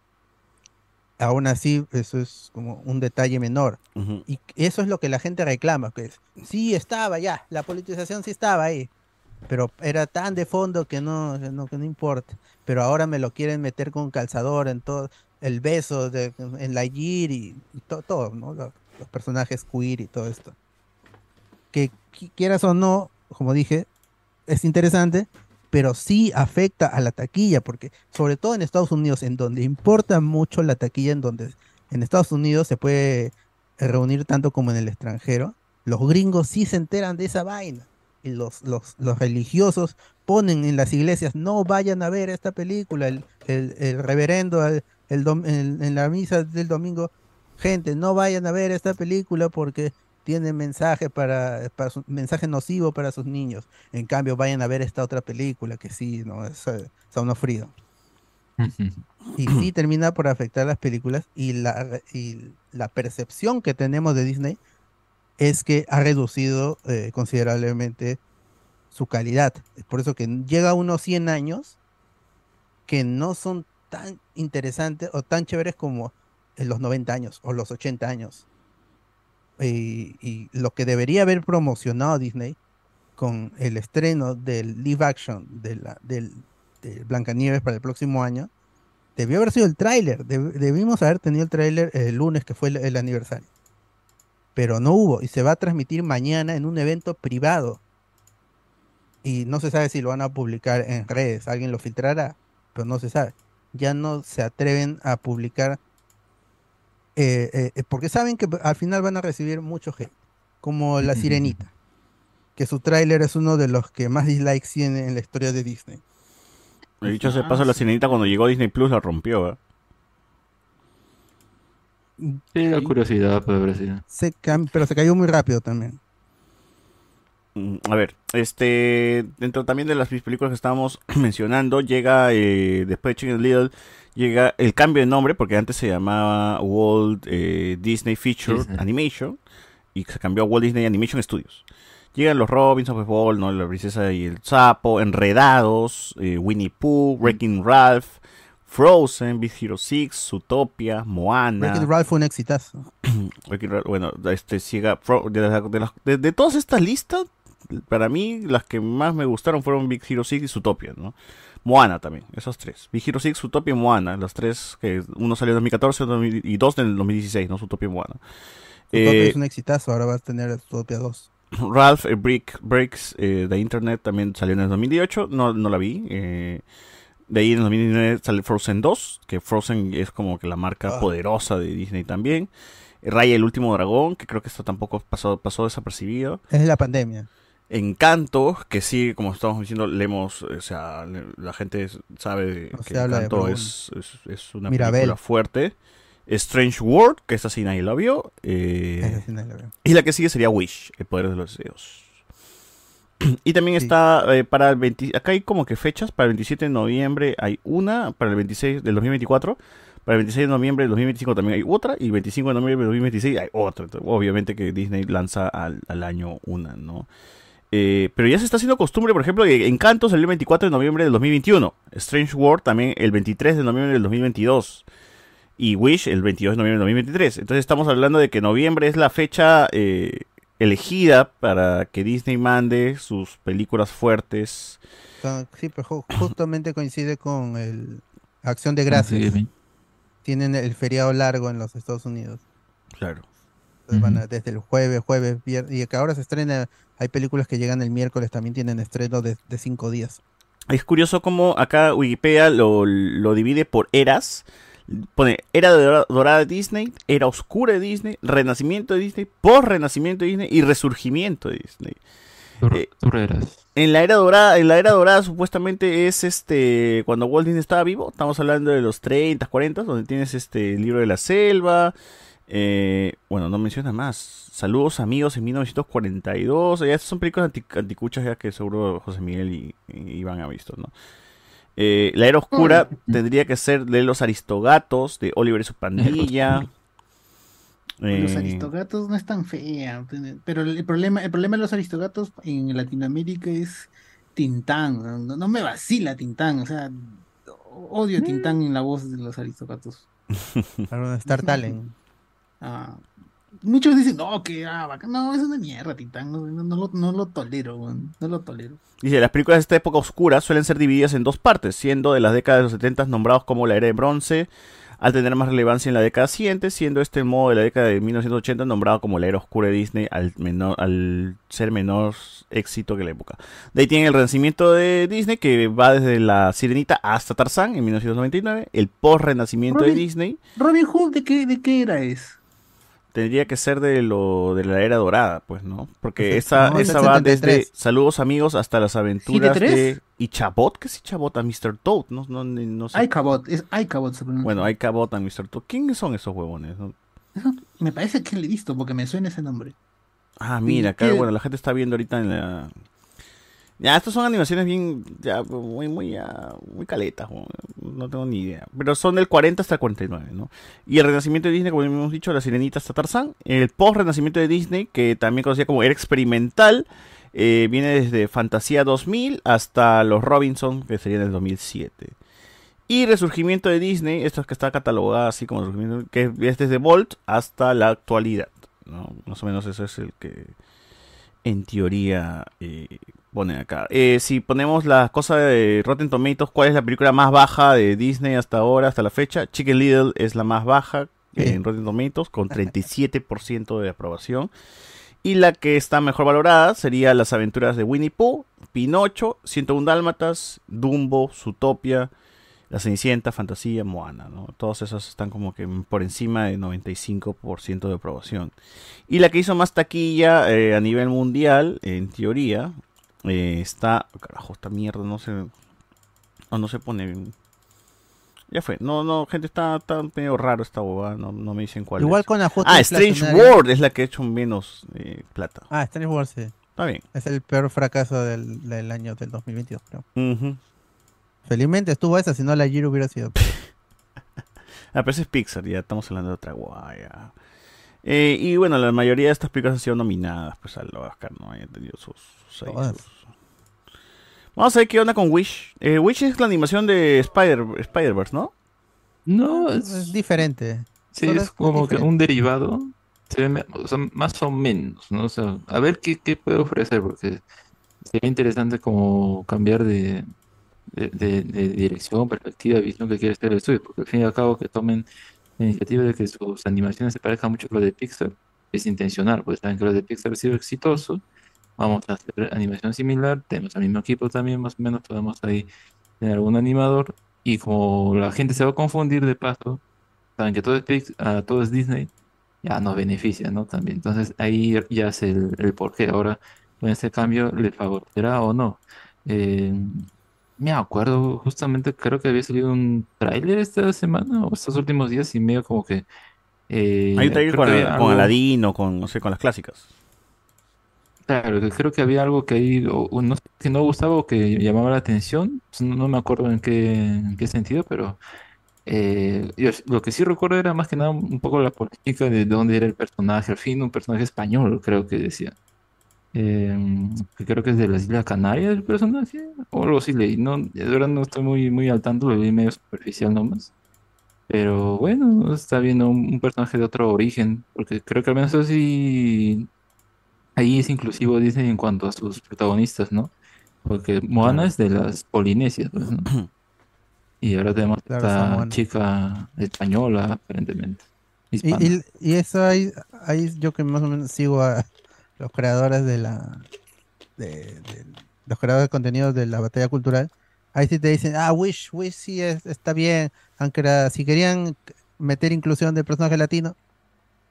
Aún así, eso es como un detalle menor. Ujú. Y eso es lo que la gente reclama, que es, sí estaba ya, la politización sí estaba ahí, pero era tan de fondo que no, no, que no importa. Pero ahora me lo quieren meter con calzador en todo, el beso de, en la y, y to- todo, ¿no? Los, los personajes queer y todo esto. Que qui- quieras o no, como dije, es interesante, pero sí afecta a la taquilla, porque sobre todo en Estados Unidos, en donde importa mucho la taquilla, en donde en Estados Unidos se puede reunir tanto como en el extranjero, los gringos sí se enteran de esa vaina. Y los, los, los religiosos ponen en las iglesias, no vayan a ver esta película, el, el- el reverendo el- dom- en la misa del domingo, gente, no vayan a ver esta película porque tiene mensaje para, para su- mensaje nocivo para sus niños. En cambio, vayan a ver esta otra película que sí, no es eh, Sound of Freedom. Y sí termina por afectar las películas y la, re- y la percepción que tenemos de Disney es que ha reducido eh, considerablemente su calidad. Es por eso que llega a unos 100 años que no son tan interesantes o tan chéveres como en los 90 años o los 80 años. Y, lo que debería haber promocionado Disney con el estreno del live action de, la, del, de Blancanieves para el próximo año, debió haber sido el tráiler. Deb- debimos haber tenido el tráiler el lunes, que fue el, el aniversario. Pero no hubo y se va a transmitir mañana en un evento privado. Y no se sabe si lo van a publicar en redes, alguien lo filtrará, pero no se sabe. Ya no se atreven a publicar eh, eh, eh, porque saben que al final van a recibir mucho hate, como La Sirenita, que su tráiler es uno de los que más dislikes tiene en la historia de Disney. El dicho se paso la sirenita cuando llegó Disney Plus la rompió, ¿eh? Sí, la curiosidad. Se cam- pero se cayó muy rápido también. Mm, A ver, este, dentro también de las películas que estábamos mencionando, llega, eh, después de Chicken Little, llega el cambio de nombre, porque antes se llamaba Walt eh, Disney Feature Disney. Animation, y se cambió a Walt Disney Animation Studios. Llegan los Robinson, pues, Ball, ¿no? La princesa y el sapo, Enredados, eh, Winnie Pooh, Wrecking Ralph, Frozen, Big Hero 6, Zootopia, Moana. Wreck-It Ralph fue un exitazo. Bueno, este llega de, de de- de todas estas listas, para mí las que más me gustaron fueron Big Hero 6 y Zootopia, ¿no? Moana también, esos tres. Big Hero 6, Zootopia y Moana, los tres que uno salió en 2014 otro en 2000 y dos en el 2016, ¿no? Zootopia y Moana. Zootopia Eh, es un exitazo, ahora va a tener Zootopia 2. Ralph eh, Brick, Breaks eh, de Internet también salió en el 2018, no, no la vi. eh, de ahí en el 2019 sale Frozen 2, que Frozen es como que la marca Ah. poderosa de Disney también. Raya el último dragón, que creo que esto tampoco pasó, pasó desapercibido. Es la pandemia. Encanto, que sí, como estamos diciendo, leemos, o sea, la gente sabe No que Encanto es, es, es una Mirabel. película fuerte. Strange World, que esta sí nadie la vio. eh, Esa sí nadie la vio. y la que sigue sería Wish, el poder de los deseos. Y también está eh, para el 20, acá hay como que fechas, para el 27 de noviembre hay una, para el 26 del 2024, para el 26 de noviembre del 2025 también hay otra, y el 25 de noviembre del 2026 hay otra. Entonces, obviamente que Disney lanza al, al año una, ¿no? Eh, pero ya se está haciendo costumbre, por ejemplo, que Encanto salió el 24 de noviembre del 2021, Strange World también el 23 de noviembre del 2022 y Wish el 22 de noviembre del 2023. Entonces estamos hablando de que noviembre es la fecha eh, elegida para que Disney mande sus películas fuertes. Son- Sí, pero ju- justamente coincide con el Acción de Gracias. Tienen el feriado largo en los Estados Unidos. Claro. Entonces van a- desde el jueves, jueves, viernes. Y que ahora se estrena. Hay películas que llegan el miércoles, también tienen estreno de, de cinco días. Es curioso cómo acá Wikipedia lo, lo divide por eras. Pone era dora- dorada de Disney, era oscura de Disney, renacimiento de Disney, post renacimiento de Disney y resurgimiento de Disney. Eh, Turreras. En la era dorada, en la era dorada supuestamente es este cuando Walt Disney estaba vivo, estamos hablando de los 30, 40, donde tienes este el libro de la selva. Eh, bueno, no menciona más. Saludos amigos en 1942. Ya estas son películas anti- anticuchas ya que seguro José Miguel y, y Iván han visto, ¿no? Eh, la era oscura tendría que ser de los Aristogatos, de Oliver y su pandilla. Los Eh, aristogatos no es tan fea, pero el problema, el problema de los aristogatos en Latinoamérica es Tintán. No, no me vacila Tintán, o sea, odio a Tintán en la voz de los aristogatos. Para Star Talent. Ah, muchos dicen, no, que ah, bacán". no, es una mierda Tintán, no, no- no lo, no lo tolero, no lo tolero. Dice, las películas de esta época oscura suelen ser divididas en dos partes, siendo de las décadas de los 70 nombrados como la era de bronce, al tener más relevancia en la década siguiente, siendo este modo de la década de 1980 nombrado como la era oscura de Disney al, menor, al ser menor éxito que la época. De ahí tiene el renacimiento de Disney que va desde la Sirenita hasta Tarzán en 1999, el post-renacimiento de Disney Robin Hood, ¿de qué, de qué era es? Tendría que ser de lo de la era dorada, pues, ¿no? Porque esa, No, esa va 73. desde Saludos amigos hasta las aventuras de Ichabod, ¿qué es Ichabod? A Mr. Toad, no, no, no sé. Icabot, es Icabot se pronuncia. Bueno, Ichabod a Mr. Toad. ¿Quiénes son esos huevones? Me parece que le he visto porque me suena ese nombre. Ah, mira, acá, ¿Qué? bueno, la gente está viendo ahorita en la... Ya, estas son animaciones bien, ya, muy, muy, ya, muy caletas, no tengo ni idea. Pero son del 40 hasta el 49, ¿no? Y el renacimiento de Disney, como hemos dicho, la sirenita hasta Tarzán. El post-renacimiento de Disney, que también conocía como era experimental, eh, viene desde Fantasía 2000 hasta Los Robinson, que sería en el 2007. Y Resurgimiento de Disney, esto es que está catalogada así como Resurgimiento, que es desde Volt hasta la actualidad, ¿no? Más o menos eso es el que en teoría eh, ponen acá. Eh, si ponemos la cosa de Rotten Tomatoes, ¿cuál es la película más baja de Disney hasta ahora, hasta la fecha? Chicken Little es la más baja en Rotten Tomatoes, con 37% de aprobación. Y la que está mejor valorada sería Las aventuras de Winnie Pooh, Pinocho, 101 Dálmatas, Dumbo, Zootopia, La Cenicienta, Fantasía, Moana, ¿no? Todas esas están como que por encima de 95% de aprobación. Y la que hizo más taquilla eh, a nivel mundial, en teoría, eh, está... Carajo, esta mierda no se... No, no se pone... Ya fue. No, no, gente, está, está medio raro esta bobada. No, no me dicen cuál Igual es. con ajuste Ah, Strange. World es la que ha hecho menos eh, plata. Ah, Strange World, sí. Está bien. Es el peor fracaso del, del año del 2022, creo. Ujú. Felizmente estuvo esa, si no la Giro hubiera sido. Ah, pero ese es Pixar, ya estamos hablando de otra guaya. Eh, y bueno, la mayoría de estas películas han sido nominadas pues al Oscar, ¿no? Han tenido sus, sus- Vamos a ver qué onda con Wish. Eh, Wish es la animación de Spider- Spider-Verse, ¿no? No, Es, es, diferente. sí, Solo es como que un derivado. se ve me- o sea, más o menos, ¿no? O sea, a ver qué, qué puede ofrecer, porque sería interesante como cambiar de, de, de- de dirección, perspectiva, visión que quiere hacer el estudio, porque al fin y al cabo que tomen iniciativa de que sus animaciones se parezcan mucho a las de Pixar, es intencional, pues saben que los de Pixar ha sido exitoso, vamos a hacer animación similar, tenemos al mismo equipo también, más o menos podemos ahí tener algún animador, y como la gente se va a confundir de paso, saben que todo es, Pix- ah, todo es Disney, ya nos beneficia, ¿no? También. Entonces ahí ya es el, el por qué. Ahora, con este cambio, ¿le favorecerá o no? Eh, me acuerdo, justamente creo que había salido un tráiler esta semana o estos últimos días y medio como que... eh, Hay un trailer con, había con algo- Aladdin o con, no sé, con las clásicas. Claro, creo que había algo que ahí, o- no sé, que no gustaba o que llamaba la atención, pues, no, no me acuerdo en qué, en qué sentido, pero eh, yo lo que sí recuerdo era más que nada un poco la política de dónde era el personaje, al fin un personaje español, creo que decía. Eh, que creo que es de las Islas Canarias el personaje, o algo así leí, no, de verdad no estoy muy, muy al tanto, lo leí medio superficial nomás. Pero bueno, está viendo un, un personaje de otro origen, porque creo que al menos así Ahí es inclusivo Disney en cuanto a sus protagonistas, ¿no? Porque Moana es de las Polinesias, pues, ¿no? Y ahora tenemos Claro, esta chica española, aparentemente. Y- y eso ahí, ahí yo que más o menos sigo a los creadores de la de, de- los creadores de contenido de la batalla cultural, ahí sí te dicen, ah, Wish, Wish sí es- está bien, aunque era- si querían meter inclusión del personaje latino,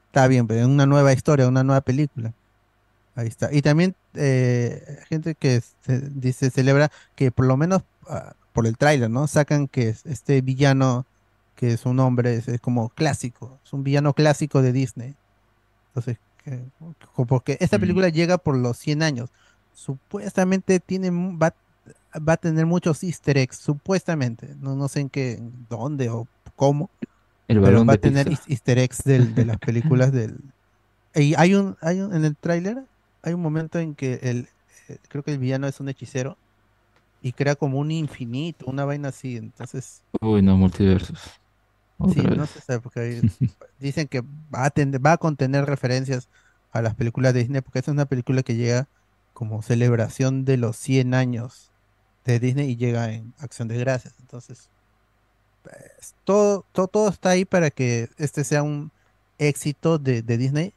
está bien, pero en una nueva historia, una nueva película. Ahí está. Y también eh, gente que se, dice, celebra que por lo menos ah, por el tráiler, ¿no? Sacan que es- este villano, que es un hombre, es, es como clásico, es un villano clásico de Disney. Entonces, que- porque esta película llega por los 100 años. Supuestamente tiene, va, va a tener muchos easter eggs, supuestamente. No, no sé en qué, dónde o cómo. El pero va a tener easter eggs del- de las películas del... Y hay un, hay un, en el tráiler, hay un momento en que el, eh, creo que el villano es un hechicero y crea como un infinito, una vaina así. Entonces, Uy, no, multiversos. Sí, no se sabe, porque dicen que va a, tener- va a contener referencias a las películas de Disney, porque esta es una película que llega como celebración de los 100 años de Disney y llega en Acción de Gracias. Entonces, pues, todo, todo, todo está ahí para que este sea un éxito de, de Disney.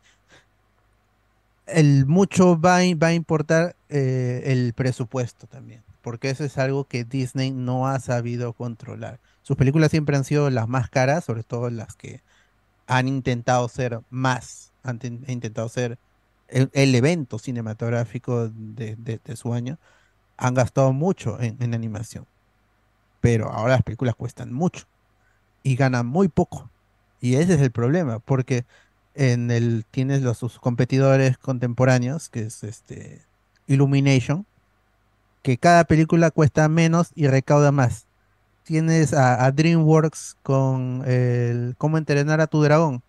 El mucho va a, va a importar eh, el presupuesto también, porque eso es algo que Disney no ha sabido controlar. Sus películas siempre han sido las más caras, sobre todo las que han intentado ser más, han ten- intentado ser el, evento cinematográfico de, su año, han gastado mucho en, animación. Pero ahora las películas cuestan mucho y ganan muy poco. Y ese es el problema, porque en el tienes sus competidores contemporáneos, que es este Illumination, que cada película cuesta menos y recauda más. Tienes a, DreamWorks con el Cómo entrenar a tu dragón.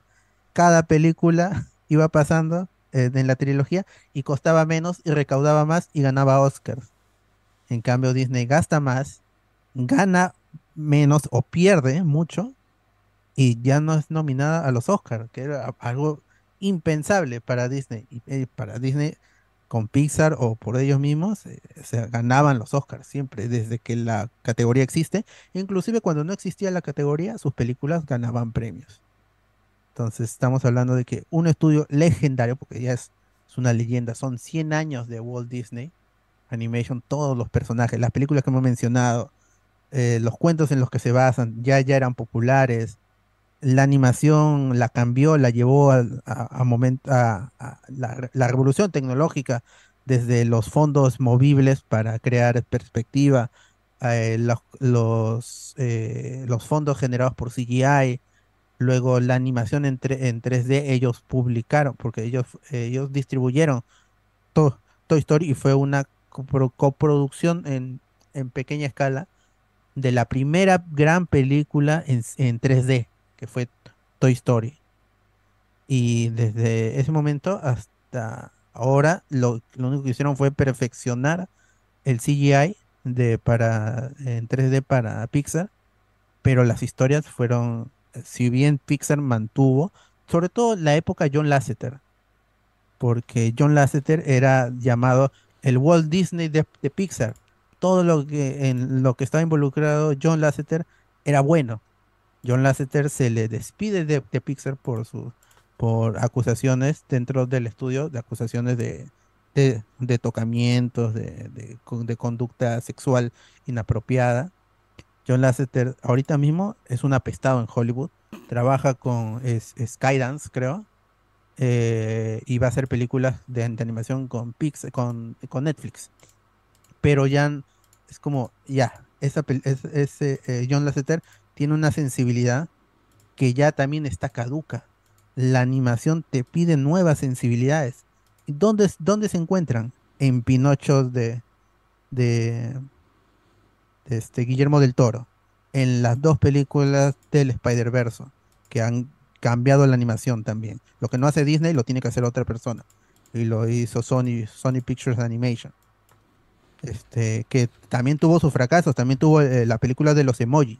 Cada película iba pasando eh, en la trilogía y costaba menos y recaudaba más y ganaba Oscars. En cambio, Disney gasta más, gana menos o pierde mucho y ya no es nominada a los Oscars, que era algo impensable para Disney. Y eh, para Disney, con Pixar o por ellos mismos, eh, o sea, ganaban los Oscars siempre, desde que la categoría existe. Inclusive cuando no existía la categoría, sus películas ganaban premios. Entonces estamos hablando de que un estudio legendario, porque ya es, es una leyenda, son 100 años de Walt Disney Animation, todos los personajes, las películas que hemos mencionado, eh, los cuentos en los que se basan, ya, ya eran populares. La animación la cambió, la llevó a, a momen- a- la, re- la revolución tecnológica desde los fondos movibles para crear perspectiva, eh, eh, los fondos generados por CGI, luego la animación en, en 3D, ellos publicaron, porque ellos, ellos distribuyeron To- Toy Story y fue una copro- coproducción en, en pequeña escala de la primera gran película en, en 3D, que fue Toy Story. Y desde ese momento hasta ahora, lo, lo único que hicieron fue perfeccionar el CGI de, para, en 3D para Pixar, pero las historias fueron, si bien Pixar mantuvo sobre todo la época John Lasseter, porque John Lasseter era llamado el Walt Disney de, de Pixar. Todo lo que en lo que estaba involucrado John Lasseter era bueno. John Lasseter se le despide de, Pixar por su por acusaciones dentro del estudio, de acusaciones de, de, tocamientos, de, de con- de conducta sexual inapropiada. John Lasseter ahorita mismo es un apestado en Hollywood. Trabaja con es, Skydance, creo. eh, y va a hacer películas de, animación con, Pix, con, con Netflix. Pero ya es como, ya, esa, es- ese, eh, John Lasseter tiene una sensibilidad que ya también está caduca. La animación te pide nuevas sensibilidades. ¿Y ¿Dónde, dónde se encuentran? En Pinochos de, de, este Guillermo del Toro. En las dos películas del Spider-Verse, que han cambiado la animación también. Lo que no hace Disney lo tiene que hacer otra persona. Y lo hizo Sony, Sony Pictures Animation. Este, que también tuvo sus fracasos, también tuvo eh, la película de los emoji.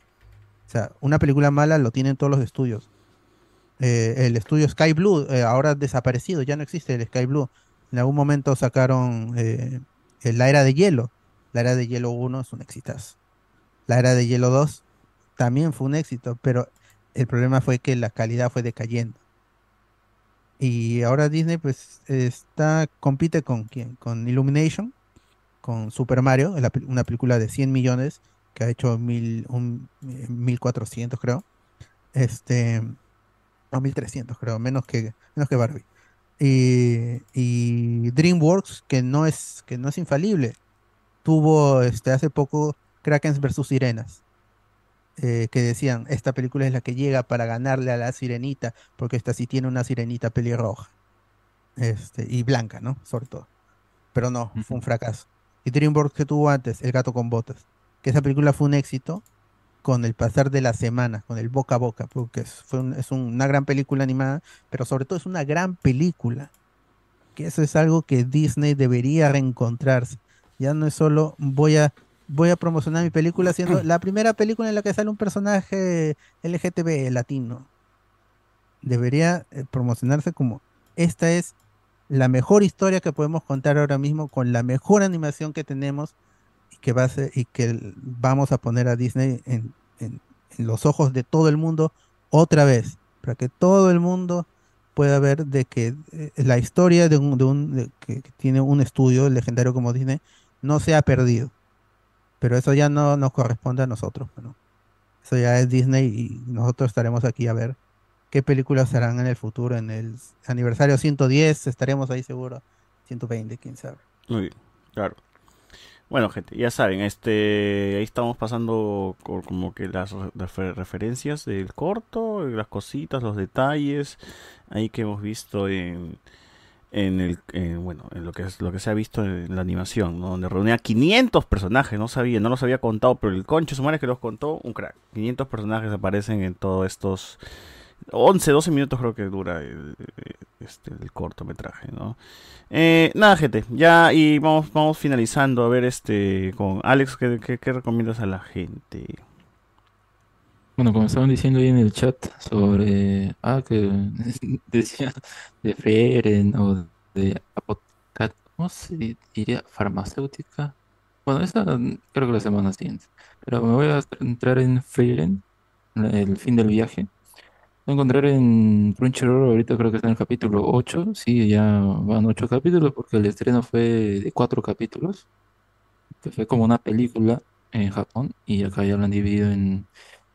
Una película mala lo tienen todos los estudios. Eh, el estudio Sky Blue, eh, ahora desaparecido, ya no existe el Sky Blue. En algún momento sacaron eh, la era de hielo. La era de hielo 1 es un exitazo. La era de hielo 2 también fue un éxito, pero el problema fue que la calidad fue decayendo. Y ahora Disney pues está compite con quién? Con Illumination, con Super Mario, una película de 100 millones que ha hecho mil, un, eh, 1400 creo. Este, o 1300 creo, menos que, menos que Barbie. Y, y DreamWorks, que no es, que no es infalible, tuvo este, hace poco Krakens versus Sirenas, eh, que decían, esta película es la que llega para ganarle a la sirenita, porque esta sí tiene una sirenita pelirroja. Este, y blanca, ¿no? Sobre todo. Pero no, fue un fracaso. Y DreamWorks que tuvo antes, El gato con botas, que esa película fue un éxito con el pasar de las semanas, con el boca a boca, porque es, fue un- es un- una gran película animada, pero sobre todo es una gran película. Que eso es algo que Disney debería reencontrarse. Ya no es solo voy a voy a promocionar mi película siendo la primera película en la que sale un personaje LGTB latino. Debería eh, promocionarse como esta es la mejor historia que podemos contar ahora mismo con la mejor animación que tenemos y que va a ser- y que vamos a poner a Disney en, los ojos de todo el mundo otra vez, para que todo el mundo pueda ver de que eh, la historia de un, de un- que tiene un estudio legendario como Disney no se ha perdido. Pero eso ya no nos corresponde a nosotros, ¿no? Eso ya es Disney y nosotros estaremos aquí a ver qué películas serán en el futuro, en el aniversario 110, estaremos ahí seguro, 120, quién sabe. Muy bien, claro. Bueno, gente, ya saben, este, ahí estamos pasando co- como que las re- refer- referencias del corto, las cositas, los detalles, ahí que hemos visto en, en el, en, bueno, en lo que es lo que se ha visto en la animación, ¿no? Donde reunía 500 personajes, no sabía, no los había contado, pero el concho su madre que los contó, un crack. 500 personajes aparecen en todos estos 11, 12 minutos creo que dura el, este, el cortometraje, ¿no? Eh, nada, gente, ya y vamos, vamos finalizando. A ver, este, con Alex, ¿qué, qué, recomiendas a la gente? Bueno, como estaban diciendo ahí en el chat sobre, ah, que decía de Frieren o de apoteca- ¿cómo se di- diría? Farmacéutica. Bueno, esa creo que la semana siguiente. Pero me voy a entrar en Frieren, el fin del viaje. A encontrar en Crunchyroll, ahorita creo que está en el capítulo 8. Sí, ya van 8 capítulos porque el estreno fue de 4 capítulos, que fue como una película en Japón y acá ya lo han dividido en,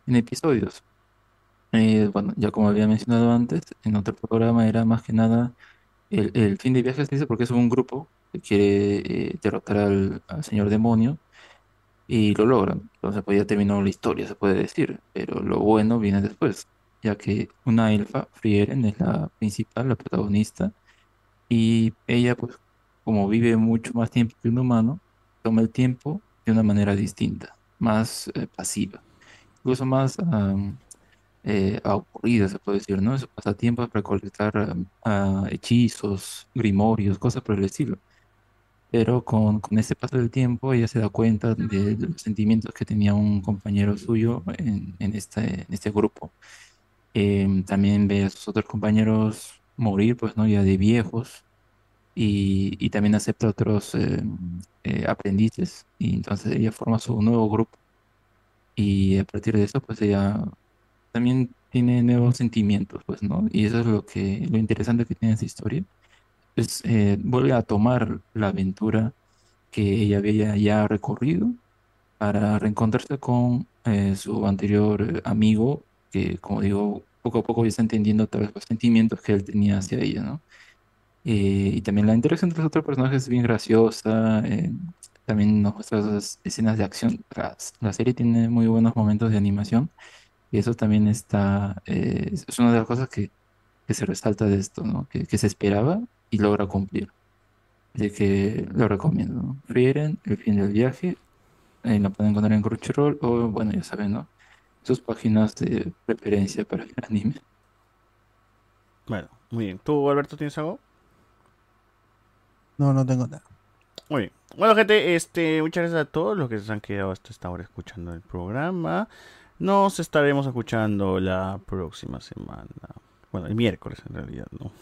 episodios. Eh, bueno, ya como había mencionado antes, en otro programa era más que nada el, el fin de viaje se dice porque es un grupo que quiere eh, derrotar al, al señor demonio y lo logran. Entonces pues ya terminó la historia, se puede decir, pero lo bueno viene después, ya que una elfa, Frieren, es la principal, la protagonista, y ella pues como vive mucho más tiempo que un humano, toma el tiempo de una manera distinta, más eh, pasiva, incluso más am, eh, aburrida, se puede decir, ¿no? Su pasatiempo es recolectar ah, hechizos, grimorios, cosas por el estilo. Pero con, con ese paso del tiempo ella se da cuenta de, los sentimientos que tenía un compañero suyo en, en este, en este grupo. Em, también ve a sus otros compañeros morir, pues, ¿no? Ya de viejos. Y, y también acepta otros eh, eh, aprendices. Y entonces ella forma su nuevo grupo. Y a partir de eso, pues ella también tiene nuevos sentimientos, pues, ¿no? Y eso es lo que, lo interesante que tiene esa historia. Es, eh, vuelve a tomar la aventura que ella había ya recorrido para reencontrarse con eh, su anterior amigo, que como digo, poco a poco ya está entendiendo tal vez los sentimientos que él tenía hacia ella, ¿no? Eh, y también la interacción entre los otros personajes es bien graciosa, eh, también nos muestra esas escenas de acción. La, la serie tiene muy buenos momentos de animación y eso también está, eh, es una de las cosas que, que se resalta de esto, ¿no? Que, que se esperaba y logra cumplir. De que lo recomiendo, ¿no? Frieren, El fin del viaje, lo pueden encontrar en Crunchyroll o, bueno, ya saben, ¿no? Sus páginas de preferencia para el anime. Bueno, muy bien. ¿Tú, Alberto, tienes algo? No, no tengo nada. Muy bien. Bueno, gente, este, muchas gracias a todos los que se han quedado hasta esta hora escuchando el programa. Nos estaremos escuchando la próxima semana. Bueno, el miércoles en realidad, ¿no?